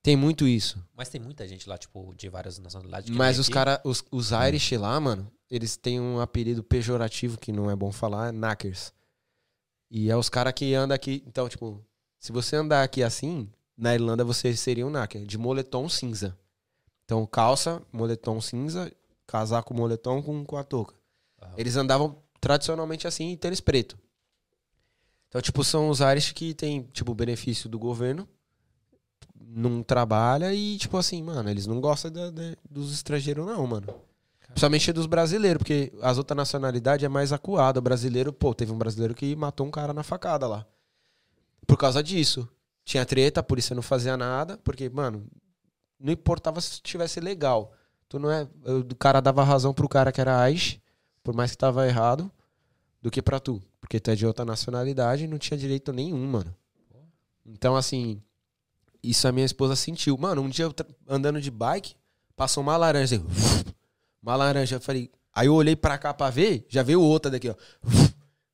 Tem muito isso. Mas tem muita gente lá, tipo, de várias nacionalidades. Mas os aqui. cara, os, os Irish lá, mano, eles têm um apelido pejorativo que não é bom falar, é knackers. E é os caras que andam aqui. Então, tipo, se você andar aqui assim, na Irlanda você seria um knacker, de moletom cinza. Então, calça, moletom cinza, casaco moletom com, com a touca. Eles andavam tradicionalmente assim, e tênis preto. Então, tipo, são os Irish que tem, tipo, benefício do governo, não trabalha e, tipo assim, mano, eles não gostam da- da- dos estrangeiros, não, mano. Principalmente dos brasileiros, porque as outras nacionalidades é mais acuada. O brasileiro, pô, teve um brasileiro que matou um cara na facada lá. Por causa disso. Tinha treta, a polícia não fazia nada, porque, mano, não importava se tivesse legal. Tu não é. O cara dava razão pro cara que era Aish, por mais que tava errado, do que pra tu. Porque tu é de outra nacionalidade e não tinha direito nenhum, mano. Então, assim, isso a minha esposa sentiu. Mano, um dia eu andando de bike, passou uma laranja assim. (laughs) Uma laranja. Eu falei. Aí eu olhei pra cá pra ver, já veio outra daqui, ó.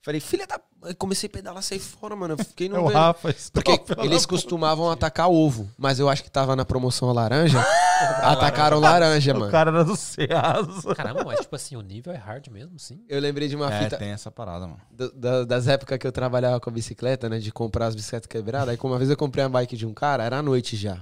Falei, filha da. Aí comecei a pedalar, sair fora, mano. Eu fiquei (laughs) É no. o velho- Rafa. porque eles costumavam atacar ovo, mas eu acho que tava na promoção a laranja. (laughs) (laughs) atacaram laranja, O mano. cara era do Ceasa. Caramba, mas tipo assim, o nível é hard mesmo, sim. Eu lembrei de uma É, fita tem essa parada, mano. do- da- das épocas que eu trabalhava com a bicicleta, né? De comprar as bicicletas quebradas. Aí, como uma vez eu comprei a bike de um cara, era à noite já.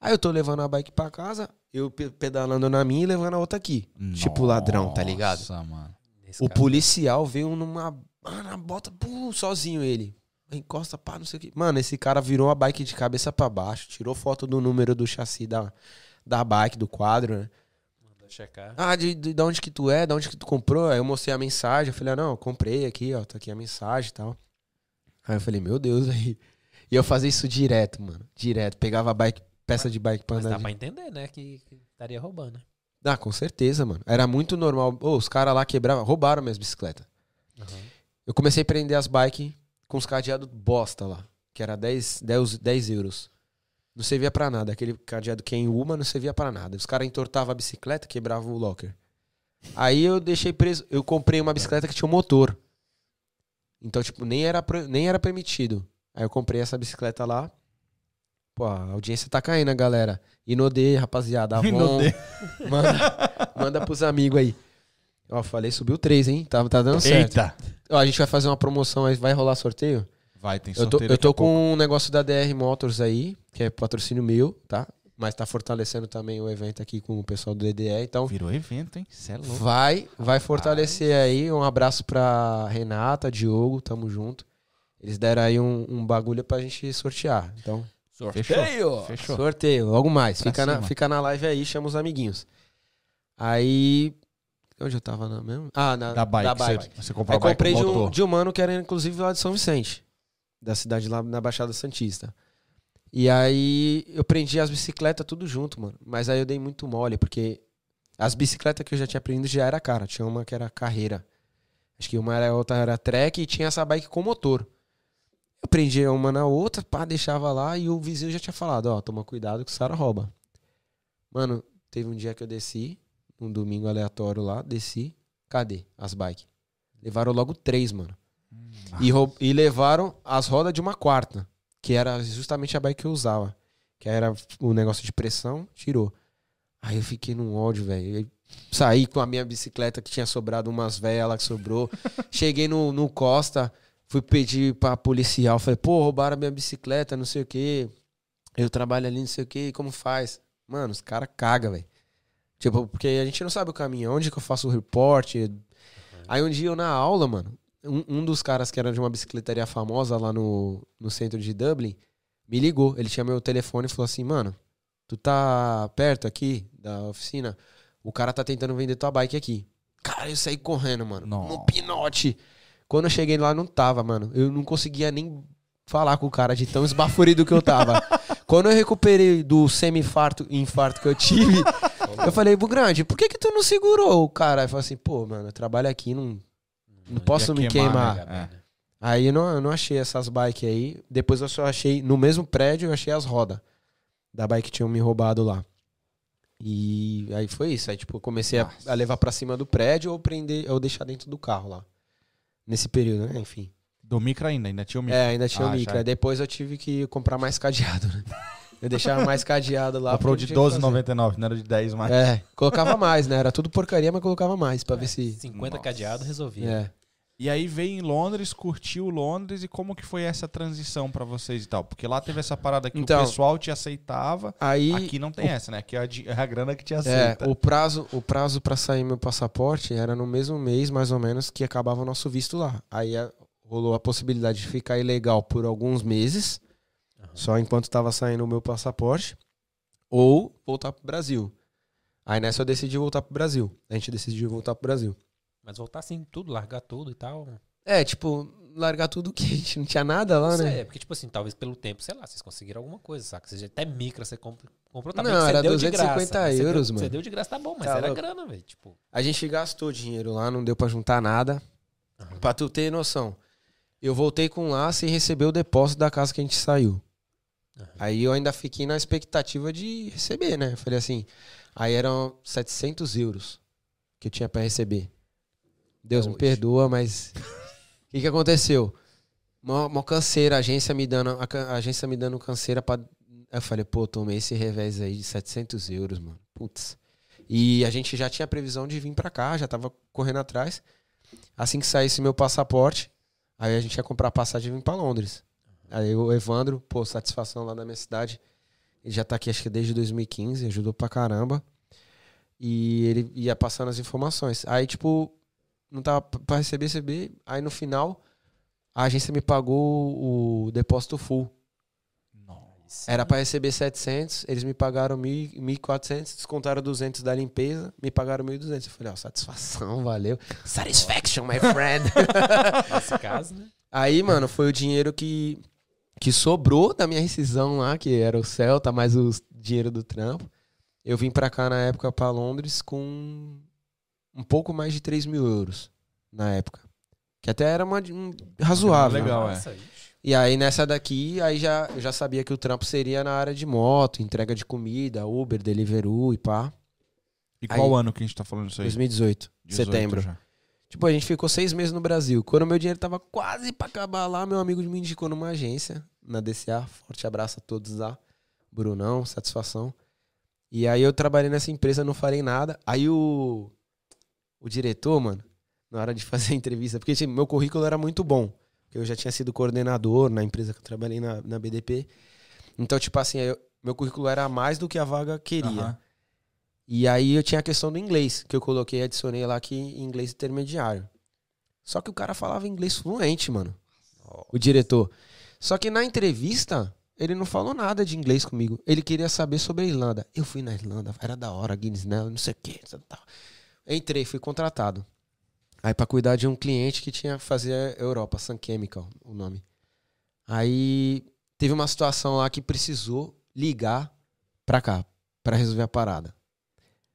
Aí eu tô levando a bike pra casa, eu pe- pedalando na minha e levando a outra aqui. Tipo ladrão, tá ligado? Nossa, mano. Nesse O caso. policial veio numa. Mano, na bota, pum, sozinho ele. Encosta, pá, não sei o que. Mano, esse cara virou a bike de cabeça pra baixo, tirou foto do número do chassi da, da bike, do quadro, né? Mandou checar. Ah, de, de, de onde que tu é? De onde que tu comprou? Aí eu mostrei a mensagem. Eu falei, ah, não, eu comprei aqui, ó, tá aqui a mensagem e tal. Aí eu falei, meu Deus, (laughs) aí. E eu fazia isso direto, mano. Direto. Pegava a bike, peça de bike pra Mas andar. dá de- pra entender, né? Que, que estaria roubando. né? Ah, com certeza, mano. Era muito normal. Ô, os caras lá quebravam, roubaram minhas bicicletas. Eu comecei a prender as bikes com os cadeados bosta lá. Que era 10, 10, 10 euros. Não servia pra nada. Aquele cadeado que é em uma não servia pra nada. Os caras entortavam a bicicleta, quebravam o locker. Aí eu deixei preso. Eu comprei uma bicicleta que tinha um motor. Então, tipo, nem era, nem era permitido. Aí eu comprei essa bicicleta lá. Pô, a audiência tá caindo, galera. Inodê, rapaziada. Avon, Inodê. Manda, manda pros amigos aí. Ó, falei, subiu três, hein? Tá, tá dando certo. Eita. Ó, a gente vai fazer uma promoção aí, vai rolar sorteio? Vai, tem Eu tô, sorteio eu tô a pouco. com um negócio da DR Motors aí, que é patrocínio meu, tá? mas tá fortalecendo também o evento aqui com o pessoal do DDE. Então, Virou evento, hein? Cê é louco. vai, vai fortalecer aí. Um abraço pra Renata, Diogo, tamo junto. Eles deram aí um, um bagulho pra gente sortear. Então, Fechou. Fechou. sorteio, logo mais. Pra Fica na, fica na live aí, chama os amiguinhos. Aí. Onde eu tava na mesmo? Ah, na, Da bike. Da bike. Você, você comprou Aí a bike comprei de um, de um mano que era inclusive lá de São Vicente, da cidade lá na Baixada Santista. E aí eu prendi as bicicletas tudo junto, mano. Mas aí eu dei muito mole, porque as bicicletas que eu já tinha aprendido já era cara. Tinha uma que era carreira. Acho que uma era outra era track e tinha essa bike com motor. Eu prendia uma na outra, pá, deixava lá e o vizinho já tinha falado, ó, toma cuidado que o Sara rouba. Mano, teve um dia que eu desci, um domingo aleatório lá, desci, cadê as bikes? Levaram logo três, mano. E, e levaram as rodas de uma quarta, que era justamente a bike que eu usava. Que era o negócio de pressão, tirou. Aí eu fiquei num ódio, velho. Aí Saí com a minha bicicleta que tinha sobrado umas velhas lá que sobrou. (laughs) Cheguei no, no Costa, fui pedir pra policial. Falei, pô, roubaram a minha bicicleta, não sei o quê. Eu trabalho ali, não sei o quê, como faz? Mano, os caras cagam, velho. Tipo, porque a gente não sabe o caminho, onde que eu faço o reporte. Aí um dia eu na aula, mano, um, um dos caras que era de uma bicicletaria famosa lá no, no centro de Dublin, me ligou. Ele tinha meu telefone e falou assim, mano, tu tá perto aqui da oficina? O cara tá tentando vender tua bike aqui. Cara, eu saí correndo, mano. No pinote. Quando eu cheguei lá, não tava, mano. Eu não conseguia nem falar com o cara de tão esbaforido que eu tava. (laughs) Quando eu recuperei do semi-infarto infarto que eu tive, (laughs) eu falei, Bugrande, por que que tu não segurou o cara? Ele falou assim, pô, mano, eu trabalho aqui, não, não posso me queimar, queimar. né? Aí eu não, eu não achei essas bikes aí. Depois eu só achei, no mesmo prédio, eu achei as rodas da bike que tinham me roubado lá. E aí foi isso. Aí, tipo, eu comecei a, a levar pra cima do prédio ou prender, ou deixar dentro do carro lá. Nesse período, né? Enfim. Do micro ainda, ainda tinha o micro. É, ainda tinha Ah, o micro. já. Aí depois eu tive que comprar mais cadeado, né? Eu deixava mais cadeado lá. Comprou de não tinha o que fazer. R$12,99, não era de 10 mais. É, colocava mais, né? Era tudo porcaria, mas colocava mais pra ver se. 50 Nossa. cadeado resolvia. É. E aí veio em Londres, curtiu Londres e como que foi essa transição pra vocês e tal? Porque lá teve essa parada que Então- o pessoal te aceitava, Aí. aqui não tem essa, né? Aqui é a, é (laughs) a grana que te É, aceita. o prazo, o prazo para sair meu passaporte era no mesmo mês, mais ou menos, que acabava o nosso visto lá. Aí a- rolou a possibilidade de ficar ilegal por alguns meses, só enquanto estava saindo o meu passaporte, ou voltar pro Brasil. Aí nessa eu decidi voltar pro Brasil. A gente decidiu voltar pro Brasil. Mas voltar assim, tudo, largar tudo e tal. É, tipo, largar tudo que a gente não tinha nada lá, né? é porque, tipo assim, talvez pelo tempo, sei lá, vocês conseguiram alguma coisa, saca? Seja até micro, você compra- comprou também. Não, que era deu de 250 graça, mas você euros, deu, mano. Você deu de graça, tá bom, mas Tá era louco. grana, velho. Tipo, A gente gastou dinheiro lá, não deu pra juntar nada. Aham. Pra tu ter noção. Eu voltei com lá sem receber o depósito da casa que a gente saiu. Aham. Aí eu ainda fiquei na expectativa de receber, né? Falei assim, aí eram 700 euros que eu tinha pra receber. Deus É me hoje. perdoa, mas o que que aconteceu? Mó, mó canseira, a agência me dando, a, a agência me dando canseira pra... Eu falei, pô, tomei esse revés aí de 700 euros, mano. Putz. E a gente já tinha previsão de vir pra cá, já tava correndo atrás. Assim que saísse meu passaporte, aí a gente ia comprar passagem e vir pra Londres. Aí o Evandro, pô, satisfação lá na minha cidade. Ele já tá aqui acho que desde 2015, ajudou pra caramba. E ele ia passando as informações. Aí, tipo, não tava p- pra receber, receber. Aí no final, a agência me pagou o depósito full. Nossa. Era pra receber 700, eles me pagaram 1.000 1.400, descontaram 200 da limpeza, me pagaram 1.200. Eu falei, ó, satisfação, (laughs) valeu. Satisfaction, my friend. (laughs) nesse caso, né? Aí, mano, foi o dinheiro que, que sobrou da minha rescisão lá, que era o Celta, mais o dinheiro do trampo. Eu vim pra cá na época, pra Londres, com um pouco mais de 3 mil euros na época. Que até era uma, um, razoável. Legal, é. Nossa, ixi. E aí nessa daqui, aí já, eu já sabia que o trampo seria na área de moto, entrega de comida, Uber, Deliveroo e pá. E qual Aí- ano que a gente tá falando isso aí? 2018, 18 setembro. já. Tipo, a gente ficou seis meses no Brasil. Quando meu dinheiro tava quase pra acabar lá, meu amigo me indicou numa agência, na DCA. Forte abraço a todos lá. Brunão, satisfação. E aí eu trabalhei nessa empresa, não falei nada. Aí o, o diretor, mano, na hora de (laughs) fazer a entrevista, porque tipo, meu currículo era muito bom. porque Eu já tinha sido coordenador na empresa que eu trabalhei na, na BDP. Então, tipo assim, eu- meu currículo era mais do que a vaga queria. Aham. E aí eu tinha a questão do inglês, que eu coloquei, adicionei lá que inglês intermediário. Só que o cara falava inglês fluente, mano. O diretor. Só que na entrevista, ele não falou nada de inglês comigo. Ele queria saber sobre a Irlanda. Eu fui na Irlanda, era da hora, Guinness, né? Não sei o quê. Entrei, fui contratado. Aí pra cuidar de um cliente que tinha que fazer a Europa, Sun Chemical, o nome. Aí teve uma situação lá que precisou ligar pra cá, pra resolver a parada.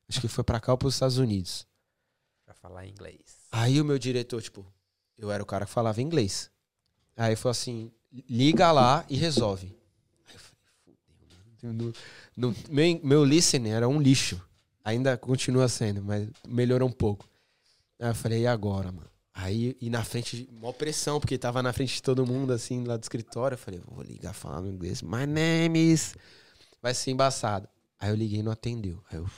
Acho que foi pra cá ou pros Estados Unidos. Pra falar inglês. Aí o meu diretor, tipo, eu era o cara que falava inglês. Aí falou assim: liga lá e resolve. Aí eu falei, fudeu, meu, meu listening era um lixo. Ainda continua sendo, mas melhorou um pouco. Aí eu falei, e agora, mano? Aí, e na frente, mó pressão, porque tava na frente de todo mundo, assim, lá do escritório. Eu falei, vou ligar falando inglês. My name is. Vai ser embaçado. Aí eu liguei e não atendeu. Aí eu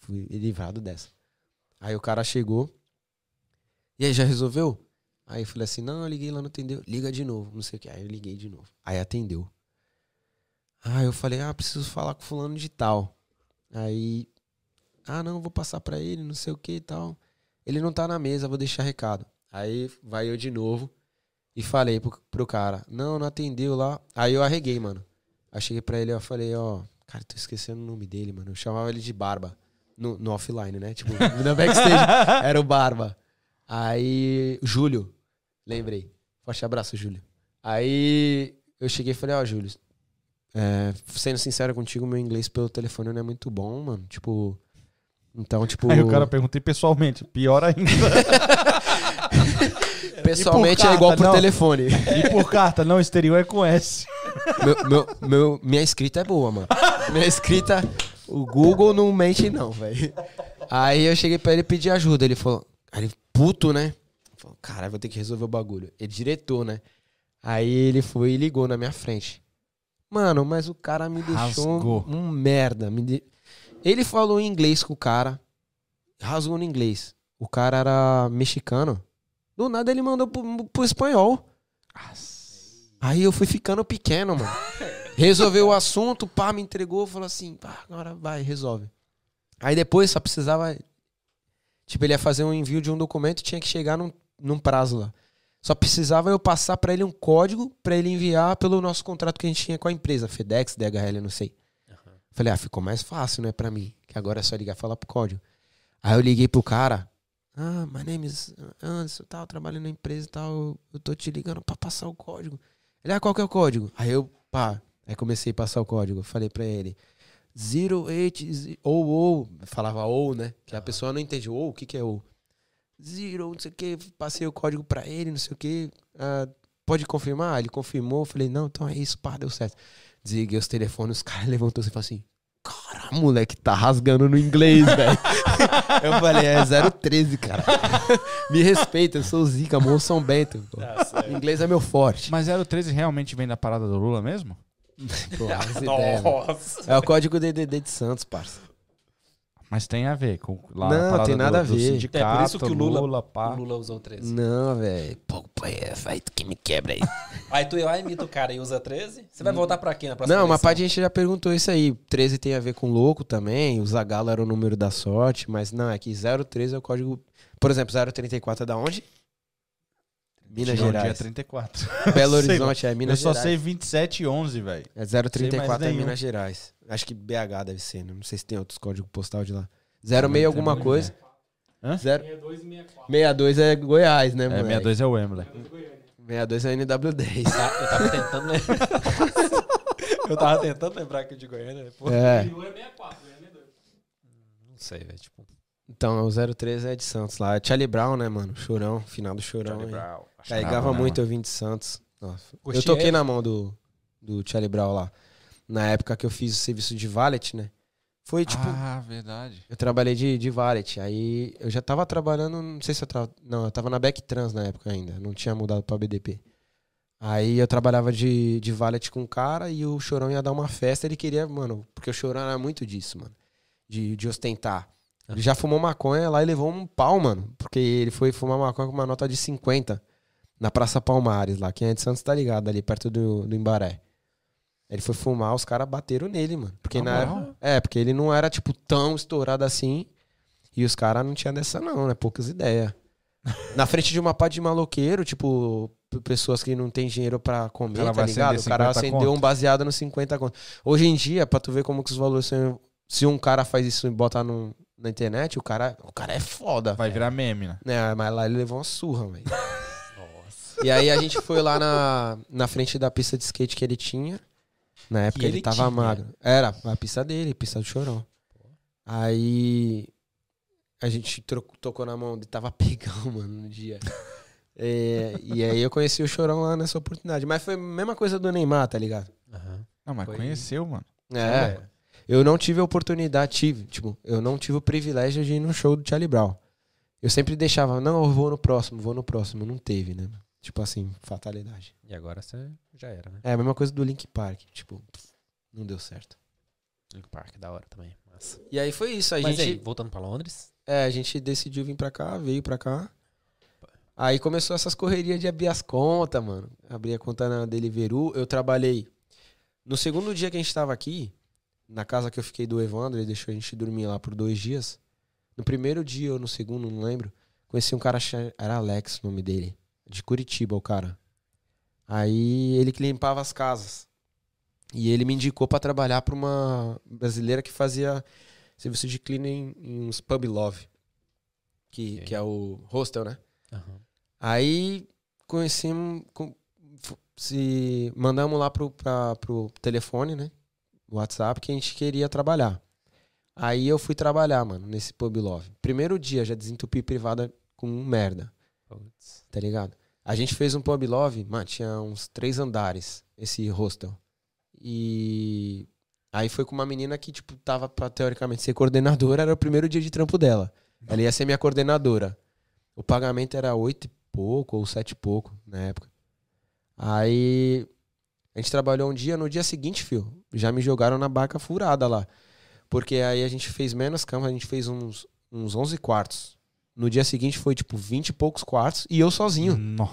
fui livrado dessa. Aí o cara chegou. E aí, já resolveu? Aí eu falei assim, não, eu liguei lá, não atendeu. Liga de novo, não sei o que. Aí eu liguei de novo. Aí atendeu. Aí eu falei, ah, preciso falar com fulano de tal. Aí, ah, não, vou passar pra ele, não sei o que e tal. Ele não tá na mesa, vou deixar recado. Aí vai eu de novo e falei pro, pro cara, não, não atendeu lá. Aí eu arreguei, mano. Aí cheguei pra ele, eu falei, ó, cara, tô esquecendo o nome dele, mano. Eu chamava ele de Barba. No, no offline, né? Tipo, no backstage (laughs) era o Barba. Aí, Júlio, lembrei. Forte abraço, Júlio. Aí eu cheguei e falei, ó, Júlio, é, sendo sincero contigo, meu inglês pelo telefone não é muito bom, mano. Tipo. Então, tipo. Aí o cara perguntei pessoalmente, pior ainda. (laughs) pessoalmente E por é igual carta, por não. telefone. e por carta, não, exterior é com S. meu, meu, meu- minha escrita é boa, mano. Minha escrita. O Google não mente, não, velho. Aí eu cheguei pra ele pedir ajuda. Ele falou. Ele, puto, né? Falou, caralho, vou ter que resolver o bagulho. Ele diretor, né? Aí ele foi e ligou na minha frente. Mano, mas o cara me deixou Rasgou. um merda. me de- Ele falou em inglês com o cara. Rasgou no inglês. O cara era mexicano. Do nada ele mandou pro, pro espanhol. Aí eu fui ficando pequeno, mano. (laughs) Resolveu o assunto, pá, me entregou, falou assim, pá, agora vai, resolve. Aí depois só precisava. Tipo, ele ia fazer um envio de um documento tinha que chegar num, num prazo lá. Só precisava eu passar pra ele um código pra ele enviar pelo nosso contrato que a gente tinha com a empresa, FedEx, DHL, não sei. Falei, ah, ficou mais fácil, né, pra mim. Que agora é só ligar e falar pro código. Aí eu liguei pro cara. Ah, my name is Anderson, tal, trabalho na empresa e tal. eu- tô te ligando pra passar o código. Ele, ah, qual que é o código? Aí eu, pá, aí comecei a passar o código. Falei pra ele, 08, ou, ou, falava ou, né? Que a pessoa não entende, ou, o que que é ou? Zero, não sei o que, passei o código pra ele, não sei o que. pode confirmar? Ele confirmou, falei, não, então é isso, pá, deu certo. Desliguei os telefones, os caras (laughs) levantou e falou assim, cara, moleque, tá rasgando no inglês, velho. eu falei, é 013, cara. (laughs) Me respeita, eu sou Zica, amor São Bento. pô. Inglês é meu forte. Mas 013 realmente vem da parada do Lula mesmo? (laughs) Pô, mano. Nossa. É o código DDD de Santos, parça. Mas tem a ver com lá Não, tem nada do, a ver. sindicato, É por isso que o Lula- pá. O Lula usou 13. Não, velho. Pô, pai, é, vai tu que me quebra aí. (laughs) Aí tu vai imita o cara e usa 13? Você vai voltar pra quê na próxima Não, uma eleição? parte a gente já perguntou isso aí. 13 tem a ver com louco também. O Zagalo era o número da sorte. Mas não, é que 013 é o código. Por exemplo, 034 é da onde? Minas dia Gerais. 34. Belo (laughs) Sei Horizonte é Eu Minas só Gerais. sei 27 e 11, velho. É Sei mais 034 é. Minas Gerais. Acho que BH deve ser, né? Não sei se tem outros códigos postal de lá. 06 alguma coisa. Hã? Zero- 62 e 64. 62 é Goiás, né, É, mano? 62 é o Wembley. 62 é NW10. Tá, eu tava tentando lembrar. (laughs) eu tava tentando lembrar aqui de Goiânia. Pô. É. Rio é 64, Goiânia é 2. Não sei, velho. Tipo, Então, o 03 é de Santos lá. É Charlie Brown, né, mano? Chorão, final do Chorão. Charlie. Brown. Carregava né, muito mano? eu vim de Santos. Nossa. Eu toquei ele? na mão do, do Charlie Brown lá. Na época que eu fiz o serviço de valet, né? Foi tipo. Ah, verdade. Eu trabalhei de, de valet. Aí eu já tava trabalhando. Não sei se eu tava. Não, eu tava na Backtrans na época ainda. Não tinha mudado pra BDP. Aí eu trabalhava de, de valet com o cara e o Chorão ia dar uma festa. Ele queria, mano, porque o Chorão era muito disso, mano. De, de ostentar. Ele já fumou maconha lá e levou um pau, mano. Porque ele foi fumar maconha com uma nota de 50 na Praça Palmares, lá. Quem é de Santos tá ligado, ali perto do, do Embaré. Ele foi fumar, os caras bateram nele, mano. Porque Na na época. É, porque ele não era, tipo, tão estourado assim. E os caras não tinham dessa, não, né? Poucas ideias. Na frente de uma pá de maloqueiro, tipo, pessoas que não têm dinheiro pra comer, cara tá ligado? O cara 50 acendeu conto. um baseado no 50 conto. Hoje em dia, pra tu ver como que os valores são. Se um cara faz isso e bota no, na internet, o cara, o cara é foda. Vai virar meme, né? É, mas lá ele levou uma surra, velho. (laughs) Nossa. E aí a gente foi lá na, na frente da pista de skate que ele tinha. Na época ele, ele tava tinha? magro. Era a pista dele, pista do chorão. Aí a gente tro- tocou na mão dele, tava (laughs) pegão, mano, no dia. É, e aí eu conheci o chorão lá nessa oportunidade. Mas foi a mesma coisa do Neymar, tá ligado? Aham. Não, mas Foi- conheceu, mano. É. Eu não tive a oportunidade, tive, tipo, eu não tive o privilégio de ir no show do Charlie Brown. Eu sempre deixava, não, eu vou no próximo, vou no próximo. Não teve, né? Tipo assim, fatalidade. E agora você já era, né? É a mesma coisa do Link Park, tipo, não deu certo. Link Park, da hora também. Massa. E aí foi isso, a Mas gente, aí, voltando pra Londres, é, a gente decidiu vir pra cá, veio pra cá. Aí começou essas correrias de abrir as contas, mano. Abri a conta na Deliveroo, eu trabalhei. No segundo dia que a gente tava aqui, na casa que eu fiquei do Evandro, ele deixou a gente dormir lá por dois dias. No primeiro dia ou no segundo, não lembro, conheci um cara, era Alex o nome dele, de Curitiba, o cara. Aí ele que limpava as casas. E ele me indicou pra trabalhar pra uma brasileira que fazia serviço de cleaning em uns pub love. Que, que é o hostel, né? aham. Aí conhecemos, se mandamos lá pro, pra, pro telefone, né? WhatsApp, que a gente queria trabalhar. Aí eu fui trabalhar, mano, nesse pub love. Primeiro dia, já desentupi privada com merda, Putz. tá ligado? A gente fez um pub love, mano, tinha uns três andares, esse hostel. E aí foi com uma menina que, tipo, tava pra teoricamente ser coordenadora, era o primeiro dia de trampo dela. Ela ia ser minha coordenadora. O pagamento era oito e pouco, ou sete e pouco, na época. Aí a gente trabalhou um dia, no dia seguinte, fio, já me jogaram na barca furada lá. Porque aí a gente fez menos cama, a gente fez uns, uns 11 quartos. No dia seguinte foi, tipo, 20 e poucos quartos e eu sozinho. Nó.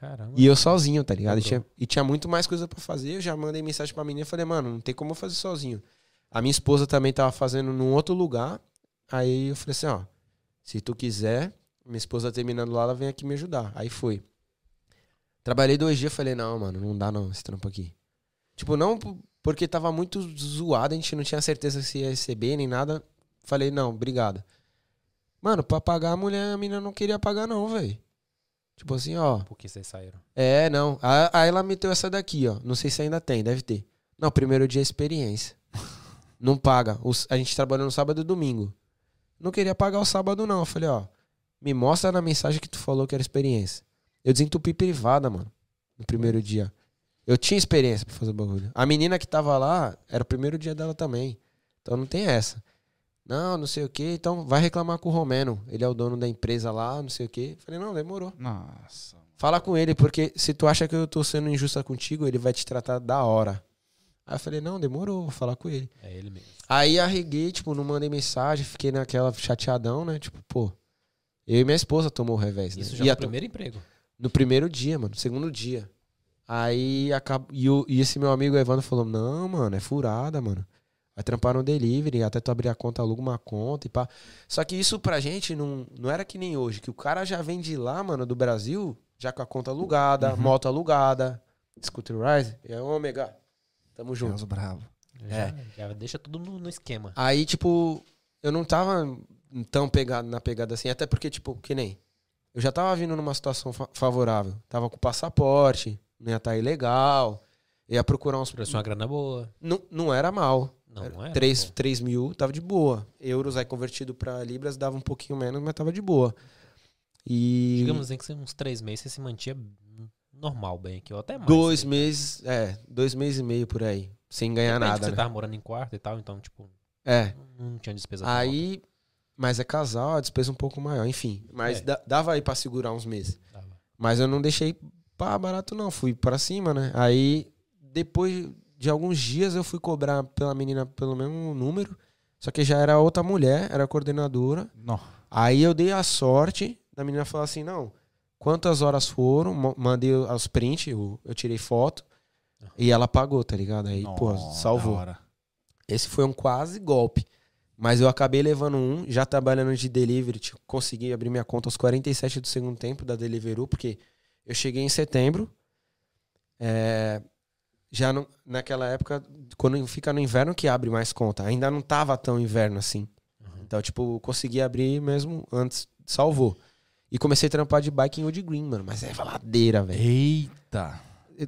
Caramba. E eu sozinho, tá ligado? E tinha, e tinha muito mais coisa pra fazer. Eu já mandei mensagem pra menina e falei, mano, não tem como eu fazer sozinho. A minha esposa também tava fazendo num outro lugar. Aí eu falei assim, ó, se tu quiser, minha esposa terminando lá, ela vem aqui me ajudar. Aí foi. Trabalhei dois dias, falei, não, mano, não dá não esse trampo aqui. Tipo, não porque tava muito zoado, a gente não tinha certeza se ia receber nem nada. Falei, não, obrigado. Mano, pra pagar a mulher, a menina não queria pagar não, velho. Tipo assim, ó, Por que vocês saíram? é, não. Aí ela meteu essa daqui, ó. Não sei se ainda tem, deve ter. Não, primeiro dia é experiência. (laughs) Não paga. Os- a gente trabalhou no sábado e domingo. Não queria pagar o sábado, não. Eu falei, ó, me mostra na mensagem que tu falou que era experiência. Eu desentupi privada, mano, no primeiro dia. Eu tinha experiência pra fazer o bagulho. A menina que tava lá, era o primeiro dia dela também. Então não tem essa. Não, não sei o que. Então vai reclamar com o Romeno. Ele é o dono da empresa lá, não sei o que. Falei, não, demorou. Nossa. Fala com ele, porque se tu acha que eu tô sendo injusta contigo, ele vai te tratar da hora. Aí eu falei, não, demorou, vou falar com ele. É ele mesmo. Aí arreguei, tipo, não mandei mensagem, fiquei naquela chateadão, né? Tipo, pô, eu e minha esposa tomou o revés, né? Isso já E no primeiro emprego. no primeiro dia, mano, segundo dia. Aí acab... e, e esse meu amigo Evandro falou: Não, mano, é furada, mano. Vai trampar no delivery, até tu abrir a conta, aluga uma conta e pá. Só que isso pra gente não, não era que nem hoje, que o cara já vem de lá, mano, do Brasil, já com a conta alugada, moto alugada, Scooter Rise, é ômega. Tamo junto. Deus bravo. Já, já deixa tudo no, no esquema. Aí, tipo, eu não tava tão pegado na pegada assim, até porque, tipo, que nem. Eu já tava vindo numa situação fa- favorável. Tava com passaporte, não ia estar ilegal, ia procurar uns. Trouxe uma grana boa. Não, não era mal. Não, não era. 3, pô. 3 mil tava de boa. Euros aí convertido pra Libras dava um pouquinho menos, mas tava de boa. E. Digamos assim que uns três meses você se mantinha normal bem aqui, ou até mais. dois né? meses, é, dois meses e meio por aí. Sem ganhar Depende nada, Você né? tava morando em quarto e tal, então, tipo, É. não tinha despesa. Aí. Mas é casal, a despesa um pouco maior, enfim. Mas É. da- dava aí pra segurar uns meses. Tava. Mas eu não deixei pá, barato, não. Fui pra cima, né? Aí, depois de alguns dias, eu fui cobrar pela menina pelo mesmo número. Só que já era outra mulher, era coordenadora. Nó. Aí eu dei a sorte da menina falar assim: não, quantas horas foram? Mandei os prints, eu, eu tirei foto. E ela pagou, tá ligado? Aí, pô, Nó, salvou. Esse foi um quase golpe. Mas eu acabei levando um, já trabalhando de delivery, tipo, consegui abrir minha conta aos 47 do segundo tempo da Deliveroo, porque eu cheguei em setembro. é, já não, naquela época, quando fica no inverno que abre mais conta. Ainda não tava tão inverno assim. Então, tipo, consegui abrir mesmo antes, salvou. E comecei a trampar de bike em Old Green, mano. Mas é ladeira, velho. Eita.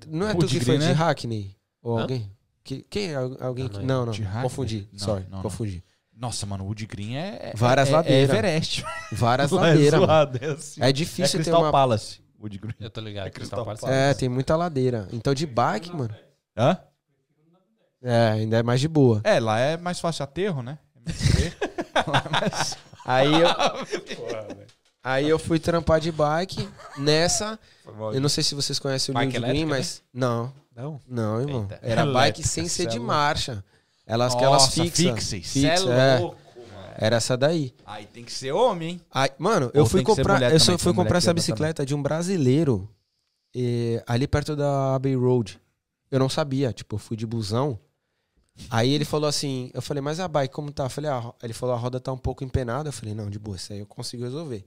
Não é Old tu que Green, foi né? de Hackney? Ou Hã? alguém? Que, quem? Al- Alguém que. não, Não? Confundi. Não, Sorry, não, não. confundi. Nossa, mano, o Wood Green é. é Várias é, é ladeiras. Everest. Várias (laughs) é ladeiras, zoado, é assim. É É difícil ter Crystal uma. Palace. Wood Green. Eu tô ligado. É Crystal Crystal Palace. É, tem muita ladeira. Então de bike, mano. Hã? É, ainda é mais de boa. É, lá é mais fácil aterro, né? (laughs) É mais- Aí eu. Aí eu fui trampar de bike. Nessa. Eu não sei se vocês conhecem o Bike New Green, elétrica, mas. Não, Não. não, irmão. Eita. Era bike Elétrica, sem ser cê é de marcha. Elas, aquelas Nossa, fixas. fixes. Fixa, Cê é. louco. Era essa daí. Aí tem que ser homem, hein? Aí, mano, eu Ou fui tem que ser comprar, mulher eu só também, fui tem mulher comprar que essa anda bicicleta de um brasileiro eh, ali perto da Abbey Road. Eu não sabia, tipo, eu fui de busão. Aí ele falou assim, eu falei, mas a bike como tá? Eu falei, ah, ele falou, a roda tá um pouco empenada. Eu falei, não, de boa, isso aí eu consigo resolver.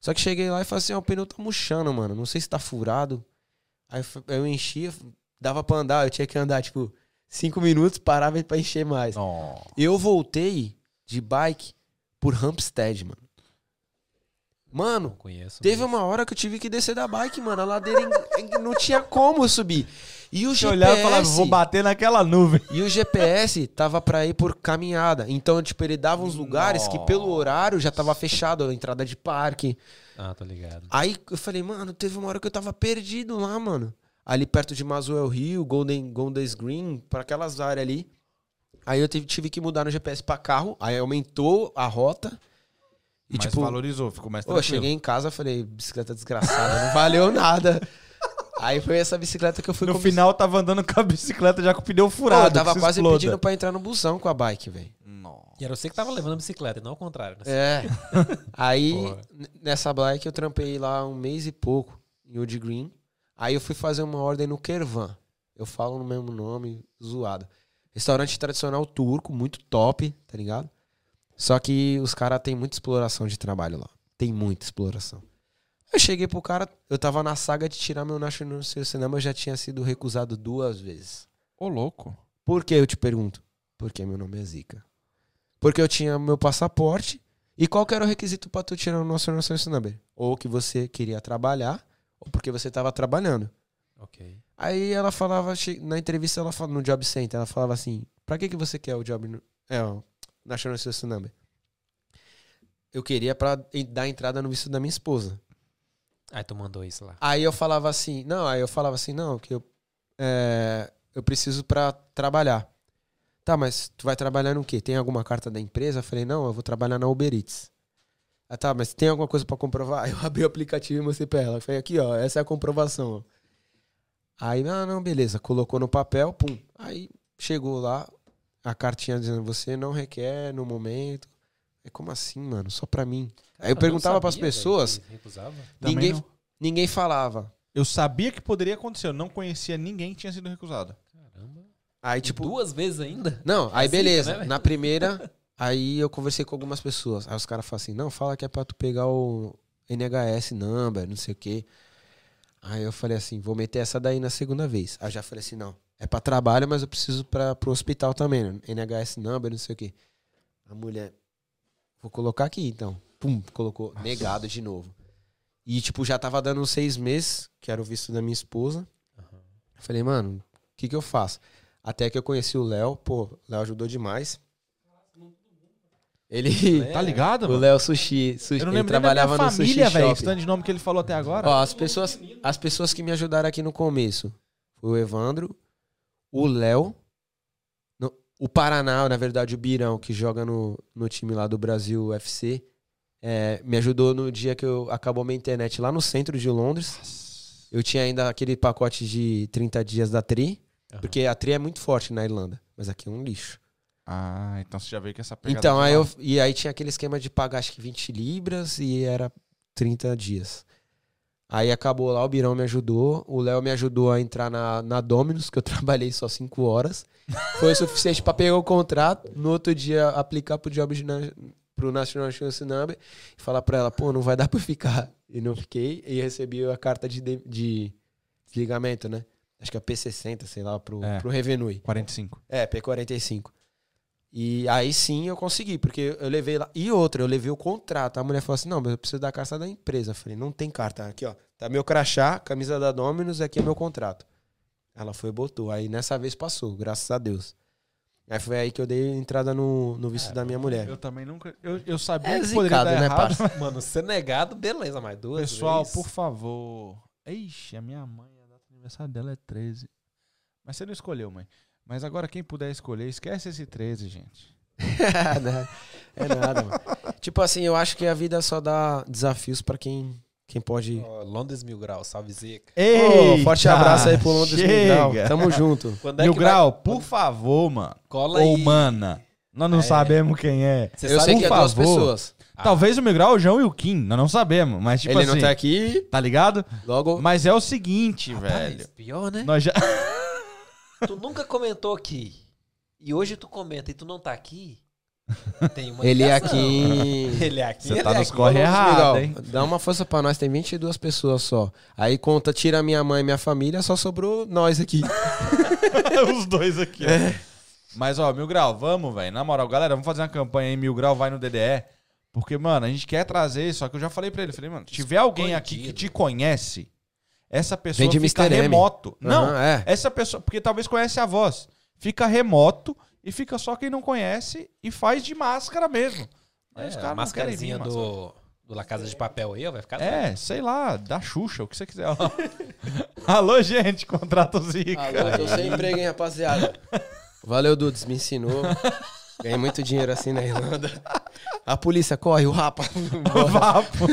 Só que cheguei lá e falei assim, ó, o pneu tá murchando, mano, não sei se tá furado. Aí eu enchia, dava pra andar, eu tinha que andar, tipo, cinco minutos, parava pra encher mais. Não. Eu voltei de bike por Hampstead, mano. Mano. Teve uma hora que eu tive que descer da bike, mano. A ladeira não tinha como subir. E o Você olhava e falava, GPS, vou bater naquela nuvem. e o GPS tava pra ir por caminhada. Então, tipo, ele dava uns lugares que pelo horário já tava fechado, a entrada de parque. Ah, tô ligado. Aí eu falei, mano, teve uma hora que eu tava perdido lá, mano. Ali perto de Maswell Hill, Golden, Golden's Green, pra aquelas áreas ali. Aí eu tive, tive que mudar no GPS pra carro, aí aumentou a rota. E Mas tipo, valorizou, ficou mais Pô, eu tranquilo. cheguei em casa falei, bicicleta desgraçada, não valeu nada. (laughs) Aí foi essa bicicleta que eu fui No com- final tava andando com a bicicleta já com o pneu Pô, furado. eu tava quase exploda. pedindo pra entrar no busão com a bike, velho. E era você que tava levando a bicicleta, e não ao contrário. Né? É. (laughs) Aí, Porra. nessa bike eu trampei lá um mês e pouco, em Old Green. Aí eu fui fazer uma ordem no Kervan. Eu falo no mesmo nome, zoado. Restaurante tradicional turco, muito top, tá ligado? Só que os caras têm muita exploração de trabalho lá. Tem muita exploração. Eu cheguei pro cara, eu tava na saga de tirar meu National Cinema, eu já tinha sido recusado duas vezes. Ô, louco. Por que eu te pergunto? Porque meu nome é Zica. Porque eu tinha meu passaporte. E qual que era o requisito pra tu tirar o nosso National Number? Ou que você queria trabalhar, ou porque você tava trabalhando. Ok. Aí ela falava, na entrevista, ela falava, no Job Center, ela falava assim: pra que, que você quer o Job. É, o National Number? Eu queria pra en- dar entrada no visto da minha esposa. Aí tu mandou isso lá. Aí eu falava assim, não, aí eu falava assim, não, que eu, é, eu preciso pra trabalhar. Tá, mas tu vai trabalhar no quê? Tem alguma carta da empresa? Eu falei, não, eu vou trabalhar na Uber Eats. Ah, tá, mas tem alguma coisa pra comprovar? Eu abri o aplicativo e mostrei pra ela. Eu falei, aqui, ó, essa é a comprovação. Aí, ah, não, beleza. Colocou no papel, pum. Aí chegou lá, a cartinha dizendo, você não requer no momento. É como assim, mano? Só pra mim. Aí eu não perguntava pras sabia, velho, pessoas, ninguém, não. ninguém falava. Eu sabia que poderia acontecer, eu não conhecia ninguém que tinha sido recusado. Caramba. Aí, Tipo, duas vezes ainda? Não, aí Assim, beleza. né? Na primeira, (laughs) aí eu conversei com algumas pessoas. Aí os caras falam assim, não, fala que é pra tu pegar o NHS number, não sei o quê. Aí eu falei assim, vou meter essa daí na segunda vez. Aí eu já falei assim, não, é pra trabalho, mas eu preciso pra, pro hospital também, né? NHS number, não sei o quê. A mulher, vou colocar aqui então. Pum, colocou, negado de novo. E tipo, já tava dando uns seis meses, que era o visto da minha esposa. Eu falei, mano, o que que eu faço? Até que eu conheci o Léo, pô, o Léo ajudou demais. Ele. Tá ligado, O mano? Léo Sushi, sushi Eu não ele nem da trabalhava minha no sushi família, velho. shop. Tanto de nome que ele falou até agora. Ó, as pessoas, as pessoas que me ajudaram aqui no começo foi o Evandro, o Léo, o Paraná, na verdade, o Birão, que joga no, no time lá do Brasil UFC, é, me ajudou no dia que eu acabou minha internet lá no centro de Londres. Eu tinha ainda aquele pacote de 30 dias da Tri, Aham. porque a Tri é muito forte na Irlanda, mas aqui é um lixo. Ah, então você já veio com essa pegada. Então, aí eu, e aí tinha aquele esquema de pagar acho que 20 libras e era 30 dias. Aí acabou lá, o Birão me ajudou. O Léo me ajudou a entrar na, na Dominus, que eu (laughs) trabalhei só cinco horas. Foi o suficiente pra pegar o contrato. No outro dia, aplicar pro job de na- pro National Insurance Number e falar pra ela, pô, não vai dar pra ficar. E não fiquei. E recebi a carta de, de, de desligamento, né? Acho que é P60, sei lá, pro, É. pro Revenue. 45. É, P45. E aí sim eu consegui, porque eu levei lá. E outra, eu levei o contrato. A mulher falou assim: não, mas eu preciso da carta da empresa. Eu falei, não tem carta. Aqui, ó. Tá meu crachá, camisa da Dominus, aqui é meu contrato. Ela foi e botou. Aí nessa vez passou, graças a Deus. Aí foi aí que eu dei entrada no, no visto da minha mulher. Eu também nunca. Eu, eu sabia É que poderia zicado, dar né, errado. parça? (laughs) Mano, ser negado, beleza, mas duas Pessoal, vezes. por favor. Ixi, a minha mãe, a data de aniversário dela é 13. Mas você não escolheu, mãe. Mas agora quem puder escolher, esquece esse 13, gente. (laughs) Não, é nada, mano. Tipo assim, eu acho que a vida só dá desafios pra quem, quem pode. Ó, Londres Mil Graus, salve Zica. Ô, forte abraço aí pro Londres Mil Grau. chega. Tamo junto. Quando é Mil que Grau, vai- por favor, mano. Cola Ou aí. mana. Nós não É. sabemos quem é. Você eu sabe sei por que é duas favor. pessoas. Ah. Talvez o Mil Grau, o João e o Kim. Nós não sabemos. Mas, tipo Ele assim. não tá aqui, Tá ligado? logo. Mas é o seguinte, Rapaz, velho. Pior, né? Nós já. Tu nunca comentou aqui. E hoje tu comenta e tu não tá aqui. Tem uma Ele é aqui. (laughs) Ele é aqui. Você ele tá é nos corre errado, hein? Dá uma força pra nós, tem 22 pessoas só. Aí conta, tira minha mãe e minha família, só sobrou nós aqui. (laughs) Os dois aqui, ó. Mas, ó, Mil Grau, vamos, velho. Na moral, galera, vamos fazer uma campanha aí, Mil Grau vai no DDE. Porque, mano, a gente quer trazer, só que eu já falei pra ele, falei, mano, se tiver alguém aqui que te conhece, essa pessoa Vem de fica Mr. M. remoto. Não, é. essa pessoa, porque talvez conhece a voz, fica remoto e fica só quem não conhece e faz de máscara mesmo. Aí É, a vir, mascarazinha do, do La Casa de Papel aí, ó, vai ficar. É, sei lá, da Xuxa, o que você quiser. (laughs) Alô, gente, contrata o Zica. Alô, tô sem emprego, hein, rapaziada. Valeu, Dudes, me ensinou. Ganhei muito dinheiro assim na Irlanda. A polícia corre, o rapa. (laughs) Vapo.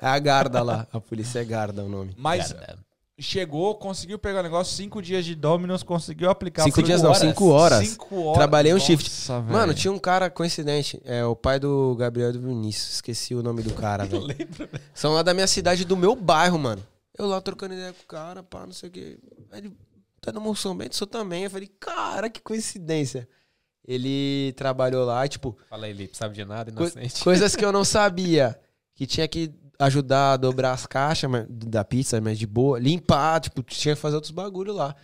É a Garda lá. A polícia é Garda o nome. Mas Cara, chegou, conseguiu pegar o negócio, cinco dias de Dominos, conseguiu aplicar. Cinco dias não, cinco horas. Cinco horas. Trabalhei um Nossa, shift. velho. Mano, tinha um cara coincidente. É o pai do Gabriel do Vinícius. Esqueci o nome do cara, (laughs) velho. São lá da minha cidade, do meu bairro, mano. Eu lá trocando ideia com o cara, pá, não sei o quê. Aí ele, tá no Moção Bento, sou também. Eu falei, cara, que coincidência. Ele trabalhou lá, tipo, Fala aí, Lipe, sabe de nada, Co- inocente. coisas que eu não (laughs) sabia. Que tinha que ajudar a dobrar as caixas mas- da pizza, mas de boa. Limpar, tipo, tinha que fazer outros bagulho lá.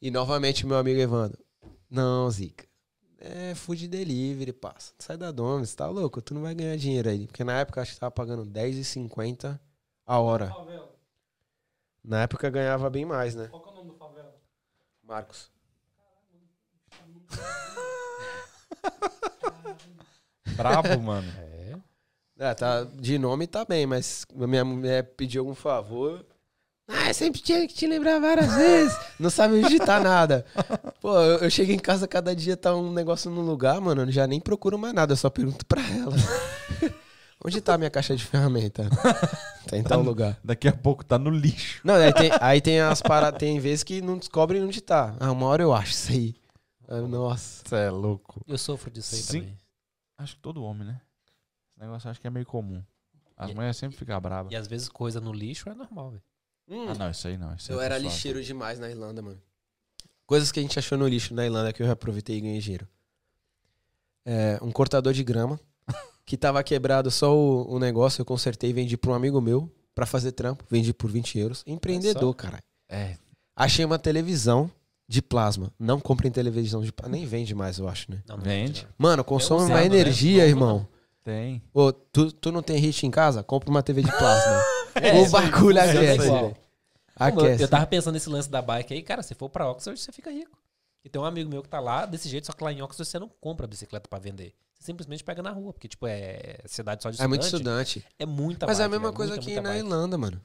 E novamente, meu amigo Evandro. Não, Zica. É food delivery, passa. Sai da Domus, tá louco? Tu não vai ganhar dinheiro aí. Porque na época acho que tava pagando R$10,50 a hora. Na época ganhava bem mais, né? Qual que é o nome do favela? Marcos. Brabo, mano. É. (laughs) É, tá, de nome tá bem, mas minha mulher pediu algum favor. Ah, eu sempre tinha que te lembrar várias vezes. Não sabe digitar nada. Pô, eu, eu chego em casa, cada dia tá um negócio num lugar, mano. Eu já nem procuro mais nada, eu só pergunto pra ela. (laughs) Onde tá a minha caixa de ferramenta? Tá em tal lugar. Daqui a pouco tá no lixo. Não, aí tem, aí tem as paradas, tem vezes que não descobrem onde tá. Ah, uma hora eu acho isso aí. Ah, Nossa. Você é louco. Eu sofro disso aí Sim. também. Acho que todo homem, né? Esse negócio eu acho que é meio comum. As E- mulheres sempre ficam bravas. E às vezes coisa no lixo é normal, velho. Hum, Ah, não, isso aí não. Isso eu é era pessoal. lixeiro demais na Irlanda, mano. Coisas que a gente achou no lixo na Irlanda que eu aproveitei e ganhei dinheiro. É, um cortador de grama (laughs) que tava quebrado só o, o negócio, eu consertei e vendi pra um amigo meu pra fazer trampo. Vendi por 20 euros. Empreendedor, cara. É. Achei uma televisão de plasma. Não comprem televisão de plasma. Nem vende mais, eu acho, né? Não, não Vende. Mano, consome uma né? energia, Novo, irmão. Tem. Ô, tu, tu não tem hit em casa? Compra uma TV de plasma. (laughs) É, o isso aí, bagulho aquece, igual. velho. Aquece. Eu tava pensando nesse lance da bike aí, cara, se for pra Oxford, você fica rico. E tem um amigo meu que tá lá desse jeito, só que lá em Oxford você não compra bicicleta pra vender. Você simplesmente pega na rua, porque, tipo, é cidade só de É estudante. muito estudante. É muita Mas é a bike, mesma coisa muita, aqui muita na bike. Irlanda, mano.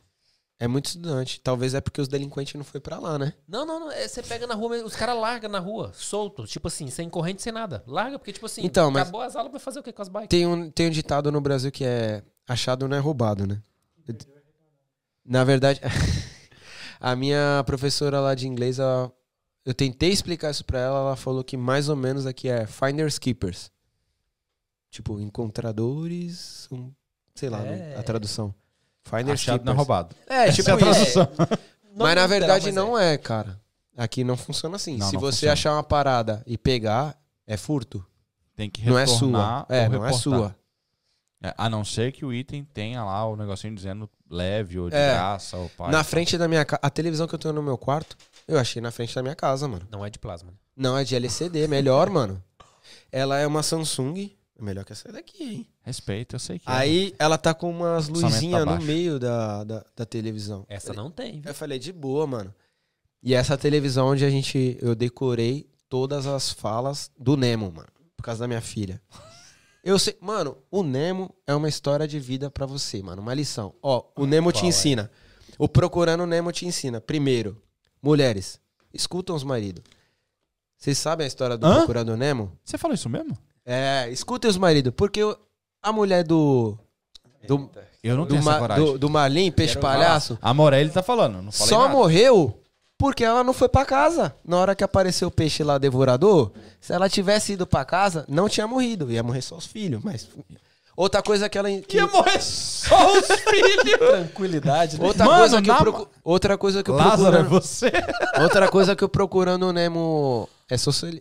É muito estudante. Talvez é porque os delinquentes não foi pra lá, né? Não, não, não. é, você pega na rua, os caras largam na rua, solto, tipo assim, sem corrente, sem nada. Larga, porque, tipo assim, Então, mas- acabou as aulas, vai fazer o quê com as bikes? Tem um, tem um ditado no Brasil que é achado não é roubado, né? Na verdade, (laughs) a minha professora lá de inglês, ela- eu tentei explicar isso pra ela, ela falou que mais ou menos aqui é finders keepers. Tipo, encontradores, um- sei lá, É. a tradução. Finders Achado não é Keepers. roubado. É, Essa tipo é a isso. tradução. Mas na verdade não é, cara. Aqui não funciona assim. Não, Se não você funciona. achar uma parada e pegar, é furto. Tem que Não é retornar sua. É, não é reportar. sua. É, a não ser que o item tenha lá o negocinho dizendo leve ou de É. graça ou pai. Na frente da minha casa. A televisão que eu tenho no meu quarto, eu achei na frente da minha casa, mano. Não é de plasma. né? Não, é de LCD, melhor, (laughs) mano. Ela é uma Samsung. É melhor que essa daqui, hein? Respeito, eu sei que é. Aí ela tá com umas Orçamento tá luzinhas no meio da, da, da televisão. Essa não tem. viu? Eu falei, de boa, mano. E essa televisão onde a gente. Eu decorei todas as falas do Nemo, mano. Por causa da minha filha. (laughs) Eu sei. Mano, o Nemo é uma história de vida pra você, mano. Uma lição. Ó, o Nemo te é? ensina. O Procurando Nemo te ensina. Primeiro, mulheres, escutam os maridos. Vocês sabem a história do Hã? Procurando Nemo? Você falou isso mesmo? É, escutem os maridos. Porque a mulher do. Do, Eu não do, tenho Ma- coragem. do, do peixe palhaço. A Morelli tá falando, não falei Só nada. morreu porque ela não foi pra casa. Na hora que apareceu o peixe lá devorador, se ela tivesse ido pra casa, não tinha morrido. Ia morrer só os filhos. Mas outra coisa que ela que- Ia morrer só os (laughs) filhos. Tranquilidade, né? outra Mano, coisa que eu na- procu- outra coisa que eu Lázaro, é procurando você? outra coisa que eu procurando o Nemo é social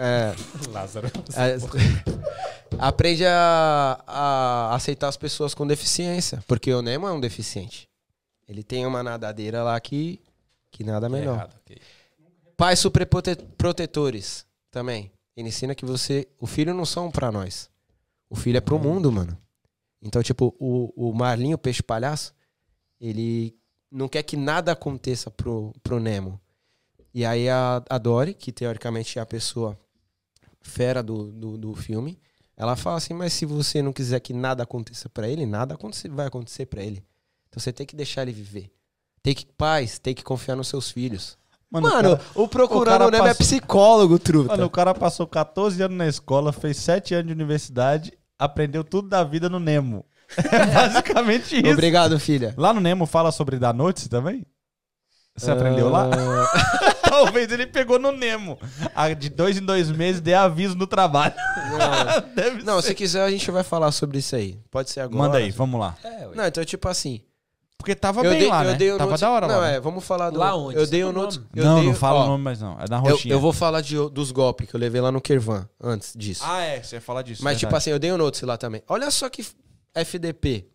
é, Lázaro. é- (laughs) aprende a, a aceitar as pessoas com deficiência, porque o Nemo é um deficiente. Ele tem uma nadadeira lá que que nada melhor. Errado, ok. Pais superprotetores também. Ele ensina que você. O filho não são pra nós. O filho é pro mundo, mano. Então, tipo, o, o Marlinho, o peixe palhaço, ele não quer que nada aconteça pro, pro Nemo. E aí a, a Dory, que teoricamente é a pessoa fera do, do, do filme, ela fala assim: Mas se você não quiser que nada aconteça pra ele, nada vai acontecer pra ele. Então você tem que deixar ele viver. Tem que, pais, tem que confiar nos seus filhos. Mano, o cara- o Procurando o Nemo é passou- psicólogo, truta. Mano, o cara passou 14 anos na escola, fez 7 anos de universidade, aprendeu tudo da vida no Nemo. (laughs) É basicamente isso. Obrigado, filha. Lá no Nemo fala sobre dar noite também? Você aprendeu lá? (laughs) Talvez ele pegou no Nemo. Ah, De dois em dois meses dê aviso no trabalho. (laughs) Deve Não, ser. se quiser a gente vai falar sobre isso aí. Pode ser agora. Manda aí, vamos lá. É. Não, então tipo assim. Porque tava eu bem dei, lá, eu né? tava note- da hora Não, lá. né? é, vamos falar do. Lá onde? Eu dei o nome? eu não, dei- não fala ó, o nome mais não. É da Eu, roxinha. eu vou falar de, dos golpes que eu levei lá no Kervan antes disso. Ah, é. Você ia falar disso. Mas, tipo verdade. assim, eu dei o note lá também. Olha só que FDP,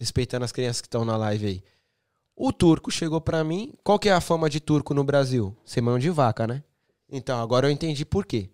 respeitando as crianças que estão na live aí. O turco chegou pra mim. Qual que é a fama de turco no Brasil? Ser mão de vaca, né? Então, agora eu entendi por quê.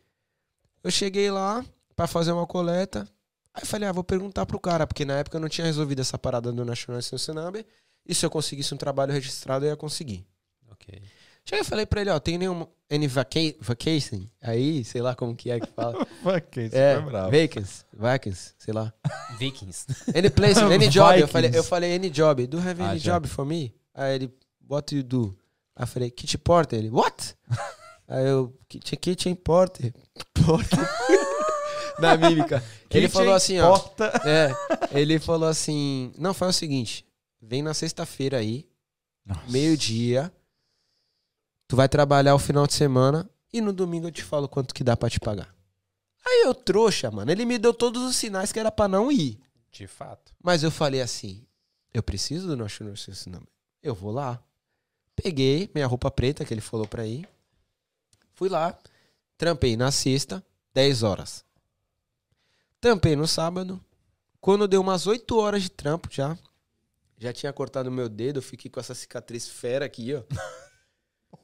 Eu cheguei lá pra fazer uma coleta. Aí falei, ah, vou perguntar pro cara, porque na época eu não tinha resolvido essa parada do National Number. E se eu conseguisse um trabalho registrado, eu ia conseguir. Ok. Cheguei e falei pra ele, ó, tem nenhum any vaca vacation? Aí, sei lá como que é que fala. (laughs) Isso é, foi bravo. vacants, vacants, sei lá. Vikings. (laughs) Any place, (laughs) any job. Eu falei, eu falei, any job. Do you have Ah, any já. job for me? Aí ele, what you do? Aí eu falei, kitchen porter. Ele, what? Aí eu, kitchen, kitchen porter. Porter. Na mímica. Ele Kitchen falou assim, ó. porta. É, ele falou assim, não, faz o seguinte, vem na sexta-feira aí, meio-dia, tu vai trabalhar o final de semana e no domingo eu te falo quanto que dá pra te pagar. Aí eu trouxa, mano, ele me deu todos os sinais que era pra não ir. De fato. Mas eu falei assim: eu preciso do nosso Number. Eu vou lá. Peguei minha roupa preta que ele falou pra ir. Fui lá. Trampei na sexta, 10 horas. Trampei no sábado. Quando deu umas 8 horas de trampo já. Já tinha cortado meu dedo, eu fiquei com essa cicatriz fera aqui, ó. (laughs)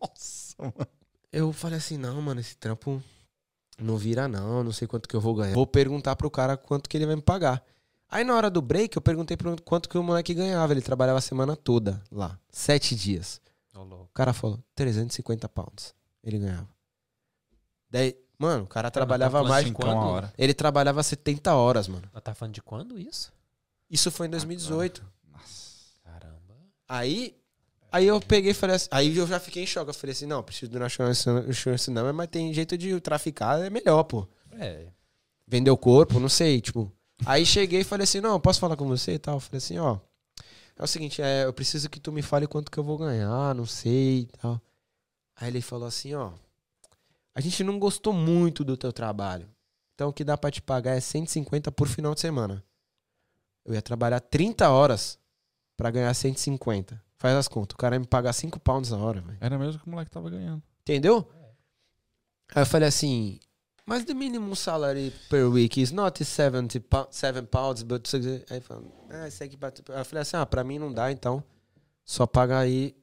Nossa, mano. Eu falei assim, não, mano, esse trampo não vira não, não sei quanto que eu vou ganhar. Vou perguntar pro cara quanto que ele vai me pagar. Aí na hora do break, eu perguntei pro quanto que o moleque ganhava. Ele trabalhava a semana toda lá, sete dias. Louco. O cara falou, 350 pounds. Ele ganhava. Daí, mano, o cara trabalhava falando mais... de quando? hora. Ele trabalhava 70 horas, mano. Ela tá falando de quando isso? Isso foi em 2018. Caramba. Aí, aí eu peguei e falei assim, aí eu já fiquei em choque. Eu falei assim, não, preciso do National Number, mas tem jeito de traficar, é melhor, pô. É. vender o corpo, não sei, tipo. Aí cheguei e falei assim, não, posso falar com você e tal? Eu falei assim, ó, é o seguinte, é, eu preciso que tu me fale quanto que eu vou ganhar, não sei e tal. Aí ele falou assim, ó, a gente não gostou muito do teu trabalho, então o que dá pra te pagar é 150 por final de semana. Eu ia trabalhar 30 horas pra ganhar 150. Faz as contas. O cara ia me pagar 5 pounds na hora, velho. Era mesmo que o moleque tava ganhando. Entendeu? Aí eu falei assim, mas the minimum salary per week is not 70 pou- 7 pounds, but... Aí falou, ah, isso aqui... bate-" Aí eu falei assim, ah, pra mim não dá, então só paga aí,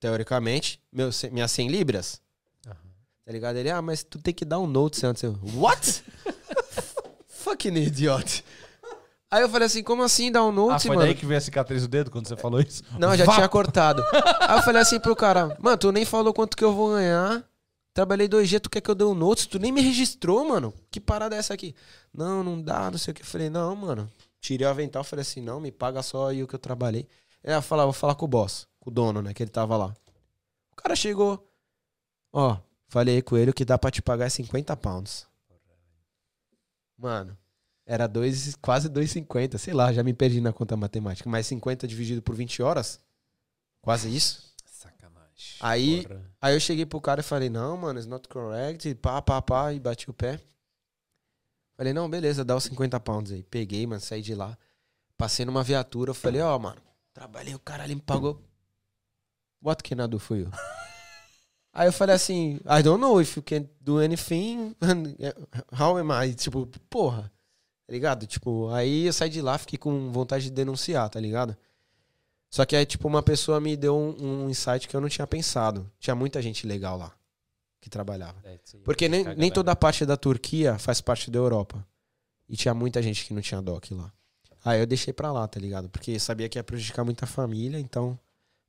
teoricamente, meu, minhas 100 libras. Aham. Tá ligado? Ele, ah, mas tu tem que dar um note antes. Eu, what? (laughs) Fucking idiot. Aí eu falei assim, como assim um Ah, foi mano? daí que veio a cicatriz do dedo quando você falou isso? Não, eu já Vá. tinha cortado. Aí eu falei assim pro cara, mano, tu nem falou quanto que eu vou ganhar. Trabalhei dois dias, tu quer que eu dê um notes? Tu nem me registrou, mano. Que parada é essa aqui? Não, não dá, não sei o que. Eu falei, não, mano. Tirei o avental, falei assim, não, me paga só aí o que eu trabalhei. Ele ia falar, vou falar com o boss, com o dono, né, que ele tava lá. O cara chegou, ó, falei com ele, o que dá pra te pagar é 50 pounds. Mano, era dois, quase 2,50, sei lá, já me perdi na conta matemática. Mas 50 dividido por 20 horas, quase isso. Sacanagem. Aí- Porra. Aí eu cheguei pro cara e falei, não, mano, it's not correct. E pá, pá, pá, e bati o pé. Falei, não, beleza, dá os 50 pounds aí. Peguei, mano, saí de lá. Passei numa viatura, eu falei, ó, mano, trabalhei, o cara ali me pagou. What can I do for you? (laughs) Aí eu falei assim, I don't know if you can do anything. (laughs) How am I? Tipo, porra. Tá ligado? Tipo, aí eu saí de lá, fiquei com vontade de denunciar, tá ligado? Só que aí, tipo, uma pessoa me deu um, um insight que eu não tinha pensado. Tinha muita gente legal lá que trabalhava. É. Porque nem, nem toda a parte da Turquia faz parte da Europa. E tinha muita gente que não tinha doc lá. Aí eu deixei pra lá, tá ligado? Porque sabia que ia prejudicar muita família, então.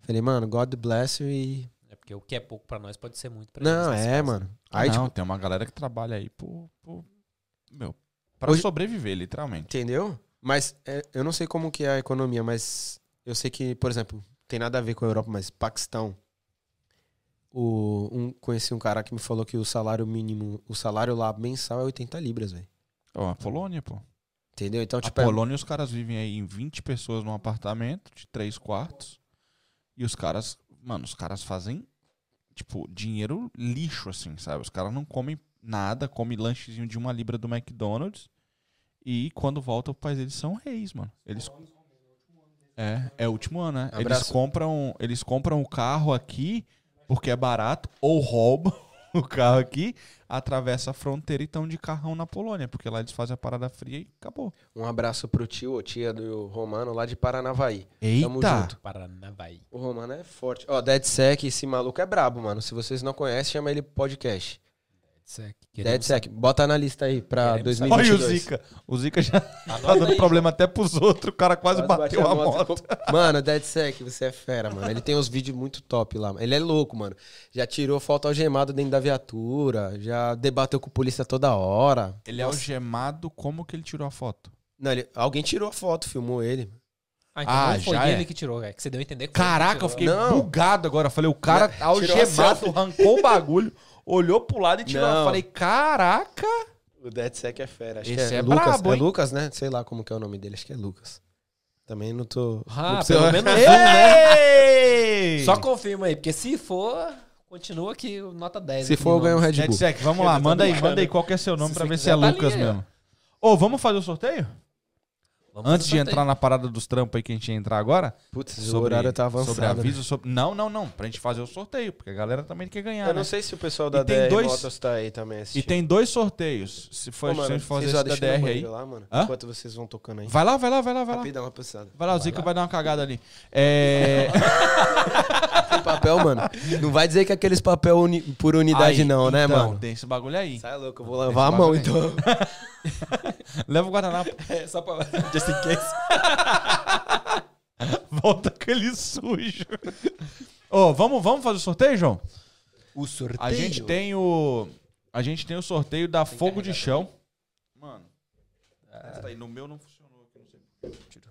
Falei, mano, God bless you e. É porque o que é pouco pra nós pode ser muito pra Não, é, mano. Aí, não, tipo, tem uma galera que trabalha aí por. por- meu, pra Hoje- sobreviver, literalmente. entendeu? Mas é, eu não sei como que é a economia, mas eu sei que, por exemplo, tem nada a ver com a Europa, mas Paquistão. O, um, conheci um cara que me falou que o salário mínimo, o salário lá mensal é 80 libras, velho. Ó, a Polônia, pô. Entendeu? Então, A tipo, é- Polônia, os caras vivem aí em 20 pessoas num apartamento de 3 quartos. E os caras, mano, os caras fazem, tipo, dinheiro lixo, assim, sabe? Os caras não comem nada, comem lanchezinho de uma libra do McDonald's. E quando voltam pro país, eles são reis, mano. Eles. É, é o último ano, né? Eles compram, eles compram o carro aqui porque é barato, ou roubam (laughs) o carro aqui, atravessa a fronteira e estão de carrão na Polônia, porque lá eles fazem a parada fria e acabou. Um abraço pro tio ou tia do Romano lá de Paranavaí. Tamo Eita! junto. Paranavaí. O Romano é forte. Ó, DeadSec, esse maluco é brabo, mano. Se vocês não conhecem, chama ele podcast. Deadsec. Queremos DeadSec, bota na lista aí pra Queremos 2022. Olha o Zika. O Zika já tá dando aí, problema até pros outros. O cara quase, bateu a moto. (laughs) Mano, DeadSec, você é fera, mano. Ele tem uns vídeos muito top lá. Ele é louco, mano. Já tirou foto algemado dentro da viatura, já debateu com a polícia toda hora. Ele é Nossa. algemado. Como que ele tirou a foto? Não, ele- alguém tirou a foto, filmou ele. Ah, então Ah, não foi já ele é. que tirou, velho. Que você deu a entender que Caraca, eu fiquei Não. bugado agora. Eu falei, o cara Não, algemado, arrancou o bagulho, olhou pro lado e tirou. Não. Eu falei, caraca. O DeadSec é fera. Acho Esse que é, é Lucas. brabo, é? Lucas, né? Sei lá como que é o nome dele. Acho que é Lucas. Também não tô. Ah, não pelo (laughs) menos um, né? Só confirma aí, porque se for, continua aqui o nota 10. Se aqui for, eu ganho um. Red Bull. NetSec, vamos lá, manda aí, manda aí qual que é seu nome Se pra ver se é tá Lucas mesmo. Ô, vamos fazer o sorteio? Vamos Antes de o entrar na parada dos trampos aí que a gente ia entrar agora, Putz, o sobre, horário tá avançado. sobre né? aviso, sobre... Não, não, não, pra gente fazer o sorteio, porque a galera também quer ganhar, Eu né? não sei se o pessoal E da DR dois- Motos tá aí também E assistindo. tem dois sorteios. Se for Ô, se a mano, gente fazer esse da DR aí. lá, mano. Hã? Enquanto vocês vão tocando aí. Vai lá, vai lá, vai lá, vai lá. Rapidão, rapaziada. Vai lá, o Zica vai dar uma cagada ali. É. Tem papel, mano. Não vai dizer que aqueles papel uni- por unidade Aí, não, né, então, mano? Tem esse bagulho aí. Sai louco, eu vou lavar a mão, aí. então. (laughs) (laughs) Leva o guardanapo. É, só pra. (laughs) Just in case. (laughs) Volta aquele sujo. Ô, vamos, vamos fazer o sorteio, João? O sorteio. A gente tem o. A gente tem o sorteio da Fogo de Chão. Mano. testa aí, no meu não funcionou aqui, não sei.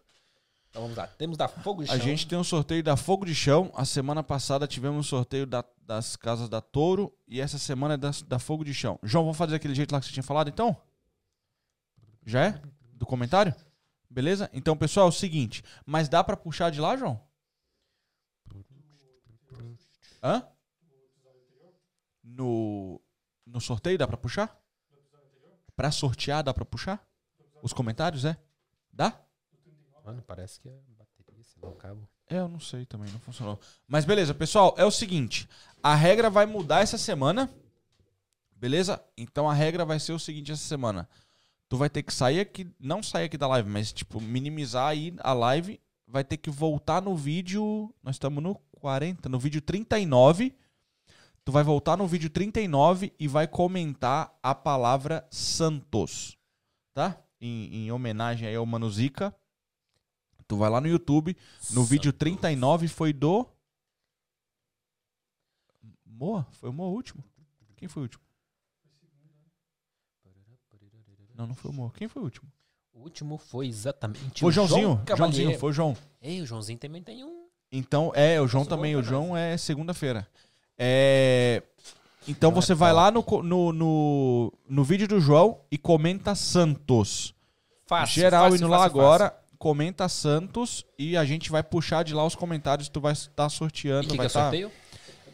Então vamos lá. Temos da Fogo de A Chão. gente tem um sorteio da Fogo de Chão. A semana passada tivemos um sorteio da- das casas da Touro. E essa semana é das- da Fogo de Chão. João, vamos fazer aquele jeito lá que você tinha falado, então? Já é? Do comentário? Beleza? Então, pessoal, é o seguinte. Mas dá pra puxar de lá, João? Hã? No, no sorteio dá pra puxar? Pra sortear dá pra puxar? Os comentários, é? Dá? Mano, parece que a bateria Não, cabo. É, eu não sei também, não funcionou. Mas beleza, pessoal, é o seguinte. A regra vai mudar essa semana. Beleza? Então a regra vai ser o seguinte essa semana. Tu vai ter que sair aqui, não sair aqui da live, mas tipo, minimizar aí a live. Vai ter que voltar no vídeo. Nós estamos no 40, no vídeo 39. Tu vai voltar no vídeo 39 e vai comentar a palavra Santos. Tá? Em, em homenagem aí ao Mano Zica. Tu vai lá no YouTube. No vídeo 39 foi do. Moa? Foi o Moa último? Quem foi o último? Não, não foi o Moa. Quem foi o último? O último foi exatamente Foi o Joãozinho. João. Joãozinho, foi o João. Ei, o Joãozinho também tem um. Então, é, o João Passou também. O João é segunda-feira. É. Então João você é vai top. lá no, no, no, no vídeo do João e comenta Santos. Fácil. Geral fácil, indo lá fácil, agora, comenta Santos e a gente vai puxar de lá os comentários. Tu vai estar sorteando. fácil. E que, que vai é tá- sorteio?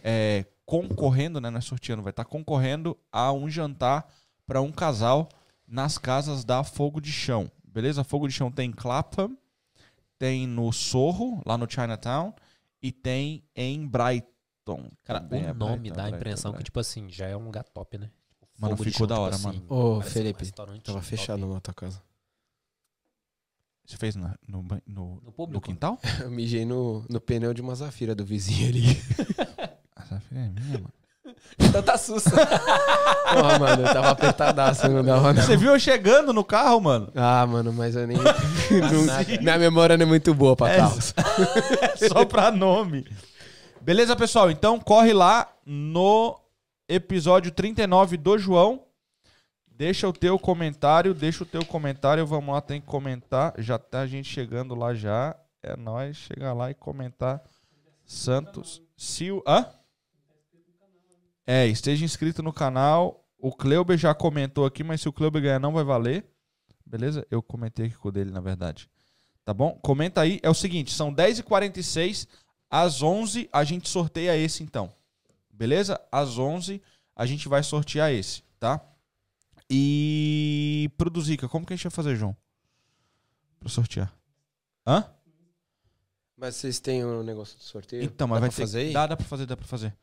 é, concorrendo, né? Não é sorteando, vai estar concorrendo a um jantar para um casal nas casas da Fogo de Chão. Beleza? Fogo de Chão tem em Clapham, tem no Sorro, lá no Chinatown, e tem em Brighton. Cara, Também o é nome Brighton, dá a Brighton, impressão que, Brighton. tipo assim, já é um lugar top, né? Tipo, Mano, fogo ficou chão, da hora, tipo mano. Ô, um Felipe, restaurante Tava top. fechado na tua casa. Você fez na- no, no, No no público. quintal? (laughs) Eu mijei no, no pneu de uma zafira do vizinho ali. (laughs) Essa filha é minha, mano. Tanta sussa. (laughs) Porra, mano, eu tava apertadaço, não dava não. Você viu eu chegando no carro, mano? Ah, mano, mas eu nem. não- (laughs) (laughs) minha memória não é muito boa pra É, carros. Só pra nome. Beleza, pessoal? Então corre lá no episódio 39 do João. Deixa o teu comentário, deixa o teu comentário. Vamos lá, tem que comentar. Já tá a gente chegando lá já. É nóis, chegar lá e comentar. Santos. Se o... Hã? É, esteja inscrito no canal. O Kleuber já comentou aqui, mas se o Kleuber ganhar não vai valer. Beleza? Eu comentei aqui com o dele, na verdade. Tá bom? Comenta aí. É o seguinte, são 10h46. Às 11 a gente sorteia esse, então. Beleza? Às 11 a gente vai sortear esse, tá? E... Produzica, como que a gente vai fazer, João? Pra sortear. Hã? Mas vocês têm um negócio de sorteio? Então, mas Dá vai ter fazer aí? Dá, dá pra fazer, dá pra fazer.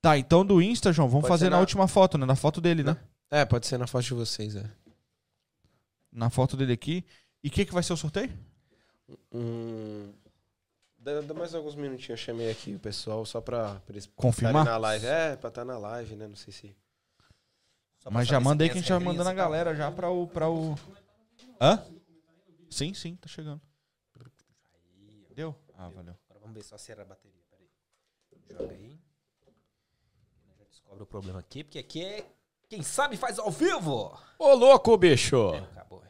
Tá, então do Insta, João, vamos Pode fazer na... na- última foto, né? Na foto dele, né? É, pode ser na foto de vocês, é. Na foto dele aqui. E o que, que vai ser o sorteio? Hum, dá, dá mais alguns minutinhos, eu chamei aqui o pessoal só pra, pra eles Confirmar? na live. É, pra estar na live, né? Não sei se. Mas já manda aí que a gente vai mandando a galera já pra o, pra o. Hã? Sim, sim, tá chegando. Deu? Ah, valeu. Agora vamos ver só se era a bateria. Peraí. Joga aí. Descobre o problema aqui, porque aqui é. Quem sabe faz ao vivo! Ô, louco, bicho! Acabou.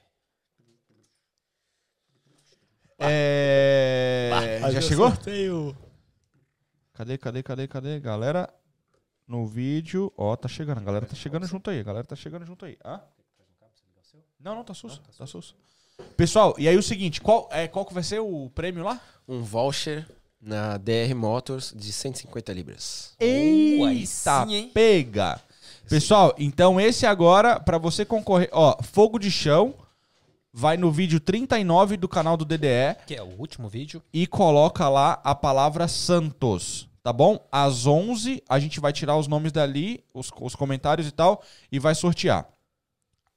É. Já chegou? Cadê, cadê, cadê, cadê? Galera, no vídeo. Ó, tá chegando. A galera tá chegando junto aí. A galera tá chegando junto aí. Hã? Não, não, tá susto. Tá susto. Pessoal, e aí o seguinte: qual, é, qual que vai ser o prêmio lá? Um voucher na DR Motors de 150 libras. Eita, sim, hein? pega! Pessoal, então esse agora, pra você concorrer, ó, Fogo de Chão, vai no vídeo 39 do canal do DDE Que é o último vídeo. e coloca lá a palavra Santos, tá bom? Às 11 a gente vai tirar os nomes dali, os, os comentários e tal, e vai sortear.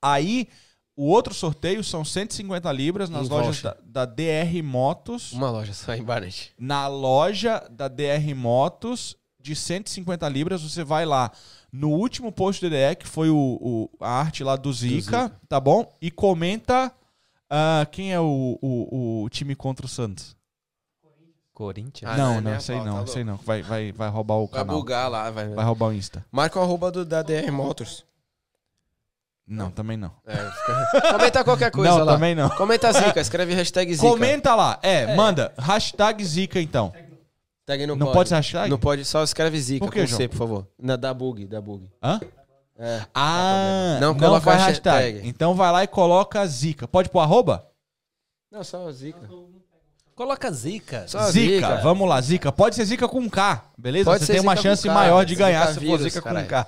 Aí, o outro sorteio são 150 libras nas Em lojas da, da DR Motos Uma loja só em Barnet. na loja da DR Motos de 150 libras. Você vai lá no último post do DDE, que foi o, o- a arte lá do Zica, Zica. tá bom? E comenta ah, quem é o, o, o time contra o Santos. Corinthians. Ah, não, não é não, sei não, tá sei não. Vai, vai, vai roubar o Vai canal. bugar lá, vai. Vai roubar o Insta. Marca o arroba do, da DR Motors. Não, também não. É, fica- Comenta qualquer coisa não, lá. também não. Comenta Zica, (laughs) escreve hashtag Zica. Comenta lá. É, manda. Hashtag Zica, então. Tag não, Não pode. pode ser hashtag? Não pode, só escreve Zica Por João? C, por favor. Na, da bug, da bug. Hã? É. Ah, Não não, coloca hashtag. hashtag. Então vai lá e coloca Zica. Pode pôr arroba? Não, só Zica. Coloca zica. Só Zica, Zica. vamos lá, Zica. Pode ser Zica com K, beleza? Pode Você ser tem uma com chance K, maior de ganhar se for Zica com caralho. K.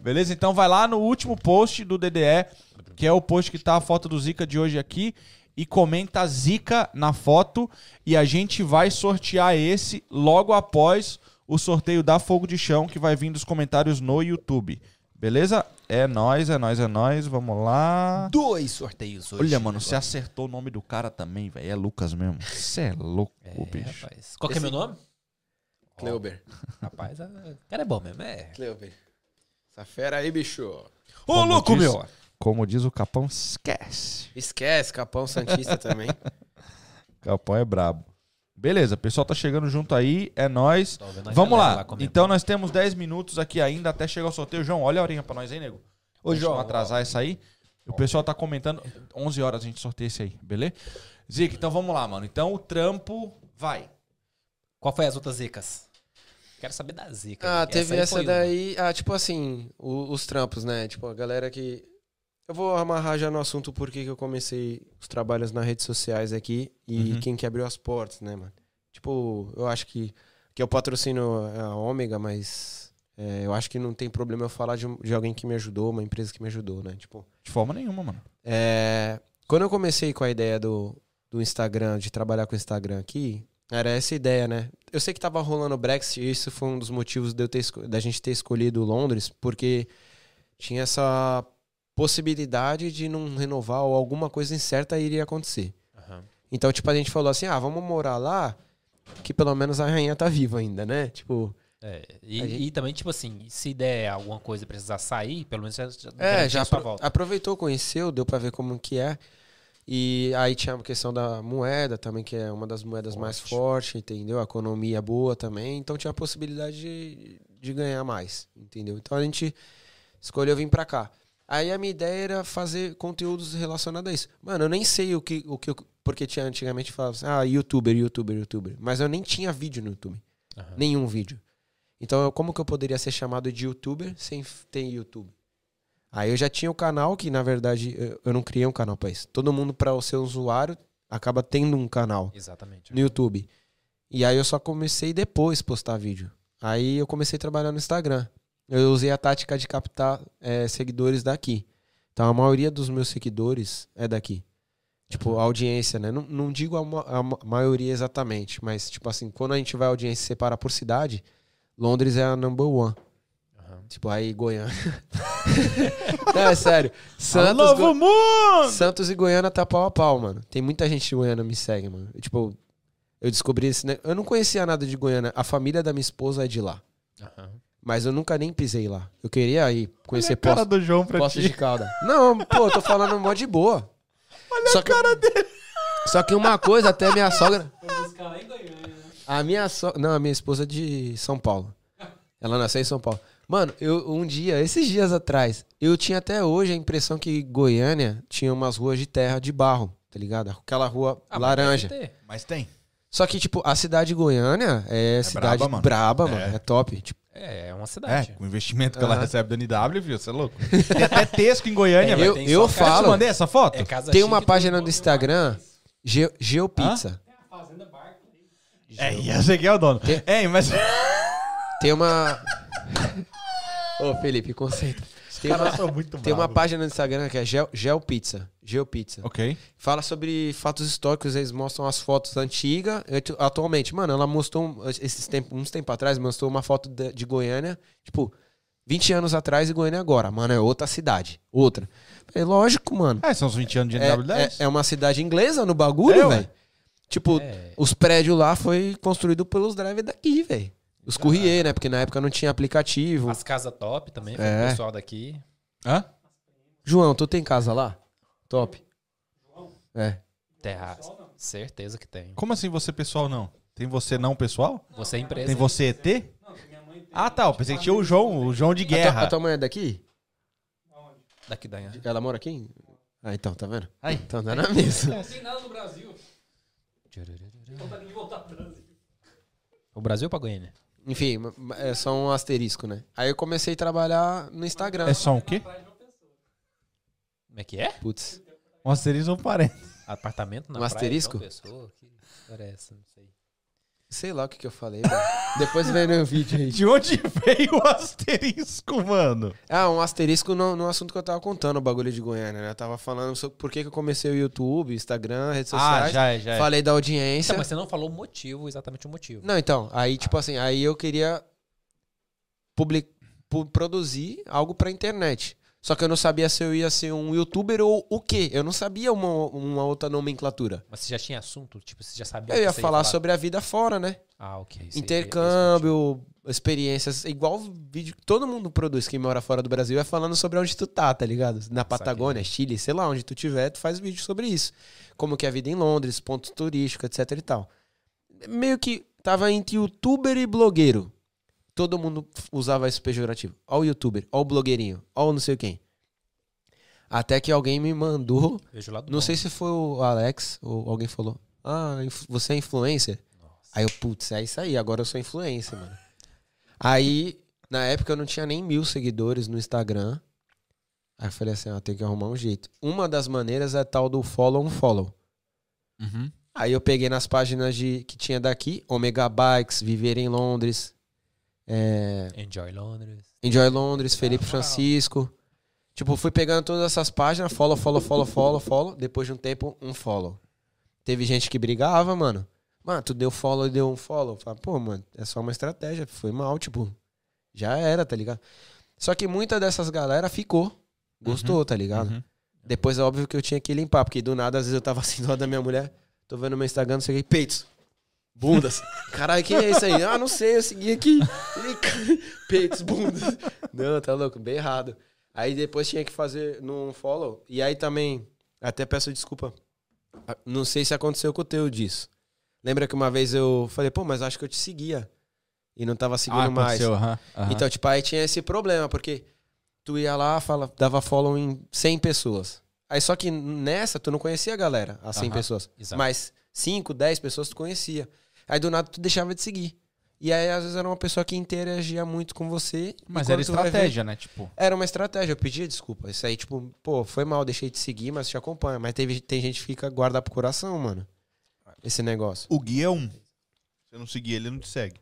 Beleza? Então vai lá no último post do DDE, que é o post que tá a foto do Zica de hoje aqui. e comenta zica na foto e a gente vai sortear esse logo após o sorteio da Fogo de Chão que vai vir dos comentários no YouTube. Beleza? É nóis, é nóis, é nóis. Vamos lá. Dois sorteios hoje. Olha, mano, você acertou o nome do cara também, velho. É Lucas mesmo. Você é louco, É, bicho. rapaz. Qual que é meu nome? Kleuber. Rapaz, a- o cara é bom mesmo. É. Kleuber. Essa fera aí, bicho. Ô, Como louco, diz- meu! Como diz o Capão, esquece. Esquece, Capão Santista também. (laughs) Capão é brabo. Beleza, o pessoal tá chegando junto aí, é vendo a Vamos lá. comentando. então nós temos 10 minutos aqui ainda até chegar o sorteio. João, olha a horinha pra nós aí, nego. Ô, João, atrasar isso aí. O pessoal tá comentando. 11 horas a gente sorteia esse aí, beleza? Zica, então vamos lá, mano. Então o trampo vai. Qual foi as outras zicas? Quero saber da zica. Ah, aí. teve aí essa, foi uma. daí. Ah, tipo assim, o- os trampos, né? Tipo, a galera que. Eu vou amarrar já no assunto porque que eu comecei os trabalhos nas redes sociais aqui e Uhum. quem que abriu as portas, né, mano? Tipo, eu acho que, que eu patrocino a Ômega, mas é, eu acho que não tem problema eu falar de, de alguém que me ajudou, uma empresa que me ajudou, né? Tipo, De forma nenhuma, mano. é, quando eu comecei com a ideia do, do Instagram, de trabalhar com o Instagram aqui, era essa ideia, né? Eu sei que tava rolando o Brexit, e isso foi um dos motivos de eu ter, da gente ter escolhido Londres, porque tinha essa possibilidade de não renovar ou alguma coisa incerta iria acontecer. Aham. Então, tipo, a gente falou assim: ah, vamos morar lá, que pelo menos a rainha tá viva ainda, né? Tipo, É, e, gente- e também, tipo assim, se der alguma coisa e precisar sair, pelo menos já, já É, já apro- volta. aproveitou, conheceu, deu pra ver como que é. E aí tinha a questão da moeda também, que é uma das moedas mais Forte. fortes, entendeu? A economia boa também, então tinha a possibilidade de, de ganhar mais, entendeu? Então a gente escolheu vir pra cá. Aí a minha ideia era fazer conteúdos relacionados a isso. Mano, eu nem sei o que, o que eu- porque tinha antigamente falava assim, ah, youtuber, youtuber, youtuber. Mas eu nem tinha vídeo no YouTube. Aham. Nenhum vídeo. Então, eu- como que eu poderia ser chamado de youtuber sem ter YouTube? Aí eu já tinha o canal, que na verdade eu- eu não criei um canal pra isso. Todo mundo, para o seu usuário, acaba tendo um canal Exatamente. no YouTube. E aí eu só comecei depois postar vídeo. Aí eu comecei a trabalhar no Instagram. Eu usei a tática de captar eh, seguidores daqui. Então a maioria dos meus seguidores é daqui. Tipo, a audiência, né? Não, não digo a, ma- a ma- maioria exatamente, mas tipo assim, quando a gente vai a audiência separar por cidade, Londres é a number one. Aham. Tipo, aí Goiânia. (laughs) Não, é sério. Santos, Go- mundo! Santos e Goiânia tá pau a pau, mano. Tem muita gente de Goiânia me segue, mano. Tipo, eu descobri esse. Eu não conhecia nada de Goiânia. A família da minha esposa é de lá. Aham. Mas eu nunca nem pisei lá. Eu queria ir conhecer Olha a cara Poços do João pra Poços ti. de Calda. Não, pô, eu tô falando mó de boa. Olha Só a cara dele. Só que uma coisa, até minha sogra. Foi buscar lá em Goiânia, né? A minha so... Não, a minha esposa é de São Paulo. Ela nasceu em São Paulo. Mano, eu um dia, esses dias atrás, eu tinha até hoje a impressão que Goiânia tinha umas ruas de terra de barro, tá ligado? Aquela rua Ah, mas laranja. ter. Mas tem. Só que, tipo, a cidade de Goiânia é, cidade braba, braba, mano. mano. É. É, top. Tipo, É, é uma É, cidade. com o investimento que ela Aham. recebe da NW, viu? Você é louco. Tem até Tesco em Goiânia, É, velho. eu tem eu só Cara, te falo. mandei essa foto? É casa Tem uma página no Instagram, Ge Geopizza. Tem a Fazenda Barco ali. É, e esse aqui é o dono. Tem- É, mas... Tem uma. Ô, Felipe, conceito. Tem uma, tem uma página no Instagram que é Geo- Geopizza. Geopizza. Ok. Fala sobre fatos históricos, eles mostram as fotos antigas. atu- Atualmente, mano, ela mostrou esses tempos, uns tempos atrás, mostrou uma foto de, de Goiânia, tipo, 20 anos atrás e Goiânia agora. Mano, é outra cidade. Outra. É lógico, mano. É, são uns 20 anos de É, NW10. é, é uma cidade inglesa no bagulho, É, velho. Tipo, É. os prédios lá foi construído pelos drivers daqui, velho. Os courrier, né? Porque na época não tinha aplicativo. As casas top também, É. o pessoal daqui. Hã? João, tu tem casa lá? Top. É. Terraço. Certeza que tem. Como assim você pessoal não? Tem você não pessoal? Você é empresa. Tem você ET? Não, que minha mãe tem. Ah, tá. Eu pensei que tinha o João, o João de A tua, guerra. a tua mãe é daqui? Aonde? Daqui da Ela mora aqui? Ah, então, tá vendo? Aí. Então tá na mesa. Não tem nada no Brasil. Vontade de voltar pro Brasil. O Brasil pra Goiânia? Enfim, ma- ma- é só um asterisco, né? Aí eu comecei a trabalhar no Instagram. É só um quê? Como é que é? Putz. Um asterisco ou parente. Apartamento na Um praia, asterisco? Pessoa? Que história é essa? Não sei. Sei lá o que, que eu falei, mano. Depois vem no vídeo aí. De onde veio o asterisco, mano? Ah, um asterisco no, no assunto que eu tava contando, o bagulho de Goiânia, né? Eu tava falando sobre por que, que eu comecei o YouTube, Instagram, redes sociais. Ah, já é, já é. Falei da audiência. Então, mas você não falou o motivo, exatamente o motivo. Não, então, aí, tipo assim, aí eu queria public... pu- produzir algo pra internet. Só que eu não sabia se eu ia ser um youtuber ou o quê. Eu não sabia uma, uma outra nomenclatura. Mas você já tinha assunto? Tipo, você já sabia Eu ia falar sobre a vida fora, né? Ah, ok. sei, Intercâmbio, experiências, igual vídeo que todo mundo produz que mora fora do Brasil, é falando sobre onde tu tá, tá ligado? Na Patagônia, Chile, sei lá, onde tu tiver, tu faz vídeo sobre isso. Como que é a vida em Londres, pontos turísticos, etc e tal. Meio que tava entre youtuber e blogueiro. Todo mundo usava esse pejorativo. Ó o youtuber, ó o blogueirinho, ó o não sei quem. Até que alguém me mandou, não bom. sei se foi o Alex ou alguém falou, ah, você é influencer? Aí eu, putz, é isso aí, agora eu sou influencer, mano. Aí, na época eu não tinha nem mil seguidores no Instagram. Aí eu falei assim, ó, tem que arrumar um jeito. Uma das maneiras é tal do follow on follow. Uhum. Aí eu peguei nas páginas de, que tinha daqui, Omega Bikes, Viver em Londres, é, Enjoy Londres. Enjoy Londres, Felipe Francisco. Tipo, fui pegando todas essas páginas, follow, follow, follow, follow, follow. Depois de um tempo, um follow. Teve gente que brigava, mano. Mano, tu deu follow e deu um follow. Fala, pô, mano, é só uma estratégia. Foi mal, tipo. Já era, tá ligado? Só que muita dessas galera ficou. Gostou, tá ligado? Uhum. Depois é óbvio que eu tinha que limpar, porque do nada, às vezes eu tava (laughs) assim do lado da minha mulher, tô vendo meu Instagram, não sei o que, peitos. Bundas. Caralho, quem é isso aí? Ah, não sei, eu segui aqui. Peitos, bundas. Não, tá louco, bem errado. Aí depois tinha que fazer num follow. E aí também, até peço desculpa. Ah, Não sei se aconteceu com o teu disso. Lembra que uma vez eu falei, pô, mas acho que eu te seguia. E não tava seguindo Ah, mais. aham. Então, tipo, aí tinha esse problema, porque tu ia lá, fala, dava follow em 100 pessoas. Aí só que nessa tu não conhecia a galera, as 100 Aham, pessoas. exato. Mas 5, 10 pessoas tu conhecia. Aí do nada tu deixava de seguir. E aí às vezes era uma pessoa que interagia muito com você. Mas era vai ver- estratégia, né? Tipo. Era uma estratégia, eu pedia desculpa. Isso aí, tipo, pô, foi mal, deixei de seguir, mas te acompanha. Mas teve, tem gente que fica guarda pro coração, mano. Esse negócio. O Gui é um. Se você não seguir ele, ele não te segue.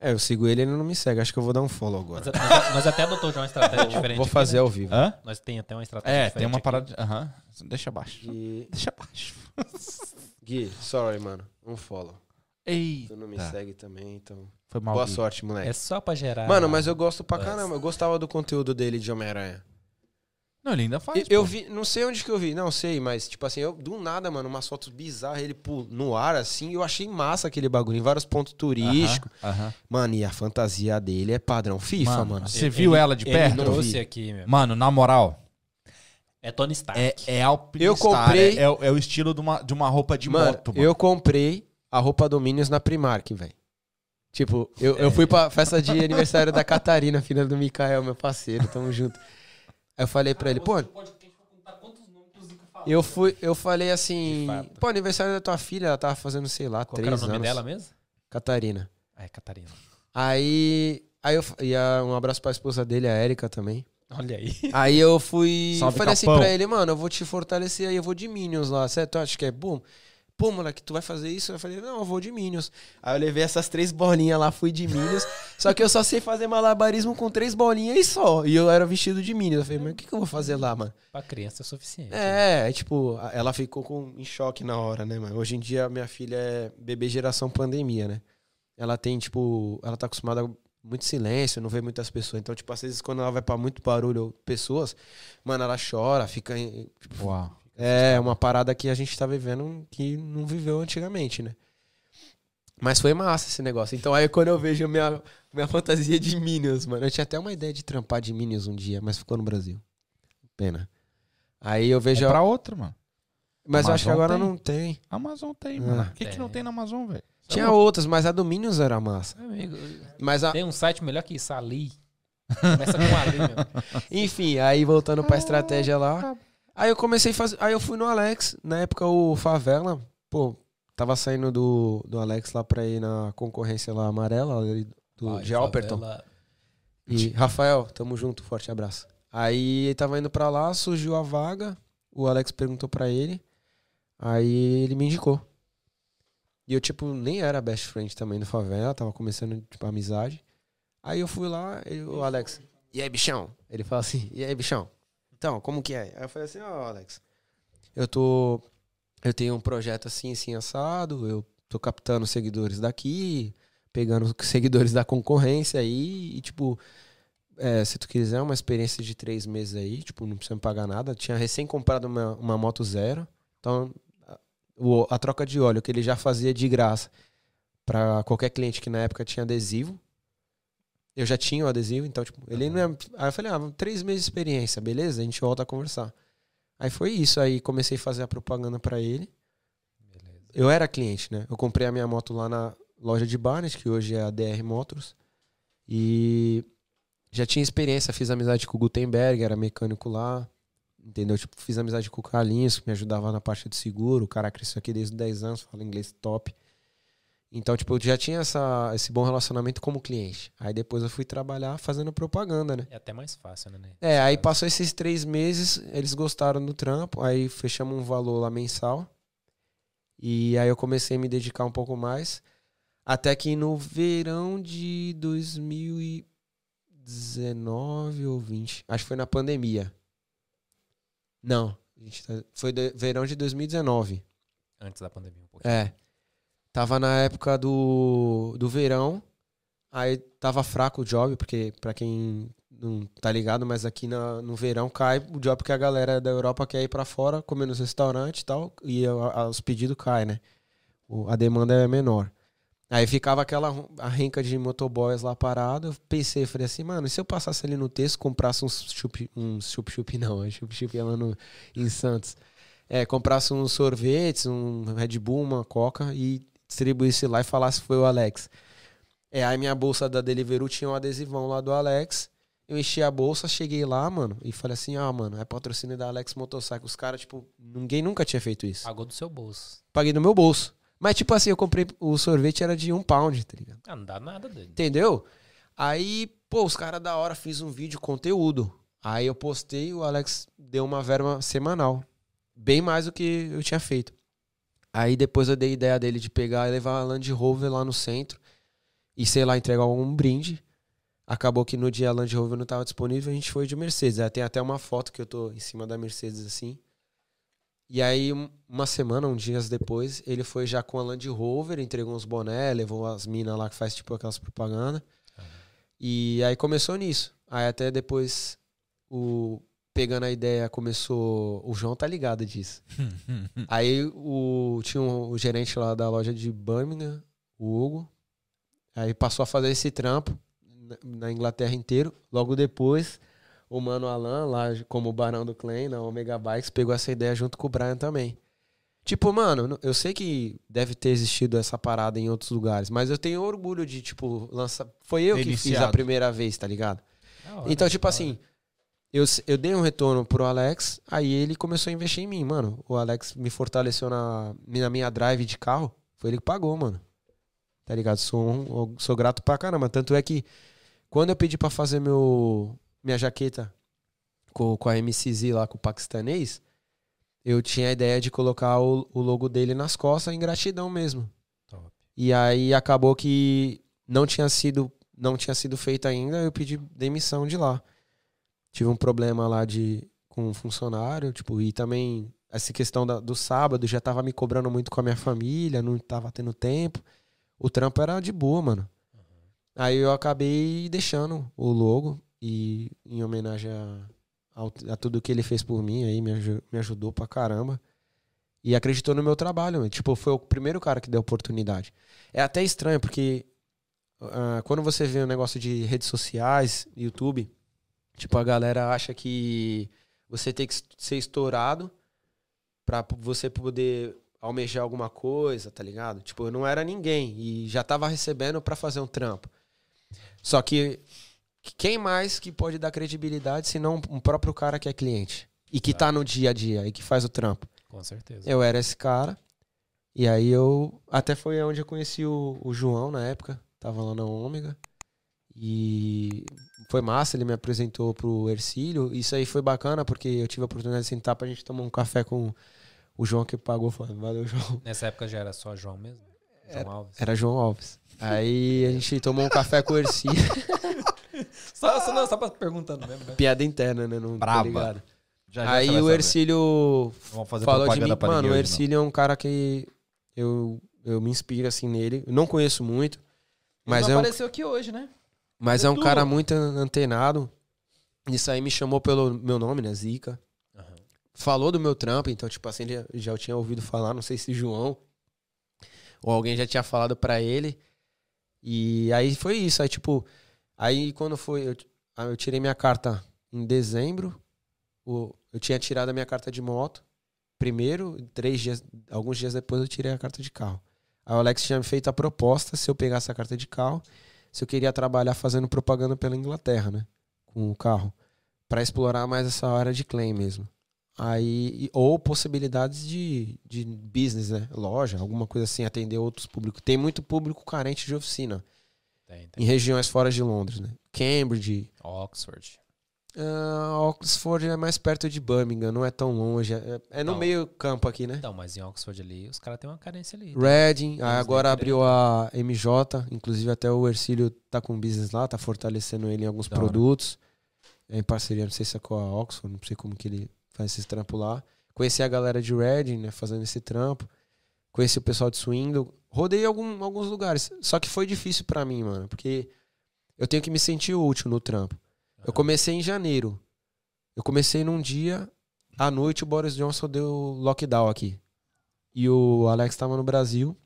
É, eu sigo ele e ele não me segue. Acho que eu vou dar um follow Mas, agora. mas- mas até adotou já uma estratégia (laughs) diferente. Vou aqui, fazer né? ao vivo. Hã? Nós tem até uma estratégia É, diferente. tem uma aqui. parada. Aham. Deixa abaixo. E... Deixa abaixo. Gui, sorry, mano. Um follow. Eita. Tu não me segue também, então. Foi mal. Boa Gui. sorte, moleque. É só pra gerar. Mano, mas eu gosto pra Buzz. caramba. Eu gostava do conteúdo dele de Homem-Aranha. Não, ele ainda faz. Eu, pô. vi, não sei onde que eu vi, não sei, mas tipo assim, eu do nada, mano, umas fotos bizarras, ele pô, no ar assim, eu achei massa aquele bagulho, em vários pontos turísticos. Aham, aham. Mano, e a fantasia dele é padrão FIFA, mano. Você viu ela de Ele perto? trouxe vi. aqui, meu. Mano, na moral, É Tony Stark. é, é alpinista. Eu comprei- É, é o- é o estilo de uma, de uma roupa de mano, moto, mano. eu comprei a roupa Dominions na Primark, velho. Tipo, eu, eu fui pra festa de aniversário da Catarina, filha do Mikael, meu parceiro, tamo junto. Aí eu falei pra ele, pô, eu fui, eu falei assim, pô, aniversário da tua filha, ela tava fazendo, sei lá, Qual que três era o nome anos. dela mesmo? Catarina. Ah, é Catarina. Aí, aí eu, e a- um abraço pra esposa dele, a Érica também. Olha aí. Aí eu fui, Salve, falei assim Capão. pra ele, mano, eu vou te fortalecer aí, eu vou de Minions lá, certo? Tu acha que é bom? Pô, moleque, tu vai fazer isso? Eu falei, não, eu vou de Minions. Aí eu levei essas três bolinhas lá, fui de Minions. (laughs) só que eu só sei fazer malabarismo com três bolinhas e só. E eu era vestido de Minions. Eu falei, mas o que, que eu vou fazer lá, mano? Pra criança é suficiente. É, é, tipo, ela ficou com, em choque na hora, né, mano? Hoje em dia, minha filha é bebê geração pandemia, né? Ela tem, tipo, ela tá acostumada a muito silêncio, não vê muitas pessoas. Então, tipo, às vezes quando ela vai pra muito barulho pessoas, mano, ela chora, fica. Tipo, Uau. É uma parada que a gente tá vivendo que não viveu antigamente, né? Mas foi massa esse negócio. Então aí quando eu vejo minha, minha fantasia de Minions, mano. Eu tinha até uma ideia de trampar de Minions um dia, mas ficou no Brasil. Pena. Aí eu vejo. É pra outra, mano. Mas eu acho que Amazon agora tem. não tem. Amazon tem, Ah. mano. O que, que Tem. não tem na Amazon, velho? Tinha outras, mas a do Minions era massa. Amigo, Mas a... tem um site melhor que isso, Ali. Começa com Ali, meu. (laughs) Enfim, aí voltando pra estratégia lá. Aí eu comecei a fazer. Aí eu fui no Alex. Na época o Favela, pô, tava saindo do, do Alex lá pra ir na concorrência lá amarela, do Vai, de Alperton. favela. E Rafael, tamo junto, forte abraço. Aí ele tava indo pra lá, surgiu a vaga. O Alex perguntou pra ele. Aí ele me indicou. E eu, tipo, nem era best friend também do favela, tava começando, tipo, amizade. Aí eu fui lá, e o Alex, e aí, bichão? Ele fala assim, e aí, bichão? Então, como que é? Aí eu falei assim, ó, Alex, eu tô. Eu tenho um projeto assim, assim, assado, eu tô captando seguidores daqui, pegando (laughs) seguidores da concorrência aí, e tipo, é, se tu quiser uma experiência de três meses aí, tipo, não precisa me pagar nada. Tinha recém comprado uma, uma moto zero, então a troca de óleo que ele já fazia de graça para qualquer cliente que na época tinha adesivo. Eu já tinha o adesivo, então, tipo, ele não é. Aí eu falei, ah, três meses de experiência, beleza? A gente volta a conversar. Aí foi isso, aí comecei a fazer a propaganda para ele. Beleza. Eu era cliente, né? Eu comprei a minha moto lá na loja de Barnes, que hoje é a DR Motors. E já tinha experiência, fiz amizade com o Gutenberg, era mecânico lá. Entendeu? Tipo, fiz amizade com o Carlinhos, que me ajudava na parte de seguro. O cara cresceu aqui desde os 10 anos, fala inglês top. Então, tipo, eu já tinha essa, esse bom relacionamento como cliente. Aí depois eu fui trabalhar fazendo propaganda, né? É até mais fácil, né? né? É, aí passou esses três meses, eles gostaram do trampo, aí fechamos um valor lá mensal. E aí eu comecei a me dedicar um pouco mais. Até que no verão de 2019 ou 20, acho que foi na pandemia. Não, tá- foi verão de 2019. Antes da pandemia, um pouquinho. É. Tava na época do, do verão. Aí tava fraco o job, porque pra quem não tá ligado, mas aqui na, no verão cai o job que a galera da Europa quer ir pra fora, comer nos restaurantes e tal, e a- a- os pedidos caem, né? O- a demanda é menor. Aí ficava aquela a de motoboys lá parado. Eu pensei, falei assim, mano, e se eu passasse ali no texto, comprasse uns chup, uns chup chup (laughs) não, é chup chup lá no, em Santos. É, comprasse uns sorvetes, um Red Bull, uma Coca e distribuísse lá e falasse que foi o Alex. É, aí minha bolsa da Deliveroo tinha um adesivão lá do Alex. Eu enchi a bolsa, cheguei lá, mano, e falei assim: ah, mano, é patrocínio da Alex Motorcycle. Os caras, tipo, ninguém nunca tinha feito isso. Pagou do seu bolso. Paguei no meu bolso. Mas, tipo assim, eu comprei. O sorvete era de um pound, tá ligado? Ah, não dá nada dele. Entendeu? Aí, pô, os caras da hora fiz um vídeo conteúdo. Aí eu postei, o Alex deu uma verba semanal. Bem mais do que eu tinha feito. Aí depois eu dei ideia dele de pegar e levar a Land Rover lá no centro. E, sei lá, entregar algum brinde. Acabou que no dia a Land Rover não estava disponível, a gente foi de Mercedes. Aí tem até uma foto que eu tô em cima da Mercedes assim. E aí, um- uma semana, uns dias depois, ele foi já com a Land Rover, entregou uns boné, levou as minas lá que faz tipo aquelas propaganda. E aí começou nisso. Aí até depois, o pegando a ideia, começou. O João tá ligado disso. (laughs) aí o, tinha um- o gerente lá da loja de Birmingham, o Hugo. Aí passou a fazer esse trampo na- na Inglaterra inteiro. Logo depois, o Mano Alan, lá como o Barão do Clay, na Omega Bikes, pegou essa ideia junto com o Brian também. Tipo, mano, eu sei que deve ter existido essa parada em outros lugares, mas eu tenho orgulho de, tipo, lançar. Foi eu que fiz a primeira vez, tá ligado? Hora, Então, tipo da hora. Eu, eu dei um retorno pro Alex, aí ele começou a investir em mim, mano. O Alex me fortaleceu na, na minha drive de carro, foi ele que pagou, mano. Tá ligado? Sou, sou grato pra caramba. Tanto é que quando eu pedi pra fazer meu, minha jaqueta com, com a MCZ lá, com o paquistanês, eu tinha a ideia de colocar o, o logo dele nas costas em gratidão mesmo. Top. E aí acabou que não tinha sido não tinha sido feito ainda, eu pedi demissão de lá. Tive um problema lá de com um funcionário, tipo, e também essa questão da- do sábado já tava me cobrando muito com a minha família, não tava tendo tempo. O trampo era de boa, mano. Aí eu acabei deixando o logo e em homenagem a, ao- a tudo que ele fez por mim aí, me, me ajudou pra caramba. E acreditou no meu trabalho. mano. Tipo, foi o primeiro cara que deu oportunidade. É até estranho, porque ah, quando você vê um negócio de redes sociais, YouTube, tipo, a galera acha que você tem que ser estourado pra p- você poder almejar alguma coisa, tá ligado? Tipo, eu não era ninguém e já tava recebendo pra fazer um trampo. Só que quem mais que pode dar credibilidade se não um próprio cara que é cliente e que tá no dia a dia e que faz o trampo? Com certeza. Eu era esse cara. E aí eu. Até foi onde eu conheci o, o João na época. Tava lá na Ômega. E foi massa, ele me apresentou pro Ercílio. Isso aí foi bacana, porque eu tive a oportunidade de sentar pra gente tomar um café com o João que pagou. Falei, valeu, João. Nessa época já era só João mesmo? João Alves. Era João Alves. Aí a gente tomou um café com o Ercílio. (laughs) Só, só, não, só pra perguntando mesmo. né? Piada interna, né? Não Braba. Já, já Aí o. Ercílio falou de mim. Mano, o hoje, não. Ercílio é um cara que eu, eu me inspiro assim nele. Eu não conheço muito, mas Ele é, não um, apareceu aqui hoje, né? Mas é um Edu. cara muito antenado. Isso aí me chamou pelo meu nome, né? Zica. Falou do meu trampo, então, tipo assim, ele já eu tinha ouvido falar, não sei se João ou alguém já tinha falado pra ele. E aí foi isso. Aí, tipo, aí quando foi. Eu, eu tirei minha carta em dezembro. o- eu tinha tirado a minha carta de moto. Primeiro, três dias, alguns dias depois eu tirei a carta de carro. Aí o Alex tinha me feito a proposta se eu pegasse a carta de carro, se eu queria trabalhar fazendo propaganda pela Inglaterra, né? Com o carro. Pra explorar mais essa área de claim mesmo. Aí, ou possibilidades de, de business, né? Loja, alguma coisa assim, atender outros públicos. Tem muito público carente de oficina Tem, tem. em regiões fora de Londres, né? Cambridge, Oxford. Ah, Oxford é mais perto de Birmingham, não é tão longe. É, é no Não. meio campo aqui, né? Então, mas em Oxford ali, os caras têm uma carência ali. Reading, aí Eles agora abriu a MJ, inclusive até o Ercílio tá com business lá, tá fortalecendo ele em alguns Da produtos. É em parceria, não sei se é com a Oxford, não sei como que ele faz esses trampos lá. Conheci a galera de Reading, né, fazendo esse trampo. Conheci o pessoal de Swindle. Rodei algum, alguns lugares, só que foi difícil pra mim, mano, porque eu tenho que me sentir útil no trampo. Eu comecei em janeiro. Eu comecei num dia, à noite o Boris Johnson deu lockdown aqui. E o Alex tava no Brasil.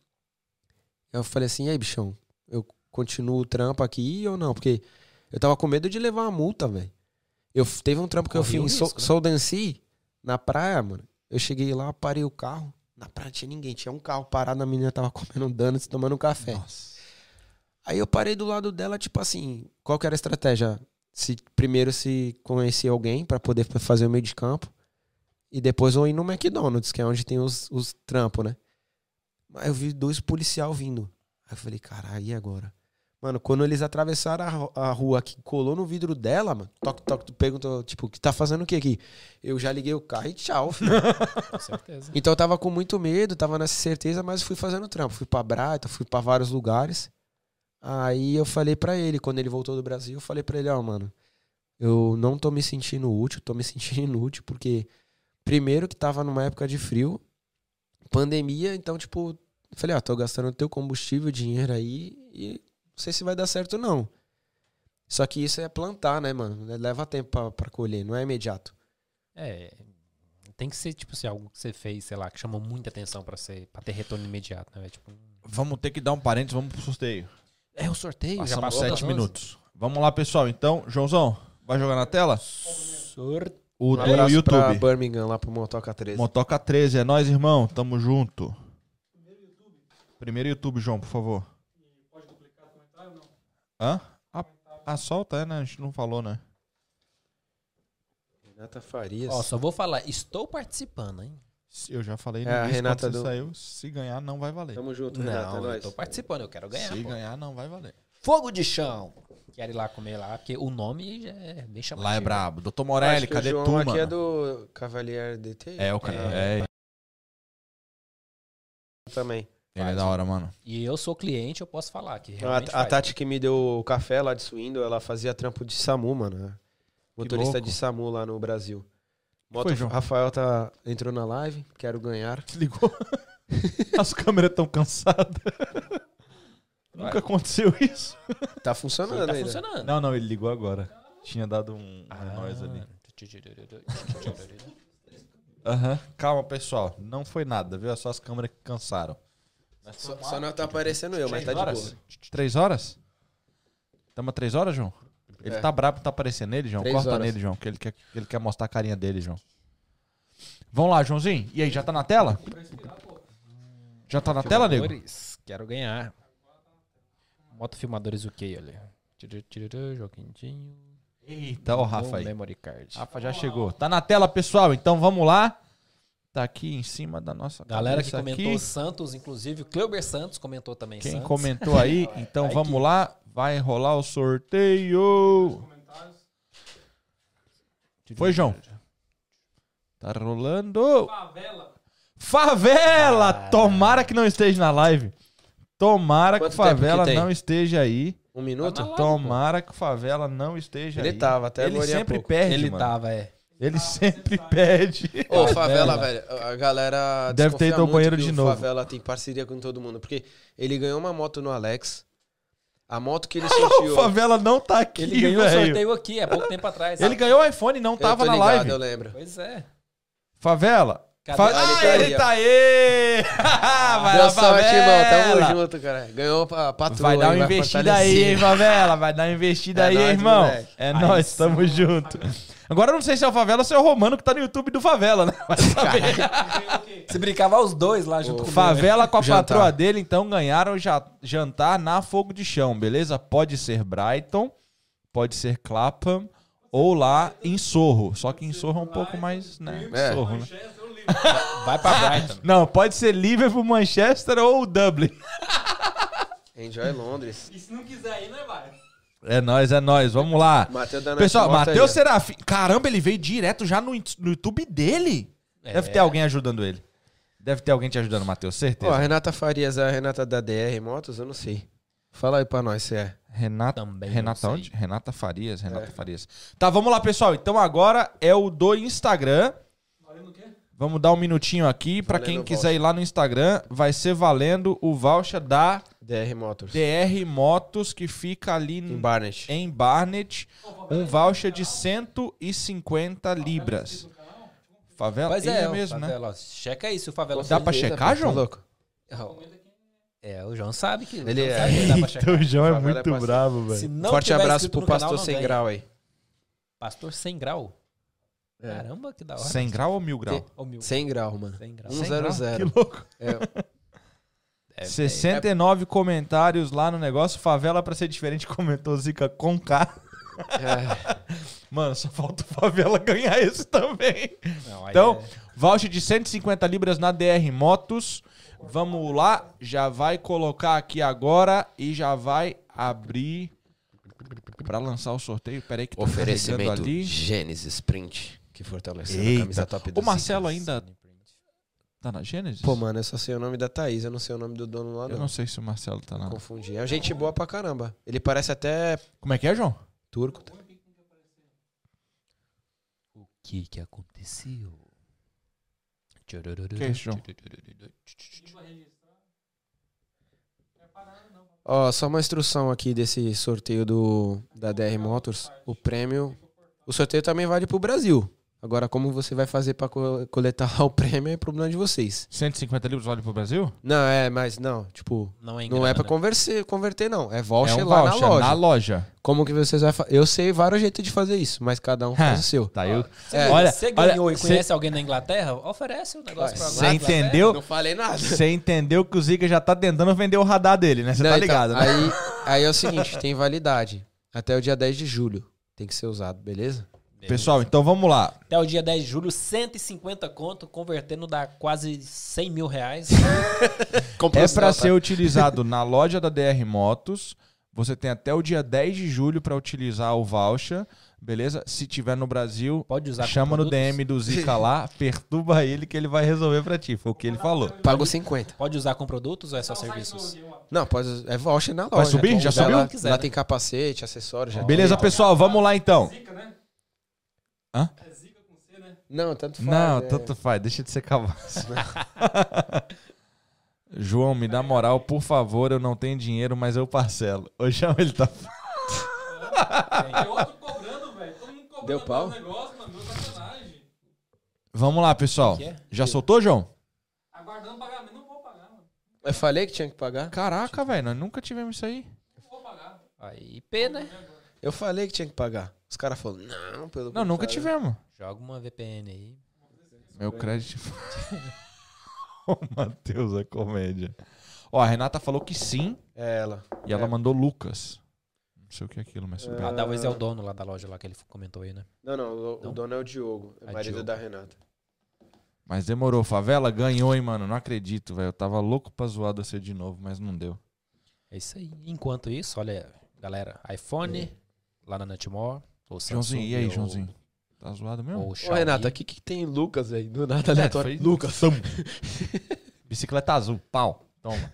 Eu falei assim, e aí, bichão, eu continuo o trampo aqui ou não? Porque eu tava com medo de levar uma multa, velho. Eu teve um trampo que eu fiz um em Sol- né? Soldancy, na praia, mano. Eu cheguei lá, parei o carro. Na praia não tinha ninguém, tinha um carro parado, a menina tava (laughs) comendo donuts, tomando um café. Nossa. Aí eu parei do lado dela, tipo assim, qual que era a estratégia? Se, primeiro se conhecer alguém pra poder fa- fazer o meio de campo. E depois eu ir no McDonald's, que é onde tem os, os trampos, né? Aí eu vi dois policial vindo. Aí eu falei, caralho, e agora? Mano, quando eles atravessaram a, a rua que colou no vidro dela, mano, toque, toque, tu perguntou, tipo, que tá fazendo o que aqui? Eu já liguei o carro e tchau, filho. (laughs) Com certeza. Então eu tava com muito medo, tava nessa certeza, mas fui fazendo trampo. Fui pra Brighton, fui pra vários lugares. Aí eu falei pra ele, quando ele voltou do Brasil, eu falei pra ele, ó, mano, eu não tô me sentindo útil, tô me sentindo inútil, porque primeiro que tava numa época de frio, pandemia, então, tipo, eu falei, ó, tô gastando teu combustível, dinheiro aí, e não sei se vai dar certo, não. Só que isso é plantar, né, mano? Leva tempo pra, pra colher, não é imediato. É. Tem que ser, tipo assim, algo que você fez, sei lá, que chamou muita atenção pra, ser, pra ter retorno imediato, né? Tipo, Vamos ter que dar um parênteses, vamos pro sorteio. É o sorteio, já Passamos das sete 11? minutos. Vamos lá, pessoal. Então, Joãozão, vai jogar na tela? Sorteio. O Um do pra YouTube. Birmingham, lá pro Motoca 13. Motoca 13, é nóis, irmão. Tamo junto. Primeiro YouTube, João, por favor. Pode duplicar comentário ou não? Hã? Ah, ah, solta, é, né? A gente não falou, né? Renata Farias. Ó, só vou falar, estou participando, hein? Eu já falei no É, início, Renata quando você do- saiu. Se ganhar, não vai valer. Tamo junto, Renata. Não, é eu nóis. tô participando, eu quero ganhar. Se pô. ganhar, não vai valer. Fogo de chão. Quero ir lá comer lá, porque o nome já é bem chamativo. Lá é brabo. Doutor Morelli, cadê o João tu, aqui é do Cavalier DT? É, o cara. É, Também. ele é da hora, mano. E eu sou cliente, eu posso falar que A, realmente a faz. Tati que me deu o café lá de Swindle, ela fazia trampo de SAMU, mano. Motorista de SAMU lá no Brasil. Foi, Moto, João? Rafael tá, entrou na live, quero ganhar. Desligou. (laughs) As câmeras tão cansadas. Nunca aconteceu isso. Tá funcionando Tá ainda. funcionando. Não, não, ele ligou agora. Tinha dado um, Ah. nós ali. (laughs) Aham. Calma, pessoal. Não foi nada, viu? É só as câmeras que cansaram. Só, só não tá aparecendo eu, mas tá de horas? boa. Três horas? Tamo a três horas, João? Ele É. tá brabo, tá aparecendo nele, João? Três Corta horas. nele, João, que ele quer, que ele quer mostrar a carinha dele, João. Vamos lá, Joãozinho. E aí, já tá na tela? Já tá na tela, nego? Quero ganhar. Moto filmadores o que, olha. Joguinho. Eita, ó o Rafa aí. Memory card. Rafa já chegou. Tá na tela, pessoal. Então vamos lá. Tá aqui em cima da nossa Galera que comentou aqui. Santos, inclusive, o Cleuber Santos comentou também Quem Santos. comentou aí, (laughs) então Aí vamos que- lá. Vai rolar o sorteio. Foi, João? Tá rolando. Favela. Favela! Ah. Tomara que não esteja na live. Tomara Quanto que que Favela tem? não esteja aí. Um minuto? Tá live, Tomara que o Favela não esteja Ele aí. tava, até Ele sempre pouco. perde, Ele mano. tava, é. Ele sempre perde. Ô, Favela. Favela, velho, a galera Deve ter ido ao banheiro de o novo. Favela tem parceria com todo mundo, porque ele ganhou uma moto no Alex. A moto que ele (laughs) O sorteou... Favela não tá aqui, Ele ganhou um sorteio aqui, há pouco tempo atrás. Ele ganhou o iPhone e não Eu tava tô na ligado, live. eu lembro. Pois é. Favela. Cadê? Fa- Ah, ele Ah, tá ele aí, ó. tá aí! (laughs) Vai Deu lá, sorte, irmão. Tamo junto, cara. Ganhou a patroa. Vai dar uma investida aí, hein, Favela? Vai dar uma investida É aí, nóis, irmão. moleque. É Aí nóis, tamo junto. Agora eu não sei se é o Favela ou se é o Romano que tá no YouTube do Favela, né? Vai saber. Se brincava os dois lá junto com Favela com a Jantar. patroa dele, então ganharam já jantar na Fogo de Chão, beleza? Pode ser Brighton, pode ser Clapham ou lá em Sorro. Só que em Sorro é um pouco mais, né? É. Sorro, né? Vai pra Brighton. Não, pode ser Liverpool, Manchester ou Dublin. Enjoy Londres. E se não quiser ir, não vai. É nóis, é nóis. Vamos lá. Matheus da Pessoal, Matheus Serafim. Caramba, ele veio direto já no, no YouTube dele. Deve É. ter alguém ajudando ele. Deve ter alguém te ajudando, Matheus, certeza. Ó, a Renata Farias é a Renata da DR Motos? Eu não sei. Fala aí pra nós se é. Renata, Também não Renata sei. onde? Renata Farias, Renata É. Farias. Tá, vamos lá, pessoal. Então agora é o do Instagram. Valendo o quê? Vamos dar um minutinho aqui pra Valendo quem quiser ir lá no Instagram. Vai ser valendo o voucher da DR Motors. DR Motos que fica ali Em em, Barnet. em Barnet. Um voucher de 150 libras. Favela? Pois é, é mesmo, né? Favela, ó, Checa aí se o Favela... Dá pra checar, João? louco? É, o João sabe que... Ele João é- sabe que dá pra checar. (laughs) Então o João é é muito parceiro. bravo, velho. Forte abraço pro canal, pastor sem ganha. grau aí. Pastor 100 grau. É. Caramba, que da hora. 100 grau ou mil grau? Ou mil. 100 grau, mano. 100 grau. 100 grau? 100. Que louco. É, (laughs) É, 69 comentários lá no negócio. Favela pra ser diferente (laughs) comentou Zica com K. é, (laughs) Mano, só falta o Favela ganhar esse também. não, Então, é- voucher de 150 libras na DR Motos. Vamos lá, já vai colocar aqui agora e já vai abrir pra lançar o sorteio. Pera aí que tá oferecimento ali. Gênesis Print, que fortaleceu a camisa top do O Marcelo ainda tá na Gênesis? Pô, mano, eu só sei o nome da Thaís, eu não sei o nome do dono lá, Eu não. não sei se o Marcelo tá na. Confundi. É gente boa pra caramba. Ele parece até Como é que é, João? turco. O que que aconteceu? Que é isso, João? Ó, só uma instrução aqui desse sorteio do da DR Motors. O prêmio. O sorteio também vale pro Brasil. Agora, como você vai fazer pra co- coletar (laughs) o prêmio é problema de vocês. 150 libras vale pro Brasil? Não, é, mas não, tipo, Não é em não é pra grana. converser, converter, não. É voucher é um lá voucher na loja. na loja. Como que vocês vão fazer? Eu sei vários jeitos de fazer isso, mas cada um faz o seu. Tá, eu... Você, É. Olha, você olha, ganhou e cê- conhece alguém na Inglaterra? Oferece o negócio pra Você nós. entendeu? Não falei nada. Você entendeu que o Zica já tá tentando vender o radar dele, né? Você tá então, ligado, né? Aí, aí é o seguinte, tem validade. Até o dia 10 de julho. Tem que ser usado, beleza? Pessoal, então vamos lá. Até o dia 10 de julho, 150 conto, convertendo dá quase 100 mil reais. (laughs) É não, tá? ser utilizado na loja da DR Motos. Você tem até o dia 10 de julho pra utilizar o voucher, beleza? Se tiver no Brasil, Pode usar chama no. DM do (laughs) Zica lá, perturba ele que ele vai resolver pra ti. Foi o que ele falou. Pago 50. Pode usar com produtos ou é só serviços? Não, pode. É voucher na loja. Vai subir? Já Usar subiu? Lá, Quiser, lá né? tem capacete, acessório. Já Beleza, tem. pessoal, vamos lá então. Zica, né? Hã? É zica com C, né? Não, tanto faz. Não, é. tanto faz, deixa de ser cavaço. (laughs) João, me dá moral, por favor, eu não tenho dinheiro, mas eu parcelo. Ô, João, ele tá. Eu tô cobrando, velho. Todo mundo cobrando Deu pau? o negócio, mano. Deu sacanagem. Vamos lá, pessoal. Que é? Já soltou, João? Aguardando pagamento. Não vou pagar, mano. Eu falei que tinha que pagar? Caraca, velho, nós nunca tivemos isso aí. Não vou pagar. Aí, P, né? Eu falei que tinha que pagar. Os caras falaram, não, pelo Não, nunca tivemos. Joga uma VPN aí. Meu crédito. (laughs) Ô, Matheus, é comédia. Ó, a Renata falou que sim É ela. e ela É. mandou Lucas. Não sei o que é aquilo, mas super. Ah, talvez é o dono lá da loja lá que ele comentou aí, né? Não, não, o, Não? o dono é o Diogo, é Ah, marido Diogo. da Renata. Mas demorou. Favela ganhou, hein, mano. Não acredito, velho. Eu tava louco pra zoar você de novo, mas não deu. É isso aí. Enquanto isso, olha, galera, iPhone lá na Netmore. Ou Samsung, Joãozinho, e aí, ou- Joãozinho? Tá zoado mesmo? Ou Ô. Renata, o que, que tem Lucas aí? Do nada É, aleatório. Lucas. (laughs) Bicicleta azul, pau. Toma.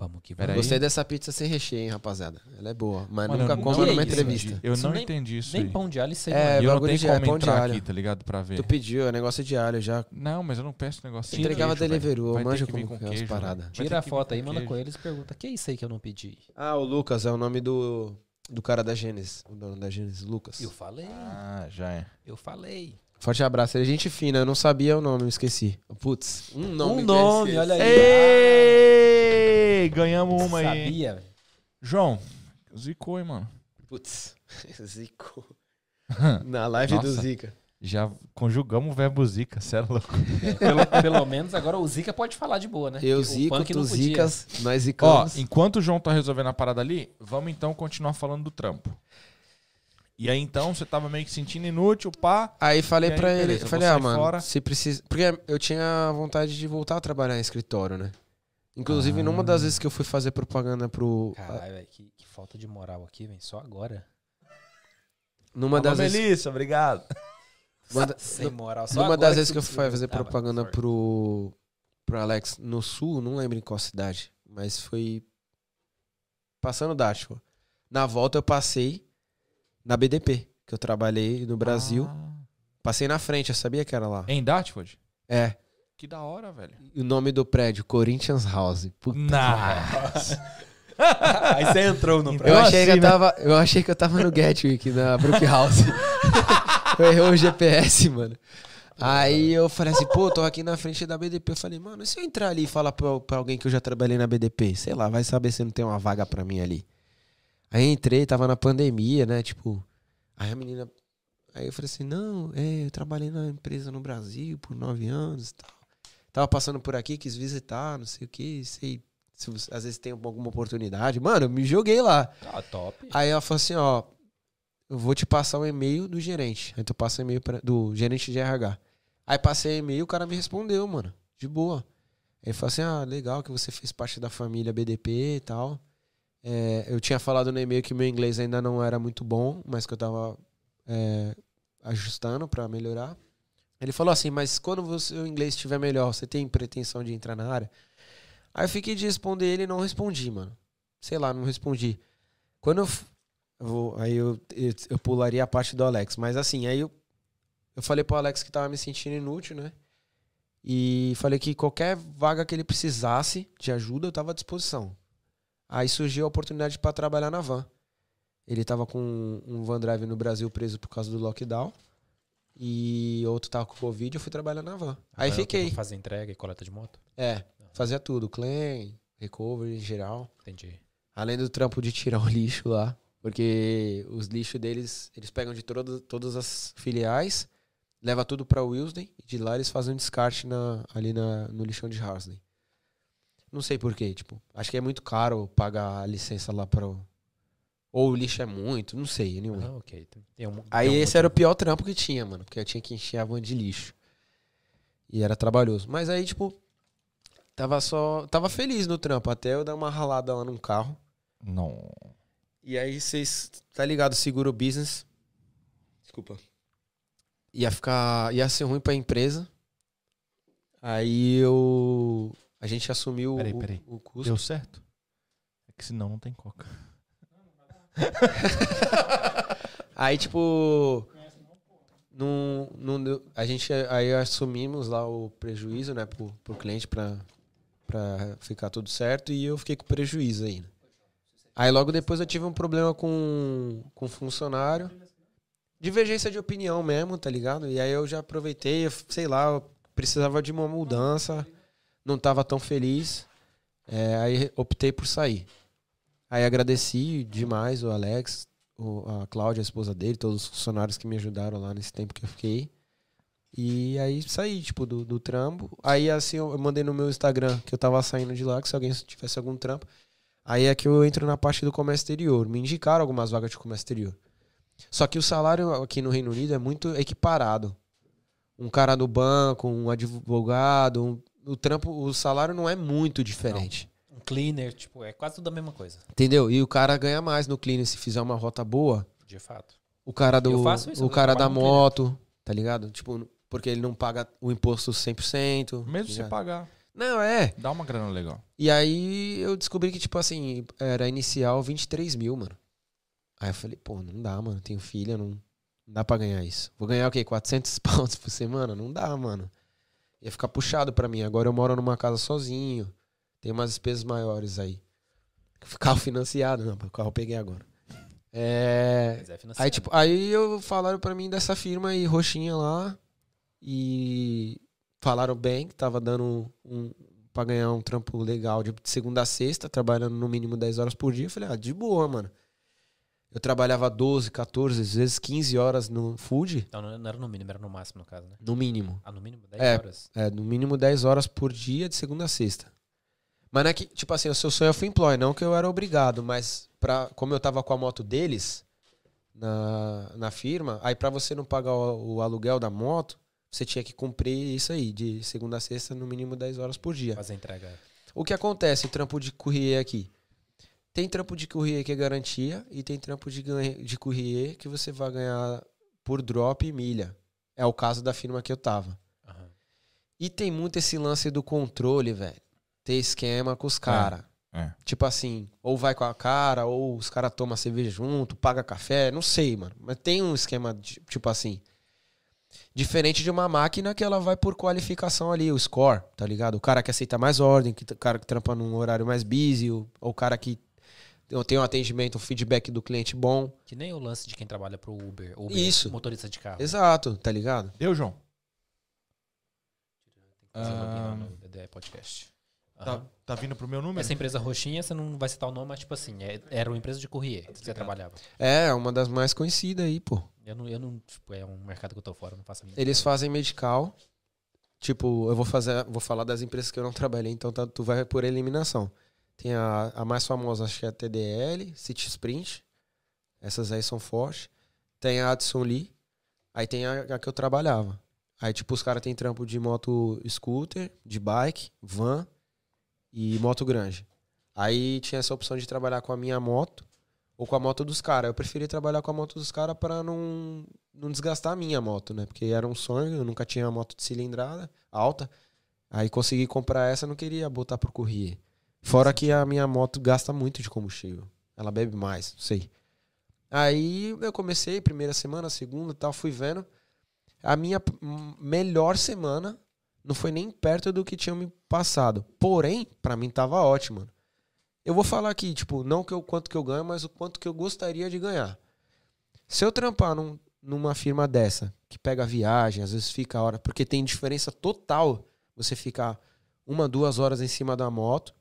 Vamos que aí. Gostei dessa pizza sem recheio, hein, rapaziada. Ela é boa, mas Mano, nunca coma nunca numa isso, entrevista. Eu Isso não nem- entendi isso Nem aí. pão de alho sei É, E eu não bagulho tenho de- como é pão de entrar alho. aqui, tá ligado? Pra ver. Tu pediu, é negócio de alho já. Não, mas eu não peço negócio de Entregava. Deliveroo, Vai manja como com é as queijo, paradas. velho. Vai Tira a foto aí, manda com eles e pergunta: que é isso aí que eu não pedi? Ah, o Lucas é o nome do, do cara da Gênesis. O dono da Gênesis, Lucas. Eu falei, Ah, já é. eu falei. Forte abraço. Ele é gente fina, eu não sabia o nome, eu esqueci. Putz, um nome. um nome, olha aí. Ei! Ganhamos uma aí. Sabia, velho. João, zicou, hein, mano. Putz, (laughs) Zico. (laughs) Na live do Nossa. Zica. Já conjugamos o verbo zica, cê é louco. (laughs) Pelo, pelo menos agora o Zica pode falar de boa, né? Eu o zico, tu zicas, nós Ó, zicamos. enquanto o João tá resolvendo a parada ali, vamos então continuar falando do trampo. E aí então, você tava meio que sentindo inútil, pá. Aí falei aí, pra ele, beleza, eu falei, ah, mano, fora. se precisa. Porque eu tinha vontade de voltar a trabalhar em escritório, né? Inclusive, Ah. numa das vezes que eu fui fazer propaganda pro. Caralho, velho, que, que falta de moral aqui, velho. Só agora. Numa das vezes. Melissa, obrigado. (laughs) uma da- (laughs) Sem moral. Só Numa agora das vezes que eu fui fazer propaganda sorry. pro, pro Alex no sul, não lembro em qual cidade, mas foi passando Dashua. Na volta eu passei na BDP, que eu trabalhei no Brasil. Ah. Passei na frente, eu sabia que era lá. Em Dartford? É. Que da hora, velho. E o nome do prédio, Corinthians House. Puta Nossa. (laughs) Aí você entrou no Eu achei, que eu, assim, tava, eu achei que eu tava no Gatwick, na Brook House. (laughs) (laughs) eu errei o GPS, mano. Aí eu falei assim, pô, tô aqui na frente da BDP. Eu falei, mano, e se eu entrar ali e falar pra, pra alguém que eu já trabalhei na BDP? Sei lá, vai saber se não tem uma vaga pra mim ali. Aí entrei, tava na pandemia, né? Tipo, aí a menina. Aí eu falei assim, não, é, eu trabalhei na empresa no Brasil por nove anos e tal. Tava passando por aqui, quis visitar, não sei o que, sei. Se às vezes tem alguma oportunidade. Mano, eu me joguei lá. Ah, top. Aí ela falou assim, ó, eu vou te passar o e-mail do gerente. Aí tu passa o e-mail pra- do gerente de RH. Aí passei o e-mail, o cara me respondeu, mano, de boa. Ele falou assim, ah, legal que você fez parte da família BDP e tal. É, eu tinha falado no e-mail que meu inglês ainda não era muito bom, mas que eu tava é, ajustando pra melhorar. Ele falou assim, mas quando você- o inglês estiver melhor, você tem pretensão de entrar na área? Aí eu fiquei de responder ele e não respondi, mano. Sei lá, não respondi. Quando eu vou, aí eu, eu, eu pularia a parte do Alex, mas assim, aí eu, eu falei pro Alex que tava me sentindo inútil, né? E falei que qualquer vaga que ele precisasse de ajuda, eu tava à disposição. Aí surgiu a oportunidade para trabalhar na van. Ele tava com um van drive no Brasil preso por causa do lockdown. E outro tava com Covid, eu fui trabalhar na van. Aí eu fiquei. Fazer entrega e coleta de moto? É, fazia tudo. Claim, recovery em geral. Entendi. Além do trampo de tirar (laughs) o lixo lá. Porque os lixos deles, eles pegam de todo, todas as filiais, leva tudo pra Wilsden e de lá eles fazem um descarte na, ali na, no lixão de Harsley. Não sei porquê, tipo, acho que é muito caro pagar a licença lá para Ou o lixo é muito, não sei, anyway. Ah, ok. Tem- tem um- Aí tem um esse era o pior trampo que tinha, mano. Porque eu tinha que encher a van de lixo. E era trabalhoso. Mas aí, tipo, tava só. Tava feliz no trampo. Até eu dar uma ralada lá num carro. Não. E aí vocês. Tá ligado? Seguro business. Desculpa. Ia ficar. Ia ser ruim pra empresa. Aí eu. A gente assumiu Peraí, o, peraí. o custo. Deu certo? É que senão não tem coca. (laughs) Aí, tipo. Não, não a gente aí assumimos lá o prejuízo, né, pro, pro cliente pra, pra ficar tudo certo e eu fiquei com prejuízo aí. Aí logo depois eu tive um problema com, com um funcionário. Divergência de opinião mesmo, tá ligado? E aí eu já aproveitei, sei lá, eu precisava de uma mudança, não tava tão feliz. É, aí optei por sair. Aí agradeci demais o Alex, o- a Cláudia, a esposa dele, todos os funcionários que me ajudaram lá nesse tempo que eu fiquei. E aí saí, tipo, do, do trampo. Aí assim, eu eu mandei no meu Instagram que eu tava saindo de lá, que se alguém tivesse algum trampo. Aí é que eu entro na parte do comércio exterior. Me indicaram algumas vagas de comércio exterior. Só que o salário aqui no Reino Unido é muito equiparado. Um cara do banco, um advogado, um- o trampo, o salário não é muito diferente. Um cleaner, tipo, é quase tudo a mesma coisa. Entendeu? E o cara ganha mais no cleaner se fizer uma rota boa. De fato. O cara do isso, o cara da moto, tá ligado? Tipo, porque ele não paga o imposto 100%. Mesmo tá se ligado? pagar. Não, é. Dá uma grana legal. E aí eu descobri que, tipo assim, era inicial 23 mil, mano. Aí eu falei, pô, não dá, mano. Tenho filha, não, não dá pra ganhar isso. Vou ganhar o quê? 400 (laughs) pounds por semana? Não dá, mano. Ia ficar puxado pra mim. Agora eu moro numa casa sozinho. Tem umas despesas maiores aí. Carro (laughs) financiado, não, o carro eu peguei agora. É. É. Aí, tipo, aí eu falaram pra mim dessa firma aí, roxinha lá. E falaram bem que tava dando um, pra ganhar um trampo legal de segunda a sexta, trabalhando no mínimo 10 horas por dia. Eu falei, ah, de boa, mano. Eu trabalhava 12, 14, às vezes 15 horas no food, Então não não era no mínimo, era no máximo, no caso, né? no mínimo. Ah, no mínimo 10 É. horas. É, no mínimo 10 horas por dia, de segunda a sexta. Mas não é que, tipo assim, o seu sonho é full employ, não que eu era obrigado, mas pra, como eu tava com a moto deles na, na firma, aí pra você não pagar o, o aluguel da moto, você tinha que cumprir isso aí, de segunda a sexta, no mínimo 10 horas por dia. Fazer entrega. O que acontece, o trampo de courrier aqui? Tem trampo de courrier que é garantia e tem trampo de, de courrier que você vai ganhar por drop e milha. É o caso da firma que eu tava. Aham. E tem muito esse lance do controle, velho. Ter esquema com os caras. é. Tipo assim, ou vai com a cara, ou os caras tomam cerveja junto, paga café, não sei, mano. Mas tem um esquema, de- tipo assim. Diferente de uma máquina que ela vai por qualificação ali, o score, tá ligado? O cara que aceita mais ordem, que, o cara que trampa num horário mais busy, o, ou o cara que tem um atendimento, um feedback do cliente bom. Que nem o lance de quem trabalha pro Uber. Uber Isso. Motorista de carro. Exato, tá ligado? Deu, João? Ah. no Podcast. Tá, tá vindo pro meu número? Essa empresa roxinha, você não vai citar o nome, mas tipo assim, é- era uma empresa de courrier que você trabalhava. É, uma das mais conhecidas aí, pô. Eu não, eu não, tipo, é um mercado que eu tô fora, eu não faço a mínima. Eles fazem medical. Tipo, eu vou fazer, vou falar das empresas que eu não trabalhei, então tá- tu vai por eliminação. Tem a, a mais famosa, acho que é a TDL, City Sprint. Essas aí são fortes. Tem a Addison Lee. Aí tem a, a que eu trabalhava. Aí, tipo, os caras têm trampo de moto scooter, de bike, van e moto grande. Aí tinha essa opção de trabalhar com a minha moto ou com a moto dos caras. Eu preferi trabalhar com a moto dos caras para não, não desgastar a minha moto, né? Porque era um sonho, eu nunca tinha moto de cilindrada alta. Aí consegui comprar essa, não queria botar pro correr. Fora que a minha moto gasta muito de combustível. Ela bebe mais, não sei. Aí eu comecei, primeira semana, segunda tal, fui vendo. A minha melhor semana não foi nem perto do que tinha me passado. Porém, pra mim tava ótimo. Eu vou falar aqui, tipo, não que eu, quanto que eu ganho, mas o quanto que eu gostaria de ganhar. Se eu trampar num- numa firma dessa, que pega viagem, às vezes fica a hora, porque tem diferença total você ficar uma, duas horas em cima da moto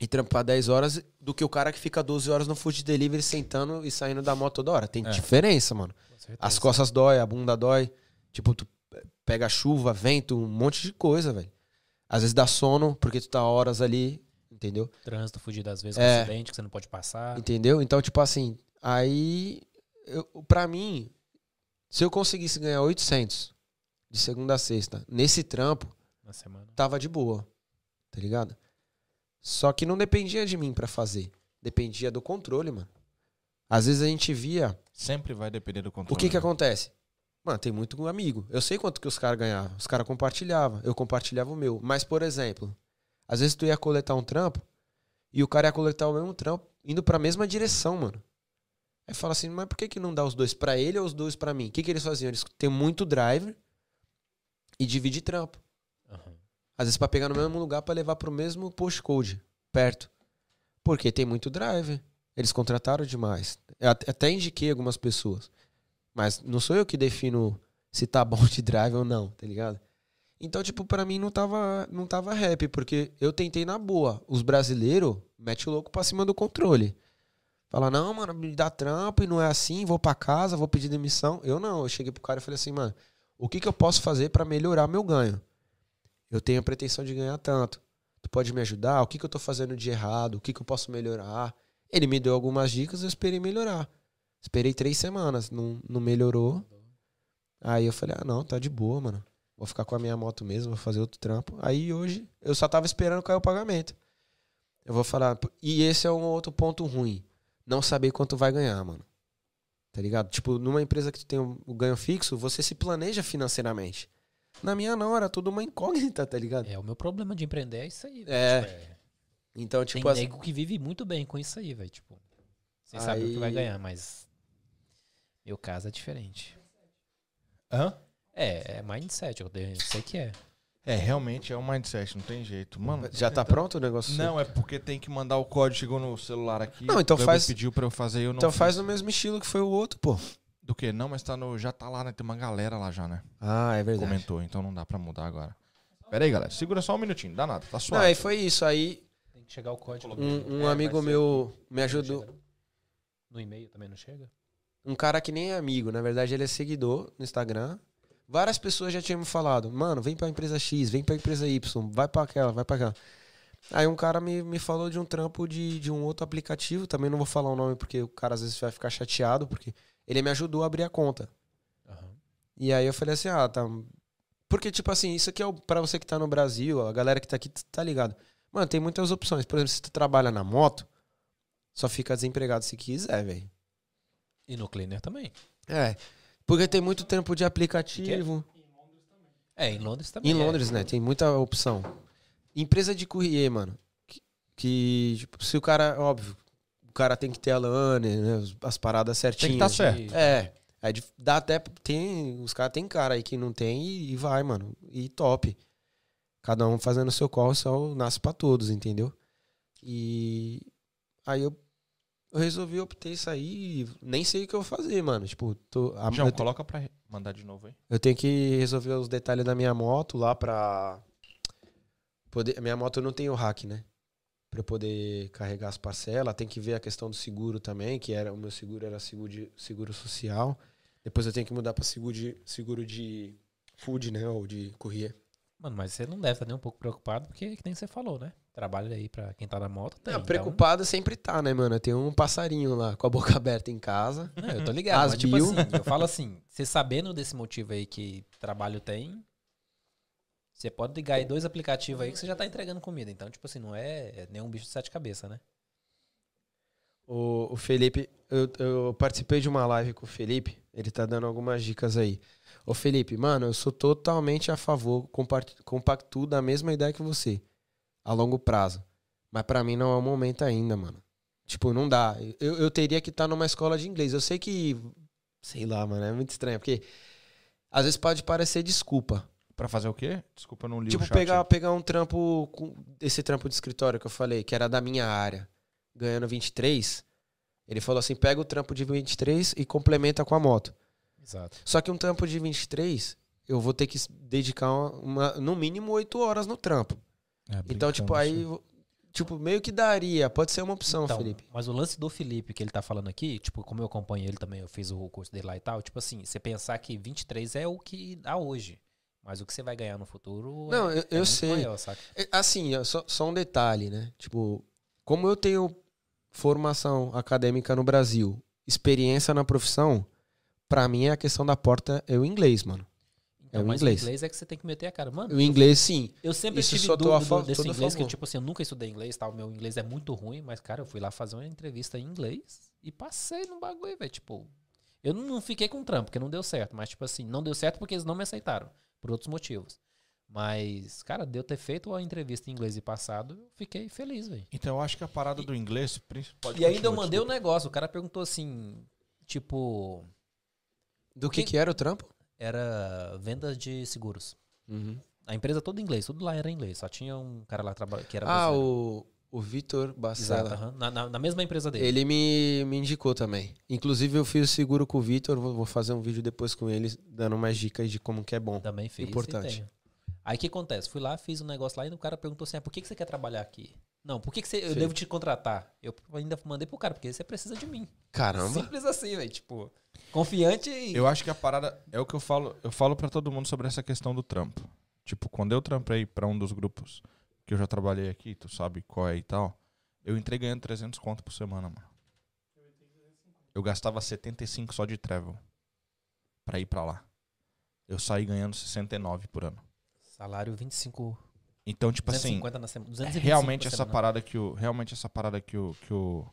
e trampar 10 horas do que o cara que fica 12 horas no food delivery sentando e saindo da moto toda hora. Tem É. diferença, mano. As costas dói, a bunda dói. Tipo, tu pega chuva, vento, um monte de coisa, velho. Às vezes dá sono, porque tu tá horas ali, entendeu? Trânsito fugido às vezes É. com acidente que você não pode passar. Entendeu? Então, tipo assim, aí, eu, pra mim, se eu conseguisse ganhar 800 de segunda a sexta nesse trampo, Na semana. tava de boa, tá ligado? Só que não dependia de mim pra fazer. Dependia do controle, mano. Às vezes a gente via Sempre vai depender do controle. O que que né? acontece? Mano, tem muito amigo. Eu sei quanto que os caras ganhavam. Os caras compartilhavam. Eu compartilhava o meu. Mas, por exemplo, às vezes tu ia coletar um trampo e o cara ia coletar o mesmo trampo indo pra mesma direção, mano. Aí fala assim, mas por que, que não dá os dois pra ele ou os dois pra mim? O que, que eles faziam? Eles têm muito driver e divide trampo. Aham. Às vezes pra pegar no mesmo lugar pra levar pro mesmo postcode, perto. Porque tem muito driver. Eles contrataram demais. Eu at- até indiquei algumas pessoas. Mas não sou eu que defino se tá bom de drive ou não, tá ligado? Então, tipo, pra mim não tava, não tava rap, porque eu tentei na boa. Os brasileiros metem o louco pra cima do controle. Fala, não, mano, me dá trampo e não é assim, vou pra casa, vou pedir demissão. Eu não, eu cheguei pro cara e falei assim, mano, o que que eu posso fazer pra melhorar meu ganho? Eu tenho a pretensão de ganhar tanto. Tu pode me ajudar? O que que eu tô fazendo de errado? O que que eu posso melhorar? Ele me deu algumas dicas, eu esperei melhorar. Esperei três semanas, não, não melhorou. Aí eu falei, ah, não, tá de boa, mano. Vou ficar com a minha moto mesmo, vou fazer outro trampo. Aí hoje, eu só tava esperando cair o pagamento. Eu vou falar, e esse é um outro ponto ruim. Não saber quanto vai ganhar, mano. Tá ligado? Tipo, numa empresa que tu tem o ganho fixo, você se planeja financeiramente. Na minha não, era tudo uma incógnita, tá ligado? É, o meu problema de empreender é isso aí. velho. É. Tipo, é, Então, Tem tipo, as- nego que vive muito bem com isso aí, velho. Tipo, você sabe o que vai Aí- ganhar, mas meu caso é diferente. Hã? É, é mindset, eu sei que é. É, realmente é um mindset, não tem jeito. Mano, já tá pronto o negócio? Não, é porque tem que mandar o código, chegou no celular aqui. Não, então faz- pediu pra eu fazer, eu não Então fiz. faz no mesmo estilo que foi o outro, pô. Do que? Não, mas tá no, já tá lá, né? Tem uma galera lá já, né? Ah, é verdade. Comentou, então não dá pra mudar agora. Pera aí, galera. Segura só um minutinho, dá nada, tá Não, suave. aí foi isso. Aí Tem que chegar o código. um, um É, amigo meu me Não ajudou. não? No e-mail também não chega? Um cara que nem é amigo, na verdade ele é seguidor no Instagram. Várias pessoas já tinham me falado, mano, vem pra empresa X, vem pra empresa Y, vai pra aquela, vai pra aquela. Aí um cara me, me falou de um trampo de, de um outro aplicativo, também não vou falar o nome porque o cara às vezes vai ficar chateado, porque ele me ajudou a abrir a conta. Aham. E aí eu falei assim, ah, tá. Porque, tipo assim, isso aqui é o- pra você que tá no Brasil, a galera que tá aqui tá ligado. Mano, tem muitas opções. Por exemplo, se tu trabalha na moto, só fica desempregado se quiser, velho. E no Cleaner também. É. Porque tem muito tempo de aplicativo. É, em Londres também. Em é. Londres, né? Tem muita opção. Empresa de courrier, mano. Que, que, tipo, se o cara, óbvio, o cara tem que ter a LAN, né? as- As paradas Tem que certinhas. tá certo. E- É. É dá até. Tem, os caras tem cara aí que não tem e, e vai, mano. E top. Cada um fazendo o seu corre, só nasce pra todos, entendeu? E aí eu, eu resolvi, optei isso aí. e Nem sei o que eu vou fazer, mano. Tipo, tô, a, João, coloca pra re- mandar de novo aí. eu tenho que resolver os detalhes da minha moto lá pra. Poder, a minha moto não tem o hack, né? Eu poder carregar as parcelas. Tem que ver a questão do seguro também, que era o meu seguro era seguro, de, seguro social. Depois eu tenho que mudar pra seguro de, seguro de food, né? Ou de courier. Mano, mas você não deve estar nem um pouco preocupado, porque que nem você falou, né? Trabalho aí pra quem tá na moto. Tem, Não, então- preocupado sempre tá, né, mano? Eu tenho um passarinho lá com a boca (laughs) aberta em casa. Não, eu tô ligado. As mas, tipo assim, eu falo assim, você sabendo desse motivo aí que trabalho tem, você pode ligar aí dois aplicativos aí que você já tá entregando comida. Então, tipo assim, não é, é nenhum bicho de sete cabeças, né? O, o Felipe, eu, eu participei de uma live com o Felipe, ele tá dando algumas dicas aí. Ô Felipe, mano, eu sou totalmente a favor, compacto da mesma ideia que você, a longo prazo. Mas pra mim não é o momento ainda, mano. Tipo, não dá. Eu, eu teria que estar numa escola de inglês. Eu sei que, sei lá, mano, é muito estranho, porque às vezes pode parecer desculpa. Pra fazer o quê? Desculpa, eu não li o Tipo, chat. pegar, pegar um trampo, com- esse trampo de escritório que eu falei, que era da minha área, ganhando 23. Ele falou assim: pega o trampo de 23 e complementa com a moto. Exato. Só que um trampo de 23, eu vou ter que dedicar uma, uma- no mínimo 8 horas no trampo. É, Então, tipo, aí. Tipo, meio que daria. Pode ser uma opção, Então, Felipe. Mas o lance do Felipe que ele tá falando aqui, tipo, como eu acompanho ele também, eu fiz o curso dele lá e tal, tipo assim, você pensar que 23 é o que dá hoje. Mas o que você vai ganhar no futuro é- Não, eu, é eu sei. maior? É, Assim, só, só um detalhe, né? Tipo, como eu tenho formação acadêmica no Brasil, experiência na profissão, pra mim a questão da porta é o inglês, mano. Então, o mas inglês. o inglês é que você tem que meter a cara. Mano, O inglês, sim. Eu sempre Isso tive só tô a dúvida fa- desse inglês, que tipo assim, eu nunca estudei inglês, tal, meu inglês é muito ruim, mas cara, eu fui lá fazer uma entrevista em inglês e passei no bagulho, velho, tipo, eu não não fiquei com trampo, porque não deu certo, mas tipo assim, não deu certo porque eles não me aceitaram, por outros motivos. Mas, cara, de eu ter feito a entrevista em inglês e passado, eu fiquei feliz, velho. Então eu acho que a parada do inglês. pode E ainda eu mandei o desculpa. negócio, o cara perguntou assim, tipo, Do que, Que- que era o trampo? era venda de seguros. Uhum. A empresa toda em inglês, tudo lá era em inglês, só tinha um cara lá que era Ah, brasileiro. o, o Vitor Exato, Bacela. aham, na, na- na mesma empresa dele. Ele me, me indicou também. Inclusive, eu fiz o seguro com o Vitor. Vou, vou fazer um vídeo depois com ele, dando mais dicas de como que é bom. Também fiz. Importante. Aí o que acontece? Fui lá, fiz um negócio lá e o cara perguntou assim: ah, por que, que você quer trabalhar aqui? Não, por que, que você, eu Sim. devo te contratar? Eu ainda mandei pro cara, porque você precisa de mim. Caramba. Simples assim, velho. Tipo, confiante e. Eu acho que a parada é o que eu falo. Eu falo pra todo mundo sobre essa questão do trampo. Tipo, quando eu trampei pra um dos grupos que eu já trabalhei aqui, tu sabe qual é e tal, eu entrei ganhando 300 conto por semana, mano. Eu gastava 75 só de travel pra ir pra lá. Eu saí ganhando 69 por ano. Salário 25. Então, tipo assim, 250 na semana. 225 realmente essa semana. parada que o realmente essa parada que o que o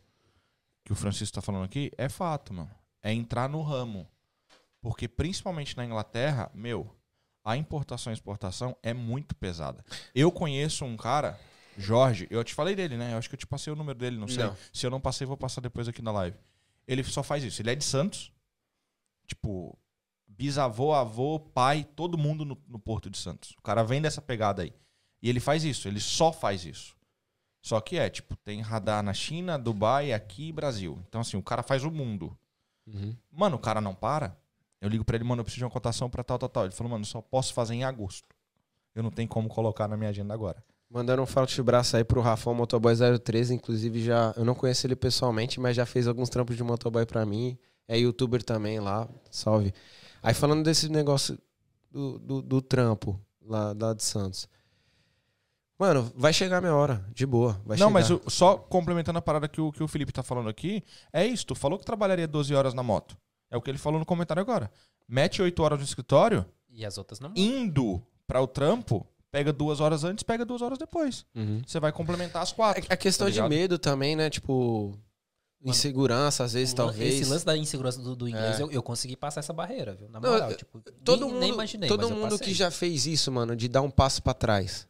que o Francisco tá falando aqui é fato, mano. É entrar no ramo. Porque principalmente na Inglaterra, meu, a importação e exportação é muito pesada. Eu conheço um cara, Jorge, eu te falei dele, né? Eu acho que eu te passei o número dele, não sei. Não. Se eu não passei, vou passar depois aqui na live. Ele só faz isso. Ele é de Santos. Tipo, bisavô, avô, pai, todo mundo no, no Porto de Santos. O cara vem dessa pegada aí. E ele faz isso, ele só faz isso. Só que é, tipo, tem radar na China, Dubai, aqui e Brasil. Então, assim, o cara faz o mundo. Uhum. Mano, o cara não para. Eu ligo pra ele, mano, eu preciso de uma cotação pra tal, tal, tal. Ele falou, mano, só posso fazer em agosto. Eu não tenho como colocar na minha agenda agora. Mandando um forte de braço aí pro Rafão Motoboy 013, inclusive já, eu não conheço ele pessoalmente, mas já fez alguns trampos de motoboy pra mim. É youtuber também lá, salve. Aí falando desse negócio do, do, do trampo lá, lá de Santos. Mano, vai chegar a minha hora, de boa. Não, chegar. mas o- só complementando a parada que o, que o Felipe tá falando aqui, é isso. Tu falou que trabalharia 12 horas na moto. É o que ele falou no comentário agora. Mete 8 horas no escritório, E as outras não. indo pra o trampo, pega duas horas antes, pega duas horas depois. Uhum. Você vai complementar as quatro. É a questão tá de medo também, né? Tipo, insegurança às vezes, talvez. Esse lance da insegurança do, do inglês, É. eu, eu consegui passar essa barreira, viu? Na Não, moral, eu- tipo, Todo nem, mundo, nem imaginei. todo mundo que já fez isso, mano, de dar um passo pra trás.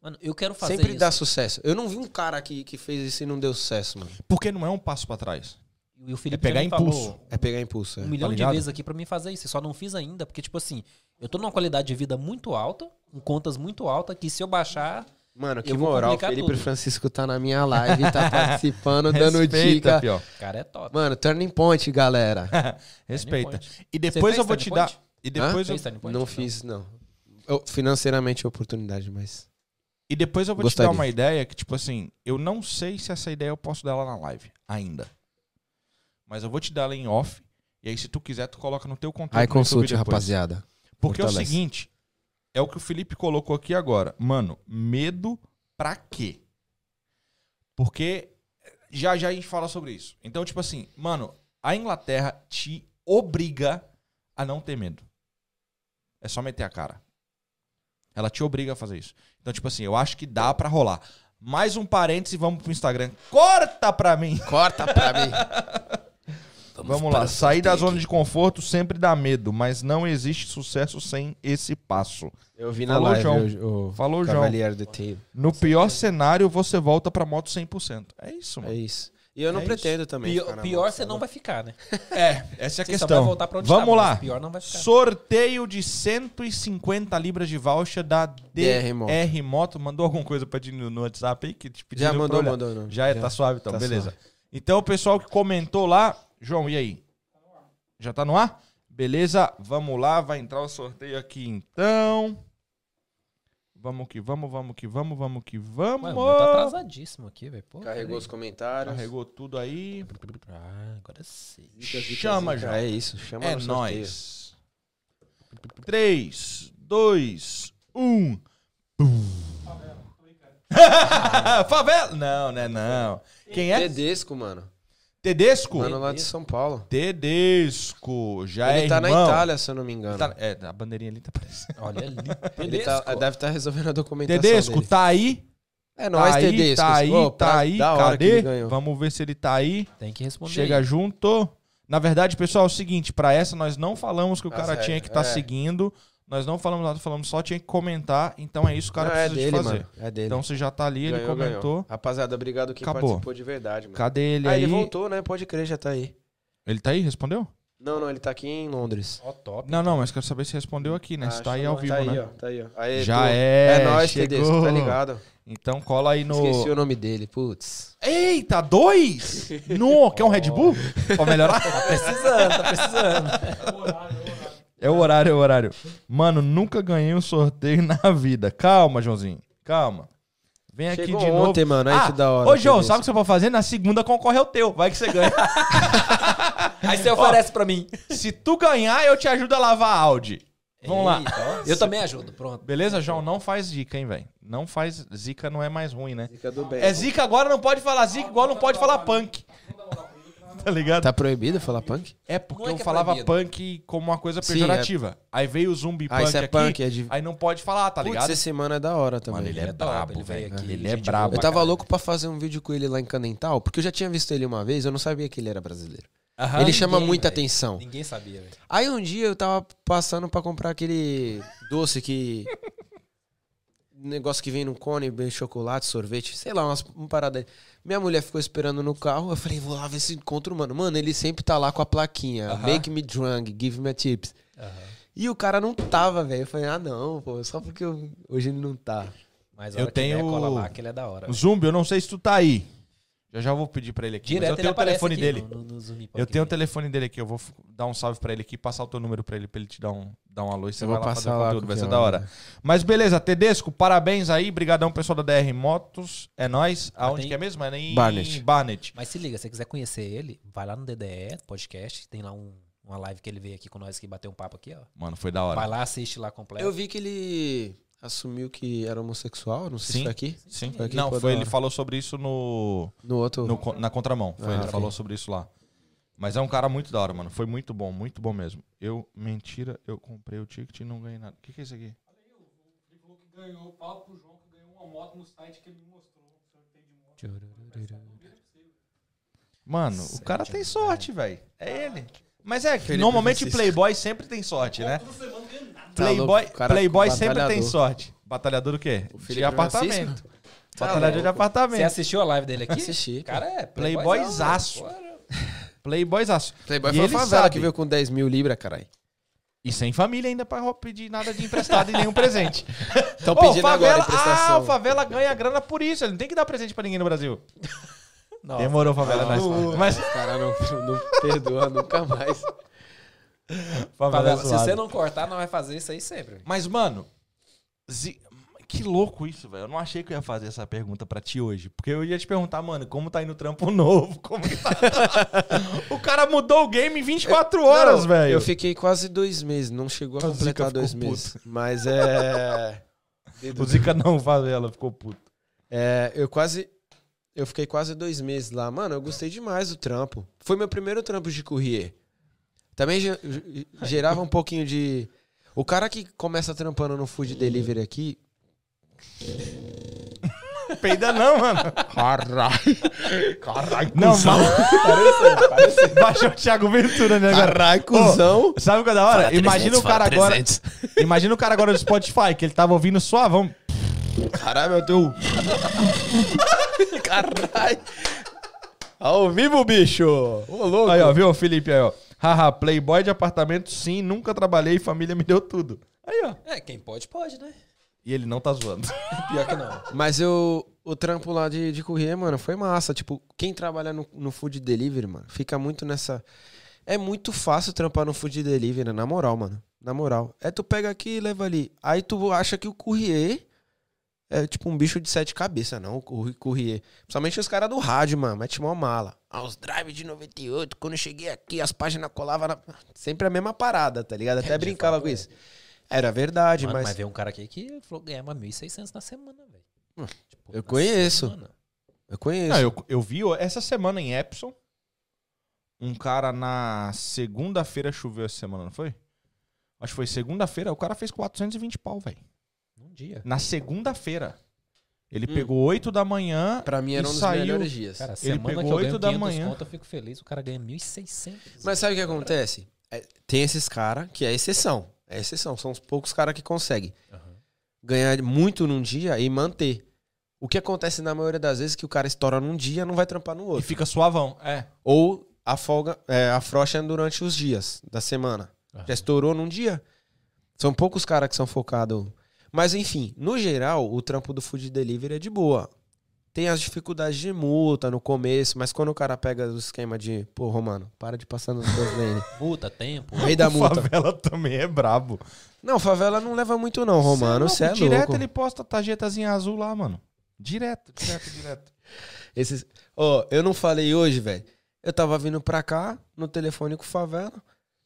Mano, eu quero fazer Sempre isso. dá sucesso. Eu não vi um cara que, que fez isso e não deu sucesso, mano. Porque não é um passo pra trás. E o Felipe É pegar me falou impulso. É pegar impulso. É. um milhão de ligado? vezes aqui pra mim fazer isso. Eu só não fiz ainda, porque, tipo assim, eu tô numa qualidade de vida muito alta, com contas muito alta, que se eu baixar. Mano, que Eu vou moral. Felipe tudo. Francisco tá na minha live, tá (laughs) participando, dando Respeita, dica. pior. Cara, é top. Mano, turning point, galera. (laughs) Respeita. E depois eu vou te turning dar. E depois, eu, Fez turning point? Não fiz, não. Eu- financeiramente, oportunidade, mas. e depois eu vou te Gostaria. dar uma ideia que, tipo assim, eu não sei se essa ideia eu posso dar lá na live ainda. Mas eu vou te dar ela em off. E aí, se tu quiser, tu coloca no teu conteúdo. Aí consulte, rapaziada. Porque é o Fortalece. seguinte, é o que o Felipe colocou aqui agora. Mano, medo pra quê? Porque já já a gente fala sobre isso. Então, tipo assim, mano, a Inglaterra te obriga a não ter medo. É só meter a cara. Ela te obriga a fazer isso. Então, tipo assim, eu acho que dá pra rolar. Mais um parêntese, vamos pro Instagram. Corta pra mim! Corta pra mim. (laughs) Vamos lá. Sair da zona de conforto sempre dá medo, mas não existe sucesso sem esse passo. Eu vi na Falou, live João. o, o Falou, João. Do. No pior cenário, você volta pra moto 100%. É isso, É mano. isso. E eu não É pretendo também. Pior, ficar na pior moto, você tá não vai ficar, né? É, essa é a Você questão. voltar pra onde Vamos tava, lá. Pior não vai ficar. Sorteio de 150 libras de voucher da DR DR Moto. Moto. Mandou alguma coisa pra ti no, WhatsApp aí? Que te Já mandou, mandou, não. Já, é, tá suave então, tá beleza. suave. Então, o pessoal que comentou lá, João, e aí? Já tá no ar? Beleza, vamos lá, vai entrar o sorteio aqui então. Vamos que vamos, vamos que vamos, vamos que vamos. Ué, o meu tá atrasadíssimo aqui, velho. Carregou os comentários. Carregou tudo aí. Ah, agora sim. Chama. João. É isso, chama É nóis. 3, 2, 1. Favela! Não, né? Não. Quem é? Tedesco, mano. Tedesco? Mano lá de São Paulo. Tedesco. Já Ele é tá na irmão. Itália, se eu não me engano. Tá- é, a bandeirinha ali tá aparecendo. Olha ali. Ele tá- Tedesco. deve estar resolvendo a documentação Tedesco, dele. tá aí? É Tá nóis, aí, Tedesco. tá aí, tá aí. Cadê? Vamos ver se ele tá aí. Tem que responder. Chega aí. junto. Na verdade, pessoal, é o seguinte, pra essa nós não falamos que o cara tinha que estar é. seguindo. Nós não falamos nada, falamos só tinha que comentar. Então é isso que o cara Não, é precisa dele, de fazer. mano. É dele. Então você já tá ali, ele Ganhou, comentou. ganhou. Rapaziada, obrigado quem Acabou. participou de verdade, mano. Cadê ele ah, aí? ele voltou, né? Pode crer, já tá aí. Ele tá aí? Respondeu? Não, não, ele tá aqui em Londres. Ó, top. Não, não, mas quero saber se respondeu aqui, né? Ah, se tá aí ao vivo, tá aí, né? Ó, tá aí, ó. Aê, Já pô. é. É nóis. Tedesco, tá ligado? Então cola aí no. Esqueci o nome dele, putz. Eita, dois? (laughs) no, quer um Red Bull? Pra melhorar? (laughs) Tá precisando, tá precisando. (laughs) É o horário, é o horário. Mano, nunca ganhei um sorteio (laughs) na vida. Calma, Joãozinho. Calma. Vem aqui Chegou de novo. ontem, mano. Aí ah, que da hora. Ô, João, sabe o que você pode fazer? Na segunda concorre ao teu. Vai que você ganha. (laughs) Aí você oferece pra mim. Se tu ganhar, eu te ajudo a lavar a Audi. Vamos lá. Ó. Eu também ajudo, pronto. Beleza, João? Não faz zica, hein, velho? Não faz. Zica não é mais ruim, né? Fica do bem. É zica agora, não pode falar zica, igual não pode falar punk. Tá ligado? Tá proibido falar punk? É porque é eu é falava proibido. punk como uma coisa Sim, pejorativa. Aí veio o zumbi Ah, punk isso é aqui. punk, é de... Aí não pode falar, tá ligado? Putz, esse mano é da hora também. Mano, ele é, é top, brabo, ele velho. aqui, Ele é gente brabo. boa. Eu tava louco pra fazer um vídeo com ele lá em Candental, porque eu já tinha visto ele uma vez, eu não sabia que ele era brasileiro. Aham, ele chama ninguém, muita velho. atenção. Ninguém sabia, velho. Aí um dia eu tava passando pra comprar aquele doce que. Negócio que vem no cone, bem chocolate, sorvete, sei lá, umas uma parada aí. Minha mulher ficou esperando no carro, eu falei, vou lá ver se encontro, mano. Mano, ele sempre tá lá com a plaquinha. Aham. Make me drunk, give me tips. E o cara não tava, velho. Eu falei, ah, não, pô, só porque eu- hoje ele não tá. Mas a Eu tenho- der, cola lá, que ele é da hora. Zumbi, eu não sei se tu tá aí. Já já vou pedir pra ele aqui. mas Direto eu ele tenho o telefone aqui dele. no- no- Eu tenho o telefone dele aqui, eu vou dar um salve pra ele aqui, passar o teu número pra ele, pra ele te dar um, dar um alô e você Eu vai vou lá fazer passar o lá conteúdo, vai ser da hora. Mas beleza, Tedesco, parabéns aí, brigadão pessoal da DR Motos, é nóis. Aonde tem- que é mesmo? É em Barnet. Barnet. Mas se liga, se você quiser conhecer ele, vai lá no DDE Podcast, tem lá um- uma live que ele veio aqui com nós que bateu um papo aqui, ó. Mano, foi da hora. Vai lá, assiste lá completo. Eu vi que ele assumiu que era homossexual, não sei Sim. se foi aqui. Sim. Foi aqui, Não, foi, ele falou sobre isso no, No outro. no na contramão. Foi, Ah, ele ok. falou sobre isso lá. Mas é um cara muito da hora, mano. Foi muito bom, muito bom mesmo. Eu, mentira, eu comprei o ticket e não ganhei nada. O que, que é isso aqui? Ele falou que ganhou, fala pro João que ganhou uma moto no site que ele me mostrou. Moto. Mano, o cara tem sorte, velho. É ele. Mas é que Felipe normalmente Francisco. Playboy sempre tem sorte, né? Nada. Tá Playboy, louco, o cara Playboy sempre tem sorte. Batalhador do quê? Felipe De apartamento. Francisco? (laughs) Tá Batalhador de louco. apartamento. Você assistiu a live dele aqui? Assisti, O cara é Playboyzaço. Playboyzão, (laughs) Playboyzaço. Playboy E foi a favela sabe. que veio com 10 mil libras, caralho. E sem família ainda pra pedir nada de emprestado e nenhum presente. (laughs) Estão pedindo favela, agora ah, o favela ganha grana por isso. Ele não tem que dar presente pra ninguém no Brasil. Nossa. Demorou, favela. Nós. Mas Os caras não, não perdoa nunca mais. favela Favela, se você não cortar, não vai fazer isso aí sempre. Mas, mano, zi- que louco isso, velho. Eu não achei que eu ia fazer essa pergunta pra ti hoje. Porque eu ia te perguntar, mano, como tá indo o trampo (laughs) novo? Como que tá? o cara mudou o game em 24 horas, velho. Eu fiquei quase dois meses, não chegou a completar dois puto. meses. Mas é. (laughs) O Zica não, favela, ficou puto. É, eu quase. Eu fiquei quase dois meses lá. Mano, eu gostei demais do trampo. Foi meu primeiro trampo de courrier. Também ge- ge- gerava um pouquinho de. O cara que começa trampando no food delivery aqui. Peida não, mano. Caralho! Caralho, não, mal. Baixou o Thiago Ventura, né, agora? Caralho, cuzão! Sabe o que é da hora? Imagina o cara agora. Imagina o cara agora do Spotify, que ele tava ouvindo suavão. Caralho, meu Deus! (laughs) Caralho! Ao vivo, bicho! Ô, louco! Aí, ó, viu, Felipe? Aí, ó. Haha, playboy de apartamento, sim, nunca trabalhei, família me deu tudo. Aí, ó. É, quem pode, pode, né? E ele não tá zoando. (laughs) Pior que não. Mas eu, o trampo lá de, de courier, mano, foi massa. Tipo, quem trabalha no, no food delivery, mano, fica muito nessa. É muito fácil trampar no food delivery, na moral, mano. Na moral. É tu pega aqui e leva ali. Aí tu acha que o courier é tipo um bicho de sete cabeças, não, o cour- courier. Principalmente os caras do rádio, mano. Mete mó mala. Ah, os drive de 98, quando eu cheguei aqui, as páginas colavam na. Sempre a mesma parada, tá ligado? Até de brincava fato, com é. isso. Era verdade, Mano, mas... mas. veio um cara aqui que falou que ganhava 1.600 na semana, velho. Tipo, eu na conheço. semana. Eu conheço. Não, eu, eu vi essa semana em Epson. Um cara na segunda-feira choveu essa semana, não foi? Acho que foi segunda-feira. O cara fez 420 pau, velho. Dia. Na segunda-feira. Ele Hum. pegou 8 da manhã. Pra mim era e um dos saiu- melhores dias. Cara, Ele semana pegou que eu ganho oito da 500 manhã. conto, eu fico feliz. O cara ganha 1.600. Mas sabe o que acontece? É, tem esses caras que é exceção. É exceção. São os poucos caras que conseguem Aham. ganhar muito num dia e manter. O que acontece na maioria das vezes é que o cara estoura num dia não vai trampar no E outro. fica suavão. É. Ou a folga, é, a frouxa durante os dias da semana. Aham. Já estourou num dia. São poucos caras que são focados. Mas enfim, no geral, o trampo do food delivery é de boa. Tem as dificuldades de multa no começo, mas quando o cara pega o esquema de, pô, Romano, para de passar nos teus lane. (laughs) Multa, tempo. Rei da (laughs) multa. favela também é brabo. Não, favela não leva muito não, Romano. Você é, Direto louco. ele posta tarjetazinha azul lá, mano. Direto, direto, direto. (laughs) Esses... Ó, eu não falei hoje, velho. Eu tava vindo pra cá, no telefone com o favela.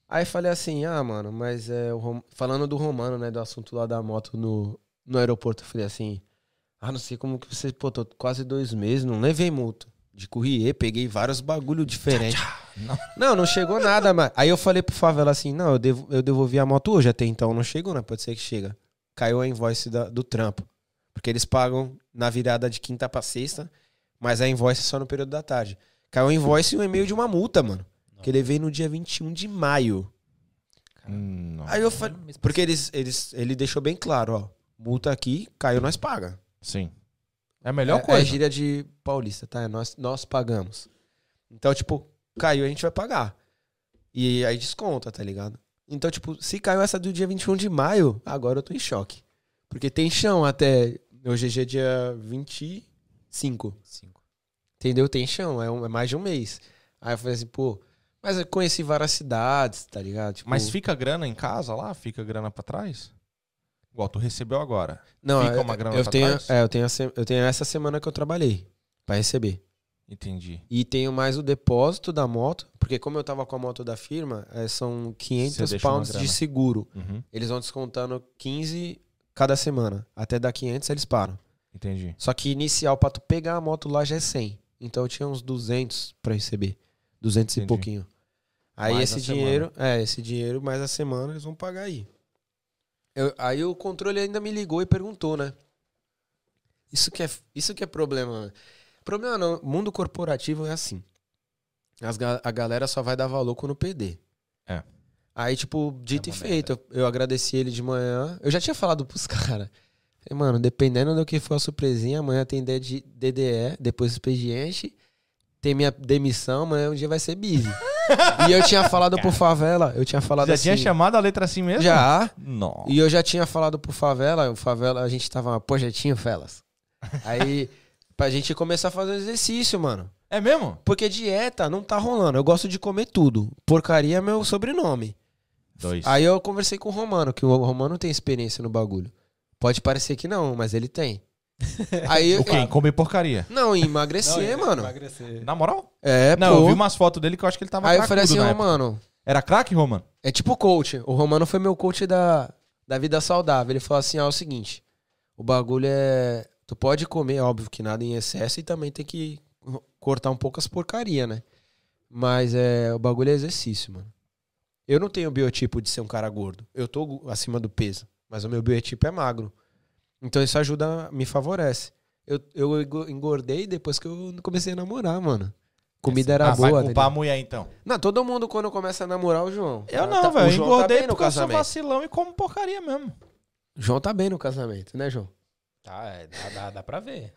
Aí falei assim, ah, mano, mas é o Rom... Falando do Romano, né? Do assunto lá da moto no, no aeroporto. Eu falei assim, ah, não sei como que você, pô, tô quase dois meses, não levei multa. De courrier, peguei vários bagulho diferentes. Não. Não, não chegou nada, mas. Aí eu falei pro favela assim, não, eu, devo, eu devolvi a moto hoje, até então não chegou, né? Pode ser que chega. Caiu a invoice da- do trampo. Porque eles pagam na virada de quinta pra sexta, mas a invoice é só no período da tarde. Caiu a invoice e um e-mail de uma multa, mano. Que ele veio no dia 21 de maio. Hum. Aí eu falei. Porque eles, eles, ele deixou bem claro, ó. Multa aqui, caiu, nós paga. Sim. É a melhor é, coisa. É gíria de paulista, tá? É nós, nós pagamos. Então, tipo, caiu, a gente vai pagar. E aí desconta, tá ligado? Então, tipo, se caiu essa do dia 21 de maio, agora eu tô em choque. Porque tem chão até. Hoje é dia 25. Cinco. Entendeu? Tem chão, é, um- é mais de um mês. Aí eu falei assim, pô, mas eu conheci várias cidades, tá ligado? Tipo, Mas fica grana em casa lá? Fica grana pra trás? Igual tu recebeu agora. não, fica eu- uma grana eu pra tenho, trás? é, eu tenho, a se- eu tenho essa semana que eu trabalhei pra receber. Entendi. E tenho mais o depósito da moto, porque como eu tava com a moto da firma, é, são 500 deixa uma pounds de seguro. Uhum. Eles vão descontando 15 cada semana. Até dar 500 eles param. Entendi. Só que inicial pra tu pegar a moto lá já é 100. Então eu tinha uns 200 pra receber. 200 e Entendi. pouquinho. Aí Mais esse dinheiro, é, esse dinheiro mais a semana eles vão pagar aí. Eu- aí o controle ainda me ligou e perguntou, né? Isso que é, isso que é problema. Problema não, mundo corporativo é assim. As a galera só vai dar valor quando perder. É. Aí, tipo, dito É e feito, eu, eu agradeci ele de manhã. Eu já tinha falado pros (laughs) caras. Falei, Mano, dependendo do que for a surpresinha, amanhã tem DDE, depois expediente, tem minha demissão, amanhã um dia vai ser busy. e eu tinha falado pro Favela, eu tinha falado Já assim. tinha chamado a letra assim mesmo? Já. Não. E eu já tinha falado pro Favela, o Favela, a gente tava, projetinho, Felas. Aí, pra gente começar a fazer exercício, mano. É mesmo? Porque dieta não tá rolando. Eu gosto de comer tudo. Porcaria é meu sobrenome. Dois. Aí eu conversei com o Romano, que o Romano tem experiência no bagulho. Pode parecer que não, mas ele tem. Aí, o quê? Comer porcaria. Não, emagrecer, mano. Emagrecer. Na moral? É, não, pô. eu vi umas fotos dele que eu acho que ele tava Aí eu falei assim. Romano, Era craque, Romano? é tipo coach. O Romano foi meu coach da, da vida saudável. Ele falou assim, ó, é o seguinte, o bagulho é... Tu pode comer, óbvio que nada em excesso, e também tem que cortar um pouco as porcaria, né? Mas é, o bagulho é exercício, mano. Eu não tenho o biotipo de ser um cara gordo. Eu tô acima do peso, mas o meu biotipo é magro. Então isso ajuda, me favorece. Eu, eu engo- engordei depois que eu comecei a namorar, mano. Comida era ah, vai boa. culpar a entendeu? mulher então. Não, todo mundo quando começa a namorar o João. Eu não, tá- velho. eu tá engordei no porque eu sou vacilão e como porcaria mesmo. João tá bem no casamento, né, João? Tá, é, dá, dá, dá pra ver.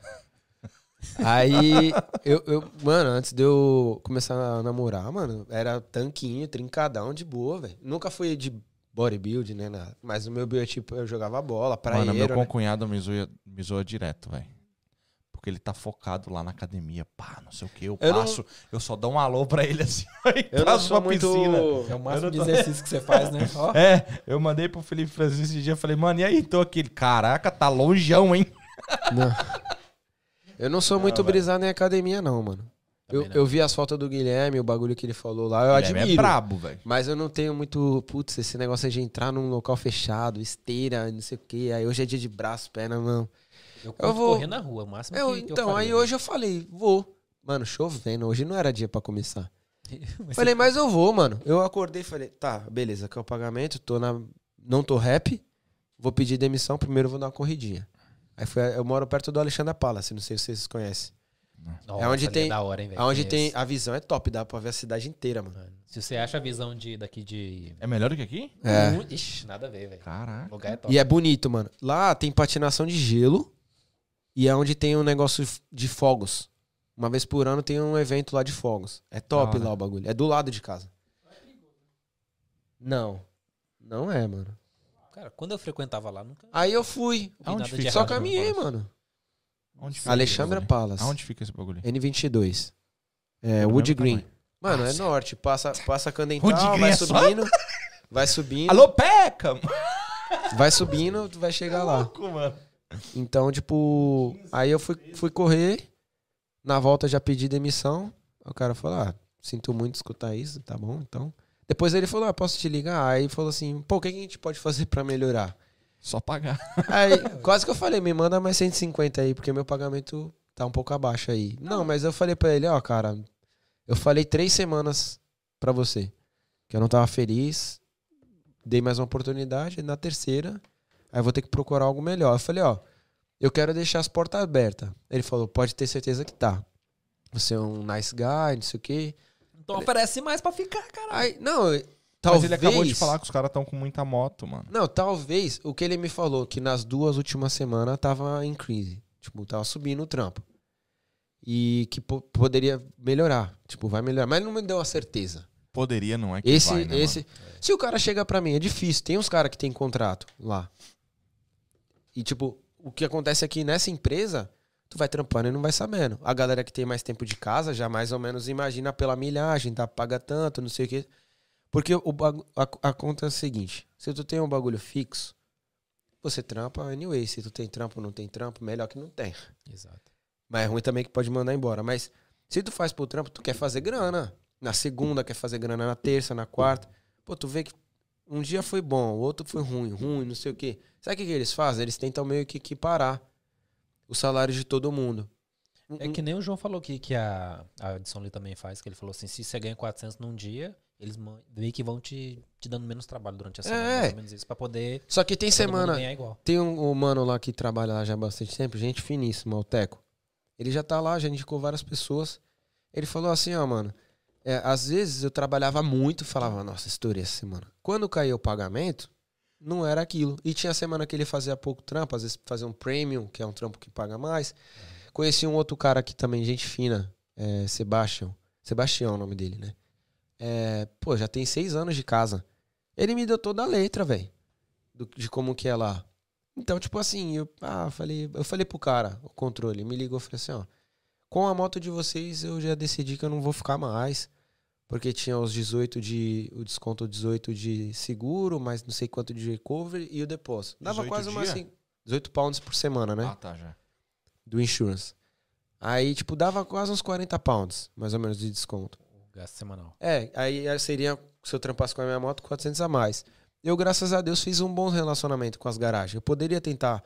Aí, eu, eu, mano, antes de eu começar a namorar, mano, era tanquinho, trincadão, de boa, velho. Nunca fui de bodybuilding, né, nada. Mas o meu biotipo, eu jogava bola, Mano, meu praieiro, né? concunhado me zoa, me zoa direto, velho. Porque ele tá focado lá na academia. Pá, não sei o que. Eu, Eu não- passo, eu só dou um alô pra ele assim. (laughs) Aí Eu não passo sou pra muito... piscina. É o máximo não de exercício que você faz, né? (laughs) Ó. É, eu mandei pro Felipe Francisco esse dia. Falei, mano, e aí? Tô aqui. Caraca, tá longeão, hein? Não. Eu não sou muito velho. brisado em academia, não, mano. Eu, eu vi as fotos do Guilherme, o bagulho que ele falou lá, eu Guilherme admiro. É brabo, velho. Mas eu não tenho muito. Putz, esse negócio de entrar num local fechado, esteira, não sei o quê. Aí hoje é dia de braço, perna, não. Eu, curto vou- correr na rua, o máximo Eu, que, que então, eu aí faria, hoje eu falei, vou. Mano, chovendo. Hoje não era dia pra começar. né? (laughs) Mas Falei, mas eu vou, mano. Eu acordei e falei, tá, beleza, aqui é o pagamento, tô na. Não tô rap, vou pedir demissão, primeiro eu vou dar uma corridinha. Aí foi, eu moro perto do Alexandre Palace, não sei se vocês conhecem. Nossa, é onde ali tem- da hora, hein, velho? Aonde tem. A visão é top, dá pra ver a cidade inteira, mano. Mano, Se você acha a visão de, daqui de. É melhor do que aqui? É. Ixi, nada a ver, velho. Caraca. O lugar é top. E é bonito, mano. Lá tem patinação de gelo e é onde tem um negócio de fogos. Uma vez por ano tem um evento lá de fogos. É top lá o bagulho. É do lado de casa. Não. Não é, mano. Cara, quando eu frequentava lá, nunca Aí eu fui. Aonde nada fica? de Só caminhei, mano. Onde fica Alexandra? Palace. Aonde fica esse bagulho? N22. É, do Wood Green. Mano, é norte. Passa, passa Candental, Wood Green vai é subindo. Vai subindo. Alô, Peca! Vai subindo, tu vai chegar lá. Louco, mano. Então, tipo, aí eu fui, fui correr. Na volta já pedi demissão. O cara falou: Ah, sinto muito escutar isso, tá bom? Então. Depois ele falou: Ah, posso te ligar? Aí falou assim: Pô, o que que a gente pode fazer pra melhorar? Só pagar. (laughs) Aí, quase que eu falei: Me manda mais 150 aí, porque meu pagamento tá um pouco abaixo aí. Não, mas eu falei pra ele: Ó, cara, eu falei três semanas pra você que eu não tava feliz. Dei mais uma oportunidade. Na terceira, aí eu vou ter que procurar algo melhor. Eu falei: Ó, eu quero deixar as portas abertas. Ele falou: Pode ter certeza que tá. Você é um nice guy, não sei o quê. Então oferece mais pra ficar, cara. Aí, não, Mas talvez... ele acabou de falar que os caras estão com muita moto, mano. Não, talvez o que ele me falou, que nas duas últimas semanas tava em crise. Tipo, tava subindo o trampo. E que po- poderia melhorar. Tipo, vai melhorar. Mas não me deu a certeza. Poderia, não é que Esse, vai, né, esse. Se o cara chega pra mim, é difícil. Tem uns caras que tem contrato lá. E, tipo, o que acontece aqui nessa empresa, tu vai trampando e não vai sabendo. A galera que tem mais tempo de casa já mais ou menos imagina pela milhagem, tá? Paga tanto, não sei o quê. Porque o a, conta é a seguinte: se tu tem um bagulho fixo, você trampa anyway. Se tu tem trampo ou não tem trampo, melhor que não tem. Exato. Mas é ruim também que pode mandar embora. Mas se tu faz pro trampo, tu quer fazer grana. Na segunda, quer fazer grana na terça, na quarta. Pô, tu vê que um dia foi bom, o outro foi ruim, ruim, não sei o quê. Sabe o que, que eles fazem? Eles tentam meio que equiparar o salário de todo mundo. É que nem o João falou aqui, que a, a Edson Lee também faz, que ele falou assim, se você ganha 400 num dia, eles meio que vão te, te dando menos trabalho durante a semana, É. mais ou menos isso, pra poder Só que tem semana. Tem um, um mano lá que trabalha lá já há bastante tempo, gente finíssima, o Teco. Ele já tá lá, já indicou várias pessoas. Ele falou assim, ó, mano. é, às vezes eu trabalhava muito falava, nossa, estourei essa semana. Quando caiu o pagamento, não era aquilo. E tinha semana que ele fazia pouco trampo, às vezes fazia um premium, que é um trampo que paga mais. Conheci um outro cara aqui também, gente fina, é, Sebastião. Sebastião é o nome dele, né? É, pô, já tem seis anos de casa. Ele me deu toda a letra, velho. De como que é lá. Então, tipo assim, eu, ah, falei, eu falei pro cara, o controle, me ligou e falei assim, ó. Com a moto de vocês, eu já decidi que eu não vou ficar mais. Porque tinha os 18 de. O desconto 18 de seguro, mais não sei quanto de recovery e o depósito. Dava 18 quase uma assim. 18 pounds por semana, né? Ah, tá, já. Do insurance. Aí, tipo, dava quase uns 40 pounds, mais ou menos, de desconto. Gasto semanal. É, aí seria, se eu trampasse com a minha moto, 400 a mais. Eu, graças a Deus, fiz um bom relacionamento com as garagens. Eu poderia tentar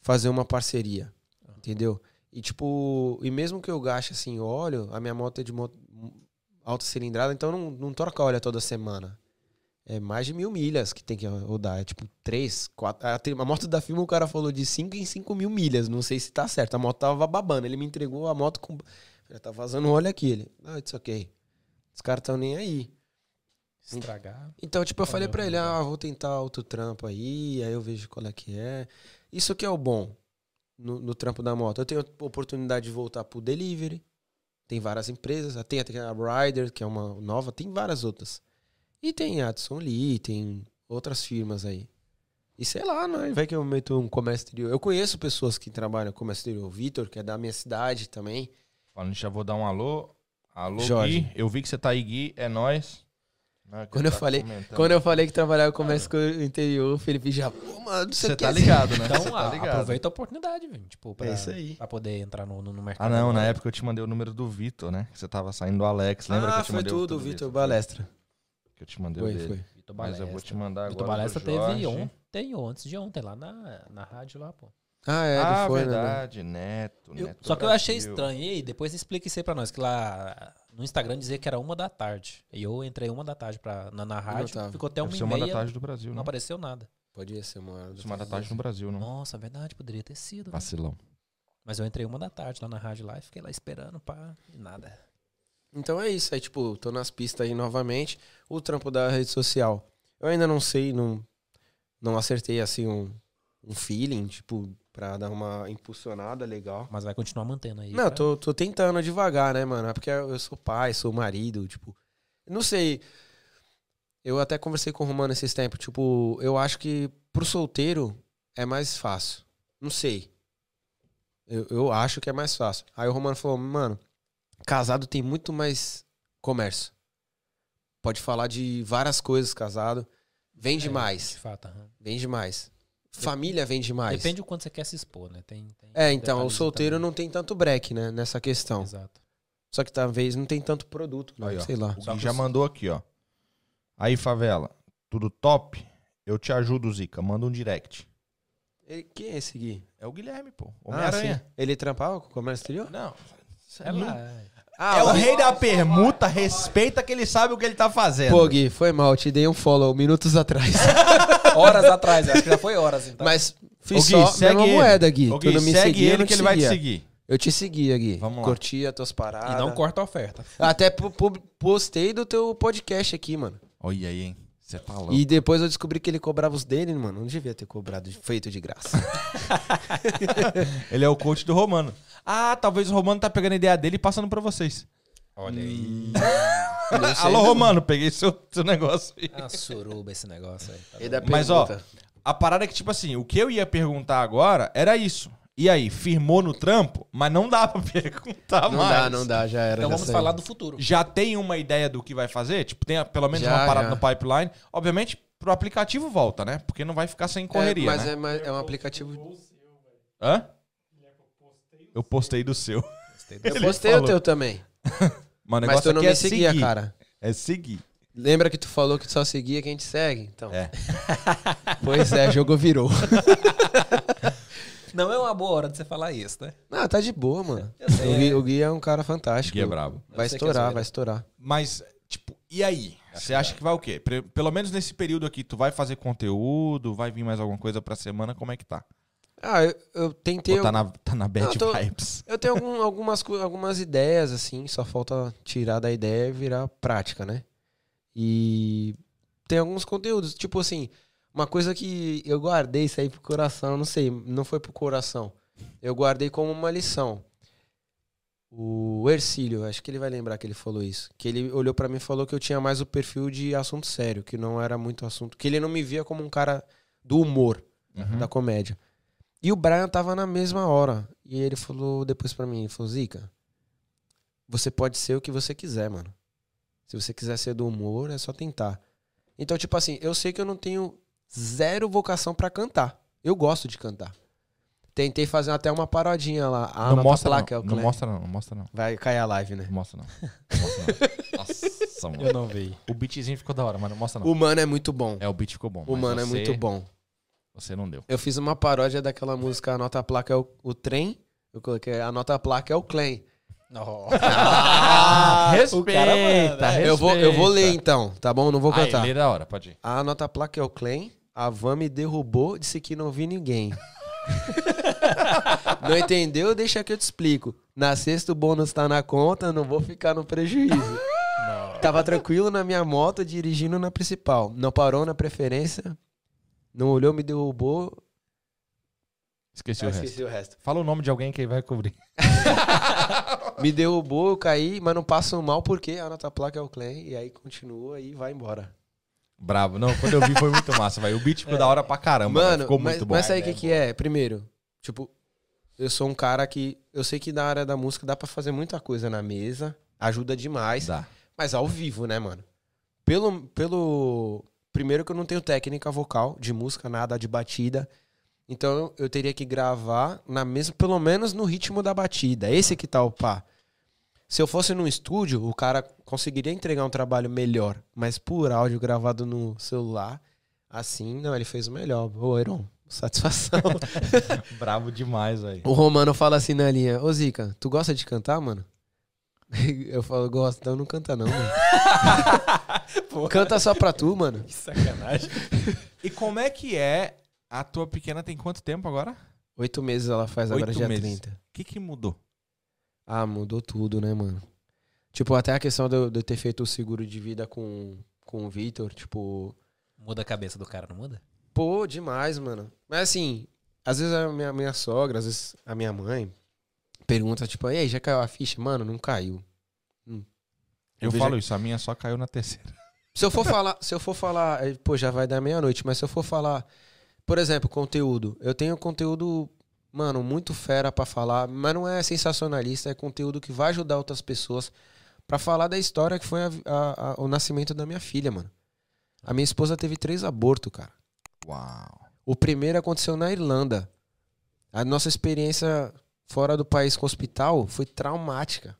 fazer uma parceria, entendeu? E tipo, e mesmo que eu gaste assim óleo, a minha moto é de moto alta cilindrada, então não, não troca óleo toda semana. É mais de mil milhas que tem que rodar. É tipo três, quatro. A, moto da firma o cara falou de 5 em 5 mil milhas. Não sei se tá certo. A moto tava babando. Ele me entregou a moto com. Já tá vazando óleo aqui. Ele. Não, it's ok. Os caras tão nem aí. Estragar. Então, tipo, eu falei pra ele, ah, vou tentar outro trampo aí, aí eu vejo qual é que é. Isso que é o bom no, no trampo da moto. Eu tenho oportunidade de voltar pro delivery. Tem várias empresas. Tem até a Rider, que é uma nova. Tem várias outras. E tem a Addison Lee, tem outras firmas aí. E sei lá, né? Vai que eu meto um comércio exterior. Eu conheço pessoas que trabalham com comércio exterior. O Vitor, que é da minha cidade também. Falando, já vou dar um alô. Alô, Jorge. Gui. Eu vi que você tá aí, Gui. É nóis. Não, que Quando eu tá falei- comentando. Quando eu falei que trabalhava com comércio interior, o Felipe já, pô, mano, Você você tá quer ligado, né? Então, Você tá a- ligado. aproveita a oportunidade, velho. Tipo, pra, É isso aí. pra poder entrar no, no, mercado. Ah, não. Na época eu te mandei o número do Vitor, né? Que você tava saindo do Alex. Lembra que ah, eu te foi mandei tudo, o o Vitor Vitor? Balestra. Que eu te mandei Foi, o dele. foi. Vitor Mas eu vou Balestra. te mandar Vitor agora. Balestra do teve ontem ou antes de ontem, lá na, na rádio lá, pô. Ah, é, ah, ele foi, né? verdade. Neto, Eu- Neto só que eu achei estranho. E aí, depois explica isso aí pra nós, que lá no Instagram dizia que era uma da tarde. E eu entrei uma da tarde pra, na, na rádio, tava. ficou até uma Deve e ser uma da meia, tarde do Brasil, não não? apareceu nada. Podia ser uma hora ser uma da tarde no Brasil, não? Nossa, verdade, poderia ter sido. Vacilão. Mas eu entrei uma da tarde lá na rádio lá e fiquei lá esperando, pá, e nada. Então é isso, aí tipo, tô nas pistas aí novamente. O trampo da rede social. Eu ainda não sei, não, não acertei assim um, um feeling, tipo, pra dar uma impulsionada legal. Mas vai continuar mantendo aí. Não, pra- tô, tô tentando devagar, né, mano? É porque eu sou pai, sou marido, tipo. Não sei. Eu até conversei com o Romano esses tempos. Tipo, eu acho que pro solteiro é mais fácil. Não sei. Eu, eu acho que é mais fácil. Aí o Romano falou, mano, casado tem muito mais comércio. Pode falar de várias coisas casado. Vende É, mais. De fato, aham. Vende mais. Família vende mais. Depende do quanto você quer se expor, né? Tem, tem É, então, o solteiro também. não tem tanto break, né? Nessa questão. Exato. Só que talvez não tem tanto produto, né? Aí, ó. sei lá. O Gui já mandou aqui, ó. Aí, favela. Tudo top? Eu te ajudo, Zica. Manda um direct. Ele- quem é esse Gui? É o Guilherme, pô. Ah, Homem-Aranha. sim. Ele trampava com o comércio exterior? Não. É lá. Ah, É o rei da permuta, respeita que ele sabe o que ele tá fazendo. Pô, Gui, foi mal. Te dei um follow minutos atrás. (laughs) Horas atrás, acho que já foi horas, então. Mas fiz Gui, só segue mesma ele. moeda, Gui. Ô, tu Gui, não me segue seguia, eu ele não que te ele vai te seguia. seguir. Eu te segui, Gui. Vamos lá. Curti as tuas paradas. E não corta a oferta. Até pu- pu- postei do teu podcast aqui, mano. Olha aí, hein? Você tá louco. E depois eu descobri que ele cobrava os dele, mano. Não devia ter cobrado feito de graça. (laughs) Ele é o coach do Romano. Ah, talvez o Romano tá pegando a ideia dele e passando pra vocês. Olha aí. (laughs) Não Alô, não. Romano, peguei seu, seu negócio aí. Ah, suruba esse negócio aí. Tá dá Mas, ó. A parada é que, tipo assim, o que eu ia perguntar agora era isso. E aí, firmou no trampo, mas não dá pra (laughs) perguntar Não mais. dá, não dá, já era. Então já vamos saiu. falar do futuro. Já tem uma ideia do que vai fazer? Tipo, tem pelo menos Já, uma parada já. no pipeline. Obviamente, pro aplicativo volta, né? Porque não vai ficar sem correria, é, mas né? é, mas é um aplicativo. Hã? Eu postei do seu. Eu Ele postei o teu também. (laughs) Mas o Mas negócio tu não aqui me é seguia, seguir. cara. É seguir. Lembra que tu falou que tu só seguia quem te segue? Então. É. (laughs) Pois é, jogo virou. Não é uma boa hora de você falar isso, né? Não, tá de boa, mano. O Gui, é. o Gui é um cara fantástico. Gui é brabo. Vai que é estourar, vai estourar. Mas, tipo, e aí? Você acha que vai o quê? Pelo menos nesse período aqui, tu vai fazer conteúdo? Vai vir mais alguma coisa pra semana? Como é que tá? Ah, eu, eu tentei. Ou tá na, tá na bad Não, tô- vibes? Eu tenho algum- algumas, algumas ideias, assim, só falta tirar da ideia e virar prática, né? E tem alguns conteúdos, tipo assim, uma coisa que eu guardei isso aí pro coração, não sei, não foi pro coração. Eu guardei como uma lição. O Ercílio, acho que ele vai lembrar que ele falou isso. Que ele olhou pra mim e falou que eu tinha mais o perfil de assunto sério, que não era muito assunto. Que ele não me via como um cara do humor Uhum. da comédia. E o Brian tava na mesma hora. E ele falou depois pra mim, ele falou, Zica, você pode ser o que você quiser, mano. Se você quiser ser do humor, é só tentar. Então, tipo assim, eu sei que eu não tenho zero vocação pra cantar. Eu gosto de cantar. Tentei fazer até uma parodinha lá. A não mostra é não. o Não Clé. mostra não, não mostra não. Vai cair a live, né? Não mostra não. Não mostra não. Nossa, mano. não vi. O beatzinho ficou da hora, mas não mostra não. O mano é muito bom. É, o beat ficou bom. O mano é muito bom. Você não deu. Eu fiz uma paródia daquela música A Nota Placa é o, o Trem. Eu coloquei A Nota Placa é o Clem. Ah, (laughs) o cara manda, Eu vou, eu vou ler então, tá bom? Não vou Aí, cantar. lê da hora, pode ir. A nota placa é o Clem. A van me derrubou, disse que não vi ninguém. (laughs) não entendeu? Deixa que eu te explico. Na sexta o bônus tá na conta, não vou ficar no prejuízo. Tava tranquilo na minha moto, dirigindo na principal. Não parou na preferência. Não olhou, me derrubou. Esqueci Ah, o resto. esqueci o resto. Fala o nome de alguém que aí vai cobrir. (laughs) Me derrubou, eu caí, mas não passo mal porque a nota placa é o Clem. E aí continua e vai embora. Bravo. Não, quando eu vi foi muito massa, velho. O beat ficou da hora pra caramba. Mano, ficou mas, muito bom. mas sabe o que, que é? Primeiro, tipo, eu sou um cara que. Eu sei que na área da música dá pra fazer muita coisa na mesa, ajuda demais, Dá. mas ao vivo, né, mano? Pelo. pelo primeiro que eu não tenho técnica vocal de música, nada de batida. Então eu teria que gravar na mesma, pelo menos no ritmo da batida. Esse que tá o pá. Se eu fosse num estúdio, o cara conseguiria entregar um trabalho melhor. Mas por áudio gravado no celular, assim, não, ele fez o melhor. Ô, Heron, satisfação. (laughs) Bravo demais, velho. o Romano fala assim na linha, ô Zica, tu gosta de cantar, mano? (laughs) Eu falo, gosto, então não canta não, mano. (laughs) canta só pra tu, mano. Que sacanagem. E como é que é? A tua pequena tem quanto tempo agora? O Oito meses ela faz agora Oito dia meses. 30. que que mudou? Ah, mudou tudo, né, mano? Tipo, até a questão de eu, de eu ter feito o seguro de vida com, com o Vitor, tipo, Muda a cabeça do cara, não muda? Pô, demais, mano. Mas assim, às vezes a minha, minha sogra, às vezes a minha mãe pergunta, tipo, e aí, já caiu a ficha? Mano, não caiu. Hum. Eu, vejo- falo isso, a minha só caiu na terceira. Se eu for falar, se eu for falar, pô, já vai dar meia-noite, mas se eu for falar, por exemplo, conteúdo, eu tenho conteúdo, mano, muito fera pra falar, mas não é sensacionalista, é conteúdo que vai ajudar outras pessoas pra falar da história que foi a- a- a- o nascimento da minha filha, mano. A minha esposa teve três abortos, cara. Uau. O primeiro aconteceu na Irlanda. A nossa experiência fora do país com o hospital foi traumática.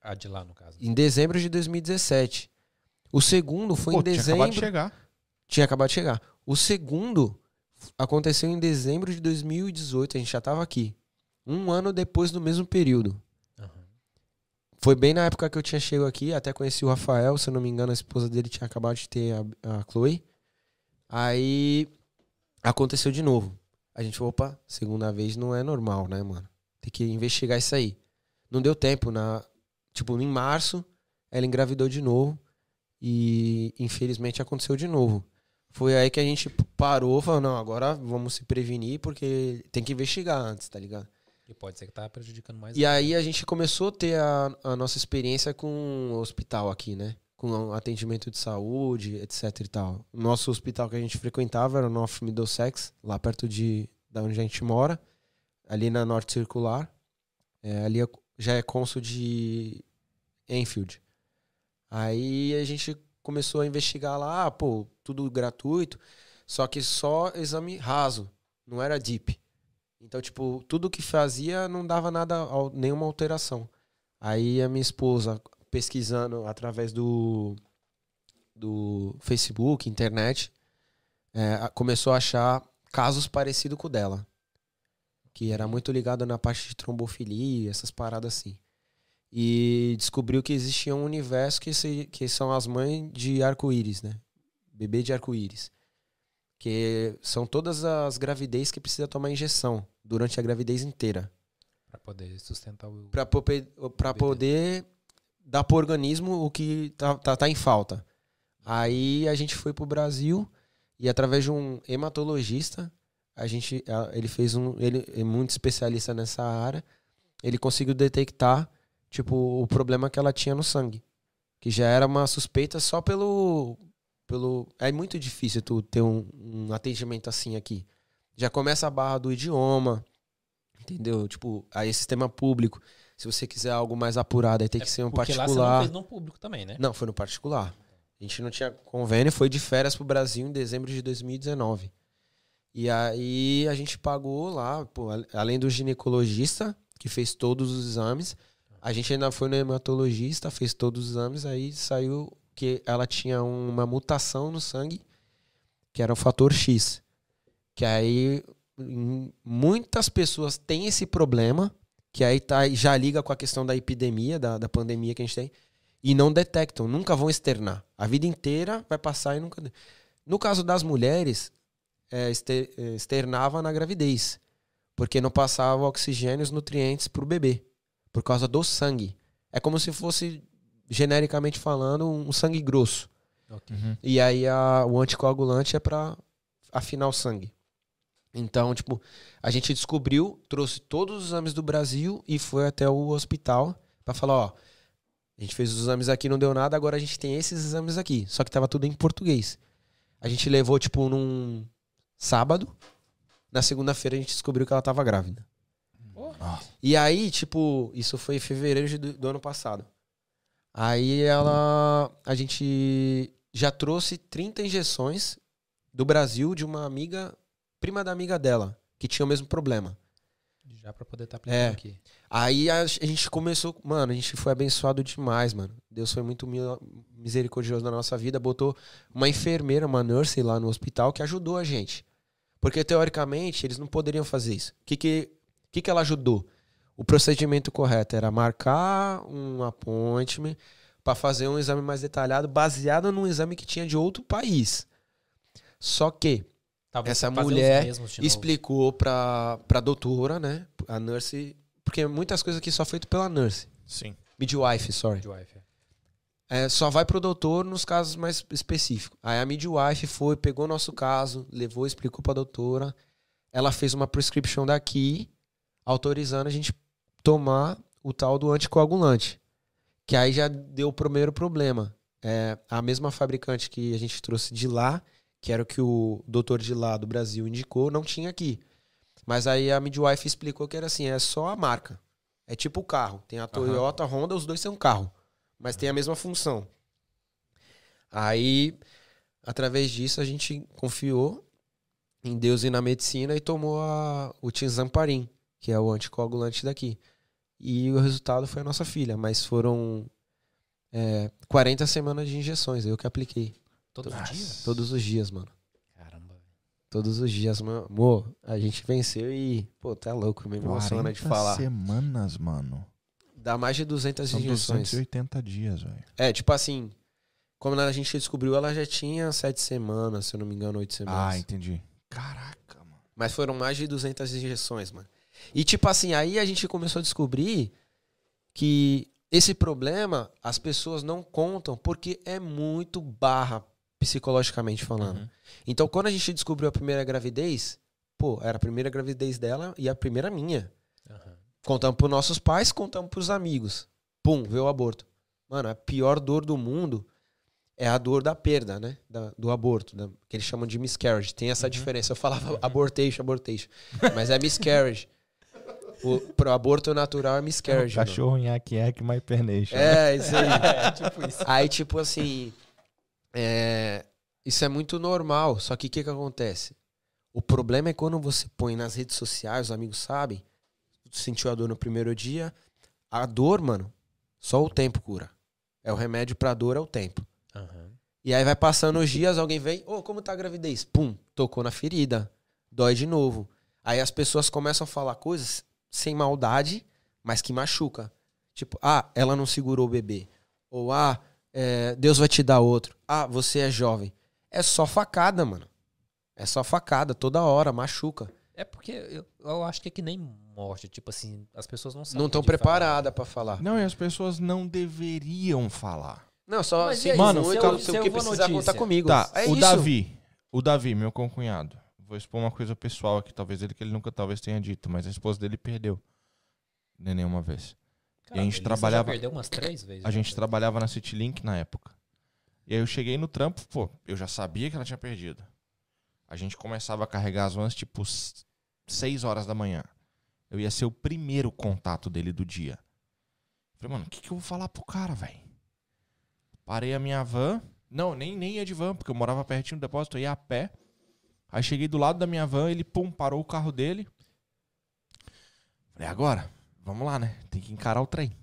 Ah, de lá, no caso. Em dezembro de 2017. O segundo foi Pô, em tinha dezembro. acabado de chegar. Tinha acabado de chegar. O segundo aconteceu em dezembro de 2018. A gente já tava aqui. Um ano depois do mesmo período. Aham. Foi bem na época que eu tinha chegado aqui. Até conheci o Rafael. Se eu não me engano, a esposa dele tinha acabado de ter a, a Chloe. Aí aconteceu de novo. A gente falou, opa, segunda vez não é normal, né, mano? Tem que investigar isso aí. Não deu tempo. Na, tipo, em março, ela engravidou de novo. E infelizmente aconteceu de novo. Foi aí que a gente parou, falou, não, agora vamos se prevenir, porque tem que investigar antes, tá ligado? E pode ser que tá prejudicando mais. E aí a gente começou a ter a, a nossa experiência com o hospital aqui, né? Com atendimento de saúde, etc e tal. O nosso hospital que a gente frequentava era o North Middlesex, lá perto de da onde a gente mora, ali na Norte Circular. É, ali é- já é cônsul de Enfield. Aí a gente começou a investigar lá, ah, pô, tudo gratuito, só que só exame raso, não era deep. Então, tipo, tudo que fazia não dava nada, nenhuma alteração. Aí a minha esposa, pesquisando através do, do Facebook, internet, é, começou a achar casos parecidos com o dela. Que era muito ligado na parte de trombofilia, essas paradas assim. E descobriu que existia um universo que, se- que são as mães de arco-íris, né? Bebê de arco-íris. Que são todas as gravidez que precisa tomar injeção durante a gravidez inteira. Pra poder sustentar o. Bebê. poder dar pro organismo o que tá, tá, tá em falta. Aí a gente foi pro Brasil e através de um hematologista, a gente, ele fez um, ele é muito especialista nessa área, ele conseguiu detectar tipo o problema que ela tinha no sangue, que já era uma suspeita só pelo pelo é muito difícil tu ter um, um atendimento assim aqui. Já começa a barra do idioma, entendeu? Tipo, aí sistema público. Se você quiser algo mais apurado, aí tem que ser um É Porque lá você não particular. fez no público também, né? Não, foi no particular. A gente não tinha convênio, foi de férias pro Brasil em dezembro de 2019. E aí a gente pagou lá, pô, além do ginecologista, que fez todos os exames, a gente ainda foi no hematologista, fez todos os exames, aí saiu que ela tinha uma mutação no sangue, que era o fator X. Que aí muitas pessoas têm esse problema, que aí tá, já liga com a questão da epidemia, da, da pandemia que a gente tem e não detectam, nunca vão externar. A vida inteira vai passar e nunca. No caso das mulheres, é, é, externava na gravidez, porque não passava oxigênio e os nutrientes para o bebê, por causa do sangue. É como se fosse, genericamente falando, um sangue grosso. Ok. E aí a- o anticoagulante é para afinar o sangue. Então, tipo, a gente descobriu, trouxe todos os exames do Brasil e foi até o hospital para falar, ó, a gente fez os exames aqui, não deu nada, agora a gente tem esses exames aqui. Só que tava tudo em português. A gente levou, tipo, num sábado. Na segunda-feira a gente descobriu que ela tava grávida. E aí, tipo, isso foi em fevereiro do, do ano passado. Aí ela. A gente já trouxe 30 injeções do Brasil de uma amiga, prima da amiga dela, que tinha o mesmo problema. Já pra poder estar aplicando É. aqui. Aí a, a gente começou, mano, a gente foi abençoado demais, mano. Deus foi muito mi- misericordioso na nossa vida, botou uma enfermeira, uma nurse lá no hospital que ajudou a gente. Porque teoricamente eles não poderiam fazer isso. O que que, que que ela ajudou? O procedimento correto era marcar um appointment para fazer um exame mais detalhado, baseado num exame que tinha de outro país. Só que Talvez Essa mulher explicou pra, pra doutora, né? A nurse. Porque muitas coisas aqui só feito pela nurse. Sim. Midwife, sorry. Midwife, é. É, só vai pro doutor nos casos mais específicos. Aí a midwife foi, pegou nosso caso, levou, explicou pra doutora. Ela fez uma prescription daqui, autorizando a gente tomar o tal do anticoagulante. Que aí já deu o primeiro problema. É, a mesma fabricante que a gente trouxe de lá, que era o que o doutor de lá do Brasil indicou, não tinha aqui. Mas aí a midwife explicou que era assim, é só a marca. É tipo o carro. Tem a Toyota, a Honda, os dois um carro. Mas tem a mesma função. Aí, através disso, a gente confiou em Deus e na medicina e tomou a, o Tinzamparin, que é o anticoagulante daqui. E o resultado foi a nossa filha, mas foram é, 40 semanas de injeções, eu que apliquei. Todos os dias? Todos os dias, mano. Caramba. Todos os dias, mano. Amor, a gente venceu e, pô, tá louco, me emociona de 40 falar. semanas, mano. Dá mais de 200 São injeções. 280 dias, velho. É, tipo assim, como a gente descobriu, ela já tinha sete semanas, se eu não me engano, oito Ah, semanas. entendi. Caraca, mano. Mas foram mais de 200 injeções, mano. E tipo assim, aí a gente começou a descobrir que esse problema as pessoas não contam porque é muito barra psicologicamente falando. Uhum. Então, quando a gente descobriu a primeira gravidez, pô, era a primeira gravidez dela e a primeira minha. Aham. Contamos pros nossos pais, contamos pros amigos. Pum, veio o aborto. Mano, a pior dor do mundo é a dor da perda, né? Da- do aborto, da- que eles chamam de miscarriage. Tem essa diferença. Eu falava abortation, abortation. Mas é miscarriage. O, pro aborto natural é miscarriage. mano. Cachorro nhaque nhaque, my pernation. É, isso aí. (laughs) É, tipo isso. Aí, tipo assim, é, isso é muito normal. Só que o que, que acontece? O problema é quando você põe nas redes sociais, os amigos sabem, tu sentiu a dor no primeiro dia. A dor, mano, só o tempo cura. É o remédio pra dor, é o tempo. Aham. E aí vai passando os dias, alguém vem, ô, como tá a gravidez? Pum, tocou na ferida. Dói de novo. Aí as pessoas começam a falar coisas sem maldade, mas que machuca. Tipo, ah, ela não segurou o bebê. Ou, ah, é, Deus vai te dar outro. Ah, você é jovem. É só facada, mano. É só facada, toda hora, machuca. É porque eu, eu acho que é que nem morte. Tipo assim, as pessoas não sabem. não estão preparadas pra falar. Não, e as pessoas não deveriam falar. Não, só Mas se aí, Mano, muito, se eu- se se o eu que vou precisar notícia? contar comigo. Tá, é o isso. Davi. O Davi, meu concunhado. Vou expor uma coisa pessoal aqui, talvez ele que ele nunca talvez tenha dito, mas a esposa dele perdeu. Neném uma vez. Cara, E a gente trabalhava- perdeu umas três vezes. A já, gente né? trabalhava na Citylink na época. E aí eu cheguei no trampo, pô, eu já sabia que ela tinha perdido. A gente começava a carregar as vans tipo 6 horas da manhã. Eu ia ser o primeiro contato dele do dia. Falei, mano, o que, que eu vou falar pro cara, velho? Parei a minha van. Não, nem, nem ia de van, porque eu morava pertinho do depósito, eu ia a pé. Aí cheguei do lado da minha van, ele, pum, parou o carro dele. Falei, agora, vamos lá, né? Tem que encarar o trem.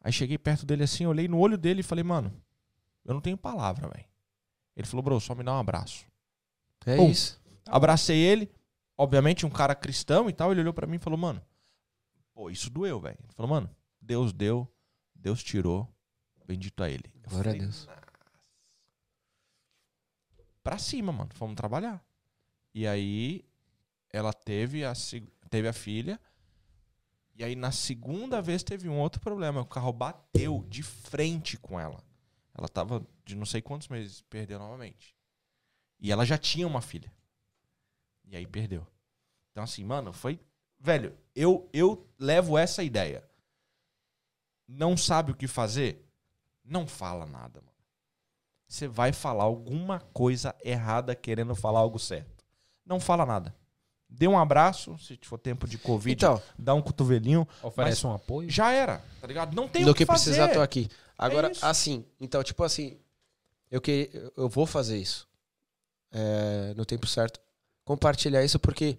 Aí cheguei perto dele assim, olhei no olho dele e falei, mano, eu não tenho palavra, velho. Ele falou, bro, só me dá um abraço. É Pum. isso. Abracei ele, obviamente um cara cristão e tal, ele olhou pra mim e falou, mano, pô, isso doeu, velho. Ele falou, mano, Deus deu, Deus tirou, bendito a ele. Eu Glória a falei, Deus. "Nossa." Pra cima, mano, fomos trabalhar. E aí, ela teve a, teve a filha, e aí na segunda vez teve um outro problema, o carro bateu de frente com ela. Ela tava de não sei quantos meses, perdeu novamente. E ela já tinha uma filha. E aí perdeu. Então, assim, mano, foi. Velho, eu, eu levo essa ideia. Não sabe o que fazer? Não fala nada, mano. Você vai falar alguma coisa errada querendo falar algo certo. Não fala nada. Dê um abraço, se for tempo de Covid, Então, dá um cotovelinho. Oferece um apoio. Já era, tá ligado? Não tem do o que, que, fazer. precisar, tô aqui. Agora, isso. assim, então, tipo assim, eu, que, eu vou fazer isso é, no tempo certo. Compartilhar isso porque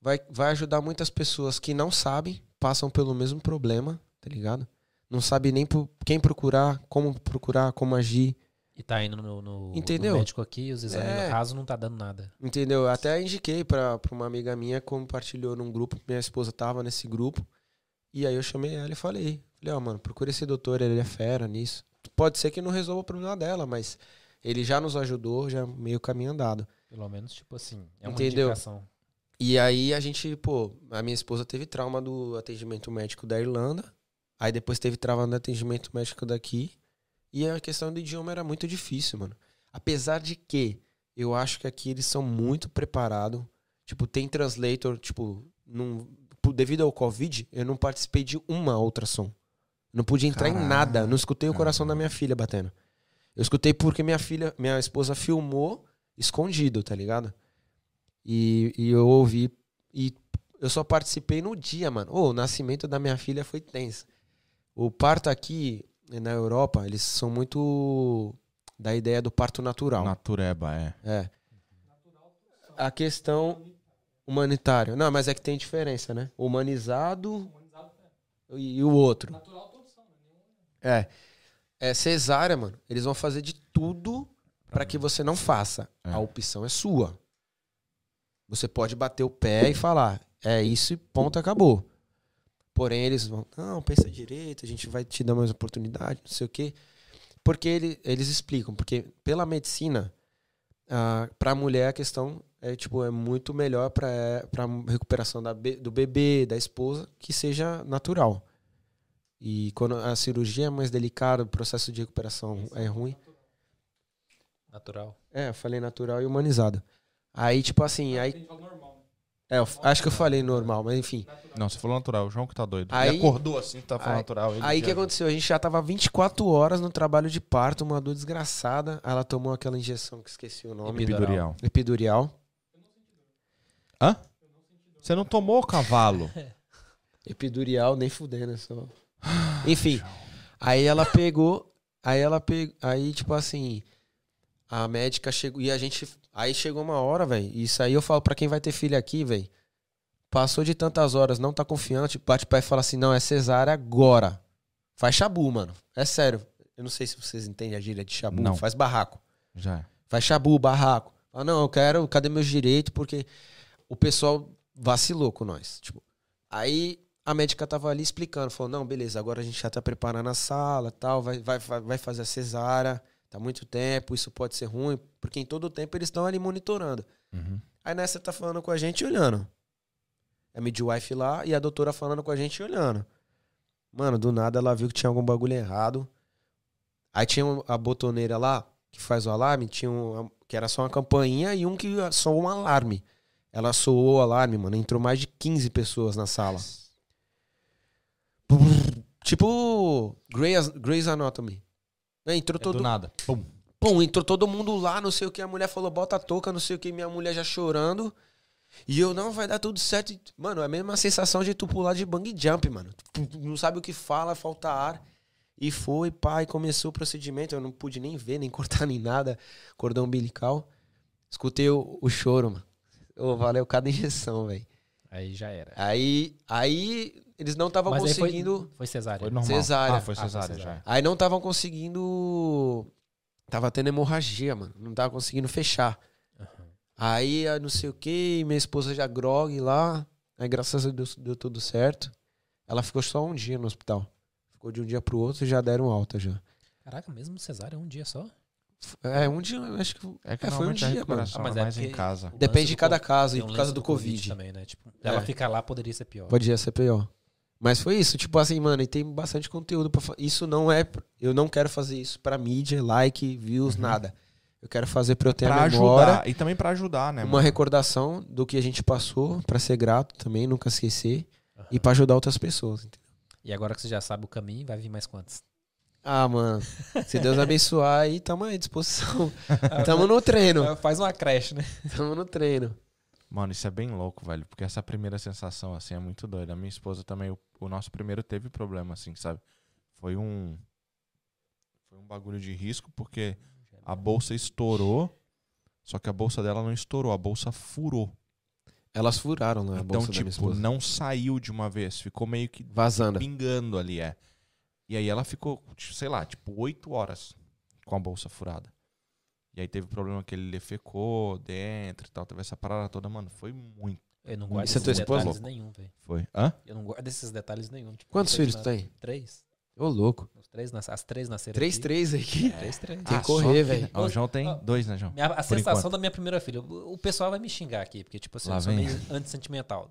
vai, vai ajudar muitas pessoas que não sabem, passam pelo mesmo problema, tá ligado? Não sabe nem por quem procurar, como procurar, como agir, E tá indo no, no, Entendeu? no médico aqui, os exames É. no caso não tá dando nada. entendeu? Até indiquei pra, pra uma amiga minha, compartilhou num grupo, minha esposa tava nesse grupo, e aí eu chamei ela e falei, falei, ó, mano, procura esse doutor, ele é fera nisso. Pode ser que não resolva o problema dela, mas ele já nos ajudou, já meio caminho andado. Pelo menos, tipo assim, é uma Entendeu? indicação. E aí a gente, pô, a minha esposa teve trauma do atendimento médico da Irlanda, aí depois teve trauma do atendimento médico daqui, e a questão do idioma era muito difícil, mano. Apesar de que eu acho que aqui eles são muito preparados, tipo, tem translator, tipo, num, devido ao Covid, eu não participei de uma ultrassom. Não pude entrar em nada, não escutei o coração da minha filha batendo. Eu escutei porque minha filha, minha esposa filmou escondido, tá ligado? E, e eu ouvi. E eu só participei no dia, mano. Ô, o nascimento da minha filha foi tenso. O parto aqui na Europa, eles são muito da ideia do parto natural. Natureba, é. É. A questão humanitária. Não, mas é que tem diferença, né? Humanizado e, e o outro. É. É cesárea, mano. Eles vão fazer de tudo pra que você não faça. É. A opção é sua. Você pode bater o pé e falar, é isso e ponto, acabou. Porém, eles vão, não, pensa direito, a gente vai te dar mais oportunidade, não sei o quê. Porque ele- eles explicam, porque pela medicina, ah, pra mulher a questão é, tipo, é muito melhor pra, pra recuperação da, be- do bebê, da esposa, que seja natural. E quando a cirurgia é mais delicada, o processo de recuperação é ruim. Natural. É, eu falei natural e humanizado. Aí, tipo assim, aí. Normal. É, eu acho que eu falei normal, mas enfim. Não, você falou natural. O João que tá doido. Aí- ele acordou assim, tá falando aí- natural. ele Aí o que aconteceu? A gente já tava 24 horas no trabalho de parto, uma dor desgraçada. Aí ela tomou aquela injeção que esqueci o nome. Epidurial. Epidurial. Hã? Você não tomou cavalo? (laughs) Epidurial, nem fudendo, só. Enfim. Aí ela pegou. Aí ela pegou. Aí, tipo assim. A médica chegou. E a gente. Aí chegou uma hora, velho. Isso aí eu falo pra quem vai ter filho aqui, velho. Passou de tantas horas, não tá confiante, bate o pé e fala assim: não, é cesárea agora. Faz chabu, mano. É sério. Eu não sei se vocês entendem a gíria de chabu. Não. Faz barraco. Já. é. Faz chabu, barraco. Fala, não, eu quero, cadê meus direitos? Porque o pessoal vacilou com nós. Tipo, aí a médica tava ali explicando, falou, não, beleza, agora a gente já tá preparando a sala tal, vai, vai, vai vai fazer a cesárea, tá muito tempo, isso pode ser ruim, porque em todo o tempo eles estão ali monitorando. Uhum. Aí nessa tá falando com a gente e olhando. A midwife lá e a doutora falando com a gente e olhando. Mano, do nada ela viu que tinha algum bagulho errado. Aí tinha a botoneira lá, que faz o alarme, tinha um, que era só uma campainha e um que soou um alarme. Ela soou o alarme, mano. Entrou mais de 15 pessoas na sala. Tipo Grey's, Grey's Anatomy. Entrou É todo, do nada. Pum. Pum, entrou todo mundo lá, não sei o que. A mulher falou, bota a touca, não sei o que. Minha mulher já chorando. E eu, não, vai dar tudo certo. Mano, é a mesma sensação de tu pular de bang jump, mano. Tu não sabe o que fala, falta ar. E foi, pai, começou o procedimento. Eu não pude nem ver, nem (laughs) cortar, nem nada. Cordão umbilical. Escutei o, o choro, mano. Ô, valeu cada injeção, velho. Aí já era. Aí, aí, eles não estavam aí foi- conseguindo... Foi cesárea. Foi normal. Cesárea. Ah, foi Ah, foi cesárea, cesárea. já. Aí não estavam conseguindo. Tava tendo hemorragia, mano. Não tava conseguindo fechar. Aí, ah, não sei o que, minha esposa já grog lá. Aí, graças a Deus, deu tudo certo. Ela ficou só um dia no hospital. Ficou de um dia pro outro e já deram alta já. Caraca, mesmo cesárea, um dia só? É, um dia, acho que. É que É, foi um a dia, mano. Ah, mas é é mais em casa. Depende de do cada caso e um por causa do Covid. também, né? Tipo, É. ela ficar lá poderia ser pior. Podia ser pior. Mas foi isso, tipo assim, mano, e tem bastante conteúdo pra fa- Isso não é. Eu não quero fazer isso pra mídia, like, views, nada. Eu quero fazer pra eu ter Pra a memória. ajudar. E também pra ajudar, né, uma mano? recordação do que a gente passou, pra ser grato também, nunca esquecer e pra ajudar outras pessoas. entendeu? E agora que você já sabe o caminho, vai vir mais quantos? Ah, mano, se Deus (laughs) abençoar aí, tamo aí à disposição. tamo no treino, Faz uma creche, né? tamo no treino. Mano, isso é bem louco, velho. Porque essa primeira sensação, assim, é muito doida. A minha esposa também, o, o nosso primeiro teve problema, assim, sabe? Foi um. Foi um bagulho de risco, porque a bolsa estourou. Só que a bolsa dela não estourou, a bolsa furou. Elas furaram a então, bolsa da minha tipo, esposa. não saiu de uma vez. Ficou meio que Vazando. pingando ali, é. E aí ela ficou, tipo, sei lá, tipo, oito horas com a bolsa furada. E aí teve problema que ele defecou dentro e tal. Teve essa parada toda, mano. Foi muito. Eu não guardo é esses detalhes nenhum, velho. Foi. Hã? Eu não guardo esses detalhes nenhum. Tipo, Quantos filhos tu tem? Três. Ô, louco. Os três, nas- as três nasceram Três, aqui. três aqui. Três, três. Tem Ah, que correr, velho. O João tem Ó, dois, né, João? Minha- a Por sensação enquanto. da minha primeira filha. O o pessoal vai me xingar aqui, porque, tipo assim, Lá eu sou meio (laughs) antissentimental.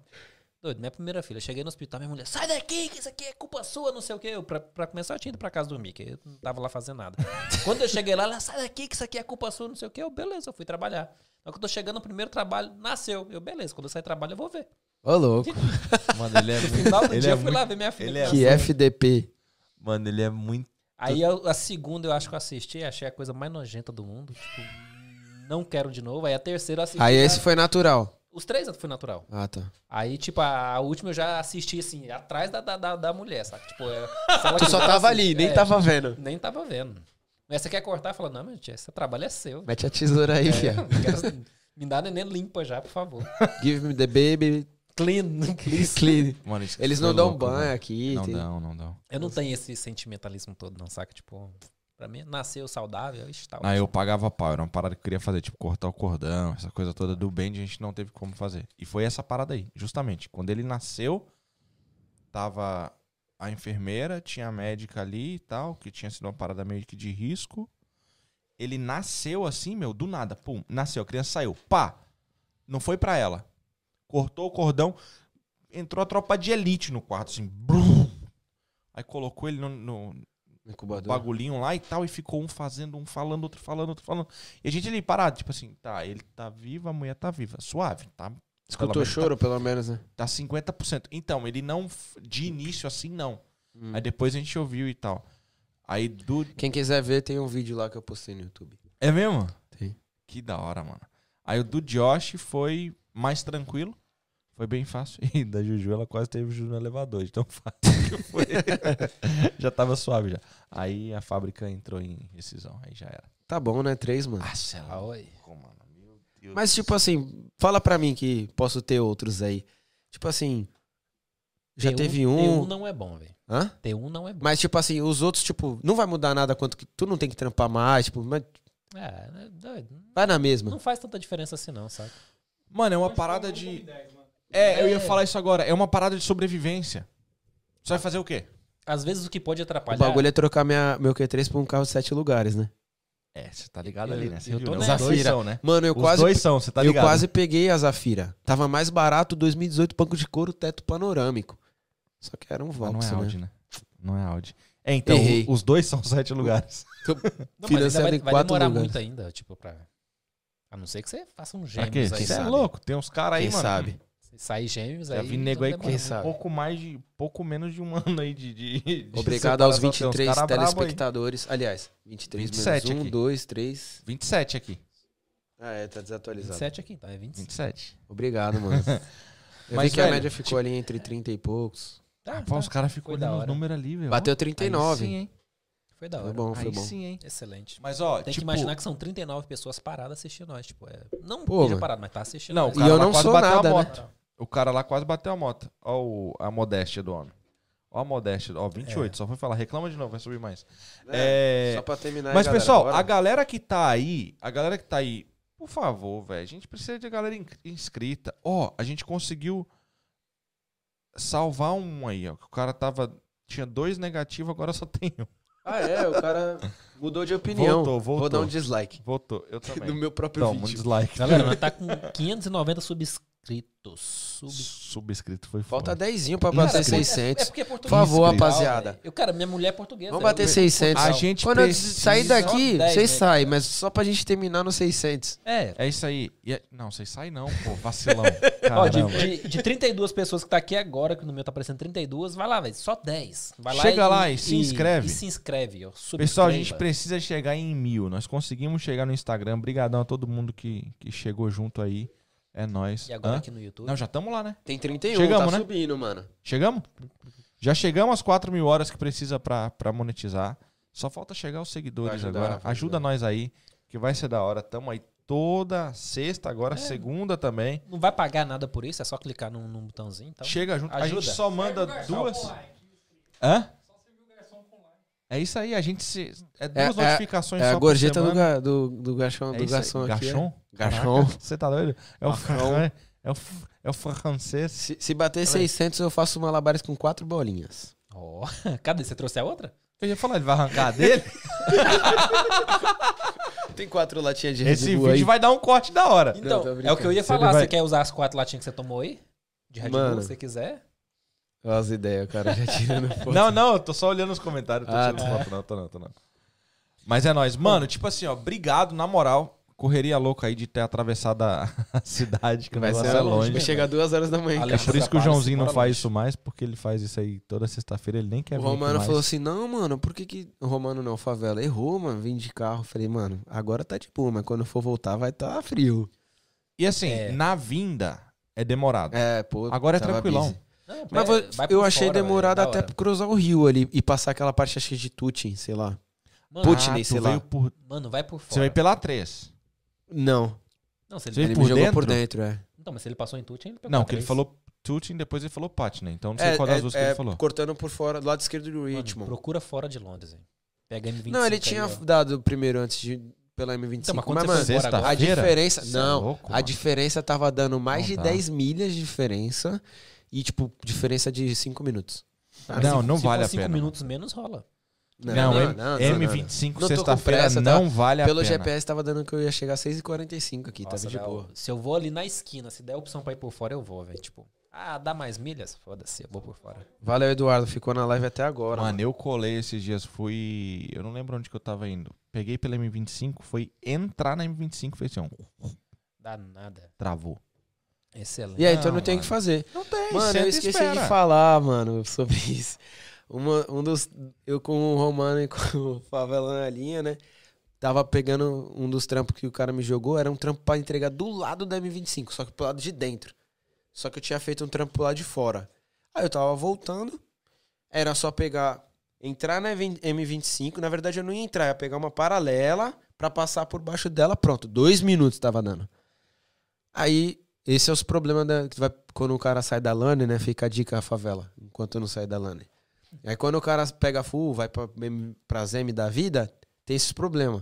Doido, minha primeira filha. Cheguei no hospital, minha mulher, sai daqui, que isso aqui é culpa sua, não sei o quê. Eu, pra, pra começar, eu tinha ido pra casa dormir, que eu não tava lá fazendo nada. (laughs) Quando eu cheguei lá, ela, sai daqui, que isso aqui é culpa sua, não sei o quê. Eu, beleza, eu fui trabalhar. Então, quando eu tô chegando no primeiro trabalho, nasceu. Eu, beleza, quando eu sair do trabalho, eu vou ver. Ô, louco. (laughs) Mano, ele é No final do ele dia, é eu fui muito- lá ver minha filha. ele é Que FDP. Mano, ele é muito. Aí a, a segunda eu acho que eu assisti, achei a coisa mais nojenta do mundo. Tipo, não quero de novo. Aí a terceira eu assisti. Aí já- esse foi natural. Os três foi natural. Ah, tá. Aí, tipo, a, a última eu já assisti assim, atrás da, da, da, da mulher, saca? Tipo, é, Tu só tava ali, nem é, tava vendo. Nem tava vendo. Mas você quer cortar? Fala, não, mas tia, esse trabalho é seu. Mete a tesoura aí, É, fia. (laughs) eu quero- me dá neném limpa já, por favor. Give me the baby. Clean. (laughs) Please clean. Mano, isso Eles foi não dão louco, banho velho. aqui. Não tem- dão, não dão. Eu não tenho esse sentimentalismo todo, não, saca? Tipo, pra mim, nasceu saudável, ixi, tá Aí eu pagava pau, era uma parada que eu queria fazer, tipo, cortar o cordão, essa coisa toda do bem, a gente não teve como fazer. E foi essa parada aí, justamente. Quando ele nasceu, tava a enfermeira, tinha a médica ali e tal, que tinha sido uma parada meio que de risco. ele nasceu assim, meu, do nada. Pum, nasceu, a criança saiu. Pá! Não foi pra ela. Cortou o cordão, entrou a tropa de elite no quarto, assim. brum. Aí colocou ele no, no Incubador. bagulhinho lá e tal, e ficou um fazendo, um falando, outro falando, outro falando. E a gente ali parado, tipo assim, tá, ele tá vivo, a mulher tá viva. Suave, tá? Pelo Escutou menos choro, pelo menos, né? Tá 50%. Então, ele não. De início assim, não. Hum. Aí depois a gente ouviu e tal. Aí do. Quem quiser ver, tem um vídeo lá que eu postei no YouTube. É mesmo? Tem. Que da hora, mano. Aí o do Josh foi mais tranquilo. Foi bem fácil. (laughs) E da Juju, ela quase teve o Juju no elevador. De tão (laughs) fácil que foi. (laughs) já tava suave já. Aí a fábrica entrou em rescisão. Aí já era. Tá bom, né? Três, mano. Ah, sei lá. Ah, oi. Mas, tipo assim, fala pra mim que posso ter outros aí. Tipo assim, já T1 teve T1 um. não é bom, velho. Hã? T1 não é bom. Mas, tipo assim, os outros, tipo, não vai mudar nada quanto que tu não tem que trampar mais, tipo, mas É, é doido. vai na mesma. Não faz tanta diferença assim, não, sabe? Mano, é uma parada de. como 10, mano. É, eu ia É. falar isso agora. É uma parada de sobrevivência. Você vai fazer o quê? Às vezes o que pode O atrapalhar. bagulho é trocar minha, meu Q3 por um carro de sete lugares, né? É, você tá ligado Eu- ali, né? Você eu tô né? Os nessa. dois Zafira. são, né? Mano, eu Os quase. dois são, você tá eu ligado? quase peguei a Zafira. Tava mais barato 2018 banco de couro, teto panorâmico. Só que era um Mas Vox, não é né? Audi, né? Não é Audi. É, então, Errei. os dois são sete lugares. (laughs) Não, mas ainda Financiado vai, em vai demorar lugares. muito ainda, tipo, pra. A não ser que você faça um Pra quê? gêmeos aí. Você é louco. Tem uns caras aí, Quem mano. sabe? Sair gêmeos Já aí. vi nego aí com um pouco mais de. pouco menos de um (laughs) ano aí de. de, de Obrigado aos separação. Tem uns 23 cara brabo aí. telespectadores. Aliás, 23 27 menos 1, aqui. 2, 3. 27 aqui. Ah, é, tá desatualizado. 27 aqui, tá? É 25. 27. Obrigado, mano. (laughs) Eu Mas, vi que a velho, média ficou ali entre 30 e poucos. Tá, Pô, tá. os caras ficam Foi da olhando os hora. números ali, velho. Bateu Aí 39. sim, hein? Foi da Foi hora. bom, foi Aí bom. sim, hein? Excelente. Mas, ó, Tem que tipo... imaginar que são 39 pessoas paradas assistindo nós. Tipo, é... Não Pô, parado, mas tá assistindo Não, nós. E eu não sou nada, a né? O cara lá quase bateu a moto. Ó o- a modéstia do homem. Ó a modéstia. Ó, 28. Só foi falar. Reclama de novo, vai subir mais. É, Só pra terminar aí, Mas, galera, pessoal, a galera que tá aí, a galera que tá aí, por favor, velho, a gente precisa de galera in- inscrita. Ó, a gente conseguiu salvar um aí, ó. que O cara tava. Tinha dois negativos, agora só tem um. Ah, é, o cara mudou de opinião. Voltou, voltou. Vou dar um dislike. Votou, eu (laughs) No também. meu próprio Toma, um vídeo. dislike. Galera, (laughs) nós tá com 590 subscritos. Sub... Subscrito foi Falta foda. 10 pra bater é- 600. É, porque é Por português. favor, Portugal, rapaziada. Eu, cara, minha mulher é portuguesa. Vamos bater eu- 600. A gente Quando eu precisa- sair daqui, Só 10, vocês né? saem, mas só pra gente terminar no 600. É. É isso aí. E é- Não, vocês saem não, pô. Vacilão. (laughs) Ó, de, Caramba. de, de 32 pessoas que tá aqui agora, que no meu tá aparecendo 32, vai lá, velho. Só 10. Vai lá Chega lá e se inscreve. E se inscreve, ó. Pessoal, a gente subscreva. precisa chegar em mil. Nós conseguimos chegar no Instagram. Obrigadão a todo mundo que, que chegou junto aí. É nóis. E agora Hã? aqui no YouTube. Não, já estamos lá, né? Tem 31, Chegamos, tá né? subindo, mano. Chegamos? Já chegamos às 4 mil horas que precisa pra, pra monetizar. Só falta chegar os seguidores ajudar, agora. Ajuda nós aí, que vai ser da hora. Tamo aí toda sexta, agora É. segunda também. Não vai pagar nada por isso, é só clicar num, num botãozinho. Então. Chega junto. A ajuda. gente só manda duas. Hã? Só você viu o garçom com like. É isso aí, a gente se. É É- duas é- notificações É só a por gorjeta do, semana. ga, do, do garçom, É do garçom aqui. Garçom? É. Garçom. Você tá doido? É o, fran- é o, é o francês. Se, se bater 600, eu faço malabares com quatro bolinhas. Ó, (laughs) cadê? Você trouxe a outra? Eu ia falar, ele vai arrancar dele. (laughs) Tem quatro latinhas de Red Esse Bull vídeo aí. vai dar um corte da hora. Então, é o que eu ia falar. vai- Você quer usar as quatro latinhas que você tomou aí? De Red Bull, se você quiser. Olha as ideias, cara, já tirando (laughs) foto. Não, não, eu tô só olhando os comentários. Tô Ah, tirando foto, não, tô não, tô não. Mas é nóis. Mano, tipo assim, ó, obrigado, na moral. Correria louca aí de ter atravessado a (laughs) cidade, que Vai ser é longe. Vai chegar duas horas da manhã. É por isso que o Joãozinho não faz isso mais, porque ele faz isso aí toda sexta-feira, ele nem quer O Romano falou assim: não, mano, por que que. O Romano não, favela. Errou, mano, vim de carro. Falei, mano, agora tá de boa, mas quando for voltar vai tá frio. E assim, É. na vinda é demorado. É, pô. Agora é tranquilão. busy. Não, Mas é, vai por eu achei fora, demorado velho, até cruzar o rio ali e passar aquela parte, acho que de Tutin, sei lá. Mano, Putney, Ah, sei lá. por- Mano, vai por fora. Você veio pela 3. Não, Não, se Você ele... ele por jogou dentro? por dentro, é. Então, mas se ele passou em Tutin, ele pegou Não, a que ele falou Tutin, depois ele falou Patney. Então não sei É, qual das é- duas que é ele falou. cortando por fora, do lado esquerdo do Mano, Richmond. procura fora de Londres, hein. Pega M25 Não, ele aí, tinha ó. dado primeiro antes de pela M25. Então, mas quando mas, você mano, agora... a diferença. É não, louco, a mano. diferença tava dando mais Não de dá. 10 milhas de diferença e, tipo, diferença de 5 minutos. Ah, Não, se- não se vale a cinco pena, minutos menos, rola. Não, M- M25 Não tô com sexta-feira pressa, tá? não vale a Pelo pena. GPS tava dando que eu ia chegar às 6h45 aqui, Nossa, tava de boa. Se eu vou ali na esquina, se der opção pra ir por fora, eu vou, velho. Tipo, ah, dá mais milhas? Foda-se, eu vou por fora. Valeu, Eduardo. Ficou na live até agora. Mano, eu colei esses dias, fui. Eu não lembro onde que eu tava indo. Peguei pela M25, foi entrar na M25 fez assim, ó, Dá nada. travou. Excelente. E aí, então não Não, tem o que fazer. Não tem, Mano, eu esqueci de falar, mano, sobre isso. Uma, um dos. Eu com o Romano e com o Favela na linha, né? Tava pegando um dos trampos que o cara me jogou. Era um trampo pra entregar do lado da M25, só que pro lado de dentro. Só que eu tinha feito um trampo pro lado de fora. Aí eu tava voltando. Era só pegar. Entrar na M25. Na verdade, eu não ia entrar, ia pegar uma paralela pra passar por baixo dela. Pronto, dois minutos tava dando. Aí, esse é os problemas da, que vai, quando o cara sai da LAN, né? Fica a dica a favela, enquanto eu não saio da LAN. Aí quando o cara pega full, vai pra, pra Zeme da vida, tem esses problemas.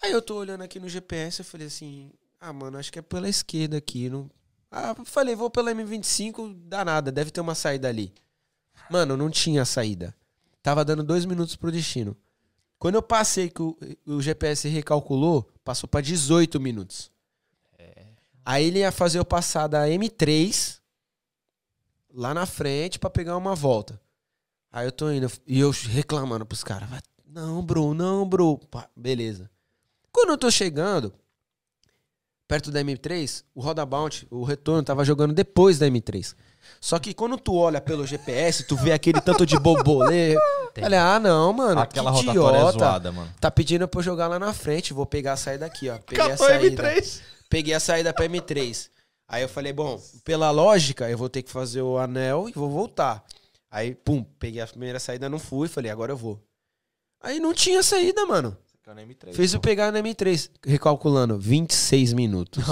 Aí eu tô olhando aqui no GPS, eu falei assim, ah, mano, acho que é pela esquerda aqui. Não... Ah, falei, vou pela M25, dá nada, deve ter uma saída ali. Mano, não tinha saída. Tava dando dois minutos pro destino. Quando eu passei que o, o GPS recalculou, passou pra 18 minutos. Aí ele ia fazer eu passar da M3 lá na frente pra pegar uma volta. Aí eu tô indo e eu reclamando pros caras. Não, bro, não, bro. Pá, beleza. Quando eu tô chegando perto da M3, o Roda Bounty, o retorno, tava jogando depois da M3. Só que quando tu olha pelo GPS, tu vê aquele tanto de bobolê. (laughs) Olha, ah, não, mano. Aquela que rotatória é idiota. zoada, mano. Tá pedindo pra eu jogar lá na frente. Vou pegar a saída aqui, ó. Peguei a saída. Peguei a saída pra M3. Aí eu falei, bom, pela lógica, eu vou ter que fazer o anel e vou voltar. Aí, pum, peguei a primeira saída, não fui. Falei, agora eu vou. Aí não tinha saída, mano. Fez eu pegar na M3, recalculando, 26 minutos.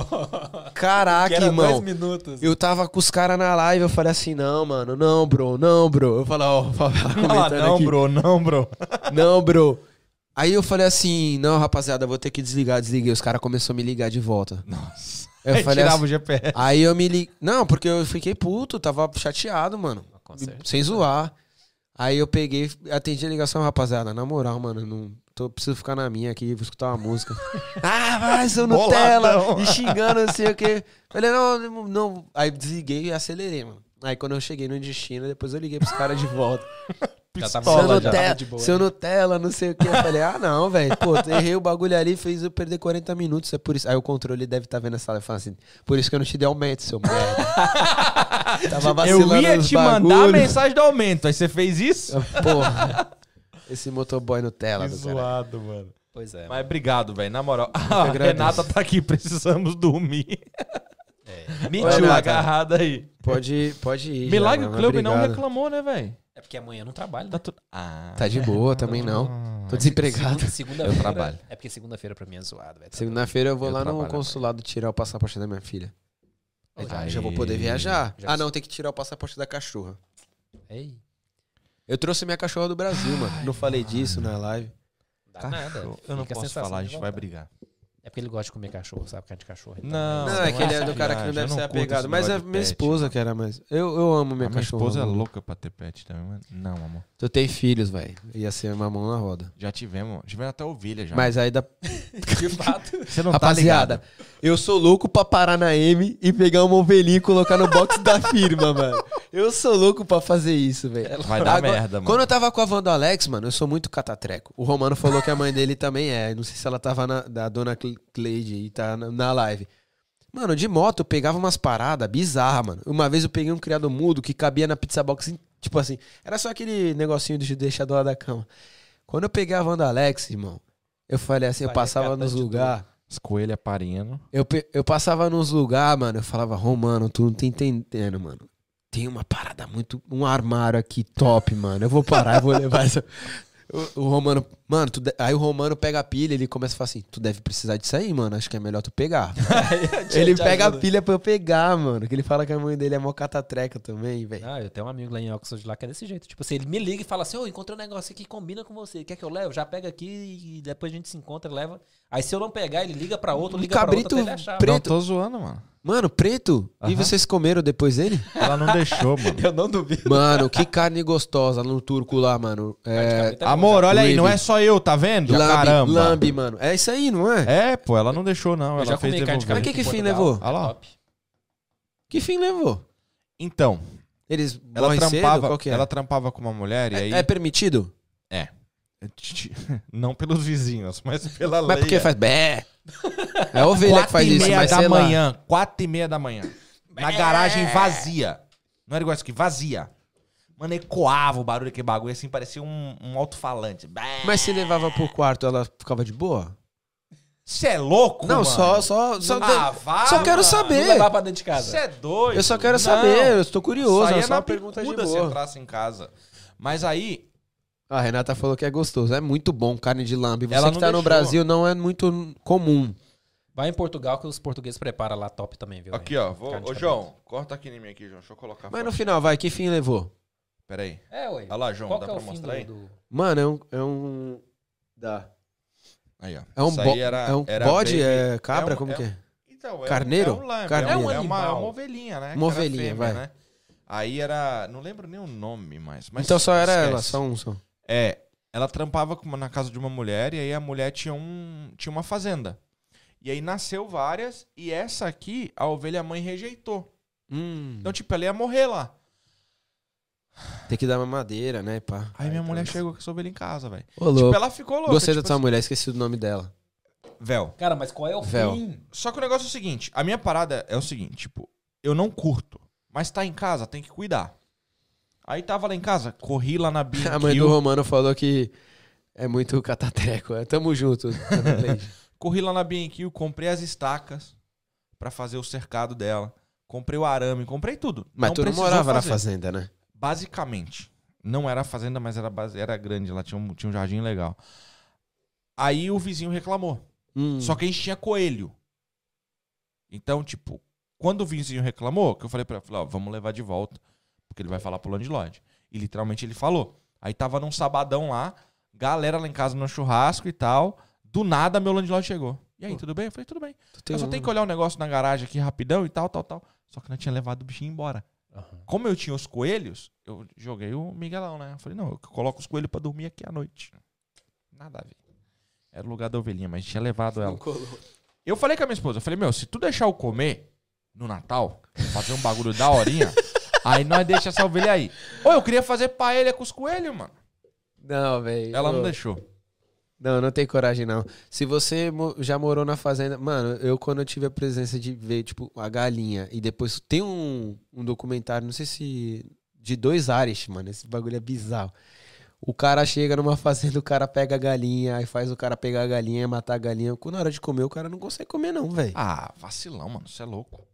(laughs) Caraca, irmão. minutos. Eu tava com os caras na live, eu falei assim, não, mano, não, bro, não, bro. Eu falei, ó, (laughs) Ah, comentando não, aqui. bro, não, bro. Não, bro. Aí eu falei assim, não, rapaziada, vou ter que desligar, desliguei. Os caras começaram a me ligar de volta. Nossa. Eu (laughs) Aí falei tirava assim, o GPS. Aí eu me liguei. Não, porque eu fiquei puto, tava chateado, mano. Certeza. Sem zoar. Aí eu peguei, atendi a ligação, rapaziada. Na moral, mano, não. Tô, preciso ficar na minha aqui, vou escutar uma música. (laughs) ah, vai, seu Nutella! Boladão. E xingando, não sei o quê. Falei, não, não, não. Aí desliguei e acelerei, mano. Aí quando eu cheguei no destino, depois eu liguei pros caras de volta. (laughs) Já tava, Seu já Nutella, de boa. seu Nutella, não sei o que. Eu falei, ah, não, velho. Pô, errei o bagulho ali, fez eu perder 40 minutos. É por isso. Aí o controle deve estar vendo essa sala e fala assim: por isso que eu não te dei aumento, seu merda. (laughs) Tava Eu vacilando ia nos te mandar a mensagem do aumento. Aí você fez isso? (laughs) Porra. Esse motoboy Nutella Que do cara. zoado, mano. Pois é. Mas obrigado, velho. Na moral. (laughs) A. Renata tá aqui, precisamos dormir. É. Mentiu, Renata. agarrada aí. Pode, pode ir. já, Milagre mano, Club não obrigado. reclamou, né, velho? É porque amanhã eu não trabalho. Tá Né? tudo. Ah. Tá de boa também não. Tô desempregado. Segunda- Segunda-feira. Eu trabalho. É porque segunda-feira pra mim é zoado, velho. Tá Segunda-feira eu vou Eu lá no consulado tirar o passaporte da minha filha. Aí Aí. já vou poder viajar. Já Ah, não, tem que tirar o passaporte da cachorra. Ei, Eu trouxe minha cachorra do Brasil, mano. Não falei disso na live. dá nada. Cachorro. Eu não Fica posso falar, a gente vai brigar. É porque ele gosta de comer cachorro, sabe? Carne de cachorro. então Não, Não, é que ele é do cara que não deve ser apegado. Mas é minha esposa que era mais. Eu, eu amo minha A minha esposa é louca pra ter pet também, mas não, amor. Tu tem filhos, velho. Ia ser uma mão na roda. Já tivemos, tivemos até ovelha já. Mas aí dá. (laughs) De fato. você não Rapaziada, tá ligado. eu sou louco pra parar na M e pegar uma ovelhinha e colocar no box da firma, mano. Eu sou louco pra fazer isso, velho. Vai dar Agora, merda, mano. Quando eu tava com a van do Alex, mano, eu sou muito catatreco. O Romano falou que a mãe dele também é. Não sei se ela tava na, da dona Cle- Cleide e tá na, live. Mano, de moto eu pegava umas paradas bizarras, mano. Uma vez eu peguei um criado mudo que cabia na pizza box, tipo assim, era só aquele negocinho de deixar do lado da cama. Quando eu peguei a van do Alex, irmão, eu falei assim, eu passava nos lugares. As coelhas parindo. Eu, pe- eu passava nos lugares, mano, eu falava, Romano, tu não tá entendendo, mano. Tem uma parada muito. Um armário aqui top, mano. Eu vou parar, eu vou levar essa. O, o Romano. Mano, de- aí o Romano pega a pilha ele começa a falar assim: Tu deve precisar disso aí, mano. Acho que é melhor tu pegar. (laughs) ele te pega ajuda. a pilha pra eu pegar, mano. Que ele fala que a mãe dele é mó catatreca também, velho. Ah, eu tenho um amigo lá em Oxford lá que é desse jeito. Tipo assim, ele me liga e fala assim: Ô, encontrei um negócio aqui que combina com você. Quer que eu leve? Já pega aqui e depois a gente se encontra e leva. Aí se eu não pegar, ele liga pra outro, Um liga pra outro cabrito até ele achar. preto. Não, tô zoando, mano. Mano, preto? E vocês comeram depois dele? Ela não deixou, (laughs) mano. Eu não duvido. Mano, que carne gostosa no turco lá, mano. É. Amor, olha aí, não é só eu, tá vendo? Lambe, Caramba. lambe, mano. É isso aí, não é? É, pô, ela não deixou, não. Eu Ela já fez carne de devolver. Mas que cabrito que fim levou? Ah lá. Top. Que fim levou? Então, Eles ela morrem cedo? trampava, Qual que é? ela trampava com uma mulher e aí... é, é permitido? (laughs) Não pelos vizinhos, mas pela lei. Mas porque faz bé. É a ovelha que faz e isso, meia mas da sei lá. manhã. Quatro e meia da manhã. Na garagem vazia. Não era igual isso aqui, vazia. Mano, ecoava o barulho, aquele bagulho, assim, parecia um, um alto-falante. Mas se levava pro quarto, ela ficava de boa? Você é louco, Não, mano? só, só, só, Ah, vá, só quero mano. saber. Não levar pra dentro de casa. Você é doido. Eu só quero Não. saber, eu estou curioso. Saía É só na uma pergunta de picuda se boa. entrasse em casa. Mas aí, A Renata falou que é gostoso. É muito bom carne de lambe. Você Ela que tá no deixou. Brasil não é muito comum. Vai em Portugal que os portugueses preparam lá top também, viu? aqui, ó. Vou, ô, João, corta aqui em mim aqui, João. Deixa eu colocar. Mas no final, vai, que fim levou? Pera aí. É, ué. Olha lá, João, Qual dá que é pra mostrar aí? do- Mano, é um. É um... Dá. Aí, ó. É um, bo... era- é um era bode? É cabra? um- Como que é? Então, é Carneiro? Um, é um lambe, Carneiro. É, um- É um é uma, animal. é uma ovelhinha, né? Uma ovelhinha, fêmea, vai. Né? Aí era... Não lembro nem o nome mais. Mas então só era esquece. ela, só um só. É, ela trampava com uma- na casa de uma mulher e aí a mulher tinha, um, tinha uma fazenda. E aí nasceu várias e essa aqui a ovelha mãe rejeitou. Hum, Então, tipo, ela ia morrer lá. tem que dar uma madeira, né, pá? Aí minha mulher chegou com essa ovelha em casa, velho. Tipo, ela ficou louca. Gostei tipo da tua assim, mulher, esqueci o nome dela. Véu. Cara, mas qual é o Véu. fim? Só que o negócio é o seguinte: a minha parada é o seguinte, tipo, eu não curto, mas tá em casa, tem que cuidar. Aí tava lá em casa, corri lá na B&Q. (laughs) A mãe do Romano falou que é muito catatreco. É, tamo junto. (laughs) Corri lá na B&Q, comprei as estacas pra fazer o cercado dela. Comprei o arame, comprei tudo. Mas tu não morava na fazer. fazenda, né? Basicamente. Não era fazenda, mas era, base- era grande. Lá tinha um, tinha um jardim legal. Aí o vizinho reclamou. Hum. Só que a gente tinha coelho. Então, tipo, quando o vizinho reclamou, que eu falei pra ele, falei, ó, vamos levar de volta, porque ele vai falar pro landlord. E literalmente ele falou. Aí tava num sabadão lá, galera lá em casa no churrasco e tal. Do nada meu landlord chegou. E aí, tudo bem? Eu falei, tudo bem. Eu só um- tenho que olhar um negócio na garagem aqui rapidão e tal, tal, tal. Só que nós tinha levado o bichinho embora. Como eu tinha os coelhos, eu joguei o Miguelão, né? Eu falei, não, eu coloco os coelhos pra dormir aqui à noite. Nada a ver. Era o lugar da ovelhinha, mas tinha levado ela. (laughs) Eu falei com a minha esposa, eu falei, meu, se tu deixar eu comer no Natal, fazer um bagulho da horinha, (laughs) aí nós deixa essa ovelha aí. Ô, eu queria fazer paella com os coelhos, mano. Não, velho. Ela não deixou. Não, não tem coragem, não. Se você mo- já morou na fazenda. Mano, eu quando eu tive a presença de ver, tipo, a galinha. E depois tem um, um documentário, não sei se. De dois Irish, mano. Esse bagulho é bizarro. O cara chega numa (laughs) fazenda, o cara pega a galinha, aí faz o cara pegar a galinha, matar a galinha. Quando na hora de comer, o cara não consegue comer, não, velho. Ah, vacilão, mano. Você é louco.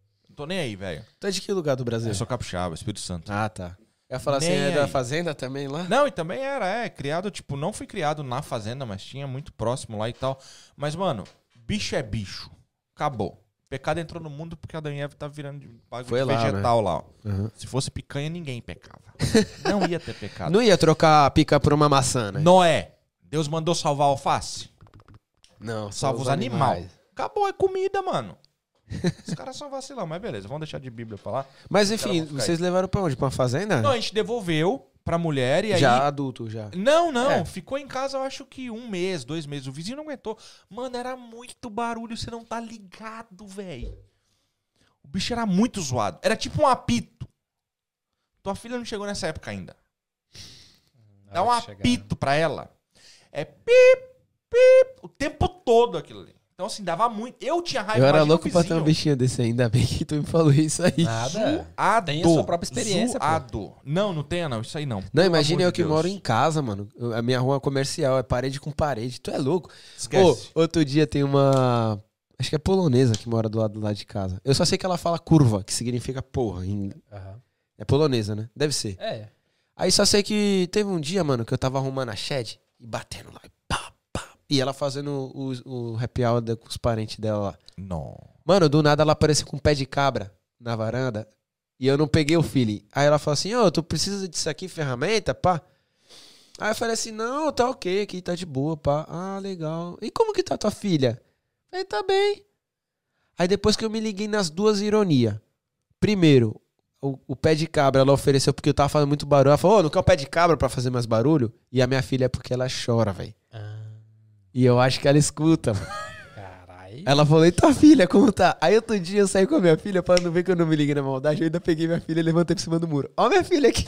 Tô nem aí, velho. Tu é de que lugar do Brasil? Eu sou capixaba, Espírito Santo. Ah, tá. Eu ia falar assim, Nem é da fazenda também lá? Não, e também era, é, criado, tipo, não fui criado na fazenda, mas tinha muito próximo lá e tal. Mas, mano, bicho é bicho. Acabou. Pecado entrou no mundo porque Adão e Eva tá virando de bagulho Foi de lá, né? vegetal lá, ó. Uhum. Se fosse picanha, ninguém pecava. (laughs) não ia ter pecado. Não ia trocar a pica por uma maçã, né? Noé, Deus mandou salvar a alface? Não, só Salva os animais. Acabou, é comida, mano. Os caras são vacilão, mas beleza, vamos deixar de Bíblia pra lá. Mas enfim, vocês levaram pra onde? Pra uma fazenda? Não, a gente devolveu pra mulher e aí. Já adulto, já. Não, não. É. Ficou em casa, eu acho que um mês, dois meses. O vizinho não aguentou. Mano, era muito barulho, você não tá ligado, velho. O bicho era muito zoado. Era tipo um apito. Tua filha não chegou nessa época ainda. Dá um chegar. apito pra ela. É pip, pip, o tempo todo aquilo ali. Então, assim, dava muito. Eu tinha raiva Eu era louco pra ter um vizinho. bichinho desse, ainda bem que tu me falou isso aí. Nada. Zoado. Tem a sua própria experiência, pô. Zoado. Não, não tenha não, isso aí não. Não, imagina eu de que Deus. moro em casa, mano. A minha rua comercial é parede com parede. Tu é louco? Esquece. Ô, outro dia tem uma. Acho que é polonesa que mora do lado, do lado de casa. Eu só sei que ela fala curva, que significa porra. em- Aham. É polonesa, né? Deve ser. É. Aí só sei que teve um dia, mano, que eu tava arrumando a shed e batendo lá. E, e ela fazendo o, o happy hour com os parentes dela lá. Não. Mano, do nada ela apareceu com um pé de cabra na varanda e eu não peguei o feeling. Aí ela falou assim: Ô, tu precisa disso aqui, ferramenta, pá? Aí eu falei assim: Não, tá ok, aqui tá de boa, pá. Ah, legal. E como que tá tua filha? Falei: Tá bem. Aí depois que eu me liguei nas duas ironias. Primeiro, o, o pé de cabra ela ofereceu porque eu tava fazendo muito barulho. Ela falou, ô, não quer o pé de cabra pra fazer mais barulho? E a minha filha é porque ela chora, velho. E eu acho que ela escuta, mano. Caralho. Ela falou, eita filha, como tá? Aí outro dia eu saí com a minha filha pra não ver que eu não me liguei na maldade. Eu ainda peguei minha filha e levantei por cima do muro. Ó minha filha aqui.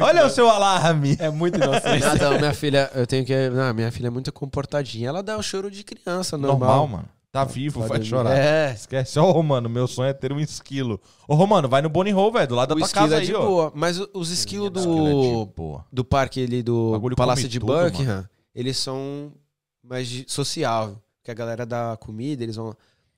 Olha o seu alarme. É muito inocente. Ah, não, minha filha, eu tenho que. Não, minha filha é muito comportadinha. Ela dá o choro de criança, normal. Normal, mano. Tá vivo, vai Pode- chorar. É. Esquece. Ô, Romano, meu sonho é ter um esquilo. Ô, Romano, vai no Bonnie Hole, velho, do lado da O tua esquilo casa é aí, de ó. boa. Mas os esquilos do, Esquilo é de boa. do parque ali do Palácio de tudo, Buckingham, eles são mais social. Que a galera dá comida, eles vão.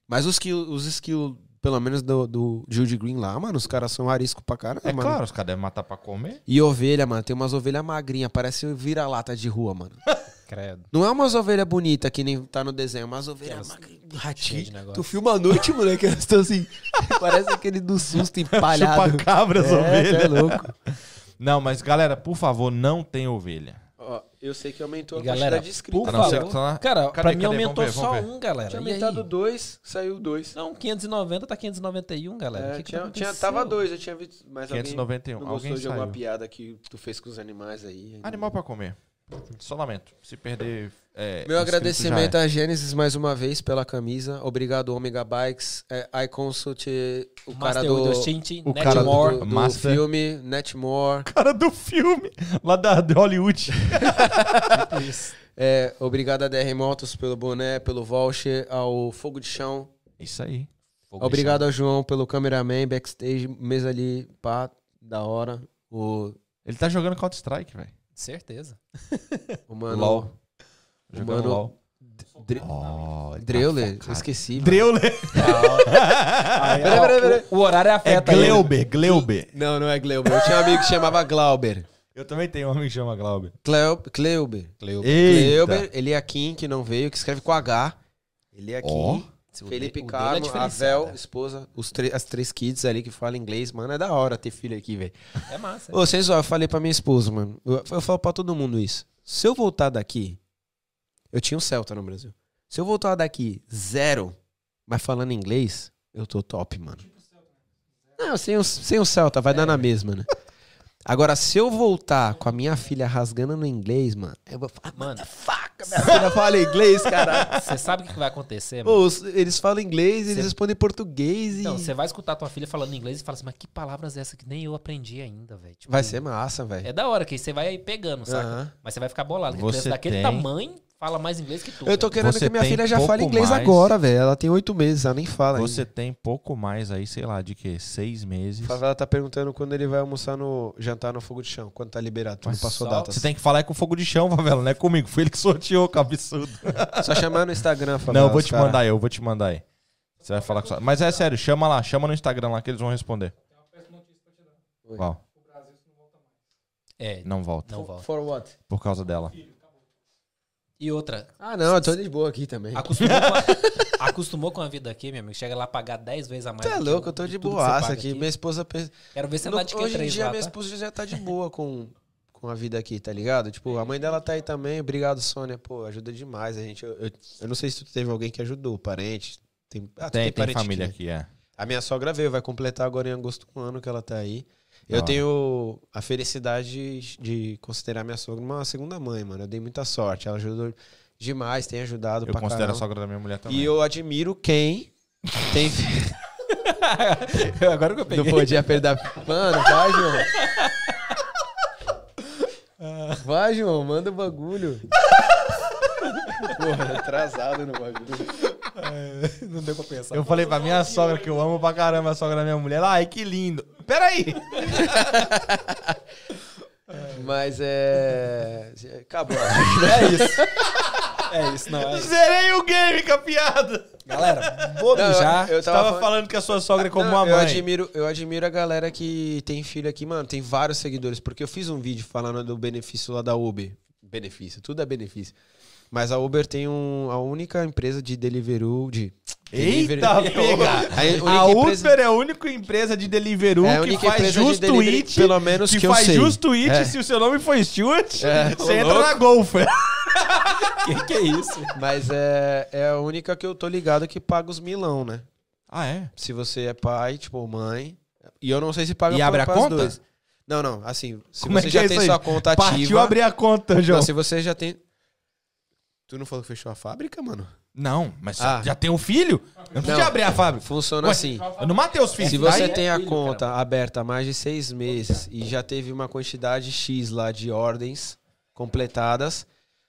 Mas os, que, os esquilos, pelo menos do, do Jude Green lá, mano, os caras são arisco pra caramba, É mano. claro, os caras devem matar pra comer. E ovelha, mano, tem umas ovelhas magrinhas, parece vira-lata de rua, mano. (laughs) Credo. Não é umas ovelhas bonitas que nem tá no desenho, é umas ovelhas ratinho. de negócio. Tu filma à noite, moleque, elas estão assim. (laughs) parece aquele do susto empalhado. Chupa cabras, É, ovelha. tu é louco. (laughs) Não, mas galera, por favor, não tem ovelha. Ó, eu sei que aumentou E a galera, quantidade de inscritos. A não favor. que tá- Cara, Cadê, pra mim cadê? aumentou ver, só um, galera. Tinha aumentado dois, saiu dois. Não, 590 tá 591, galera. É, que que tinha, tá tinha, tava dois, eu tinha visto. Mas 591. alguém não Alguém de alguma saiu. piada que tu fez com os animais aí. Animal pra comer. Só lamento. Se perder. é, Meu inscrito agradecimento é. à Gênesis mais uma vez pela camisa. Obrigado, Omega Bikes. É, iConsult, o cara Master do, Windows Tint, o cara do, do Master. filme, Netmore. Cara do filme. Lá da de Hollywood. (laughs) É, obrigado a DR Motos pelo boné, pelo voucher, ao Fogo de Chão. Isso aí. Obrigado ao João pelo cameraman, backstage, mesa ali, pá, da hora. O, Ele tá jogando Counter-Strike, velho. Certeza. o mano... LOL. O Jogando mano... LOL. Dre- Oh, ele tá Dreuler, eu esqueci. mano. Dreuler. (laughs) Aí, Peraí, ó, peraí, peraí. O, o horário É afeta ele. Gleuber, Gleuber. Não, não é Gleuber. Eu tinha um amigo que chamava Glauber. Eu também tenho um amigo que chama Glauber. Cleo, Cleuber. Eita. Cleuber, ele é Kim, que não veio, que escreve com H. Ele é. Kim. O Felipe é Carmo, a diferenciado. Vel, esposa, os as três kids ali que falam inglês. Mano, é da hora ter filho aqui, velho. É massa. Ô, vocês, ó, eu falei pra minha esposa, mano. Eu, eu falo pra todo mundo isso. Se eu voltar daqui. Eu tinha um Celta no Brasil. Se eu voltar daqui zero, mas falando inglês, eu tô top, mano. Não, sem o, sem o Celta, vai dar na mesma, né? Agora, se eu voltar com a minha filha rasgando no inglês, mano, eu vou falar, Mano, faca, minha filha fala inglês, cara. (laughs) você sabe o que vai acontecer, mano? Pô, eles falam inglês, eles Cê- respondem português e. Então, você vai escutar tua filha falando inglês e fala assim, mas que palavras é essa que nem eu aprendi ainda, velho? Tipo, Vai ser massa, velho. É da hora, que aí você vai pegando, saca? Aham. Mas você vai ficar bolado. que Você criança daquele tem- tamanho fala mais inglês que tu. Eu tô querendo Você que minha filha já fale inglês mais- agora, velho. Ela tem oito meses, ela nem fala. Você ainda. tem pouco mais aí, sei lá, de quê? Seis meses. A favela tá perguntando quando ele vai almoçar no jantar no fogo de chão, quando tá liberado. Tu não Mas passou só- datas. Você tem que falar é com fogo de chão, favela, não é comigo. Foi ele que sorteou, que absurdo. (laughs) Só chamar no Instagram, favela. não, eu vou te cara. mandar aí, eu vou te mandar aí. Você vai falar com sua... Mas é sério, chama lá, chama no Instagram lá que eles vão responder. Qual? É, Não volta. não volta. For what? Por causa dela. E outra, Ah, não, eu tô de boa aqui também. acostumou com, a, (laughs) acostumou com a vida aqui, meu amigo. Chega lá a pagar 10 vezes a mais. Tu é louco, eu tô de você boaça paga aqui. Minha esposa. Quero ver você No- andar de Hoje em Q3 dia, lá, minha tá? esposa já tá de boa com, com a vida aqui, tá ligado? Tipo, a mãe dela tá aí também. Obrigado, Sônia. Pô, ajuda demais a gente. Eu, eu, eu não sei se tu teve alguém que ajudou, parente. Tem, ah, Tem, tem parente família aqui, aqui, é. A minha sogra veio, vai completar agora em agosto um ano que ela tá aí. Eu Ah. tenho a felicidade de, de considerar minha sogra uma segunda mãe, mano. Eu dei muita sorte. Ela ajudou demais, tem ajudado Eu pra considero a caramba. sogra da minha mulher também. E eu admiro quem tem... (laughs) Agora que eu Não podia perder. Mano, vai, João. Vai, João, manda o bagulho. Porra, atrasado no bagulho. Não deu pra pensar. Eu falei pra minha sogra que eu amo pra caramba a sogra da minha mulher. Ai, que lindo. Peraí. (laughs) Mas é. Acabou. É isso. É isso, não é isso. Zerei o game com a piada. Galera, vou Não, mijar. eu Você tava falando- falando que a sua sogra é como Não, uma eu mãe. admiro, eu admiro a galera que tem filho aqui, mano. Tem vários seguidores, porque eu fiz um vídeo falando do benefício lá da Uber. Benefício, tudo é benefício. Mas a Uber tem um, a única empresa de Deliveroo. De, Eita, pega! A A empresa- Uber é a única empresa de Deliveroo É a que faz empresa de delivery, tweet. pelo menos que eu faz sei. just tweet É. se o seu nome for Stuart, É, você entra louco. na Golfer. (laughs) que que é isso? Mas é, é a única que eu tô ligado que paga os milão, né? Ah, é? Se você é pai, tipo, mãe. E eu não sei se paga E abre a conta? duas. Não, não. Assim, se Como é você que já é tem sua conta ativa. Partiu abrir a conta, João. Não, se você já tem. Tu não falou que fechou a fábrica, mano? Não, mas Ah. já tem um filho? Eu não preciso Não. abrir a fábrica. Funciona Ué, assim. Eu não matei os filhos. Se você Aí- tem a filho, conta aberta há mais de seis meses e já teve uma quantidade X lá de ordens completadas,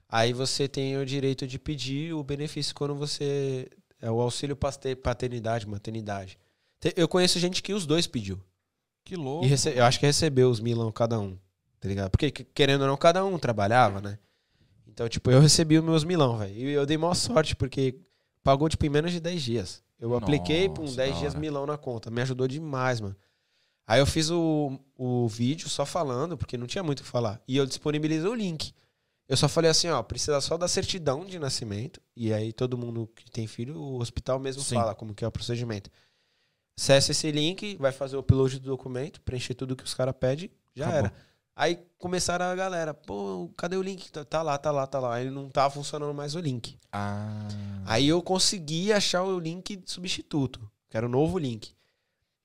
aí você tem o direito de pedir o benefício quando você. É o auxílio paternidade, maternidade. Te- Eu conheço gente que os dois pediu. Que louco. Rece- eu acho que recebeu os milão cada um, tá ligado? Porque, que- querendo ou não, cada um trabalhava, né? Então, tipo, eu recebi os meus milão, velho. E eu dei maior sorte, porque pagou, tipo, em menos de 10 dias. Eu apliquei, pum, Nossa, 10 da dias milão na conta. Me ajudou demais, mano. Aí eu fiz o, o vídeo só falando, porque não tinha muito o que falar. E eu disponibilizei o link. Eu só falei assim, ó, precisa só da certidão de nascimento. E aí todo mundo que tem filho, o hospital mesmo Sim. fala como que é o procedimento. Acesse esse link, vai fazer o upload do documento, preencher tudo que os caras pedem, já Acabou. era. Aí começaram a galera, pô, cadê o link? Tá, tá lá, tá lá, tá lá. Aí não tava funcionando mais o link. Ah. Aí eu consegui achar o link substituto, que era o novo link.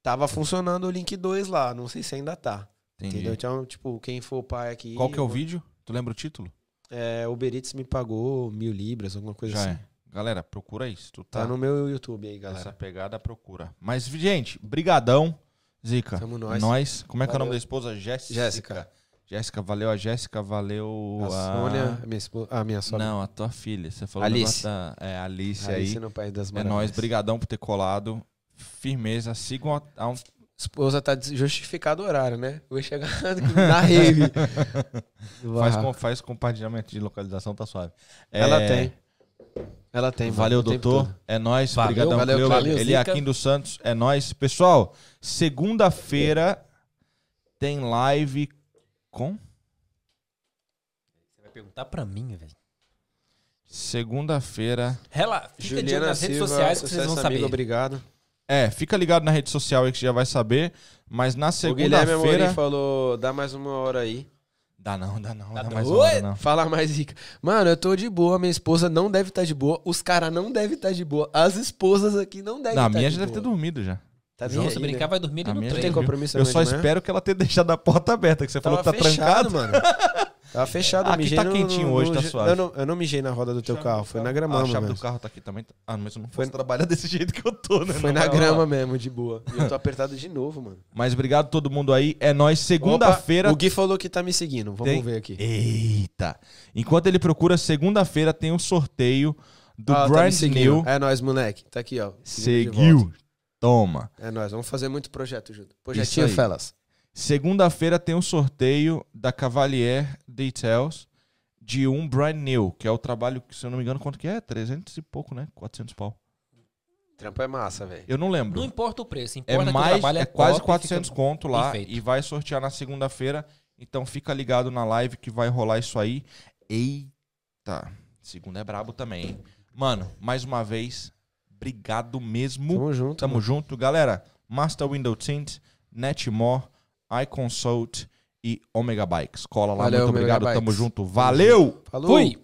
Tava funcionando o link 2 lá, não sei se ainda tá. Entendi. Entendeu? Então, tipo, quem for pai aqui. Qual que é o vídeo? Tu lembra o título? É, o Beritz me pagou mil libras, alguma coisa Já assim. é. Galera, procura isso. Tu tá, Tá no meu YouTube aí, Essa galera. pegada, procura. Mas, gente, brigadão. Zica. Tamo nós. Nós. Como é que é o nome Valeu. da esposa? Jéssica. Jéssica. Jéssica, valeu a Jéssica, valeu A a... Sônia, a minha, esposa, a minha sogra. Não, a tua filha. Você falou Alice. da... É, Alice, Alice aí. no País das É Maravilhas. nóis, brigadão por ter colado. Firmeza, sigam a, a um... Esposa tá justificado o horário, né? Vou chegar (laughs) na rave. (laughs) Faz, com, faz compartilhamento de localização, tá suave. Ela É, tem. Ela tem. Valeu, doutor. É nóis. Valeu, Brigadão, valeu, Ele é aqui dos Santos. É nóis. Pessoal, segunda-feira tem live com... Você vai perguntar pra mim, velho. Segunda-feira... Rela, fica Juliana nas redes Silva, sociais que vocês vão saber. amigo, obrigado. É, fica ligado na rede social aí que você já vai saber. Mas na O Guilherme Amorim segunda-feira... falou, dá mais uma hora aí. Dá não, dá não. Dá Dá não. mais Oi? uma hora, não. Fala mais rica. Mano, eu tô de boa, minha esposa não deve estar de boa, os caras não devem estar de boa, as esposas aqui não devem estar minha de já deve ter boa. dormido já. Tá João, se né? brincar, vai dormir ali no já tem compromisso Eu só manhã? espero que ela tenha deixado a porta aberta, que você falou Tava que tá fechado, trancado. mano. (laughs) Tava fechado, Aqui mijei tá no- quentinho no- hoje, no- tá suave. Eu não, eu não mijei na roda do teu carro, foi na Ah, a grama chave mesmo. do carro tá aqui também. Ah, mas eu não Foi- trabalhar (laughs) desse jeito que eu tô, né? Foi na grama rolar. mesmo, de boa. E eu tô apertado de novo, mano. Mas obrigado todo mundo aí. É nóis. Segunda-feira. O Gui falou que tá me seguindo. Vamos Tem- ver aqui. Eita. Enquanto ele procura, segunda-feira tem um sorteio do Ah, tá Brand seguindo. New. É nóis, moleque. Tá aqui, ó. Seguiu. Toma. É nóis. Vamos fazer muito projeto junto. Isso Projetinho. Felas. Segunda-feira tem um sorteio da Cavalier Details de um Brand New, que é o trabalho que, se eu não me engano, quanto que é? 300 e pouco, né? 400 pau. Trampo é massa, velho. Eu não lembro. Não importa o preço, É importa que o mais, trabalho é, é quase top, 400 fica- conto lá Perfeito. e vai sortear na segunda-feira. Então fica ligado na live que vai rolar isso aí. Eita, segunda é brabo também, hein? Mano, mais uma vez, obrigado mesmo. Tamo junto. Tamo junto, galera. Master Window Tint, Netmore, iConsult e Omega Bikes. Cola lá, Valeu, muito Omega obrigado. Tamo Bikes. junto. Valeu! Falou. Fui!